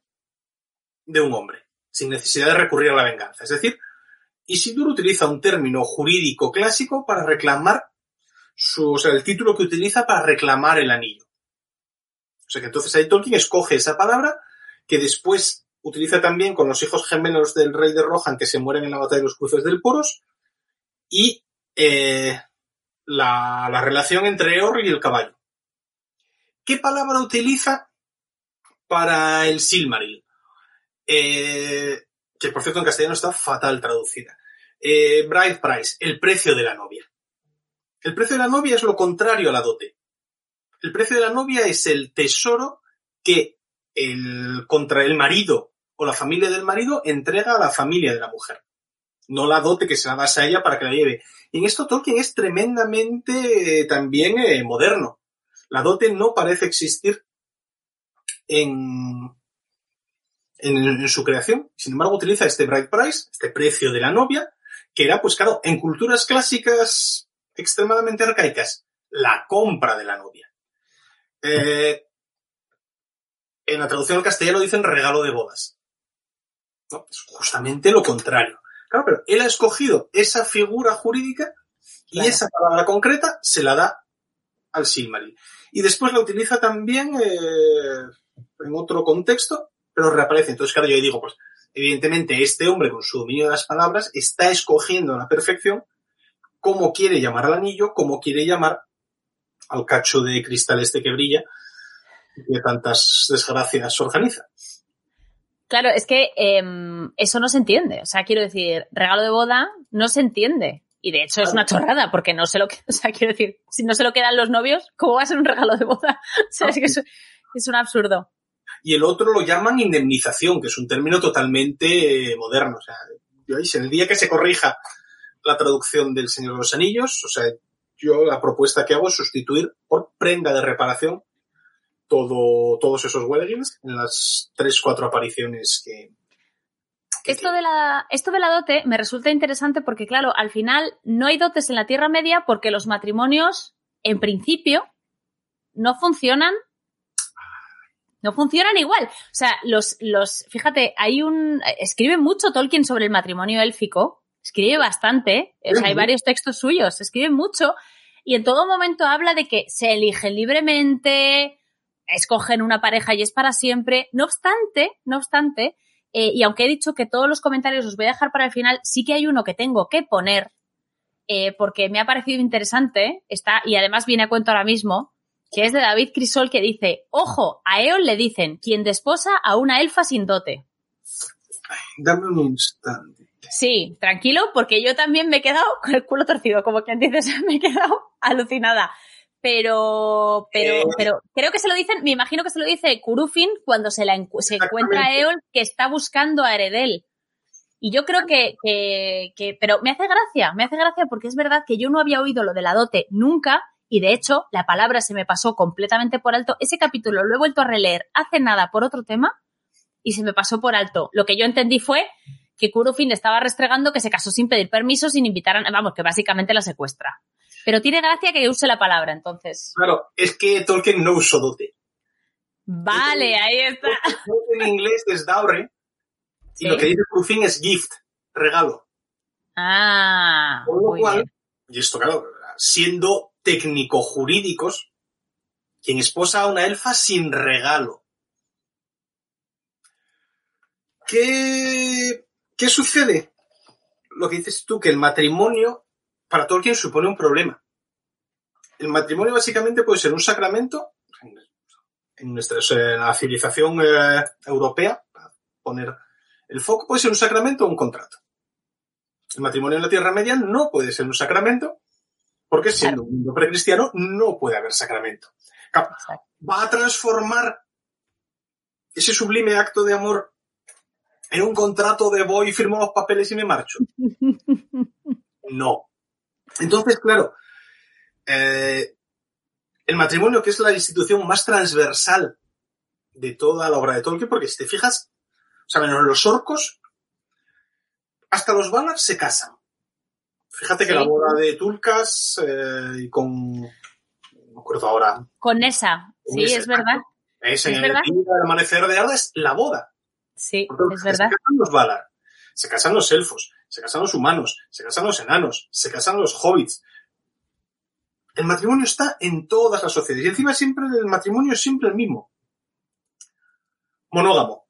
de un hombre, sin necesidad de recurrir a la venganza. Es decir, Isildur utiliza un término jurídico clásico para reclamar o sea, el título que utiliza para reclamar el anillo. O sea que entonces ahí Tolkien escoge esa palabra que después utiliza también con los hijos gemelos del rey de Rohan que se mueren en la batalla de los cruces del Poros y eh, la, la relación entre Eorl y el caballo. ¿Qué palabra utiliza para el Silmaril? Eh, que por cierto en castellano está fatal traducida. Eh, bride price, el precio de la novia. El precio de la novia es lo contrario a la dote. El precio de la novia es el tesoro que el, contra el marido o la familia del marido entrega a la familia de la mujer. No la dote que se la das a ella para que la lleve. Y en esto Tolkien es tremendamente eh, también eh, moderno. La dote no parece existir en, en, en, su creación. Sin embargo, utiliza este bride price, este precio de la novia, que era, pues claro, en culturas clásicas extremadamente arcaicas, la compra de la novia. Eh, en la traducción al castellano dicen regalo de bodas. No, es justamente lo contrario. Claro, pero él ha escogido esa figura jurídica y claro. esa palabra concreta se la da al Silmaril. Y después la utiliza también eh, en otro contexto, pero reaparece. Entonces, claro, yo digo, pues, evidentemente, este hombre con su dominio de las palabras está escogiendo a la perfección cómo quiere llamar al anillo, cómo quiere llamar al cacho de cristal este que brilla y de tantas desgracias organiza. Claro, es que eh, eso no se entiende. O sea, quiero decir, regalo de boda no se entiende. Y de hecho es una chorrada, porque no sé lo que, o sea, quiero decir, si no se lo quedan los novios, ¿cómo va a ser un regalo de boda? O sea, es que es, es un absurdo. Y el otro lo llaman indemnización, que es un término totalmente eh, moderno. O sea, yo, el día que se corrija la traducción del Señor de los Anillos, o sea, yo la propuesta que hago es sustituir por prenda de reparación todo, todos esos Welgins en las tres, cuatro apariciones que, que esto de la esto de la dote me resulta interesante porque claro al final no hay dotes en la Tierra Media porque los matrimonios en principio no funcionan no funcionan igual. O sea los los fíjate hay un escribe mucho Tolkien sobre el matrimonio élfico. Escribe bastante o sea hay varios textos suyos. Escribe mucho y en todo momento habla de que se eligen libremente escogen una pareja y es para siempre. No obstante no obstante eh, y aunque he dicho que todos los comentarios los voy a dejar para el final, sí que hay uno que tengo que poner eh, porque me ha parecido interesante, está, y además viene a cuento ahora mismo, que es de David Crisol que dice, ojo, a Eon le dicen, quien desposa a una elfa sin dote. Dame un instante. Sí, tranquilo, porque yo también me he quedado con el culo torcido, como quien dice, me he quedado alucinada pero, pero, eh, pero creo que se lo dicen, me imagino que se lo dice Kurufin cuando se la se encuentra a Eol que está buscando a Heredel. Y yo creo que, que, que, pero me hace gracia, me hace gracia porque es verdad que yo no había oído lo de la dote nunca y de hecho la palabra se me pasó completamente por alto. Ese capítulo lo he vuelto a releer hace nada por otro tema y se me pasó por alto. Lo que yo entendí fue que Kurufin estaba restregando que se casó sin pedir permiso, sin invitar a, vamos, que básicamente la secuestra. Pero tiene gracia que use la palabra, entonces. Claro, es que Tolkien no usó dote. Vale, ahí está. En inglés es dowry. ¿Sí? Y lo que dice Kurufin es gift, regalo. Ah. Con lo cual, bien. y esto claro, siendo técnico-jurídicos, quien esposa a una elfa sin regalo. ¿Qué, ¿Qué sucede? Lo que dices tú, que el matrimonio para Tolkien supone un problema. El matrimonio básicamente puede ser un sacramento en nuestra la civilización eh, europea, para poner el foco, puede ser un sacramento o un contrato. El matrimonio en la Tierra Media no puede ser un sacramento, porque siendo un mundo precristiano no puede haber sacramento. Va a transformar ese sublime acto de amor en un contrato de voy, firmo los papeles y me marcho. No. Entonces, claro, eh, el matrimonio, que es la institución más transversal de toda la obra de Tolkien, porque si te fijas, o sea, menos los orcos, hasta los Valar se casan. Fíjate que sí. la boda de Tulcas eh, con. No me acuerdo ahora. Con esa, sí, es verdad. Es, en ¿Es el verdad? del amanecer de Arda es la boda. Sí, Entonces, es verdad. Se casan los Valar, se casan los elfos, se casan los humanos, se casan los enanos, se casan los hobbits. El matrimonio está en todas las sociedades. Y encima siempre el matrimonio es siempre el mismo. Monógamo.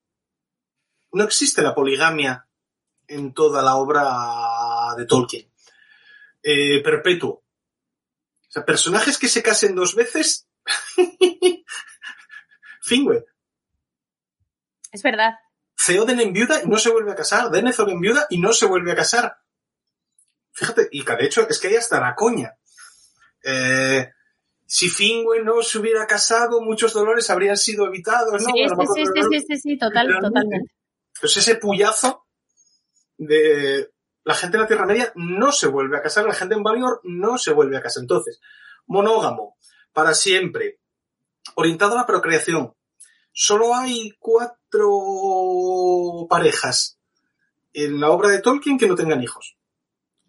No existe la poligamia en toda la obra de Tolkien. Eh, perpetuo. O sea, personajes que se casen dos veces. Fingüe. Es verdad. Theoden en viuda y no se vuelve a casar. Denethor en viuda y no se vuelve a casar. Fíjate, y que de hecho es que ahí hasta la coña. Eh, si Fingüe no se hubiera casado, muchos dolores habrían sido evitados, ¿no? Sí, Bueno, sí, sí, sí, sí, sí, total, totalmente. Pues ese puyazo de la gente en la Tierra Media no se vuelve a casar, la gente en Valinor no se vuelve a casar. Entonces, monógamo, para siempre, orientado a la procreación. Solo hay cuatro parejas en la obra de Tolkien que no tengan hijos.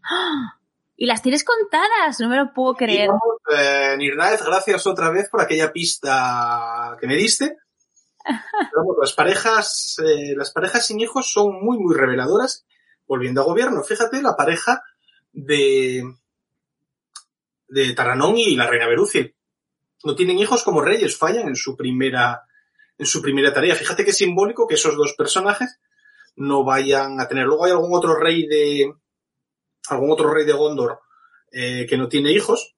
¡Ah! Y las tienes contadas, no me lo puedo creer. Y eh, Nirnaez, gracias otra vez por aquella pista que me diste. Pero las parejas, eh, las parejas sin hijos son muy, muy reveladoras. Volviendo a gobierno, fíjate la pareja de, de Taranón y la reina Beruci. No tienen hijos como reyes, fallan en su primera, en su primera tarea. Fíjate qué simbólico que esos dos personajes no vayan a tener. Luego hay algún otro rey de, algún otro rey de Gondor eh, que no tiene hijos,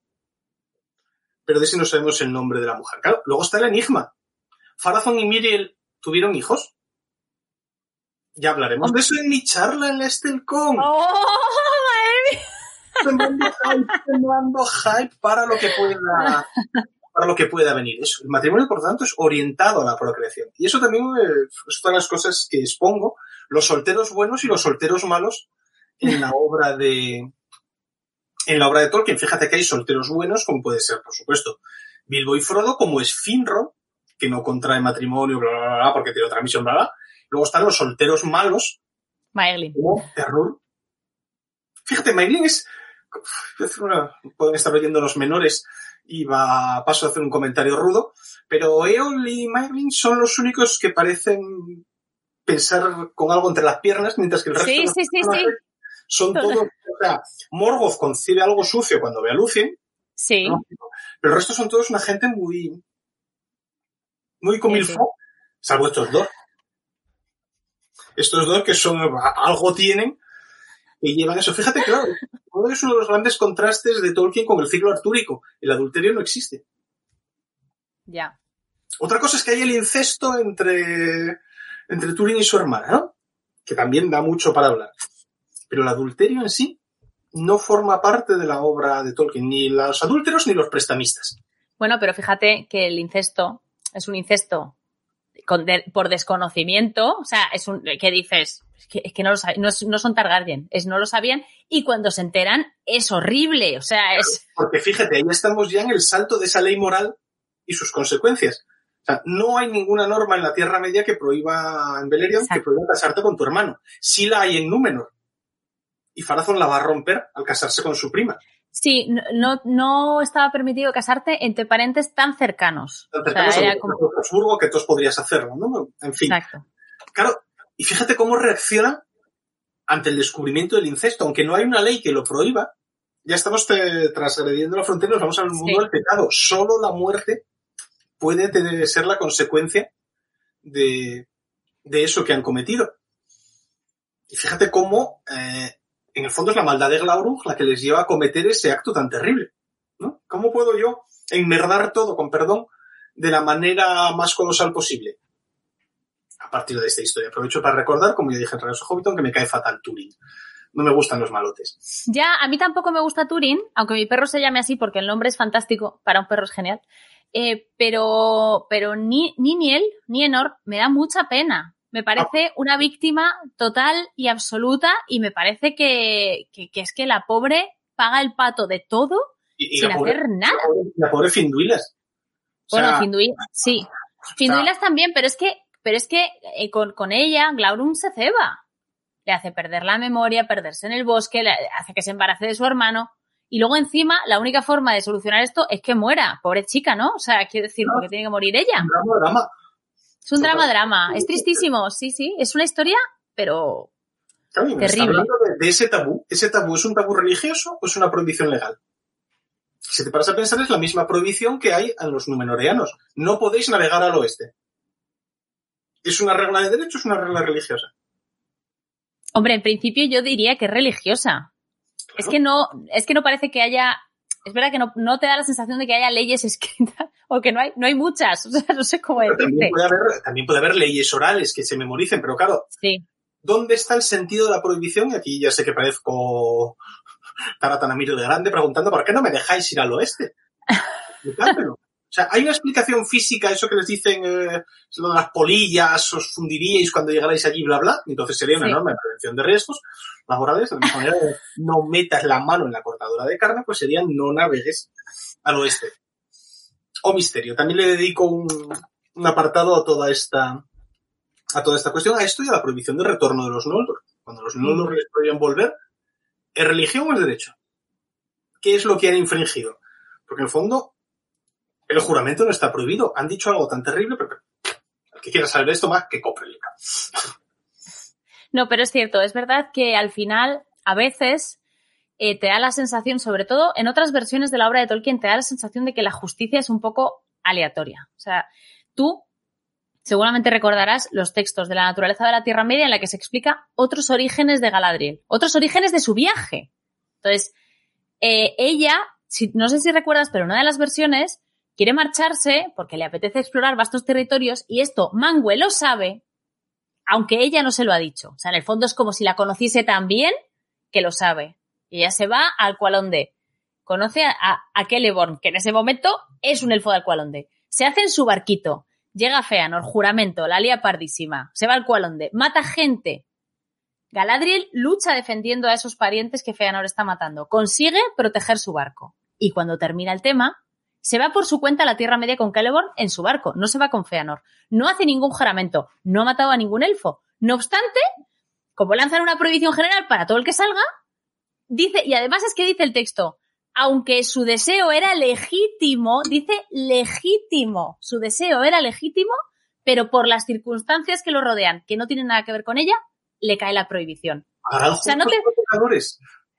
pero de ese no sabemos el nombre de la mujer. Claro, luego está el enigma. Farazón y Miriel tuvieron hijos. Ya hablaremos de eso en mi charla en la Estelcon. ¡Oh, madre mía! Sembrando hype, para lo que pueda para lo que pueda venir. Eso. El matrimonio, por tanto, es orientado a la procreación. Y eso también eh, es todas las cosas que expongo, los solteros buenos y los solteros malos en la obra de en la obra de Tolkien. Fíjate que hay solteros buenos, como puede ser, por supuesto, Bilbo y Frodo, como es Finrod, que no contrae matrimonio, bla, bla, bla, porque tiene otra misión, bla, bla. Luego están los solteros malos, Maeglin. como Errul. Fíjate, Maylin es... Pueden estar oyendo los menores y va, paso a hacer un comentario rudo, pero Eol y Maylin son los únicos que parecen pensar con algo entre las piernas, mientras que el resto Sí, de los sí, sí, sí. personajes son todos... O sea, Morgoth concibe algo sucio cuando ve a Lucien, Sí. ¿no? pero el resto son todos una gente muy... Muy comilfo, salvo estos dos. Estos dos que son... Algo tienen y llevan eso. Fíjate, claro, uno es uno de los grandes contrastes de Tolkien con el ciclo artúrico. El adulterio no existe. Ya. Otra cosa es que hay el incesto entre, entre Turing y su hermana, ¿no? Que también da mucho para hablar. Pero el adulterio en sí no forma parte de la obra de Tolkien, ni los adúlteros ni los prestamistas. Bueno, pero fíjate que el incesto es un incesto con de- por desconocimiento, o sea, es un que dices, es que, es que no, lo no, no son Targaryen, es no lo sabían y cuando se enteran es horrible, o sea, es Porque fíjate, ahí estamos ya en el salto de esa ley moral y sus consecuencias. O sea, no hay ninguna norma en la Tierra Media que prohíba, en Beleriand, que prohíba casarte con tu hermano. Sí la hay en Númenor. Y Farazón la va a romper al casarse con su prima. Sí, no, no, estaba permitido casarte entre parentes tan cercanos. O sea, era como- Habsburgo, que todos podrías hacerlo, ¿no? En fin. Exacto. Claro, y fíjate cómo reacciona ante el descubrimiento del incesto. Aunque no hay una ley que lo prohíba, ya estamos te- transgrediendo la frontera y nos vamos al mundo Sí. del pecado. Solo la muerte puede tener- ser la consecuencia de, de eso que han cometido. Y fíjate cómo, eh, en el fondo es la maldad de Glaurung la que les lleva a cometer ese acto tan terrible. ¿no? ¿Cómo puedo yo enmerdar todo, con perdón, de la manera más colosal posible? A partir de esta historia. Aprovecho para recordar, como ya dije en Regreso Hobbiton, que me cae fatal Turing. No me gustan los malotes. Ya, a mí tampoco me gusta Turín, aunque mi perro se llame así porque el nombre es fantástico, para un perro es genial. Eh, pero, pero ni, ni Niel, ni Enor, me da mucha pena. Me parece una víctima total y absoluta y me parece que, que, que es que la pobre paga el pato de todo Y, y sin pobre, hacer nada. la pobre- la pobre Finduilas. O Bueno, Finduilas, sí. Finduilas también, pero es que, pero es que eh, con, con ella Glaurung se ceba. Le hace perder la memoria, perderse en el bosque, le hace que se embarace de su hermano. Y luego encima, la única forma de solucionar esto es que muera. Pobre chica, ¿no? O sea, quiero decir, No. porque tiene que morir ella. drama. Es un Total. drama, drama. Es tristísimo, sí, sí. Es una historia, pero está Terrible. hablando de, de ese tabú. ¿Ese tabú es un tabú religioso o es una prohibición legal? Si te paras a pensar, es la misma prohibición que hay a los numenoreanos. No podéis navegar al oeste. ¿Es una regla de derecho o es una regla religiosa? Hombre, en principio yo diría que es religiosa. Es que no, es que no parece que haya, es verdad que no, no te da la sensación de que haya leyes escritas, o que no hay, no hay muchas, o sea, no sé cómo Pero decirte. también, puede haber, también puede haber leyes orales que se memoricen, pero claro, Sí, ¿dónde está el sentido de la prohibición? Y aquí ya sé que parezco Taratanamiro de grande preguntando ¿por qué no me dejáis ir al oeste? O sea, hay una explicación física, eso que les dicen, eh, lo de las polillas, os fundiríais cuando llegarais allí, bla, bla. Entonces sería una Sí. enorme prevención de riesgos laborales. De la misma manera no metas la mano en la cortadura de carne, pues sería no navegues al oeste. O misterio. También le dedico un, un apartado a toda esta, a toda esta cuestión, a esto y a la prohibición de retorno de los Noldor. Cuando los Noldor les prohíben volver, ¿es religión o es derecho? ¿Qué es lo que han infringido? Porque en el fondo, el juramento no está prohibido. Han dicho algo tan terrible, pero el que quiera saber esto más, que compre el libro. No, pero es cierto, es verdad que al final, a veces, eh, te da la sensación, sobre todo en otras versiones de la obra de Tolkien, te da la sensación de que la justicia es un poco aleatoria. O sea, tú seguramente recordarás los textos de la naturaleza de la Tierra Media en la que se explica otros orígenes de Galadriel, otros orígenes de su viaje. Entonces, eh, ella, si, no sé si recuerdas, pero una de las versiones quiere marcharse porque le apetece explorar vastos territorios y esto Mangue lo sabe, aunque ella no se lo ha dicho. O sea, en el fondo es como si la conociese tan bien que lo sabe. Y ella se va al Cualonde. Conoce a, a, Celeborn, que en ese momento es un elfo del Cualonde. Se hace en su barquito. Llega Feanor, juramento, la lía pardísima. Se va al Cualonde. Mata gente. Galadriel lucha defendiendo a esos parientes que Feanor está matando. Consigue proteger su barco. Y cuando termina el tema, se va por su cuenta a la Tierra Media con Celeborn en su barco. No se va con Feanor. No hace ningún juramento. No ha matado a ningún elfo. No obstante, como lanzan una prohibición general para todo el que salga, dice, y además es que dice el texto, aunque su deseo era legítimo, dice legítimo, su deseo era legítimo, pero por las circunstancias que lo rodean, que no tienen nada que ver con ella, le cae la prohibición. Harán sea, no te-.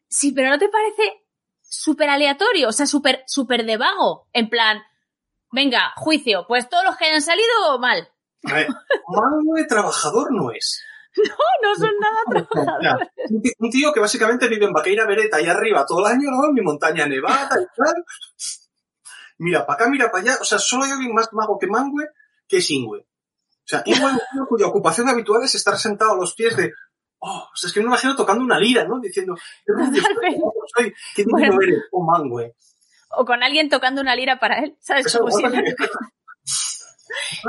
Sí, pero ¿no te parece súper aleatorio? O sea, súper, súper de vago. En plan, venga, juicio, pues todos los que hayan salido, mal. A ver, Mangue trabajador no es. No, no son nada trabajadores. Un tí- Un tío que básicamente vive en Vaqueira Bereta ahí arriba todo el año, ¿no? En mi montaña nevada y tal. Mira para acá, mira para allá. O sea, solo hay alguien más mago que Mangue que es Ingwe. O sea, Ingwe es un tío cuya ocupación habitual es estar sentado a los pies de. Oh, o sea, es que me imagino tocando una lira, ¿no? Diciendo, qué soy, qué Bueno. eres, oh Mangue. O con alguien tocando una lira para él, ¿sabes? Como si-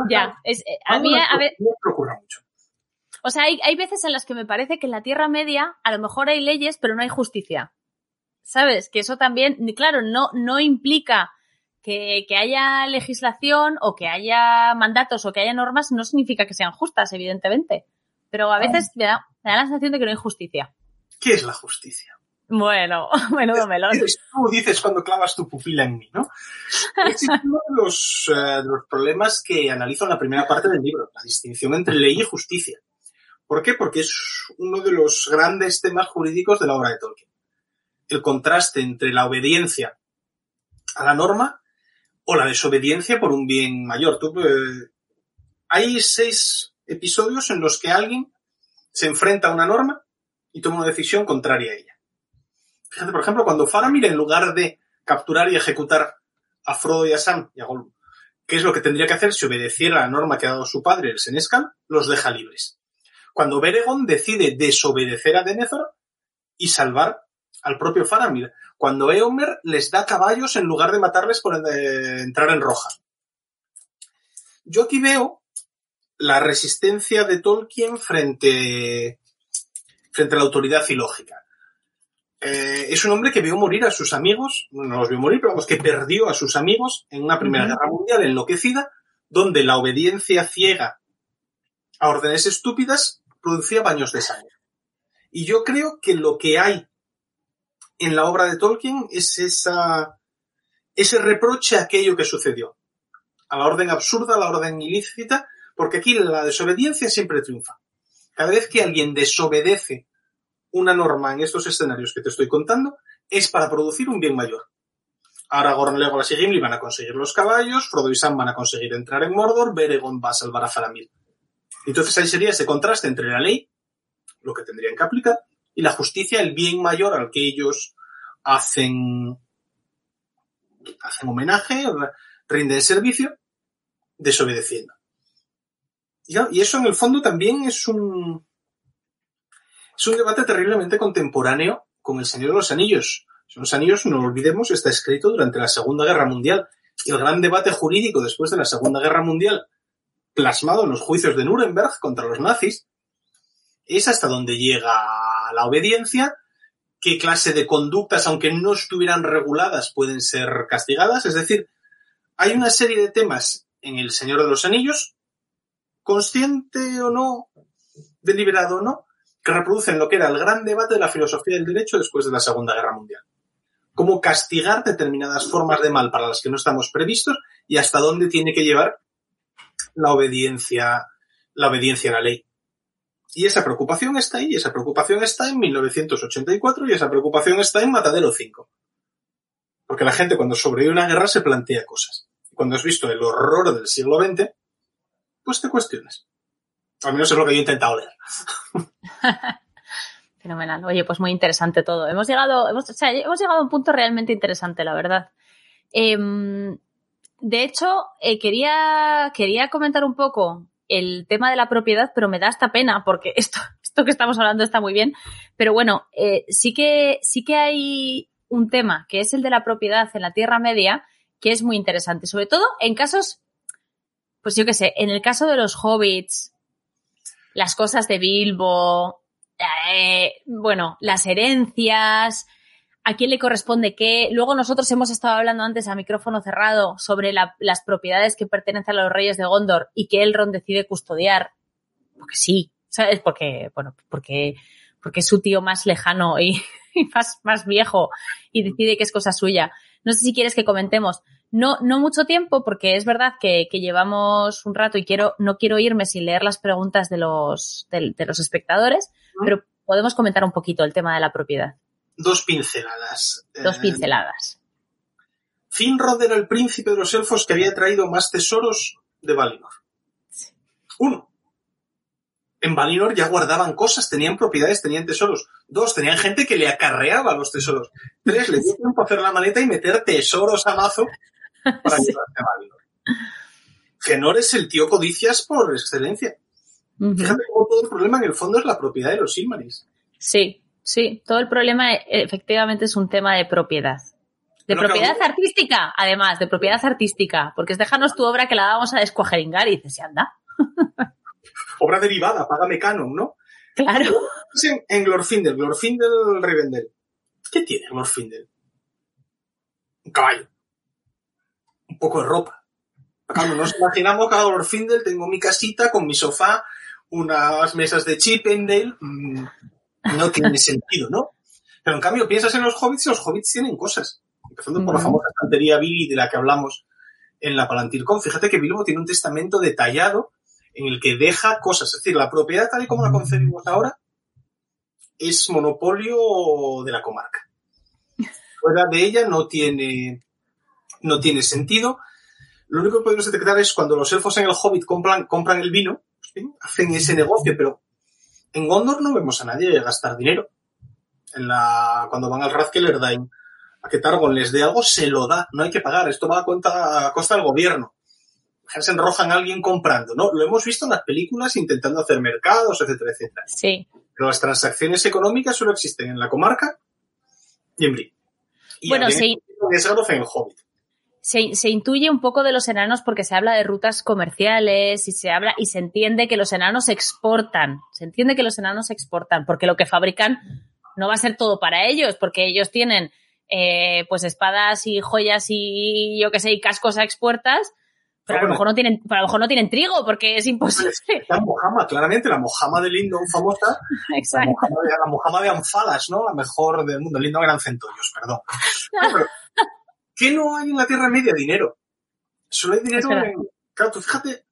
Ya, es, eh, a mí, Mangue a ver, no me ocurra mucho. O sea, hay, hay veces en las que me parece que en la Tierra Media a lo mejor hay leyes, pero no hay justicia. ¿Sabes? Que eso también, claro, no, no implica que, que haya legislación o que haya mandatos o que haya normas, no significa que sean justas, evidentemente. Pero a veces me da, me da la sensación de que no hay justicia. ¿Qué es la justicia? Bueno, menudo melón. Tú, dices cuando clavas tu pupila en mí, ¿no? Es uno de los, eh, de los problemas que analizo en la primera parte del libro, la distinción entre ley y justicia. ¿Por qué? Porque es uno de los grandes temas jurídicos de la obra de Tolkien. El contraste entre la obediencia a la norma o la desobediencia por un bien mayor. Eh, hay seis episodios en los que alguien se enfrenta a una norma y toma una decisión contraria a ella. Fíjate, por ejemplo, cuando Faramir, en lugar de capturar y ejecutar a Frodo y a Sam y a Gollum, ¿qué es lo que tendría que hacer si obedeciera la norma que ha dado su padre, el Senescal? Los deja libres. Cuando Beregond decide desobedecer a Denethor y salvar al propio Faramir. Cuando Eomer les da caballos en lugar de matarles por eh, entrar en roja. Yo aquí veo la resistencia de Tolkien frente, frente a la autoridad ilógica. Eh, es un hombre que vio morir a sus amigos, no los vio morir, pero vamos, que perdió a sus amigos en una Primera. Guerra Mundial enloquecida, donde la obediencia ciega a órdenes estúpidas producía baños de sangre. Y yo creo que lo que hay en la obra de Tolkien es esa, ese reproche a aquello que sucedió. A la orden absurda, a la orden ilícita, porque aquí la desobediencia siempre triunfa. Cada vez que alguien desobedece una norma en estos escenarios que te estoy contando, es para producir un bien mayor. Aragorn, Legolas y Gimli van a conseguir los caballos, Frodo y Sam van a conseguir entrar en Mordor, Beregond va a salvar a Faramir. Entonces ahí sería ese contraste entre la ley, lo que tendrían que aplicar, y la justicia, el bien mayor al que ellos hacen, hacen homenaje, rinden servicio, desobedeciendo. Y eso en el fondo también es un, es un debate terriblemente contemporáneo con El Señor de los Anillos. Los Anillos, no lo olvidemos, está escrito durante la Segunda Guerra Mundial. Y el gran debate jurídico después de la Segunda Guerra Mundial, plasmado en los juicios de Nuremberg contra los nazis, es hasta donde llega la obediencia, qué clase de conductas, aunque no estuvieran reguladas, pueden ser castigadas. Es decir, hay una serie de temas en El Señor de los Anillos, consciente o no, deliberado o no, que reproducen lo que era el gran debate de la filosofía del derecho después de la Segunda Guerra Mundial. Cómo castigar determinadas formas de mal para las que no estamos previstos y hasta dónde tiene que llevar la obediencia, la obediencia a la ley. Y esa preocupación está ahí, esa preocupación está en 1984 y esa preocupación está en Matadero 5. Porque la gente cuando sobrevive una guerra se plantea cosas. Cuando has visto el horror del siglo XX, pues te cuestionas. Al menos es lo que yo he intentado leer. Fenomenal. Oye, pues muy interesante todo. Hemos llegado, hemos, llegado a un punto realmente interesante, la verdad. Eh, de hecho, eh, quería, quería comentar un poco el tema de la propiedad, pero me da esta pena porque esto, esto que estamos hablando está muy bien. Pero bueno, eh, sí que, sí que hay un tema que es el de la propiedad en la Tierra Media que es muy interesante, sobre todo en casos, pues yo qué sé, en el caso de los hobbits, las cosas de Bilbo, eh, bueno, las herencias, a quién le corresponde qué. Luego nosotros hemos estado hablando antes a micrófono cerrado sobre la, las propiedades que pertenecen a los reyes de Gondor y que Elrond decide custodiar. Porque sí, ¿sabes? Porque, bueno, porque, porque es su tío más lejano y, y más, más viejo y decide que es cosa suya. No sé si quieres que comentemos. No, no mucho tiempo, porque es verdad que, que llevamos un rato y quiero, no quiero irme sin leer las preguntas de los, de, de los espectadores, pero podemos comentar un poquito el tema de la propiedad. Dos pinceladas. Dos Eh, pinceladas. Finrod era el príncipe de los elfos que había traído más tesoros de Valinor. Uno. En Valinor ya guardaban cosas, tenían propiedades, tenían tesoros. Dos, tenían gente que le acarreaba los tesoros. Tres, le dio tiempo a hacer la maleta y meter tesoros a mazo para Sí. llevarse a Valinor. Fëanor es el tío codicias por excelencia. Fíjate cómo todo el problema en el fondo es la propiedad de los Silmarils. Sí, sí. Todo el problema eh, efectivamente es un tema de propiedad. De Pero propiedad artística, además, de propiedad artística. Porque es déjanos tu obra que la vamos a descuajeringar y dices, "Sí, anda. Obra derivada, págame canon, ¿no? Claro. En, en Glorfindel, Glorfindel Rivendell. ¿Qué tiene Glorfindel? Un caballo. Un poco de ropa. Claro, nos imaginamos que a Glorfindel tengo mi casita con mi sofá, unas mesas de Chippendale. mm, no tiene sentido, ¿no? Pero en cambio piensas en los hobbits y los hobbits tienen cosas. Empezando por la famosa estantería Billy de la que hablamos en la Palantircon. Fíjate que Bilbo tiene un testamento detallado en el que deja cosas. Es decir, la propiedad tal y como la concebimos ahora es monopolio de la comarca. Fuera de ella no tiene, no tiene sentido. Lo único que podemos detectar es cuando los elfos en el Hobbit compran, compran el vino, ¿sí? hacen ese negocio, pero en Gondor no vemos a nadie gastar dinero. En la, cuando van al Razkelerdain a que Targon les dé algo, se lo da, no hay que pagar, esto va a, cuenta, a costa del gobierno. Se enrojan a alguien comprando, ¿no? Lo hemos visto en las películas intentando hacer mercados, etcétera, etcétera. Sí. Pero las transacciones económicas solo existen en la comarca y en Brie. Y Bueno, sí. en el Hobbit. Se, se intuye un poco de los enanos porque se habla de rutas comerciales y se habla y se entiende que los enanos exportan. Se entiende que los enanos exportan porque lo que fabrican no va a ser todo para ellos porque ellos tienen eh, pues espadas y joyas y yo qué sé y cascos a expuertas. Pero a lo mejor no tienen, pero a lo mejor no tienen trigo porque es imposible. La mojama, claramente, la mojama de Lindon famosa, la Exacto. mojama de, la mojama de Anfalas, ¿no? La mejor del mundo. Lindon eran centollos, perdón. No, pero, ¿Qué no hay en la Tierra Media? Dinero. Solo hay dinero en... Claro, tú fíjate,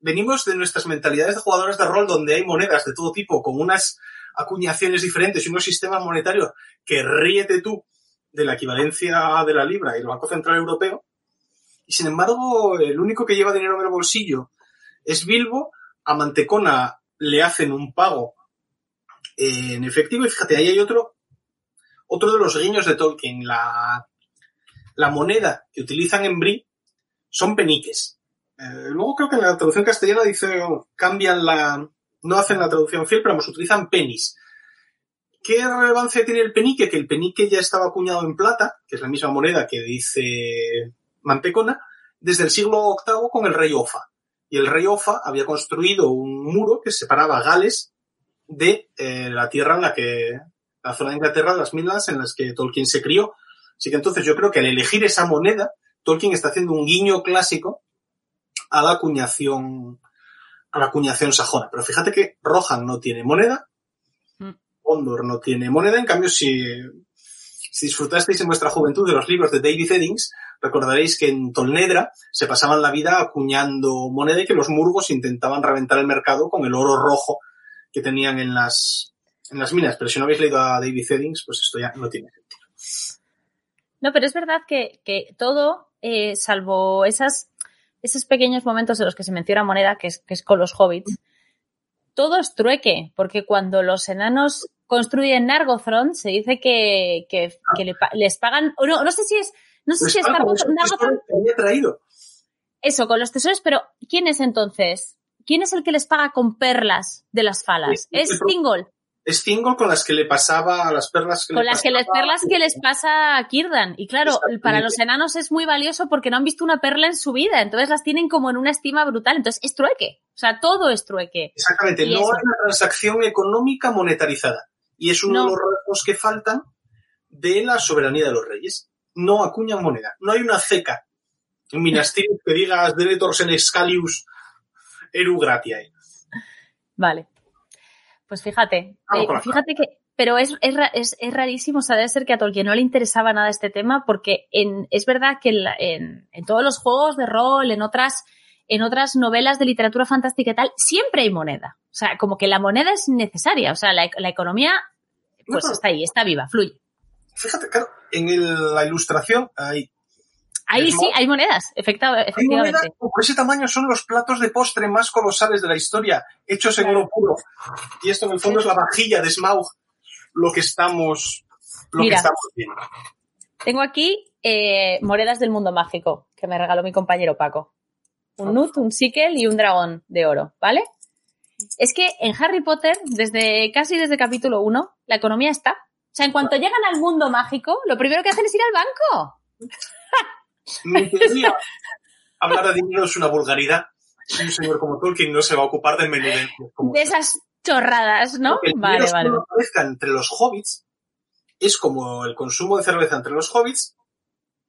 venimos de nuestras mentalidades de jugadores de rol donde hay monedas de todo tipo, con unas acuñaciones diferentes y unos sistemas monetarios que ríete tú de la equivalencia de la libra y el Banco Central Europeo. Y sin embargo, el único que lleva dinero en el bolsillo es Bilbo. A Mantecona le hacen un pago en efectivo. Y fíjate, ahí hay otro, otro de los guiños de Tolkien. La, la moneda que utilizan en Brie son peniques. Eh, luego creo que en la traducción castellana dice, cambian la, no hacen la traducción fiel, pero vamos, utilizan penis. ¿Qué relevancia tiene el penique? Que el penique ya estaba acuñado en plata, que es la misma moneda que dice Mantecona, desde el siglo VIII con el rey Ofa. Y el rey Ofa había construido un muro que separaba Gales de eh, la tierra en la que, la zona de Inglaterra, las Midlands, en las que Tolkien se crió. Así que entonces yo creo que al elegir esa moneda, Tolkien está haciendo un guiño clásico a la acuñación, a la acuñación sajona. Pero fíjate que Rohan no tiene moneda, Mm. Gondor no tiene moneda, en cambio si, si disfrutasteis en vuestra juventud de los libros de David Eddings, recordaréis que en Tolnedra se pasaban la vida acuñando moneda y que los murgos intentaban reventar el mercado con el oro rojo que tenían en las, en las minas. Pero si no habéis leído a David Eddings, pues esto ya no tiene sentido. No, pero es verdad que, que todo, eh, salvo esas, esos pequeños momentos en los que se menciona moneda, que es, que es con los hobbits, todo es trueque, porque cuando los enanos construyen Nargothrond, se dice que, que, que le les pagan, o no, no sé si es, no sé Les si es Nargothrond, traído. eso, con los tesoros, pero ¿quién es entonces? ¿Quién es el que les paga con perlas de las falas? Sí, Es Thingol, Es con las que le pasaba a las perlas que con le las que pasaba- perlas que les pasa a Kirdan. Y claro, para los enanos es muy valioso porque no han visto una perla en su vida, entonces las tienen como en una estima brutal. Entonces es trueque. O sea, todo es trueque. Exactamente, Y no eso. hay una transacción económica monetarizada. Y es uno No. de los rasgos que faltan de la soberanía de los reyes. No acuñan moneda. No hay una ceca en Minas que digas Deletors en Scalius Eru Gratiae. Vale. Pues fíjate, eh, fíjate que, pero es, es, es, es rarísimo, o sea, debe ser que a Tolkien no le interesaba nada este tema, porque en, es verdad que en, en, en todos los juegos de rol, en otras, en otras novelas de literatura fantástica y tal, siempre hay moneda. O sea, como que la moneda es necesaria, o sea, la, la economía, pues no. está ahí, está viva, fluye. Fíjate, claro, en el- la ilustración hay, Ahí sí, hay monedas, efectiva- hay moneda, efectivamente. por ese tamaño son los platos de postre más colosales de la historia, hechos en oro puro. Y esto en el fondo es la vajilla de Smaug, lo que estamos, lo Mira. que estamos viendo. Tengo aquí eh, monedas del mundo mágico que me regaló mi compañero Paco. Un nut, un sickle y un dragón de oro, ¿vale? Es que en Harry Potter, desde casi desde capítulo 1, la economía está. O sea, en cuanto llegan al mundo mágico, lo primero que hacen es ir al banco. Hablar de dinero es una vulgaridad. Un señor como Tolkien no se va a ocupar de menudencias como De esas chorradas, ¿no? Porque el Vale, vale. aparezca entre los hobbits es como el consumo de cerveza entre los hobbits.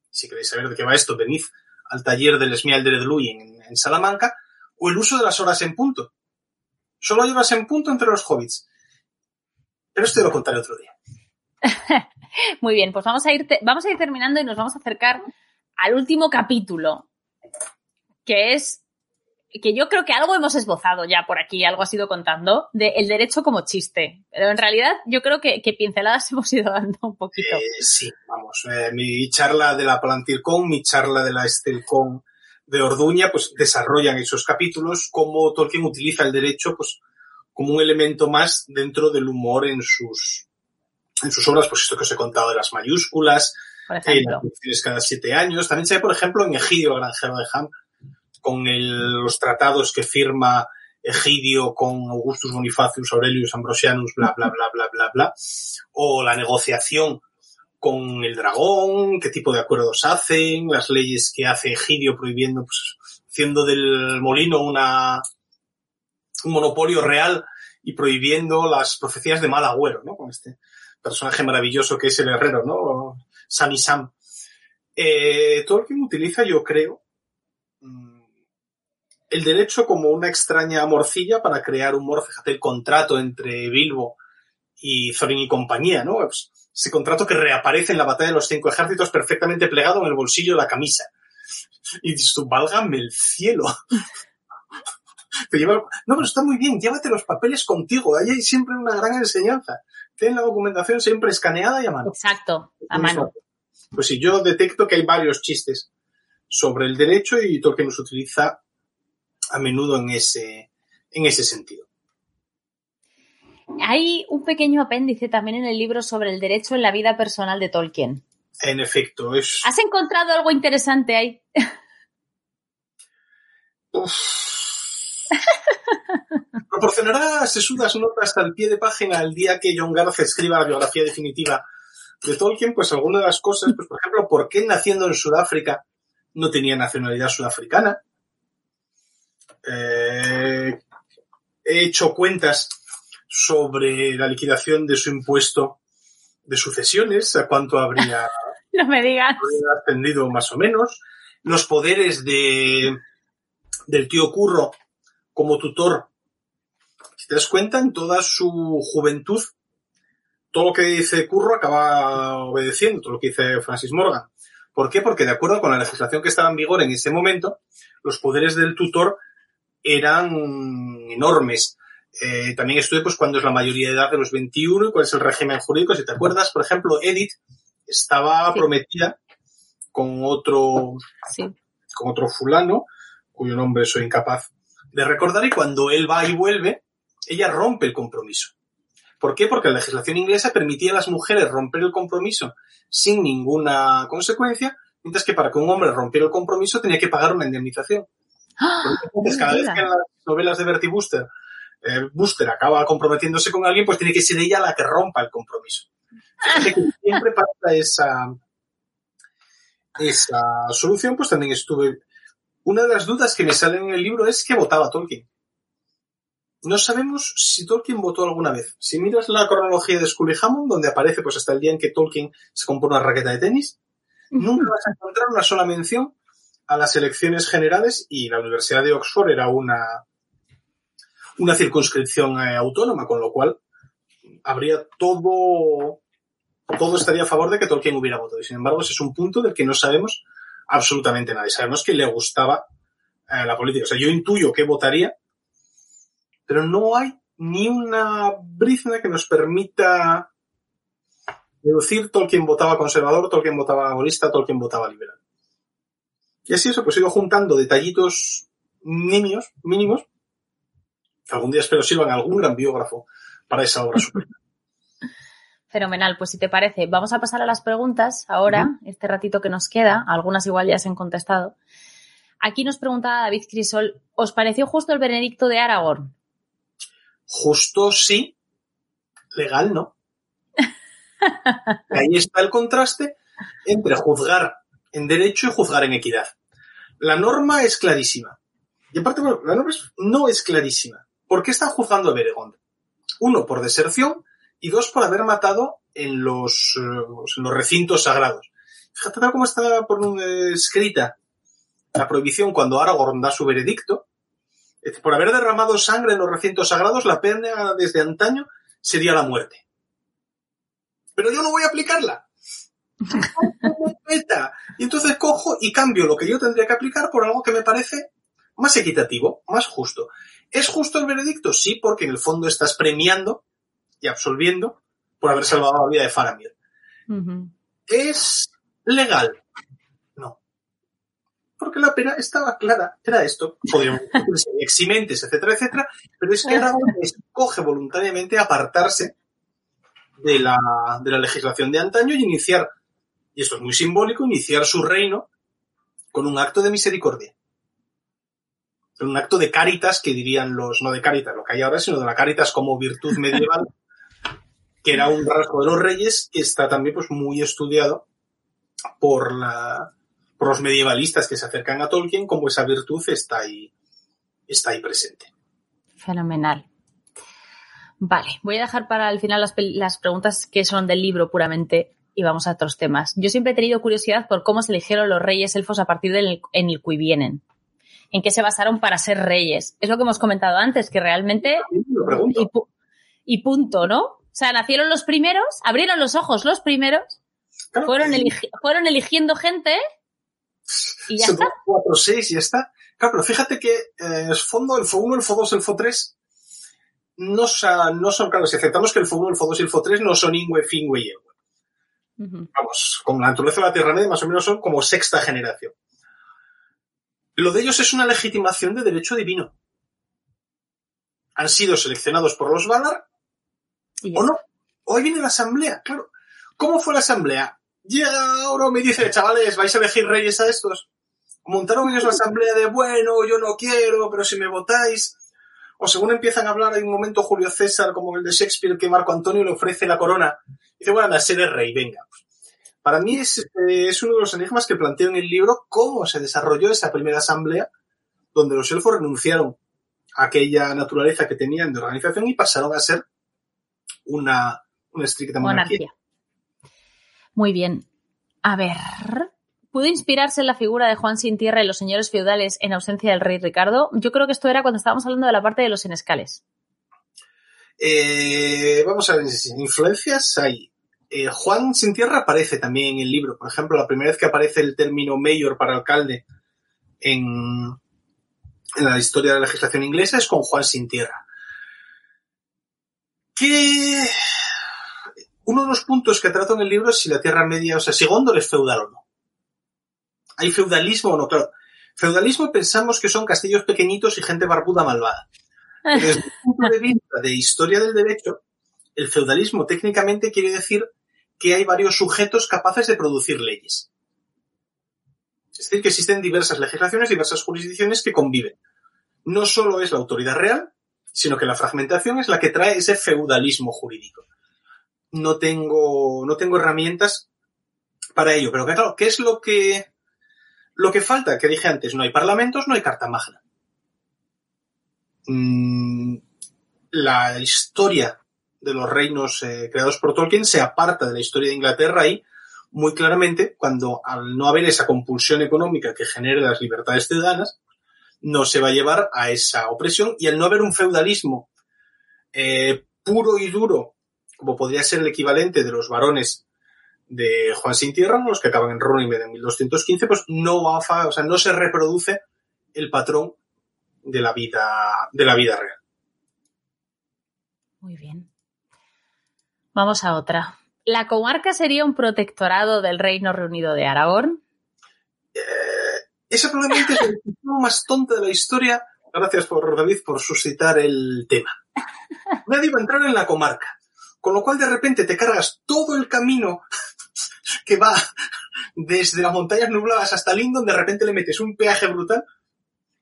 Si queréis saber de qué va esto, venid al taller del Esmialder de Lui en, en Salamanca. O el uso de las horas en punto. Solo hay horas en punto entre los hobbits. Pero esto lo contaré otro día. Muy bien, pues vamos a ir, vamos a ir terminando y nos vamos a acercar al último capítulo, que es que yo creo que algo hemos esbozado ya por aquí, algo has ido contando, de el derecho como chiste. Pero en realidad yo creo que, que pinceladas hemos ido dando un poquito. Eh, sí, vamos. eh, mi charla de la Palantircon, mi charla de la Estelcon de Orduña, pues desarrollan esos capítulos, cómo Tolkien utiliza el derecho, pues, como un elemento más dentro del humor en sus, en sus obras, pues esto que os he contado de las mayúsculas, Por ejemplo. cada siete años. También se ve, por ejemplo, en Egidio, granjero de Ham, con el- los tratados que firma Egidio con Augustus Bonifacius Aurelius Ambrosianus, bla, bla, bla, bla, bla, bla. O la negociación con el dragón, qué tipo de acuerdos hacen, las leyes que hace Egidio prohibiendo, pues, haciendo del molino una, un monopolio real y prohibiendo las profecías de mal agüero, ¿no? Con este personaje maravilloso que es el herrero, ¿no? Sam y Sam. Eh, Tolkien utiliza, yo creo, mm, el derecho como una extraña morcilla para crear humor. Fíjate el contrato entre Bilbo y Thorin y compañía, ¿no? Pues, ese contrato que reaparece en la batalla de los cinco ejércitos perfectamente plegado en el bolsillo de la camisa. Y dices tú, válgame el cielo. Te lleva- No, pero está muy bien, llévate los papeles contigo. Ahí hay siempre una gran enseñanza. Ten la documentación siempre escaneada y a mano. Exacto, a Muy mano. Pues sí, yo detecto que hay varios chistes sobre el derecho y Tolkien los utiliza a menudo en ese, en ese sentido. Hay un pequeño apéndice también en el libro sobre el derecho en la vida personal de Tolkien. En efecto, es... ¿Has encontrado algo interesante ahí? Uf. Proporcionará sesudas notas al pie de página el día que John Garth escriba la biografía definitiva de Tolkien, pues algunas de las cosas, pues por ejemplo, ¿por qué naciendo en Sudáfrica no tenía nacionalidad sudafricana? Eh, he hecho cuentas sobre la liquidación de su impuesto de sucesiones, a cuánto habría, No me digas. habría ascendido más o menos, los poderes de, del tío Curro como tutor. Si te das cuenta, en toda su juventud, todo lo que dice Curro acaba obedeciendo, todo lo que dice Francis Morgan. ¿Por qué? Porque de acuerdo con la legislación que estaba en vigor en ese momento, los poderes del tutor eran enormes. Eh, también estuve pues cuándo es la mayoría de edad de los 21 y cuál es el régimen jurídico. Si te acuerdas, por ejemplo, Edith estaba Sí. prometida con otro, Sí. con otro fulano, cuyo nombre soy incapaz de recordar, y cuando él va y vuelve, ella rompe el compromiso. ¿Por qué? Porque la legislación inglesa permitía a las mujeres romper el compromiso sin ninguna consecuencia, mientras que para que un hombre rompiera el compromiso tenía que pagar una indemnización. ¡Ah! Entonces, cada vez que en las novelas de Bertie Buster, eh, Buster acaba comprometiéndose con alguien, pues tiene que ser ella la que rompa el compromiso. Que siempre pasa esa, esa solución, pues también estuve. Una de las dudas que me salen en el libro es que votaba Tolkien. No sabemos si Tolkien votó alguna vez. Si miras la cronología de Scully Hammond, donde aparece pues hasta el día en que Tolkien se compró una raqueta de tenis, nunca vas a encontrar una sola mención a las elecciones generales y la Universidad de Oxford era una, una circunscripción eh, autónoma, con lo cual habría todo, todo estaría a favor de que Tolkien hubiera votado. Y sin embargo, ese es un punto del que no sabemos absolutamente nada. Y sabemos que le gustaba eh, la política. O sea, yo intuyo que votaría, pero no hay ni una brizna que nos permita deducir Tolkien votaba conservador, Tolkien votaba laborista, Tolkien votaba liberal. Y así eso, pues ido juntando detallitos nimios, mínimos, que algún día espero sirvan a algún gran biógrafo para esa obra suprema. Fenomenal, pues si te parece, vamos a pasar a las preguntas ahora, este ratito que nos queda, algunas igual ya se han contestado. Aquí nos preguntaba David Crisol, ¿os pareció justo el veredicto de Aragorn? Justo sí, legal no. Ahí está el contraste entre juzgar en derecho y juzgar en equidad. La norma es clarísima. Y aparte, bueno, la norma no es clarísima. ¿Por qué están juzgando a Beregond? Uno, por deserción y dos, por haber matado en los, eh, en los recintos sagrados. Fíjate tal cómo está por, eh, escrita la prohibición cuando Aragorn da su veredicto. Por haber derramado sangre en los recintos sagrados, la pena desde antaño sería la muerte. Pero yo no voy a aplicarla. Y entonces cojo y cambio lo que yo tendría que aplicar por algo que me parece más equitativo, más justo. ¿Es justo el veredicto? Sí, porque en el fondo estás premiando y absolviendo por haber salvado la vida de Faramir. ¿Es legal? No. Porque la pena estaba clara. Era esto. Podríamos decir eximentes, etcétera, etcétera. Pero es que Aragorn escoge voluntariamente apartarse de la, de la legislación de antaño y iniciar, y esto es muy simbólico, iniciar su reino con un acto de misericordia. Un acto de caritas, que dirían los, no de caritas, lo que hay ahora, sino de la caritas como virtud medieval, que era un rasgo de los reyes que está también pues muy estudiado por la, por los medievalistas que se acercan a Tolkien, como esa virtud está ahí, está ahí presente. Fenomenal. Vale, voy a dejar para el final las, las preguntas que son del libro puramente y vamos a otros temas. Yo siempre he tenido curiosidad por cómo se eligieron los reyes elfos a partir del en el que vienen. ¿En qué se basaron para ser reyes? Es lo que hemos comentado antes, que realmente y punto, ¿no? O sea, nacieron los primeros, abrieron los ojos los primeros, Claro, fueron, eligi- fueron eligiendo gente y ya Son está. 4, 6 y ya está. Claro, pero fíjate que eh, el fondo, el FO1, el FO2, el FO3 no, sa- no son, claro, si aceptamos que el FO1, el FO2 y el FO3 no son Ingwe, Fingwe y Ewe. Ujú. Vamos, con la naturaleza de la Tierra Media más o menos son como sexta generación. Lo de ellos es una legitimación de derecho divino. Han sido seleccionados por los Valar o no. Hoy viene la asamblea, claro. ¿Cómo fue la asamblea? Llega ahora me dice, chavales, vais a elegir reyes a estos. Montaron ellos la asamblea de, bueno, yo no quiero, pero si me votáis. o según empiezan a hablar, hay un momento Julio César, como el de Shakespeare, que Marco Antonio le ofrece la corona. Y dice, bueno, a ser el rey, venga. Para mí es, eh, es uno de los enigmas que planteo en el libro cómo se desarrolló esa primera asamblea donde los elfos renunciaron a aquella naturaleza que tenían de organización y pasaron a ser una, una estricta monarquía. Monarquía. Muy bien. A ver. ¿Pudo inspirarse en la figura de Juan Sin Tierra y los señores feudales en ausencia del rey Ricardo? Yo creo que esto era cuando estábamos hablando de la parte de los senescales. Eh, vamos a ver, influencias hay. Eh, Juan Sin Tierra aparece también en el libro. Por ejemplo, la primera vez que aparece el término mayor para alcalde en, en la historia de la legislación inglesa es con Juan Sin Tierra. Que uno de los puntos que trato en el libro es si la Tierra Media, o sea, si Gondor es feudal o no. ¿Hay feudalismo o no? Claro. Feudalismo pensamos que son castillos pequeñitos y gente barbuda malvada. Desde el punto de vista de historia del derecho, el feudalismo técnicamente quiere decir que hay varios sujetos capaces de producir leyes. Es decir, que existen diversas legislaciones, diversas jurisdicciones que conviven. No solo es la autoridad real, sino que la fragmentación es la que trae ese feudalismo jurídico. No tengo, no tengo herramientas para ello, pero claro, ¿qué es lo que, lo que falta? Que dije antes, no hay parlamentos, no hay carta magna. Mm, la historia de los reinos eh, creados por Tolkien se aparta de la historia de Inglaterra y muy claramente cuando al no haber esa compulsión económica que genere las libertades ciudadanas, no se va a llevar a esa opresión y al no haber un feudalismo eh, puro y duro, como podría ser el equivalente de los varones de Juan Sin Tierra, los que acaban en Runnymede en 1215, pues no va a, o sea, no se reproduce el patrón de la vida, de la vida real. Muy bien. Vamos a otra. ¿La comarca sería un protectorado del Reino Reunido de Aragón? Esa probablemente es el más tonta de la historia. Gracias por David por suscitar el tema. Nadie va a entrar en la comarca. Con lo cual de repente te cargas todo el camino que va desde las montañas nubladas hasta Lindon, de repente le metes un peaje brutal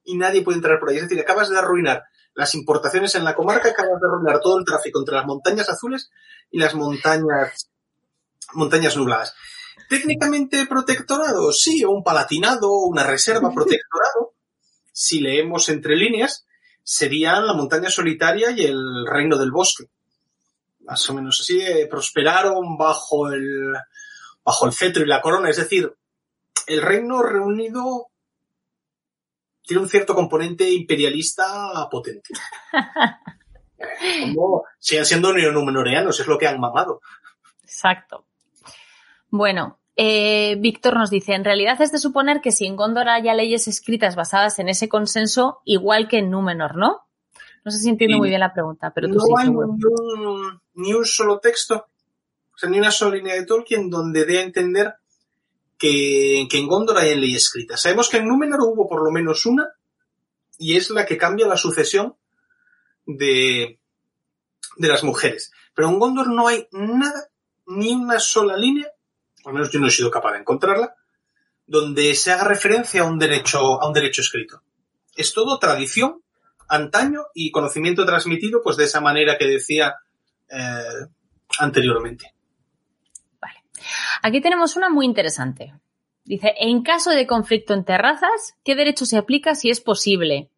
y nadie puede entrar por ahí. Es decir, acabas de arruinar las importaciones en la comarca, acabas de arruinar todo el tráfico entre las montañas azules y las montañas, montañas nubladas. Técnicamente protectorado, sí, o un palatinado, una reserva protectorado, si leemos entre líneas, serían la montaña solitaria y el reino del bosque. Más o menos así, eh, prosperaron bajo el, bajo el cetro y la corona, es decir, el reino reunido tiene un cierto componente imperialista potente. Como sigan siendo neonumenoreanos, es lo que han mamado. Exacto. Bueno, eh, Víctor nos dice, en realidad es de suponer que si en Gondor haya leyes escritas basadas en ese consenso, igual que en Númenor, ¿no? No sé si entiendo muy bien la pregunta, pero tú no sí, hay seguro. ni un, ni un solo texto, o sea, ni una sola línea de Tolkien donde dé a entender que, que en Gondor hay ley escrita. Sabemos que en Númenor hubo por lo menos una, y es la que cambia la sucesión de, de las mujeres. Pero en Gondor no hay nada, ni una sola línea, al menos yo no he sido capaz de encontrarla, donde se haga referencia a un derecho, a un derecho escrito. Es todo tradición, antaño y conocimiento transmitido, pues de esa manera que decía eh, anteriormente. Aquí tenemos una muy interesante. Dice, en caso de conflicto entre razas, ¿qué derecho se aplica si es posible?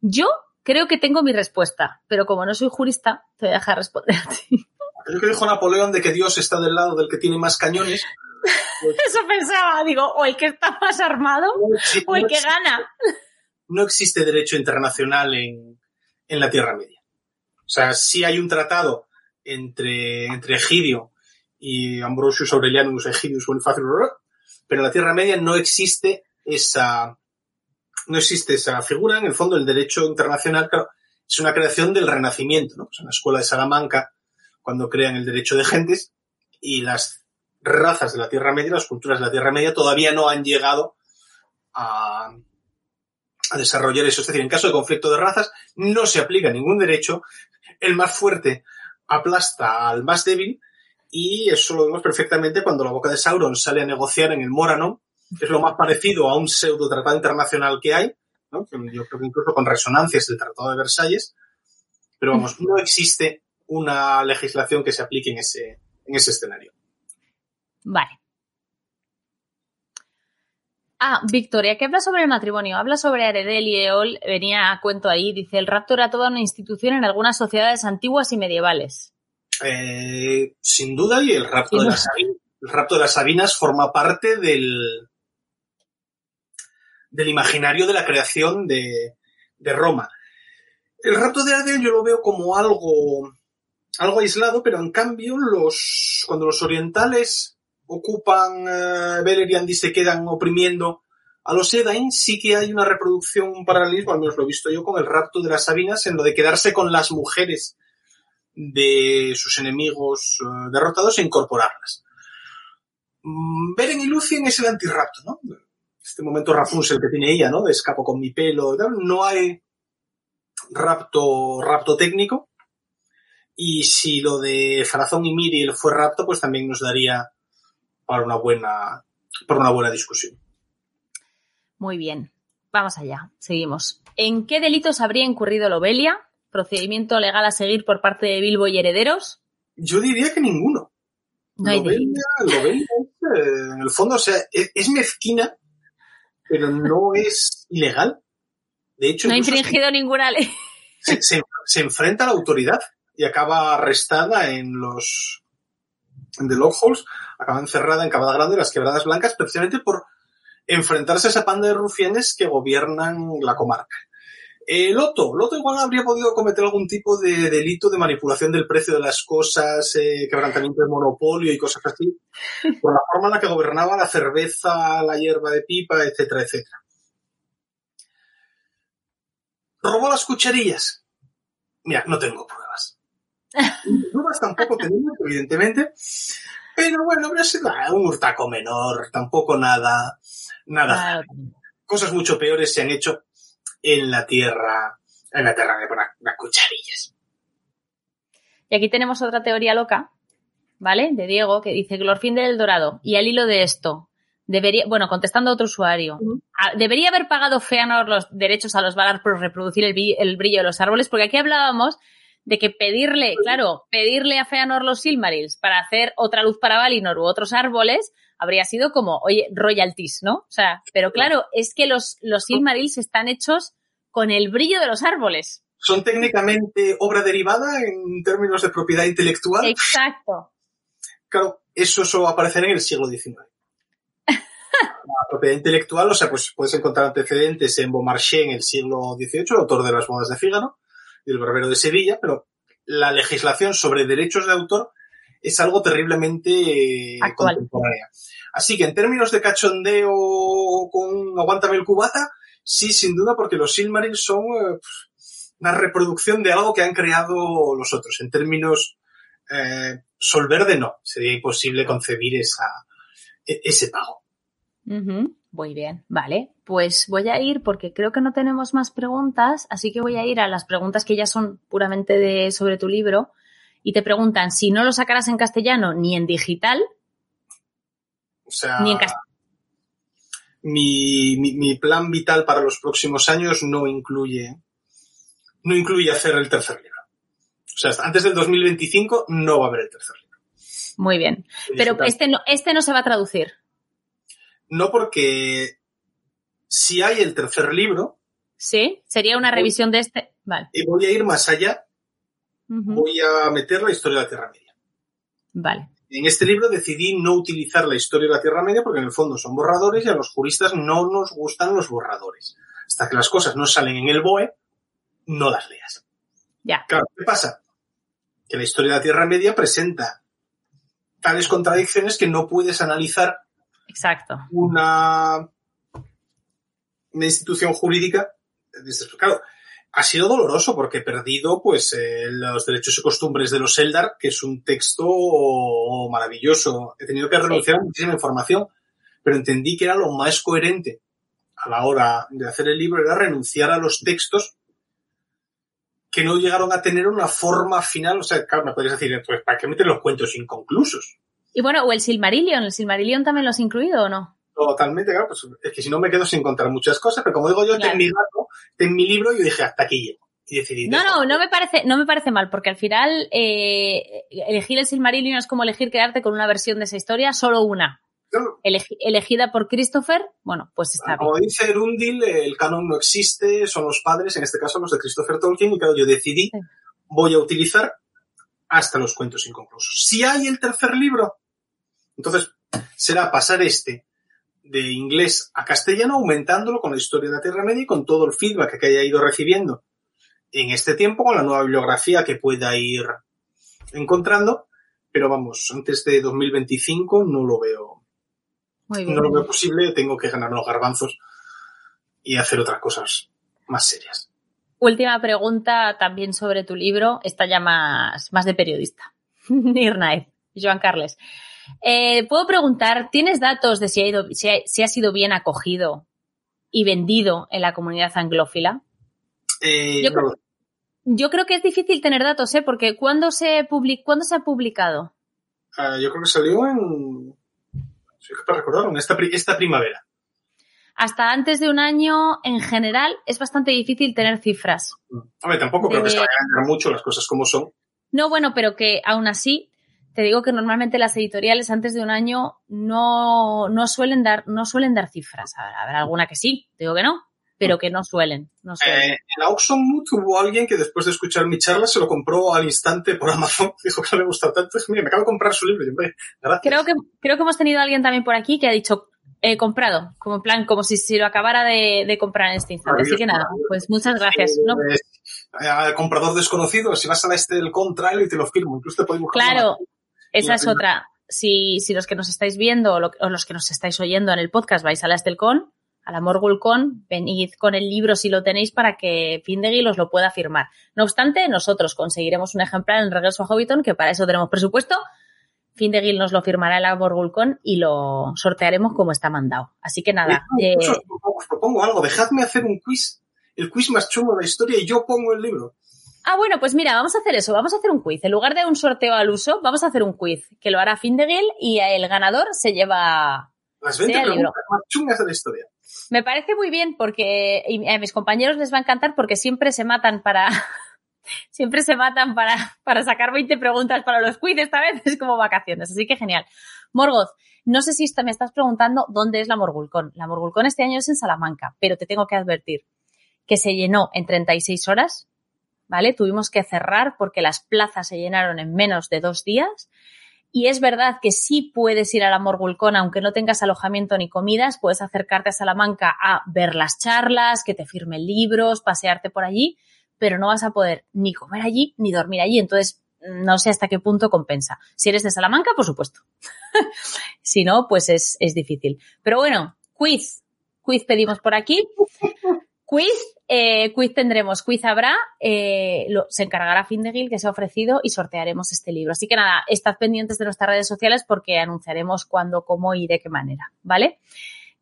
Yo creo que tengo mi respuesta, pero como no soy jurista, te voy a dejar responder a ti. Lo que dijo Napoleón de que Dios está del lado del que tiene más cañones. Eso pensaba, digo, o el que está más armado sí, o el no que existe- gana. No existe derecho internacional en, en la Tierra Media. O sea, sí hay un tratado entre, entre Egidio y Ambrosius Aurelianus Egidius Bonifacio, pero en la Tierra Media no existe esa, no existe esa figura. En el fondo, el derecho internacional, claro, es una creación del Renacimiento, ¿no? Pues en la escuela de Salamanca, cuando crean el derecho de gentes, y las razas de la Tierra Media, las culturas de la Tierra Media, todavía no han llegado a, a desarrollar eso. Es decir, en caso de conflicto de razas, no se aplica ningún derecho, el más fuerte aplasta al más débil, y eso lo vemos perfectamente cuando la boca de Sauron sale a negociar en el Moranon, que es lo más parecido a un pseudo tratado internacional que hay, ¿no? Yo creo que incluso con resonancias del Tratado de Versalles, Pero vamos, no existe una legislación que se aplique en ese escenario. Vale. Ah, Victoria, ¿qué habla sobre el matrimonio? Habla sobre Aredel y Eol, venía a cuento ahí, dice, el rapto era toda una institución en algunas sociedades antiguas y medievales. Eh, sin duda, y el rapto, de las, Sabinas- el rapto de las Sabinas forma parte del, del imaginario de la creación de, de Roma. El rapto de Aredel yo lo veo como algo, algo aislado, pero en cambio los, cuando los orientales ocupan eh, Beleriand y se quedan oprimiendo a los Edain, sí que hay una reproducción, un paralelismo, al menos lo he visto yo, con el rapto de las Sabinas, en lo de quedarse con las mujeres de sus enemigos eh, derrotados e incorporarlas. Mm, Beren y Lucien es el antirrapto, ¿no? Este momento Rapunzel que tiene ella, ¿no? De escapo con mi pelo, no hay rapto, rapto técnico. Y si lo de Farazón y Miriel fue rapto, pues también nos daría para una buena, para una buena discusión. Muy bien. Vamos allá. Seguimos. ¿En qué delitos habría incurrido Lobelia? ¿Procedimiento legal a seguir por parte de Bilbo y herederos? Yo diría que ninguno. No. Lobelia, Lobelia es, eh, en el fondo, o sea, es, es mezquina, pero no es ilegal. De hecho, No ha infringido ninguna ley. se, se- se enfrenta a la autoridad y acaba arrestada en los en The Lockholes, acaba encerrada en Cabada Grande, las Quebradas Blancas, precisamente por enfrentarse a esa panda de rufianes que gobiernan la comarca. Eh, Loto, Loto igual habría podido cometer algún tipo de delito de manipulación del precio de las cosas, eh, quebrantamiento de monopolio y cosas así, por la forma en la que gobernaba la cerveza, la hierba de pipa, etcétera, etcétera. ¿Robó las cucharillas? Mira, no tengo pruebas. Pruebas tampoco tenemos, evidentemente. Pero bueno, ah, un hurtaco menor, tampoco nada, nada. Claro. Cosas mucho peores se han hecho en la tierra, en la tierra de las, las cucharillas. Y aquí tenemos otra teoría loca, ¿vale? De Diego, que dice Glorfindel el Dorado. Y al hilo de esto, debería, bueno, contestando a otro usuario, ¿debería haber pagado Feanor los derechos a los Valar por reproducir el brillo de los árboles? Porque aquí hablábamos de que pedirle, claro, pedirle a Feanor los Silmarils para hacer otra luz para Valinor u otros árboles habría sido como, oye, royalties, ¿no? O sea, pero claro, es que los, los Silmarils están hechos con el brillo de los árboles. Son técnicamente obra derivada en términos de propiedad intelectual. Exacto. Claro, eso solo aparecerá en el siglo XIX. La propiedad intelectual, o sea, pues puedes encontrar antecedentes en Beaumarchais en el siglo XVIII, el autor de las bodas de Fígaro y el barbero de Sevilla, pero la legislación sobre derechos de autor es algo terriblemente eh, Actual. contemporánea. Así que en términos de cachondeo con Aguántame el cubata, sí, sin duda, porque los Silmarils son eh, una reproducción de algo que han creado los otros. En términos eh, Solverde no, sería imposible concebir esa, e- ese pago. Muy bien, vale. Pues voy a ir porque creo que no tenemos más preguntas, así que voy a ir a las preguntas que ya son puramente de sobre tu libro y te preguntan si no lo sacarás en castellano ni en digital O sea, ni en castellano. mi, mi, mi plan vital para los próximos años no incluye, no incluye hacer el tercer libro. O sea, hasta antes del 2025 no va a haber el tercer libro. Muy bien. Pero este no, este no se va a traducir. No porque si hay el tercer libro, ¿Sí? Sería una revisión de este. Vale. y voy a ir más allá, voy a meter la historia de la Tierra Media. Vale. En este libro decidí no utilizar la historia de la Tierra Media porque en el fondo son borradores y a los juristas no nos gustan los borradores. Hasta que las cosas no salen en el BOE, no las leas. Ya. Claro, ¿qué pasa? Que la historia de la Tierra Media presenta tales contradicciones que no puedes analizar Exacto. una, institución jurídica. desde- Claro, ha sido doloroso porque he perdido pues eh, los derechos y costumbres de los Eldar, que es un texto maravilloso. He tenido que renunciar a muchísima información, pero entendí que era lo más coherente a la hora de hacer el libro, era renunciar a los textos que no llegaron a tener una forma final. O sea, claro, me podrías decir, pues, ¿para qué meter los cuentos inconclusos? Y bueno, o el Silmarillion. ¿El Silmarillion también lo has incluido o no? Totalmente, claro, pues es que si no me quedo sin contar muchas cosas, pero como digo yo, este Claro. en mi gato, este en mi libro, yo dije, hasta aquí llego. Y decidí. No, no, no me parece, no me parece mal, porque al final eh, elegir el Silmarillion es como elegir quedarte con una versión de esa historia, solo una. Claro. Elegi- elegida por Christopher, bueno, pues está bien. Como dice Erundil, el canon no existe, son los padres, en este caso los de Christopher Tolkien, y claro, yo decidí, Sí. voy a utilizar hasta los cuentos inconclusos. Si hay el tercer libro, entonces será pasar este de inglés a castellano, aumentándolo con la historia de la Tierra Media y con todo el feedback que haya ido recibiendo en este tiempo, con la nueva bibliografía que pueda ir encontrando. Pero vamos, antes de 2025 no lo veo, Muy bien. no lo veo posible, tengo que ganar los garbanzos y hacer otras cosas más serias. Última pregunta también sobre tu libro, esta ya más, más de periodista. Nirnaez, Joan Carles. Eh, Puedo preguntar, ¿tienes datos de si ha, ido, si, ha, si ha sido bien acogido y vendido en la comunidad anglófila? Eh, Yo no, creo- Yo creo que es difícil tener datos, ¿eh? Porque ¿cuándo se, public ¿cuándo se ha publicado? ah, yo creo que salió en... Soy capaz de en esta primavera. Hasta antes de un año, en general, es bastante difícil tener cifras. A ver, tampoco creo que De- se vayan a ganar mucho las cosas como son. No, bueno, pero que aún así, te digo que normalmente las editoriales antes de un año no, no suelen dar, no suelen dar cifras. Habrá alguna que sí, te digo que no, pero que no suelen. No suelen. Eh, en Oxonwood hubo alguien que después de escuchar mi charla se lo compró al instante por Amazon. Dijo que no le gustó tanto. Mira, me acabo de comprar su libro. Hombre, gracias. Creo que, creo que hemos tenido a alguien también por aquí que ha dicho, he comprado, como en plan, como si, si lo acabara de, de comprar en este instante. Así que nada, pues muchas gracias. No, Eh, eh, comprador desconocido, si vas a este del contrail y te lo firmo, incluso te puedes buscar. Claro, una- esa la es primera. otra. Si, si los que nos estáis viendo o, lo- o los que nos estáis oyendo en el podcast vais a la Estelcon, a la Morgulcon, venid con el libro si lo tenéis para que Findegil os lo pueda firmar. No obstante, nosotros conseguiremos un ejemplar en regreso a Hobbiton, que para eso tenemos presupuesto. Findegil nos lo firmará la Morgulcon y lo sortearemos como está mandado. Así que nada, eh, os propongo- os propongo algo, dejadme hacer un quiz, el quiz más chulo de la historia y yo pongo el libro. Ah, bueno, pues mira, vamos a hacer eso, vamos a hacer un quiz. En lugar de un sorteo al uso, vamos a hacer un quiz, que lo hará Findegil y el ganador se lleva... Las 20 Sea el preguntas más chungas de la historia. Me parece muy bien porque a mis compañeros les va a encantar porque siempre se matan para... siempre se matan para, para sacar 20 preguntas para los quiz. Esta vez es como vacaciones, así que genial. Morgoth, no sé si me estás preguntando dónde es la Morgulcón. La Morgulcón este año es en Salamanca, pero te tengo que advertir que se llenó en 36 horas, ¿vale? Tuvimos que cerrar porque las plazas se llenaron en menos de dos días. Y es verdad que sí puedes ir a la Morgulcón, aunque no tengas alojamiento ni comidas, puedes acercarte a Salamanca a ver las charlas, que te firmen libros, pasearte por allí, pero no vas a poder ni comer allí ni dormir allí. Entonces, no sé hasta qué punto compensa. Si eres de Salamanca, por supuesto. si no, pues es, es difícil. Pero bueno, quiz. Quiz pedimos por aquí. Quiz, eh, quiz tendremos, quiz habrá, eh, lo- se encargará Findegil que se ha ofrecido y sortearemos este libro. Así que nada, estad pendientes de nuestras redes sociales porque anunciaremos cuándo, cómo y de qué manera, ¿vale?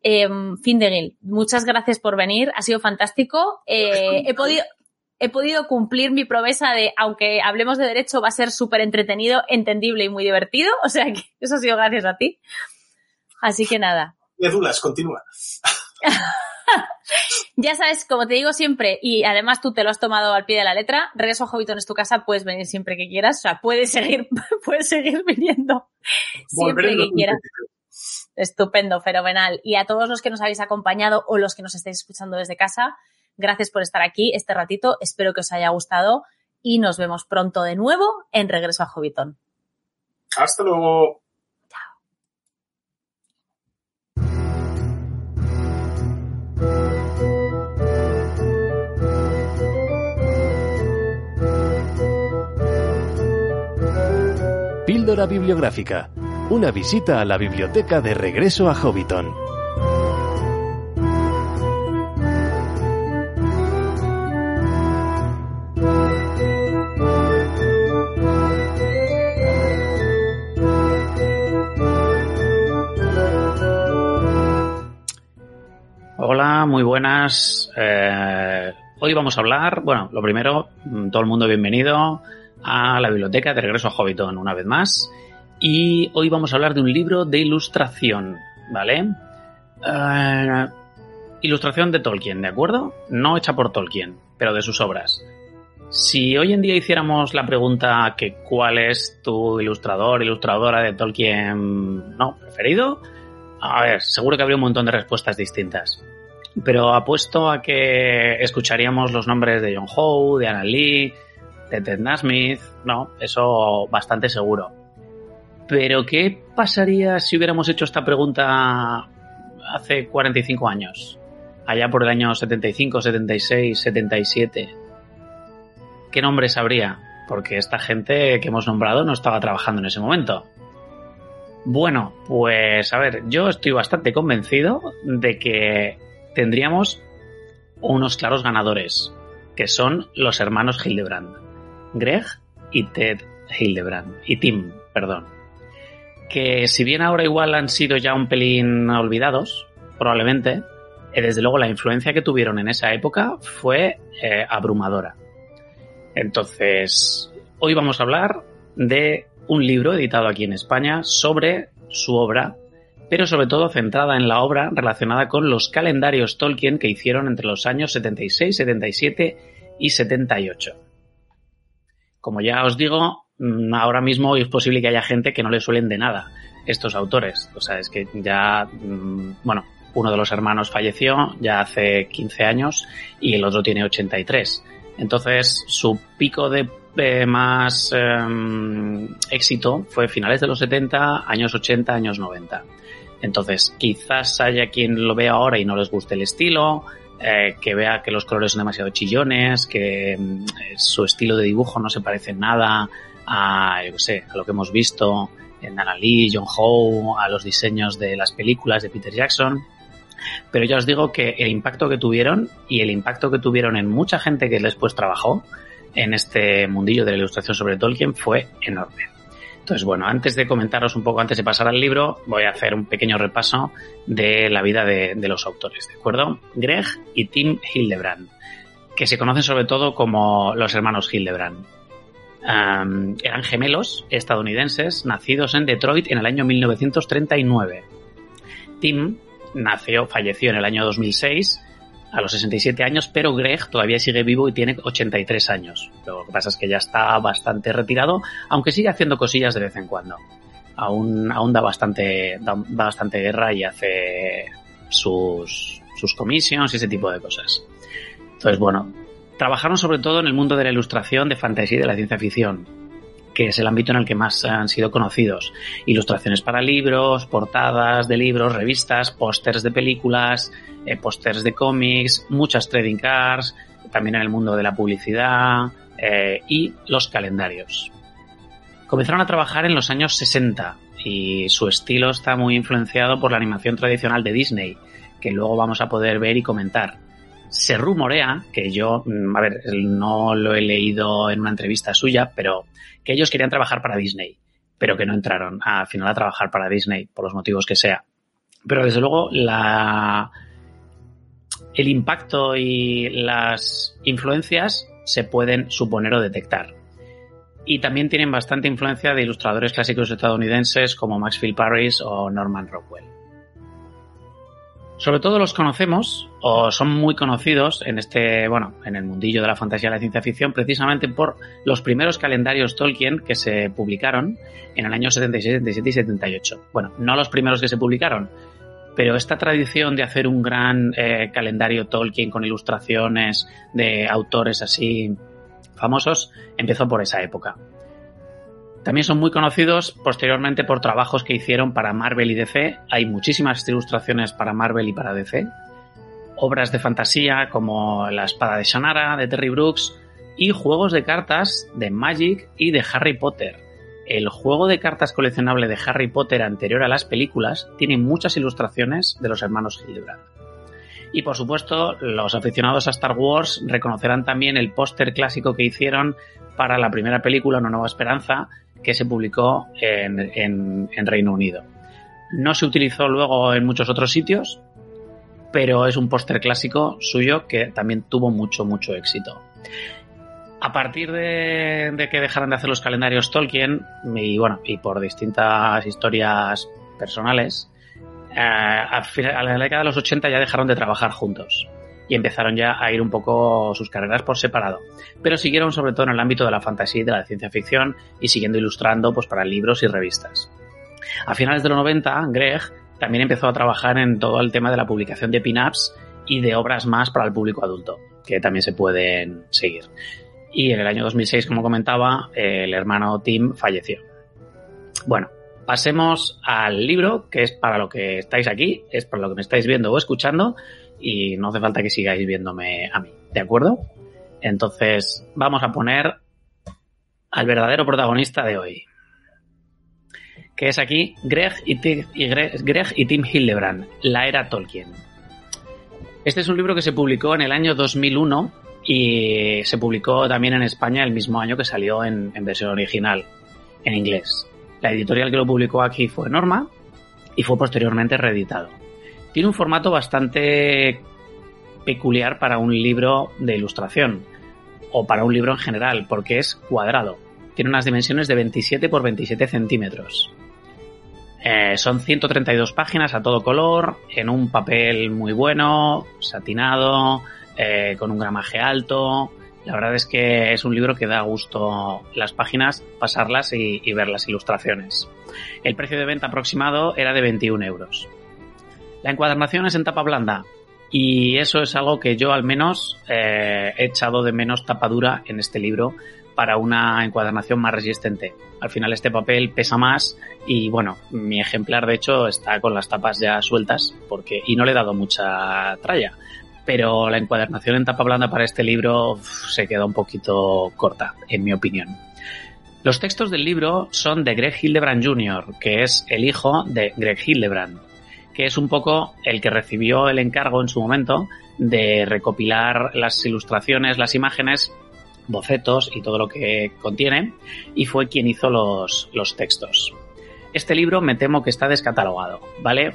Eh, Findegil, muchas gracias por venir, ha sido fantástico. Eh, he podido, he podido cumplir mi promesa de, aunque hablemos de derecho, va a ser súper entretenido, entendible y muy divertido. O sea que eso ha sido gracias a ti. Así que nada, Medulas, continúa. Ya sabes, como te digo siempre, y además tú te lo has tomado al pie de la letra, regreso a Hobbiton es tu casa, puedes venir siempre que quieras, o sea, puedes seguir, puedes seguir viniendo siempre Volveré que quieras. 2023. Estupendo, fenomenal. Y a todos los que nos habéis acompañado o los que nos estáis escuchando desde casa, gracias por estar aquí este ratito, espero que os haya gustado y nos vemos pronto de nuevo en Regreso a Hobbiton. Hasta luego. Píldora bibliográfica. Una visita a la biblioteca de regreso a Hobbiton. Muy buenas. Eh, hoy vamos a hablar, bueno, lo primero, mm, todo el mundo bienvenido a la biblioteca de regreso a Hobbiton una vez más. Y hoy vamos a hablar de un libro de ilustración, ¿vale? Eh, ilustración de Tolkien, ¿de acuerdo? No hecha por Tolkien, pero de sus obras. Si hoy en día hiciéramos la pregunta que cuál es tu ilustrador, ilustradora de Tolkien no preferido, a ver, seguro que habría un montón de respuestas distintas. Pero apuesto a que escucharíamos los nombres de John Howe, de Anna Lee, de Ted Nasmith, no, eso bastante seguro. Pero ¿qué pasaría si hubiéramos hecho esta pregunta hace 45 años? Allá por el año 75, 76, 77 ¿qué nombres habría? Porque esta gente que hemos nombrado no estaba trabajando en ese momento. Bueno, pues a ver, yo estoy bastante convencido de que tendríamos unos claros ganadores, que son los hermanos Hildebrand, Greg y Ted Hildebrand, y Tim, perdón. Que si bien ahora igual han sido ya un pelín olvidados, probablemente, eh, desde luego la influencia que tuvieron en esa época fue eh, abrumadora. Entonces, hoy vamos a hablar de un libro editado aquí en España sobre su obra, pero sobre todo centrada en la obra relacionada con los calendarios Tolkien que hicieron entre los años 76, 77 y 78. Como ya os digo, mm, ahora mismo es posible que haya gente que no le suelen de nada estos autores. O sea, es que ya, mm, bueno, uno de los hermanos falleció ya hace 15 años y el otro tiene 83. Entonces, su pico de más em, éxito fue finales de los 70, años 80, años 90. Entonces, quizás haya quien lo vea ahora y no les guste el estilo, eh, que vea que los colores son demasiado chillones, que em, su estilo de dibujo no se parece nada a, yo sé, a lo que hemos visto en Anna Lee, John Howe, a los diseños de las películas de Peter Jackson. Pero ya os digo que el impacto que tuvieron y el impacto que tuvieron en mucha gente que después trabajó en este mundillo de la ilustración sobre Tolkien fue enorme. Entonces, bueno, antes de comentaros un poco, antes de pasar al libro, voy a hacer un pequeño repaso de la vida de, los autores, ¿de acuerdo? Greg y Tim Hildebrand, que se conocen sobre todo como los hermanos Hildebrand. eran gemelos estadounidenses nacidos en Detroit en el año 1939. Tim nació, falleció en el año 2006 a los 67 años, pero Greg todavía sigue vivo y tiene 83 años. Lo que pasa es que ya está bastante retirado, aunque sigue haciendo cosillas de vez en cuando. Aún, da, bastante, da, bastante guerra y hace sus, sus comisiones y ese tipo de cosas. Entonces, bueno, trabajaron sobre todo en el mundo de la ilustración, de fantasía y de la ciencia ficción que es el ámbito en el que más han sido conocidos. Ilustraciones para libros, portadas de libros, revistas, pósters de películas, eh, pósters de cómics, muchas trading cards, también en el mundo de la publicidad eh, y los calendarios. Comenzaron a trabajar en los años 60 y su estilo está muy influenciado por la animación tradicional de Disney, que luego vamos a poder ver y comentar. Se rumorea, que yo, mm, a ver, no lo he leído en una entrevista suya, pero que ellos querían trabajar para Disney, pero que no entraron al final a trabajar para Disney, por los motivos que sea. Pero desde luego la, el impacto y las influencias se pueden suponer o detectar. Y también tienen bastante influencia de ilustradores clásicos estadounidenses como Maxfield Parrish o Norman Rockwell. Sobre todo los conocemos o son muy conocidos en este, bueno, en el mundillo de la fantasía y la ciencia ficción precisamente por los primeros calendarios Tolkien que se publicaron en el año 76, 77 y 78. Bueno, no los primeros que se publicaron, pero esta tradición de hacer un gran eh, calendario Tolkien con ilustraciones de autores así famosos empezó por esa época. También son muy conocidos posteriormente por trabajos que hicieron para Marvel y DC. Hay muchísimas ilustraciones para Marvel y para DC. Obras de fantasía como La espada de Shannara de Terry Brooks y juegos de cartas de Magic y de Harry Potter. El juego de cartas coleccionable de Harry Potter anterior a las películas tiene muchas ilustraciones de los hermanos Hildebrand. Y por supuesto, los aficionados a Star Wars reconocerán también el póster clásico que hicieron para la primera película, Una Nueva Esperanza, que se publicó en, Reino Unido. No se utilizó luego en muchos otros sitios, pero es un póster clásico suyo que también tuvo mucho, mucho éxito. A partir de, que dejaron de hacer los calendarios Tolkien, y bueno, y por distintas historias personales, eh, a, la década de los 80 ya dejaron de trabajar juntos. Y empezaron ya a ir un poco sus carreras por separado. Pero siguieron sobre todo en el ámbito de la fantasía y de la ciencia ficción y siguiendo ilustrando pues, para libros y revistas. A finales de los 90, Greg también empezó a trabajar en todo el tema de la publicación de pin-ups y de obras más para el público adulto, que también se pueden seguir. Y en el año 2006, como comentaba, el hermano Tim falleció. Bueno, pasemos al libro, que es para lo que estáis aquí, es para lo que me estáis viendo o escuchando, y no hace falta que sigáis viéndome a mí, ¿de acuerdo? Entonces, vamos a poner al verdadero protagonista de hoy, que es aquí Greg y, Tim Hildebrand, La Era Tolkien. Este es un libro que se publicó en el año 2001 y se publicó también en España el mismo año que salió en, en versión original, en inglés. La editorial que lo publicó aquí fue Norma y fue posteriormente reeditado. Tiene un formato bastante peculiar para un libro de ilustración o para un libro en general, porque es cuadrado. Tiene unas dimensiones de 27 por 27 centímetros. Eh, son 132 páginas a todo color, en un papel muy bueno, satinado, eh, con un gramaje alto. La verdad es que es un libro que da gusto las páginas, pasarlas y, y ver las ilustraciones. El precio de venta aproximado era de 21 euros. La encuadernación es en tapa blanda y eso es algo que yo al menos eh, he echado de menos tapadura en este libro para una encuadernación más resistente. Al final este papel pesa más y bueno, mi ejemplar de hecho está con las tapas ya sueltas porque y no le he dado mucha tralla. Pero la encuadernación en tapa blanda para este libro se queda un poquito corta, en mi opinión. Los textos del libro son de Greg Hildebrand Jr., que es el hijo de Greg Hildebrand que es un poco el que recibió el encargo en su momento de recopilar las ilustraciones, las imágenes, bocetos y todo lo que contiene, y fue quien hizo los, los textos. Este libro me temo que está descatalogado, ¿vale?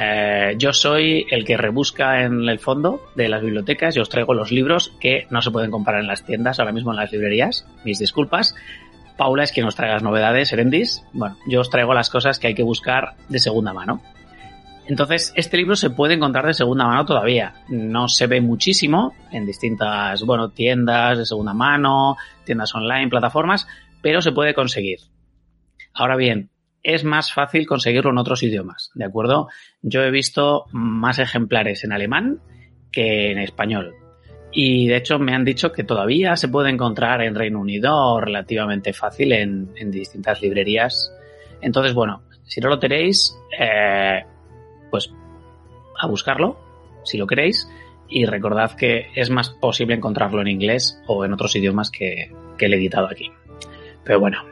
Eh, yo soy el que rebusca en el fondo de las bibliotecas y os traigo los libros que no se pueden comprar en las tiendas, ahora mismo en las librerías. Mis disculpas. Paula es quien nos trae las novedades, Erendis. Bueno, yo os traigo las cosas que hay que buscar de segunda mano. Entonces, este libro se puede encontrar de segunda mano todavía. No se ve muchísimo en distintas, bueno, tiendas de segunda mano, tiendas online, plataformas, pero se puede conseguir. Ahora bien, es más fácil conseguirlo en otros idiomas, ¿de acuerdo? Yo he visto más ejemplares en alemán que en español. Y de hecho me han dicho que todavía se puede encontrar en Reino Unido relativamente fácil en, en distintas librerías. Entonces, bueno, si no lo tenéis, eh, pues a buscarlo, si lo queréis, y recordad que es más posible encontrarlo en inglés o en otros idiomas que, que he editado aquí. Pero bueno,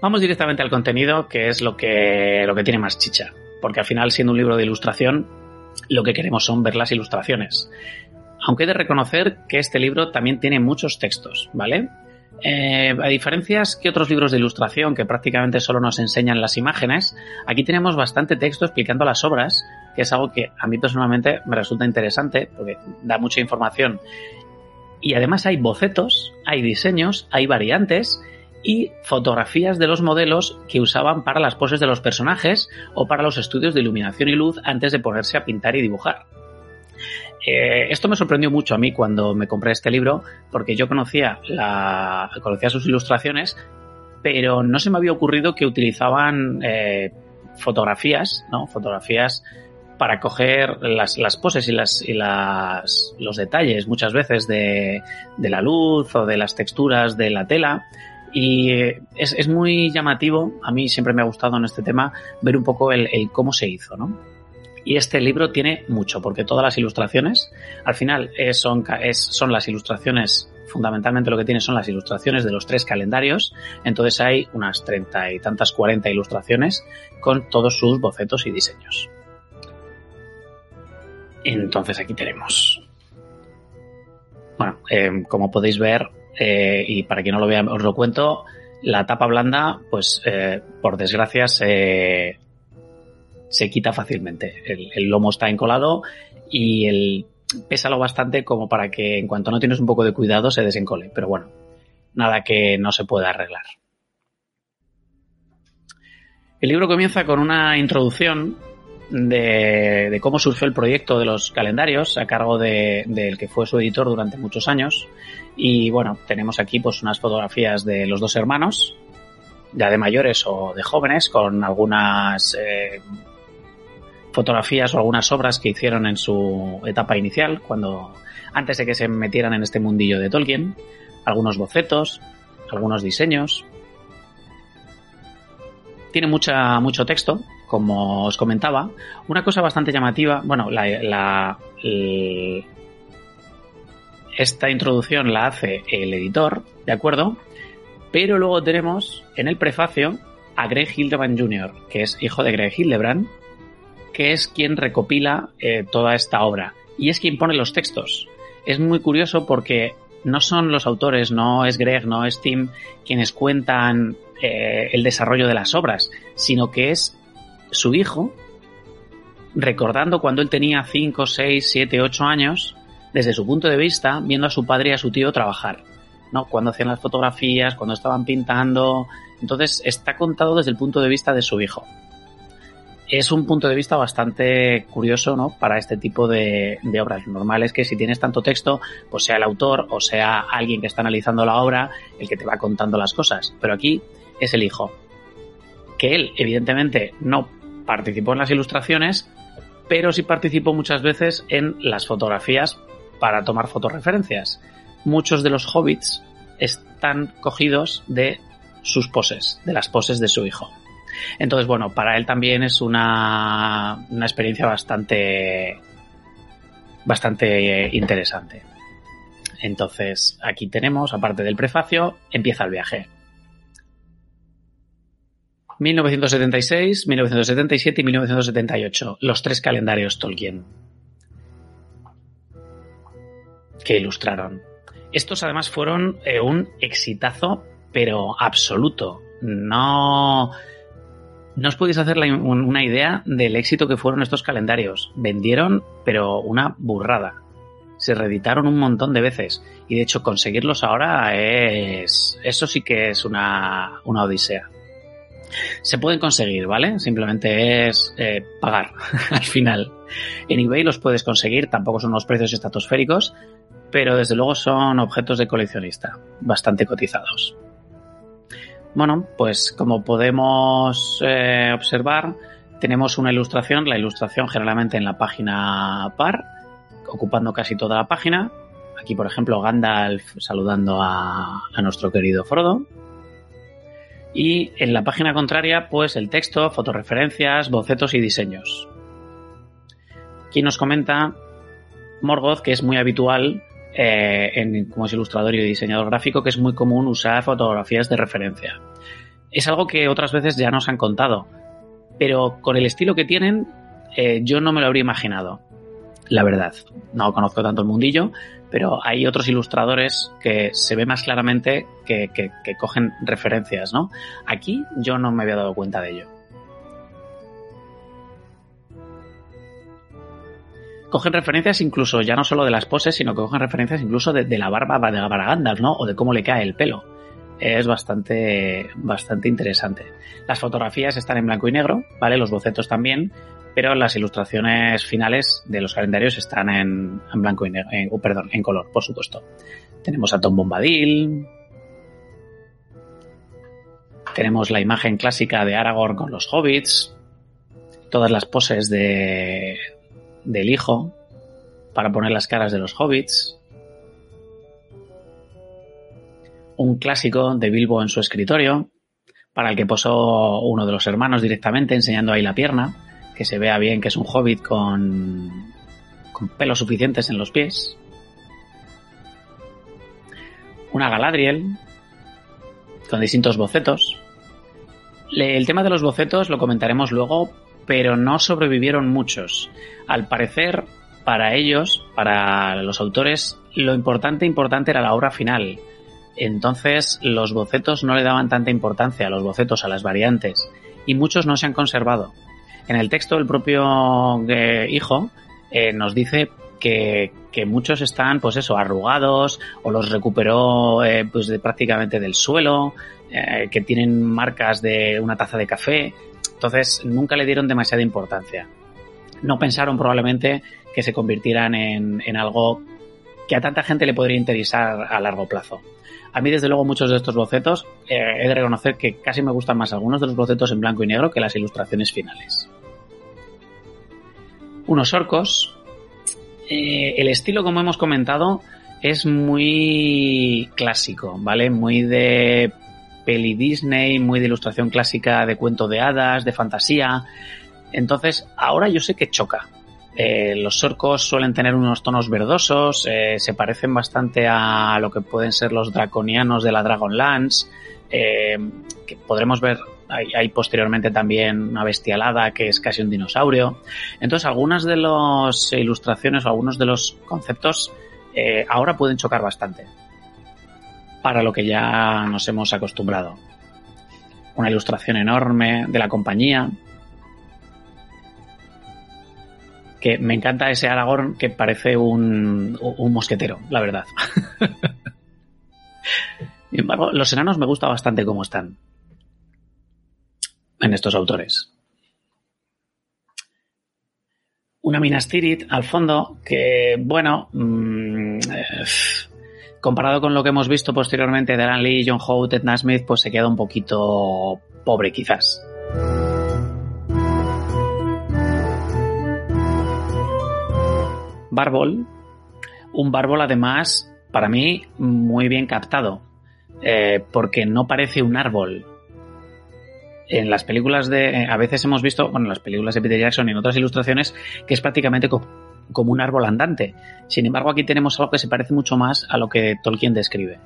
vamos directamente al contenido, que es lo que, lo que tiene más chicha, porque al final, siendo un libro de ilustración, lo que queremos son ver las ilustraciones. Aunque he de reconocer que este libro también tiene muchos textos, ¿vale? Eh, a diferencias que otros libros de ilustración que prácticamente solo nos enseñan las imágenes, aquí tenemos bastante texto explicando las obras, que es algo que a mí personalmente me resulta interesante porque da mucha información. Y además hay bocetos, hay diseños, hay variantes y fotografías de los modelos que usaban para las poses de los personajes o para los estudios de iluminación y luz antes de ponerse a pintar y dibujar. Eh, esto me sorprendió mucho a mí cuando me compré este libro, porque yo conocía, la, conocía sus ilustraciones, pero no se me había ocurrido que utilizaban eh, fotografías, ¿no? Fotografías para coger las, las poses y, las, y las, los detalles muchas veces de, de, la luz o de las texturas de la tela. Y es, es, muy llamativo, a mí siempre me ha gustado en este tema ver un poco el, el cómo se hizo, ¿no? Y este libro tiene mucho, porque todas las ilustraciones, al final es, son, son las ilustraciones, fundamentalmente lo que tiene son las ilustraciones de los tres calendarios, entonces hay unas treinta y tantas, cuarenta ilustraciones con todos sus bocetos y diseños. Entonces aquí tenemos. Bueno, eh, como podéis ver, eh, y para quien no lo vea os lo cuento, la tapa blanda, pues eh, por desgracia se, se quita fácilmente. El, lomo está encolado y el pesa lo bastante como para que en cuanto no tienes un poco de cuidado se desencole. Pero bueno, nada que no se pueda arreglar. El libro comienza con una introducción de, de cómo surgió el proyecto de los calendarios a cargo de- del que fue su editor durante muchos años. Y bueno, tenemos aquí pues unas fotografías de los dos hermanos, ya de mayores o de jóvenes, con algunas eh, fotografías o algunas obras que hicieron en su etapa inicial, cuando antes de que se metieran en este mundillo de Tolkien, algunos bocetos, algunos diseños. Tiene mucha, mucho texto, como os comentaba. Una cosa bastante llamativa, bueno, la, la- esta introducción la hace el editor, ¿de acuerdo? Pero luego tenemos en el prefacio a Greg Hildebrand Jr., que es hijo de Greg Hildebrand, que es quien recopila eh, toda esta obra y es quien pone los textos. Es muy curioso porque no son los autores, no es Greg, no es Tim quienes cuentan eh, el desarrollo de las obras, sino que es su hijo recordando cuando él tenía 5, 6, 7, 8 años, desde su punto de vista, viendo a su padre y a su tío trabajar. ¿no? Cuando hacían las fotografías, cuando estaban pintando. Entonces está contado desde el punto de vista de su hijo. Es un punto de vista bastante curioso, ¿no? Para este tipo de, de obras. Lo normal es que si tienes tanto texto, pues sea el autor o sea alguien que está analizando la obra el que te va contando las cosas. Pero aquí es el hijo. Que él, evidentemente, no participó en las ilustraciones, pero sí participó muchas veces en las fotografías para tomar fotorreferencias. Muchos de los hobbits están cogidos de sus poses, de las poses de su hijo. Entonces, bueno, para él también es una, una experiencia bastante, bastante interesante. Entonces, aquí tenemos, aparte del prefacio, empieza el viaje. 1976, 1977 y 1978, los tres calendarios Tolkien que ilustraron. Estos además fueron eh, un exitazo, pero absoluto. No, no os podéis hacer una idea del éxito que fueron estos calendarios. Vendieron, pero una burrada. Se reeditaron un montón de veces. Y de hecho, conseguirlos ahora es. Eso sí que es una, una odisea. Se pueden conseguir, ¿vale? Simplemente es eh, pagar al final. En eBay los puedes conseguir, tampoco son unos precios estratosféricos, pero desde luego son objetos de coleccionista, bastante cotizados. Bueno, pues como podemos eh, observar, tenemos una ilustración, la ilustración generalmente en la página par, ocupando casi toda la página. Aquí, por ejemplo, Gandalf saludando a, a nuestro querido Frodo. Y en la página contraria, pues el texto, fotorreferencias, bocetos y diseños. Aquí nos comenta Morgoth que es muy habitual eh, en, como es ilustrador y diseñador gráfico, que es muy común usar fotografías de referencia. Es algo que otras veces ya nos han contado, pero con el estilo que tienen, eh, yo no me lo habría imaginado, la verdad. No conozco tanto el mundillo, pero hay otros ilustradores que se ve más claramente que, que- que cogen referencias, ¿no? Aquí yo no me había dado cuenta de ello. Cogen referencias incluso ya no solo de las poses, sino que cogen referencias incluso de, la barba de para Gandalf, ¿no? O de cómo le cae el pelo. Es bastante, bastante interesante. Las fotografías están en blanco y negro, ¿vale? Los bocetos también, pero las ilustraciones finales de los calendarios están en, en blanco y negro, oh, perdón, en color, por supuesto. Tenemos a Tom Bombadil. Tenemos la imagen clásica de Aragorn con los hobbits. Todas las poses de, del hijo para poner las caras de los hobbits. Un clásico de Bilbo en su escritorio, para el que posó uno de los hermanos directamente enseñando ahí la pierna, que se vea bien que es un hobbit con, con pelos suficientes en los pies. Una Galadriel con distintos bocetos. El tema de los bocetos lo comentaremos luego, pero no sobrevivieron muchos. Al parecer, para ellos, para los autores, lo importante, importante era la obra final. Entonces, los bocetos no le daban tanta importancia a los bocetos, a las variantes, y muchos no se han conservado. En el texto, el propio eh, hijo eh, nos dice que, que muchos están, pues eso, arrugados, o los recuperó eh, pues de, prácticamente del suelo, eh, que tienen marcas de una taza de café. Entonces, nunca le dieron demasiada importancia. no pensaron probablemente que se convirtieran en, en algo que a tanta gente le podría interesar a largo plazo. A mí, desde luego, muchos de estos bocetos, eh, he de reconocer que casi me gustan más algunos de los bocetos en blanco y negro que las ilustraciones finales. Unos orcos. Eh, el estilo, como hemos comentado, es muy clásico, ¿vale? Muy de peli Disney, muy de ilustración clásica de cuento de hadas, de fantasía. Entonces, ahora yo sé que choca. Eh, los orcos suelen tener unos tonos verdosos, eh, se parecen bastante a lo que pueden ser los draconianos de la Dragonlance, eh, que podremos ver ahí, posteriormente también una bestialada que es casi un dinosaurio. Entonces, algunas de las ilustraciones o algunos de los conceptos eh, ahora pueden chocar bastante para lo que ya nos hemos acostumbrado. Una ilustración enorme de la compañía, que me encanta ese Aragorn que parece un, un mosquetero, la verdad. Sin embargo, los enanos me gusta bastante cómo están en estos autores. Una Minas Tirith al fondo que, bueno, mmm, eh, comparado con lo que hemos visto posteriormente de Alan Lee, John Howe, Ted Nasmith, pues se queda un poquito pobre quizás. Barbol. Un Barbol además, para mí, muy bien captado. Eh, porque no parece un árbol. En las películas de. Eh, a veces hemos visto, bueno, en las películas de Peter Jackson y en otras ilustraciones, que es prácticamente como un árbol andante. Sin embargo, aquí tenemos algo que se parece mucho más a lo que Tolkien describe.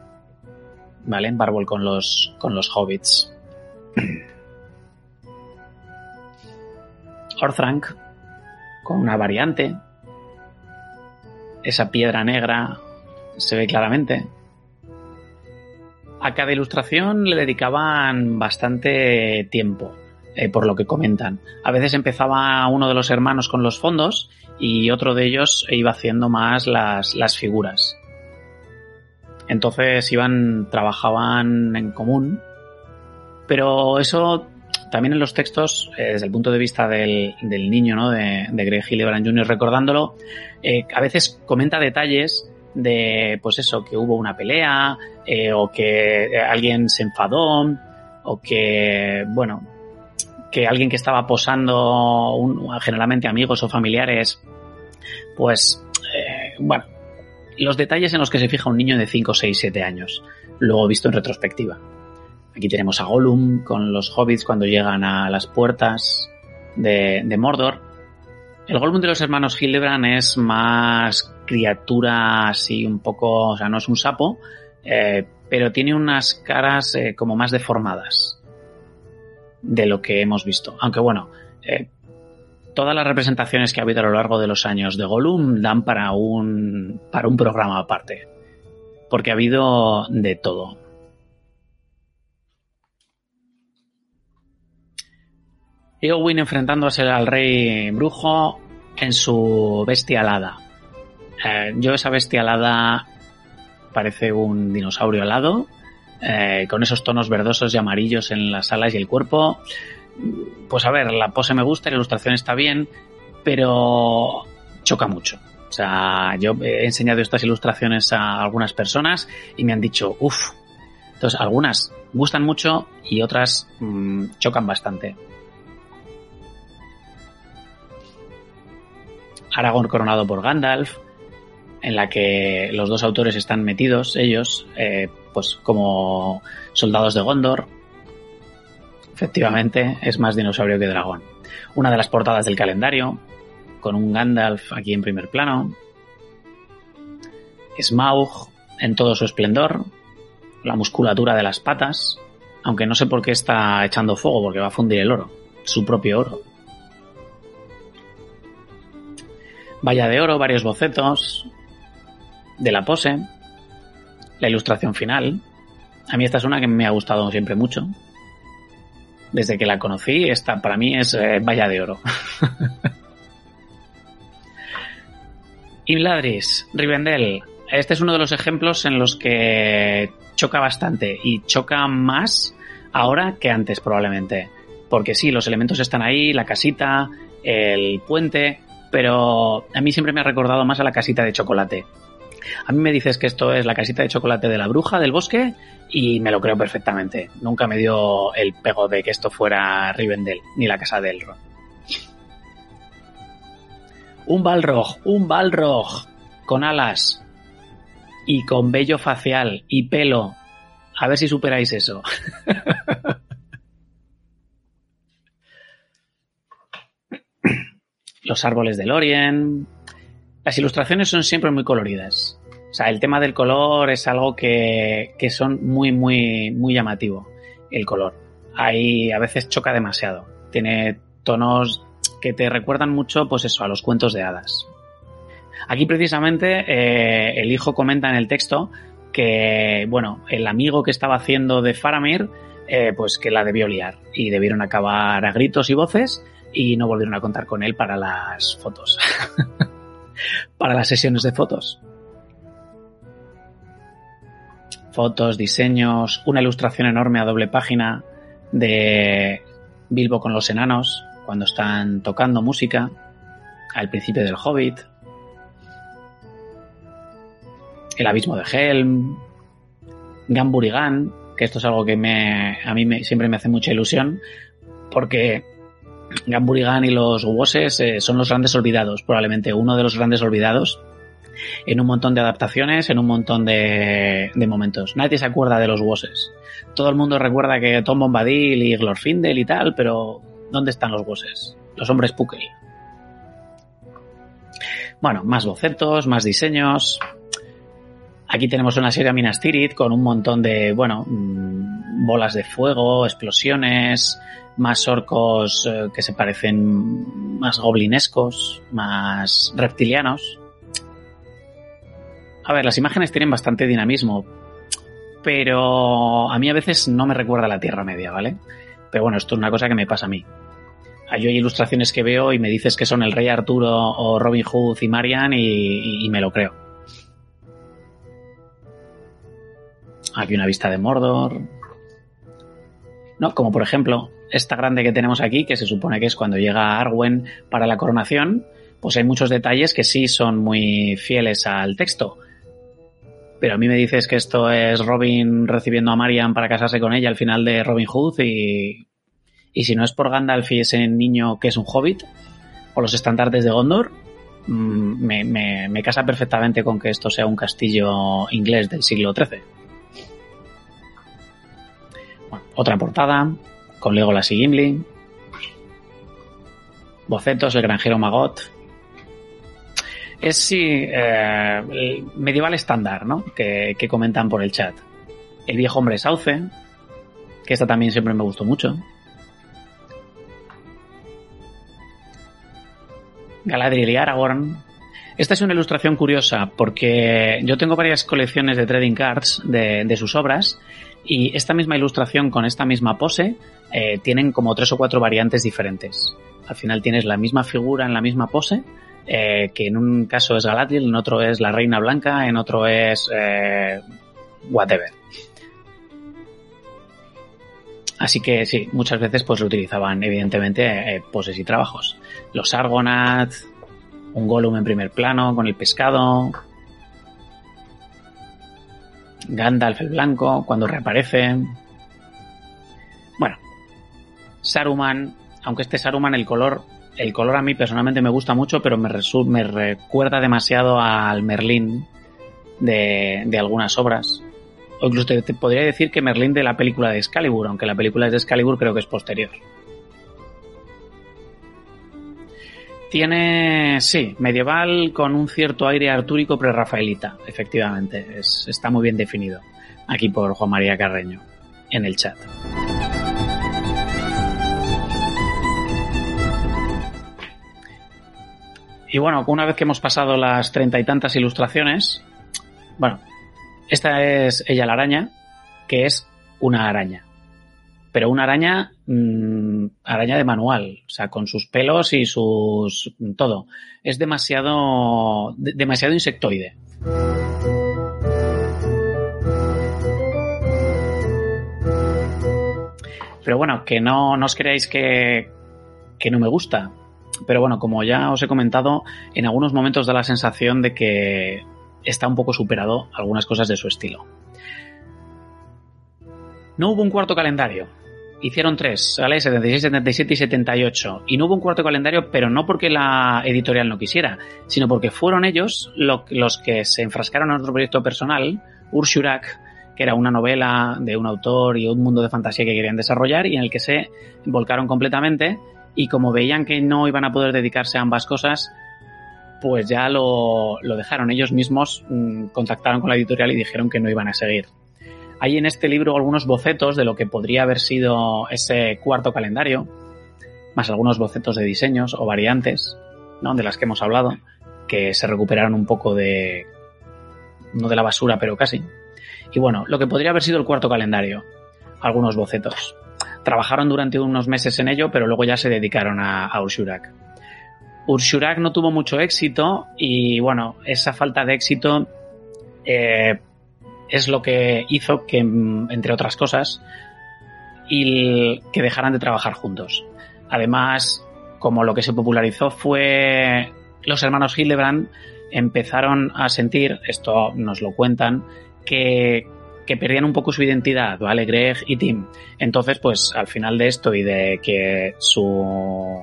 ¿Vale? En Barbol con los, con los hobbits. Orthanc, con una variante, esa piedra negra se ve claramente. A cada ilustración le dedicaban bastante tiempo, eh, por lo que comentan. A veces empezaba uno de los hermanos con los fondos y otro de ellos iba haciendo más las, las figuras. Entonces iban, trabajaban en común, pero eso también en los textos, eh, desde el punto de vista del, del niño, ¿no? De, de Greg Hildebrand Jr. recordándolo, eh, a veces comenta detalles de, pues eso, que hubo una pelea, eh, o que alguien se enfadó, o que, bueno, que alguien que estaba posando, un, generalmente amigos o familiares, pues, eh, bueno, los detalles en los que se fija un niño de 5, 6, 7 años, luego visto en retrospectiva. Aquí tenemos a Gollum con los hobbits cuando llegan a las puertas de, de Mordor. El Gollum de los hermanos Hildebrand es más criatura así un poco, o sea, no es un sapo, eh, pero tiene unas caras eh, como más deformadas de lo que hemos visto. Aunque bueno, eh, todas las representaciones que ha habido a lo largo de los años de Gollum dan para un, para un programa aparte. Porque ha habido de todo. Eowyn enfrentándose al rey brujo en su bestia alada. Eh, yo esa bestia alada parece un dinosaurio alado, eh, con esos tonos verdosos y amarillos en las alas y el cuerpo. Pues a ver, la pose me gusta, la ilustración está bien, pero choca mucho. O sea, yo he enseñado estas ilustraciones a algunas personas y me han dicho, uff. Entonces, algunas gustan mucho y otras mmm, chocan bastante. Aragorn coronado por Gandalf, en la que los dos autores están metidos, ellos, eh, pues como soldados de Gondor. Efectivamente, es más dinosaurio que dragón. Una de las portadas del calendario, con un Gandalf aquí en primer plano. Smaug en todo su esplendor, la musculatura de las patas, aunque no sé por qué está echando fuego, porque va a fundir el oro, su propio oro. Valla de oro, varios bocetos de la pose, la ilustración final. A mí esta es una que me ha gustado siempre mucho. Desde que la conocí, esta para mí es eh, valla de oro. Imladris, Rivendell. Este es uno de los ejemplos en los que choca bastante y choca más ahora que antes probablemente. Porque sí, los elementos están ahí, la casita, el puente, pero a mí siempre me ha recordado más a la casita de chocolate. A mí me dices que esto es la casita de chocolate de la bruja del bosque y me lo creo perfectamente. Nunca me dio el pego de que esto fuera Rivendell, ni la casa de Elrond. Un Balrog, un Balrog, con alas y con vello facial y pelo. A ver si superáis eso. Los árboles de Lorien. Las ilustraciones son siempre muy coloridas. O sea, el tema del color es algo que, que son muy, muy, muy llamativo. El color. Ahí a veces choca demasiado. Tiene tonos que te recuerdan mucho, pues eso, a los cuentos de hadas. Aquí precisamente eh, el hijo comenta en el texto que, bueno, el amigo que estaba haciendo de Faramir, eh, pues que la debió liar y debieron acabar a gritos y voces y no volvieron a contar con él para las fotos, para las sesiones de fotos. Fotos, diseños, una ilustración enorme a doble página de Bilbo con los enanos, cuando están tocando música, al principio del Hobbit, el abismo de Helm, Gamburigan, que esto es algo que me, a mí me, siempre me hace mucha ilusión, porque Gamburigan y los Wosses eh, son los grandes olvidados, probablemente uno de los grandes olvidados en un montón de adaptaciones, en un montón de, de momentos. Nadie se acuerda de los Wosses. Todo el mundo recuerda que Tom Bombadil y Glorfindel y tal, pero ¿Dónde están los bosses? Los hombres Pukel. Bueno, más bocetos, más diseños. Aquí tenemos una serie Minas Tirith con un montón de, bueno, mm, bolas de fuego, explosiones, más orcos eh, que se parecen más goblinescos, más reptilianos. A ver, las imágenes tienen bastante dinamismo, pero a mí a veces no me recuerda a la Tierra Media, ¿vale? Pero bueno, esto es una cosa que me pasa a mí. Yo hay ilustraciones que veo y me dices que son el Rey Arturo o Robin Hood y Marian y me lo creo. Aquí una vista de Mordor. No, como por ejemplo, esta grande que tenemos aquí, que se supone que es cuando llega Arwen para la coronación, pues hay muchos detalles que sí son muy fieles al texto. Pero a mí me dices que esto es Robin recibiendo a Marian para casarse con ella al final de Robin Hood y y si no es por Gandalf y ese niño que es un hobbit, o los estandartes de Gondor, mm, me, casa perfectamente con que esto sea un castillo inglés del siglo XIII. otra portada, con Legolas y Gimli. Bocetos, el granjero Magot. Es sí, eh, medieval estándar, ¿no? Que, que comentan por el chat. El viejo hombre sauce, que esta también siempre me gustó mucho. Galadriel y Aragorn. Esta es una ilustración curiosa porque yo tengo varias colecciones de trading cards de, sus obras y esta misma ilustración con esta misma pose eh, tienen como tres o cuatro variantes diferentes. Al final tienes la misma figura en la misma pose, eh, que en un caso es Galadriel, en otro es la Reina Blanca, en otro es eh, whatever. Así que sí, muchas veces pues lo utilizaban evidentemente eh, poses y trabajos. Los Argonath, un Gollum en primer plano con el pescado, Gandalf el blanco cuando reaparece. Bueno, Saruman, aunque este Saruman el color, el color a mí personalmente me gusta mucho, pero me, me recuerda demasiado al Merlín de, de algunas obras. O incluso te, podría decir que Merlín de la película de Excalibur, aunque la película es de Excalibur creo que es posterior. Tiene, sí, medieval con un cierto aire artúrico pre-rafaelita, efectivamente. está muy bien definido. Aquí por Juan María Carreño, en el chat. Y bueno, una vez que hemos pasado las treinta y tantas ilustraciones, bueno, esta es ella la araña, que es una araña. Pero una araña, mmm, araña de manual, o sea, con sus pelos y sus todo. Es demasiado, demasiado insectoide. Pero bueno, que no, no os creáis que, que no me gusta. Pero bueno, como ya os he comentado, en algunos momentos da la sensación de que está un poco superado algunas cosas de su estilo. No hubo un cuarto calendario. Hicieron tres, ¿vale? 76, 77 y 78. Y no hubo un cuarto calendario, pero no porque la editorial no quisiera, sino porque fueron ellos los que se enfrascaron en otro proyecto personal, Urshurak, que era una novela de un autor y un mundo de fantasía que querían desarrollar y en el que se volcaron completamente y como veían que no iban a poder dedicarse a ambas cosas, pues ya lo, dejaron ellos mismos, mmm, contactaron con la editorial y dijeron que no iban a seguir. Hay en este libro algunos bocetos de lo que podría haber sido ese cuarto calendario, más algunos bocetos de diseños o variantes, ¿no? de las que hemos hablado, que se recuperaron un poco de, no de la basura, pero casi. Y bueno, lo que podría haber sido el cuarto calendario, algunos bocetos. Trabajaron durante unos meses en ello, pero luego ya se dedicaron a, a Urshurak. No tuvo mucho éxito y bueno, esa falta de éxito eh, es lo que hizo que, entre otras cosas, y que dejaran de trabajar juntos. Además, como lo que se popularizó fue los hermanos Hildebrand, empezaron a sentir, esto nos lo cuentan, que, que, perdían un poco su identidad, ¿vale? Greg y Tim. Entonces, pues al final de esto y de que su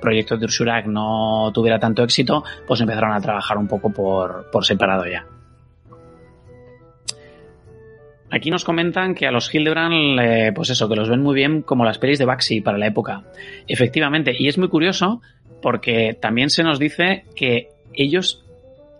proyecto de Ursurak no tuviera tanto éxito, pues empezaron a trabajar un poco por, por separado ya. Aquí nos comentan que a los Hildebrand, pues eso, que los ven muy bien como las pelis de Baxi para la época. Efectivamente, y es muy curioso porque también se nos dice que ellos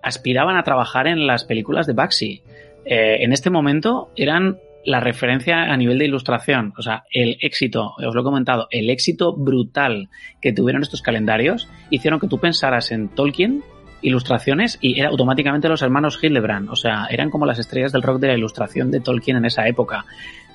aspiraban a trabajar en las películas de Baxi. Eh, en este momento eran la referencia a nivel de ilustración, o sea, el éxito, os lo he comentado, el éxito brutal que tuvieron estos calendarios hicieron que tú pensaras en Tolkien ilustraciones y era automáticamente los hermanos Hildebrand, o sea, eran como las estrellas del rock de la ilustración de Tolkien en esa época.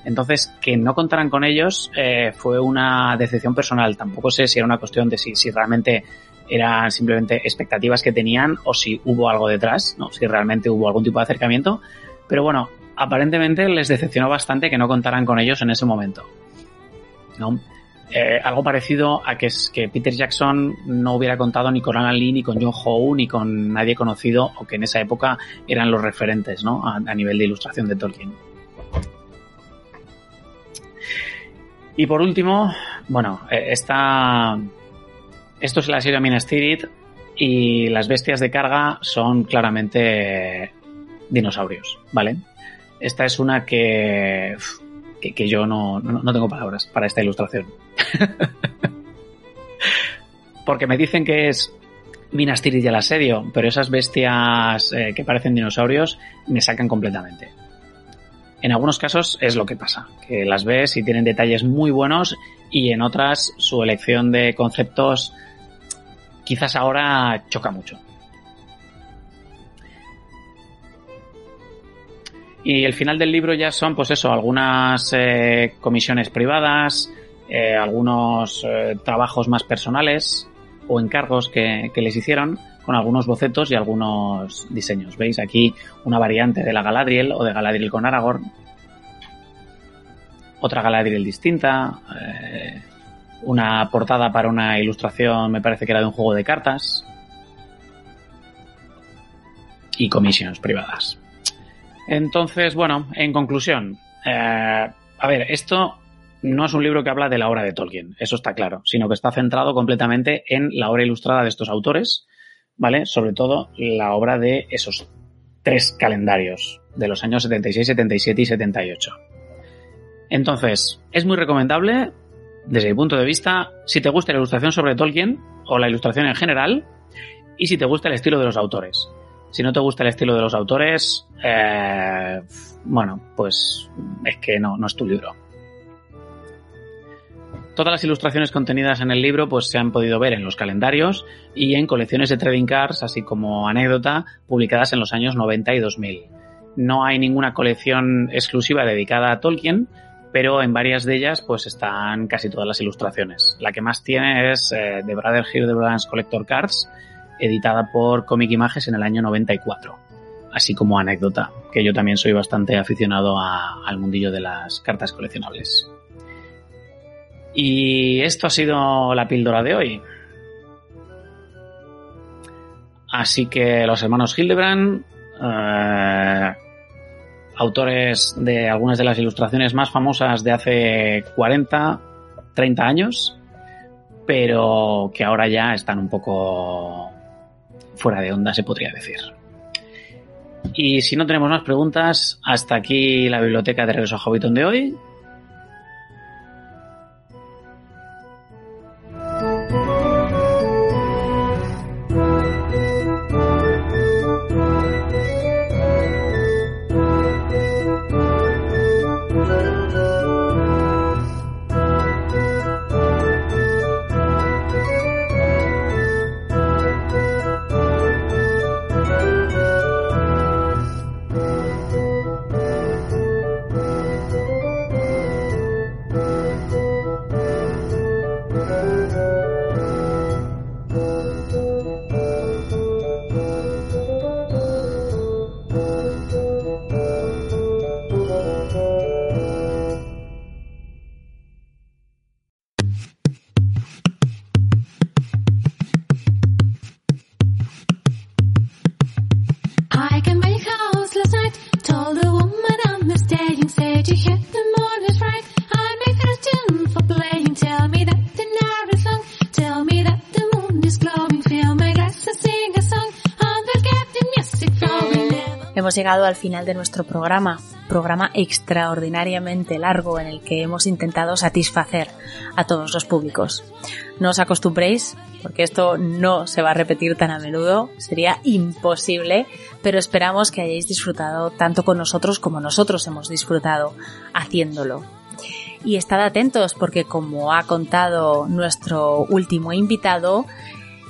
Entonces, que no contaran con ellos eh, fue una decepción personal. Tampoco sé si era una cuestión de si, si realmente eran simplemente expectativas que tenían o si hubo algo detrás, ¿no? si realmente hubo algún tipo de acercamiento. Pero bueno, aparentemente les decepcionó bastante que no contaran con ellos en ese momento. ¿no? Eh, algo parecido a que, que Peter Jackson no hubiera contado ni con Alan Lee, ni con John Howe, ni con nadie conocido, o que en esa época eran los referentes ¿no? a, nivel de ilustración de Tolkien. Y por último, bueno, esta, esto es la serie Minas Tirith y las bestias de carga son claramente dinosaurios, ¿vale? Esta es una que, que, yo no, no, tengo palabras para esta ilustración. Porque me dicen que es Minas Tirith y el asedio, pero esas bestias eh, que parecen dinosaurios me sacan completamente. En algunos casos es lo que pasa, que las ves y tienen detalles muy buenos y en otras su elección de conceptos quizás ahora choca mucho. Y el final del libro ya son, pues eso, algunas eh, comisiones privadas, eh, algunos eh, trabajos más personales o encargos que, que, les hicieron con algunos bocetos y algunos diseños. ¿Veis? Aquí una variante de la Galadriel o de Galadriel con Aragorn. Otra Galadriel distinta. Eh, una portada para una ilustración, me parece que era de un juego de cartas. Y comisiones privadas. Entonces, bueno, en conclusión, a ver, esto no es un libro que habla de la obra de Tolkien, eso está claro, sino que está centrado completamente en la obra ilustrada de estos autores, ¿vale? Sobre todo la obra de esos tres calendarios de los años 76, 77 y 78. Entonces, es muy recomendable, desde mi punto de vista, si te gusta la ilustración sobre Tolkien o la ilustración en general, y si te gusta el estilo de los autores. Si no te gusta el estilo de los autores, eh, bueno, pues es que no, no es tu libro. Todas las ilustraciones contenidas en el libro pues, se han podido ver en los calendarios y en colecciones de trading cards, así como anécdota, publicadas en los años 90 y 2000. No hay ninguna colección exclusiva dedicada a Tolkien, pero en varias de ellas pues están casi todas las ilustraciones. La que más tiene es eh, The Brother Hildebrand's Collector Cards, editada por Comic Images en el año 94. Así como anécdota, que yo también soy bastante aficionado al mundillo de las cartas coleccionables. Y esto ha sido la píldora de hoy. Así que los hermanos Hildebrand, eh, autores de algunas de las ilustraciones más famosas de hace 40, 30 años, pero que ahora ya están un poco fuera de onda, se podría decir. Y si no tenemos más preguntas, hasta aquí la biblioteca de Regreso a Hobbiton de hoy. Al final de nuestro programa, programa extraordinariamente largo en el que hemos intentado satisfacer a todos los públicos. No os acostumbréis, porque esto no se va a repetir tan a menudo, sería imposible, pero esperamos que hayáis disfrutado tanto con nosotros como nosotros hemos disfrutado haciéndolo. Y estad atentos porque como ha contado nuestro último invitado,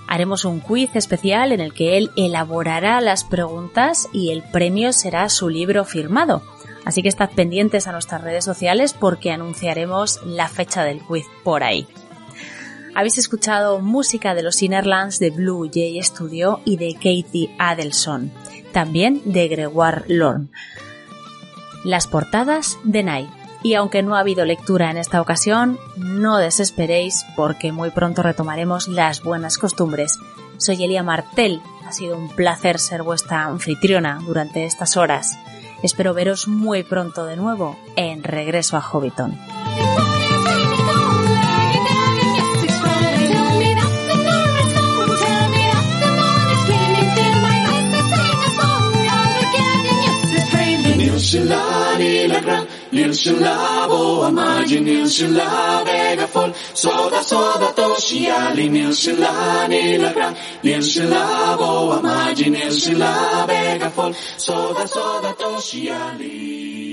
haremos un quiz especial en el que él elaborará las preguntas y el premio será su libro firmado. Así que estad pendientes a nuestras redes sociales porque anunciaremos la fecha del quiz por ahí. Habéis escuchado música de los Innerlands de Blue Jay Studio y de Katie Adelson, también de Gregoire Lorne. Las portadas de Night. Y aunque no ha habido lectura en esta ocasión, no desesperéis porque muy pronto retomaremos las buenas costumbres. Soy Elia Martel, ha sido un placer ser vuestra anfitriona durante estas horas. Espero veros muy pronto de nuevo en Regreso a Hobbiton. Lagrange, Nilshilabo, Amaji, Nilshila, Begafol, Soda, Soda, Toshiali, Nilshilani, Nil Nilshilabo, Amaji, Nilshila, Begafol, Soda, Soda, Toshiali.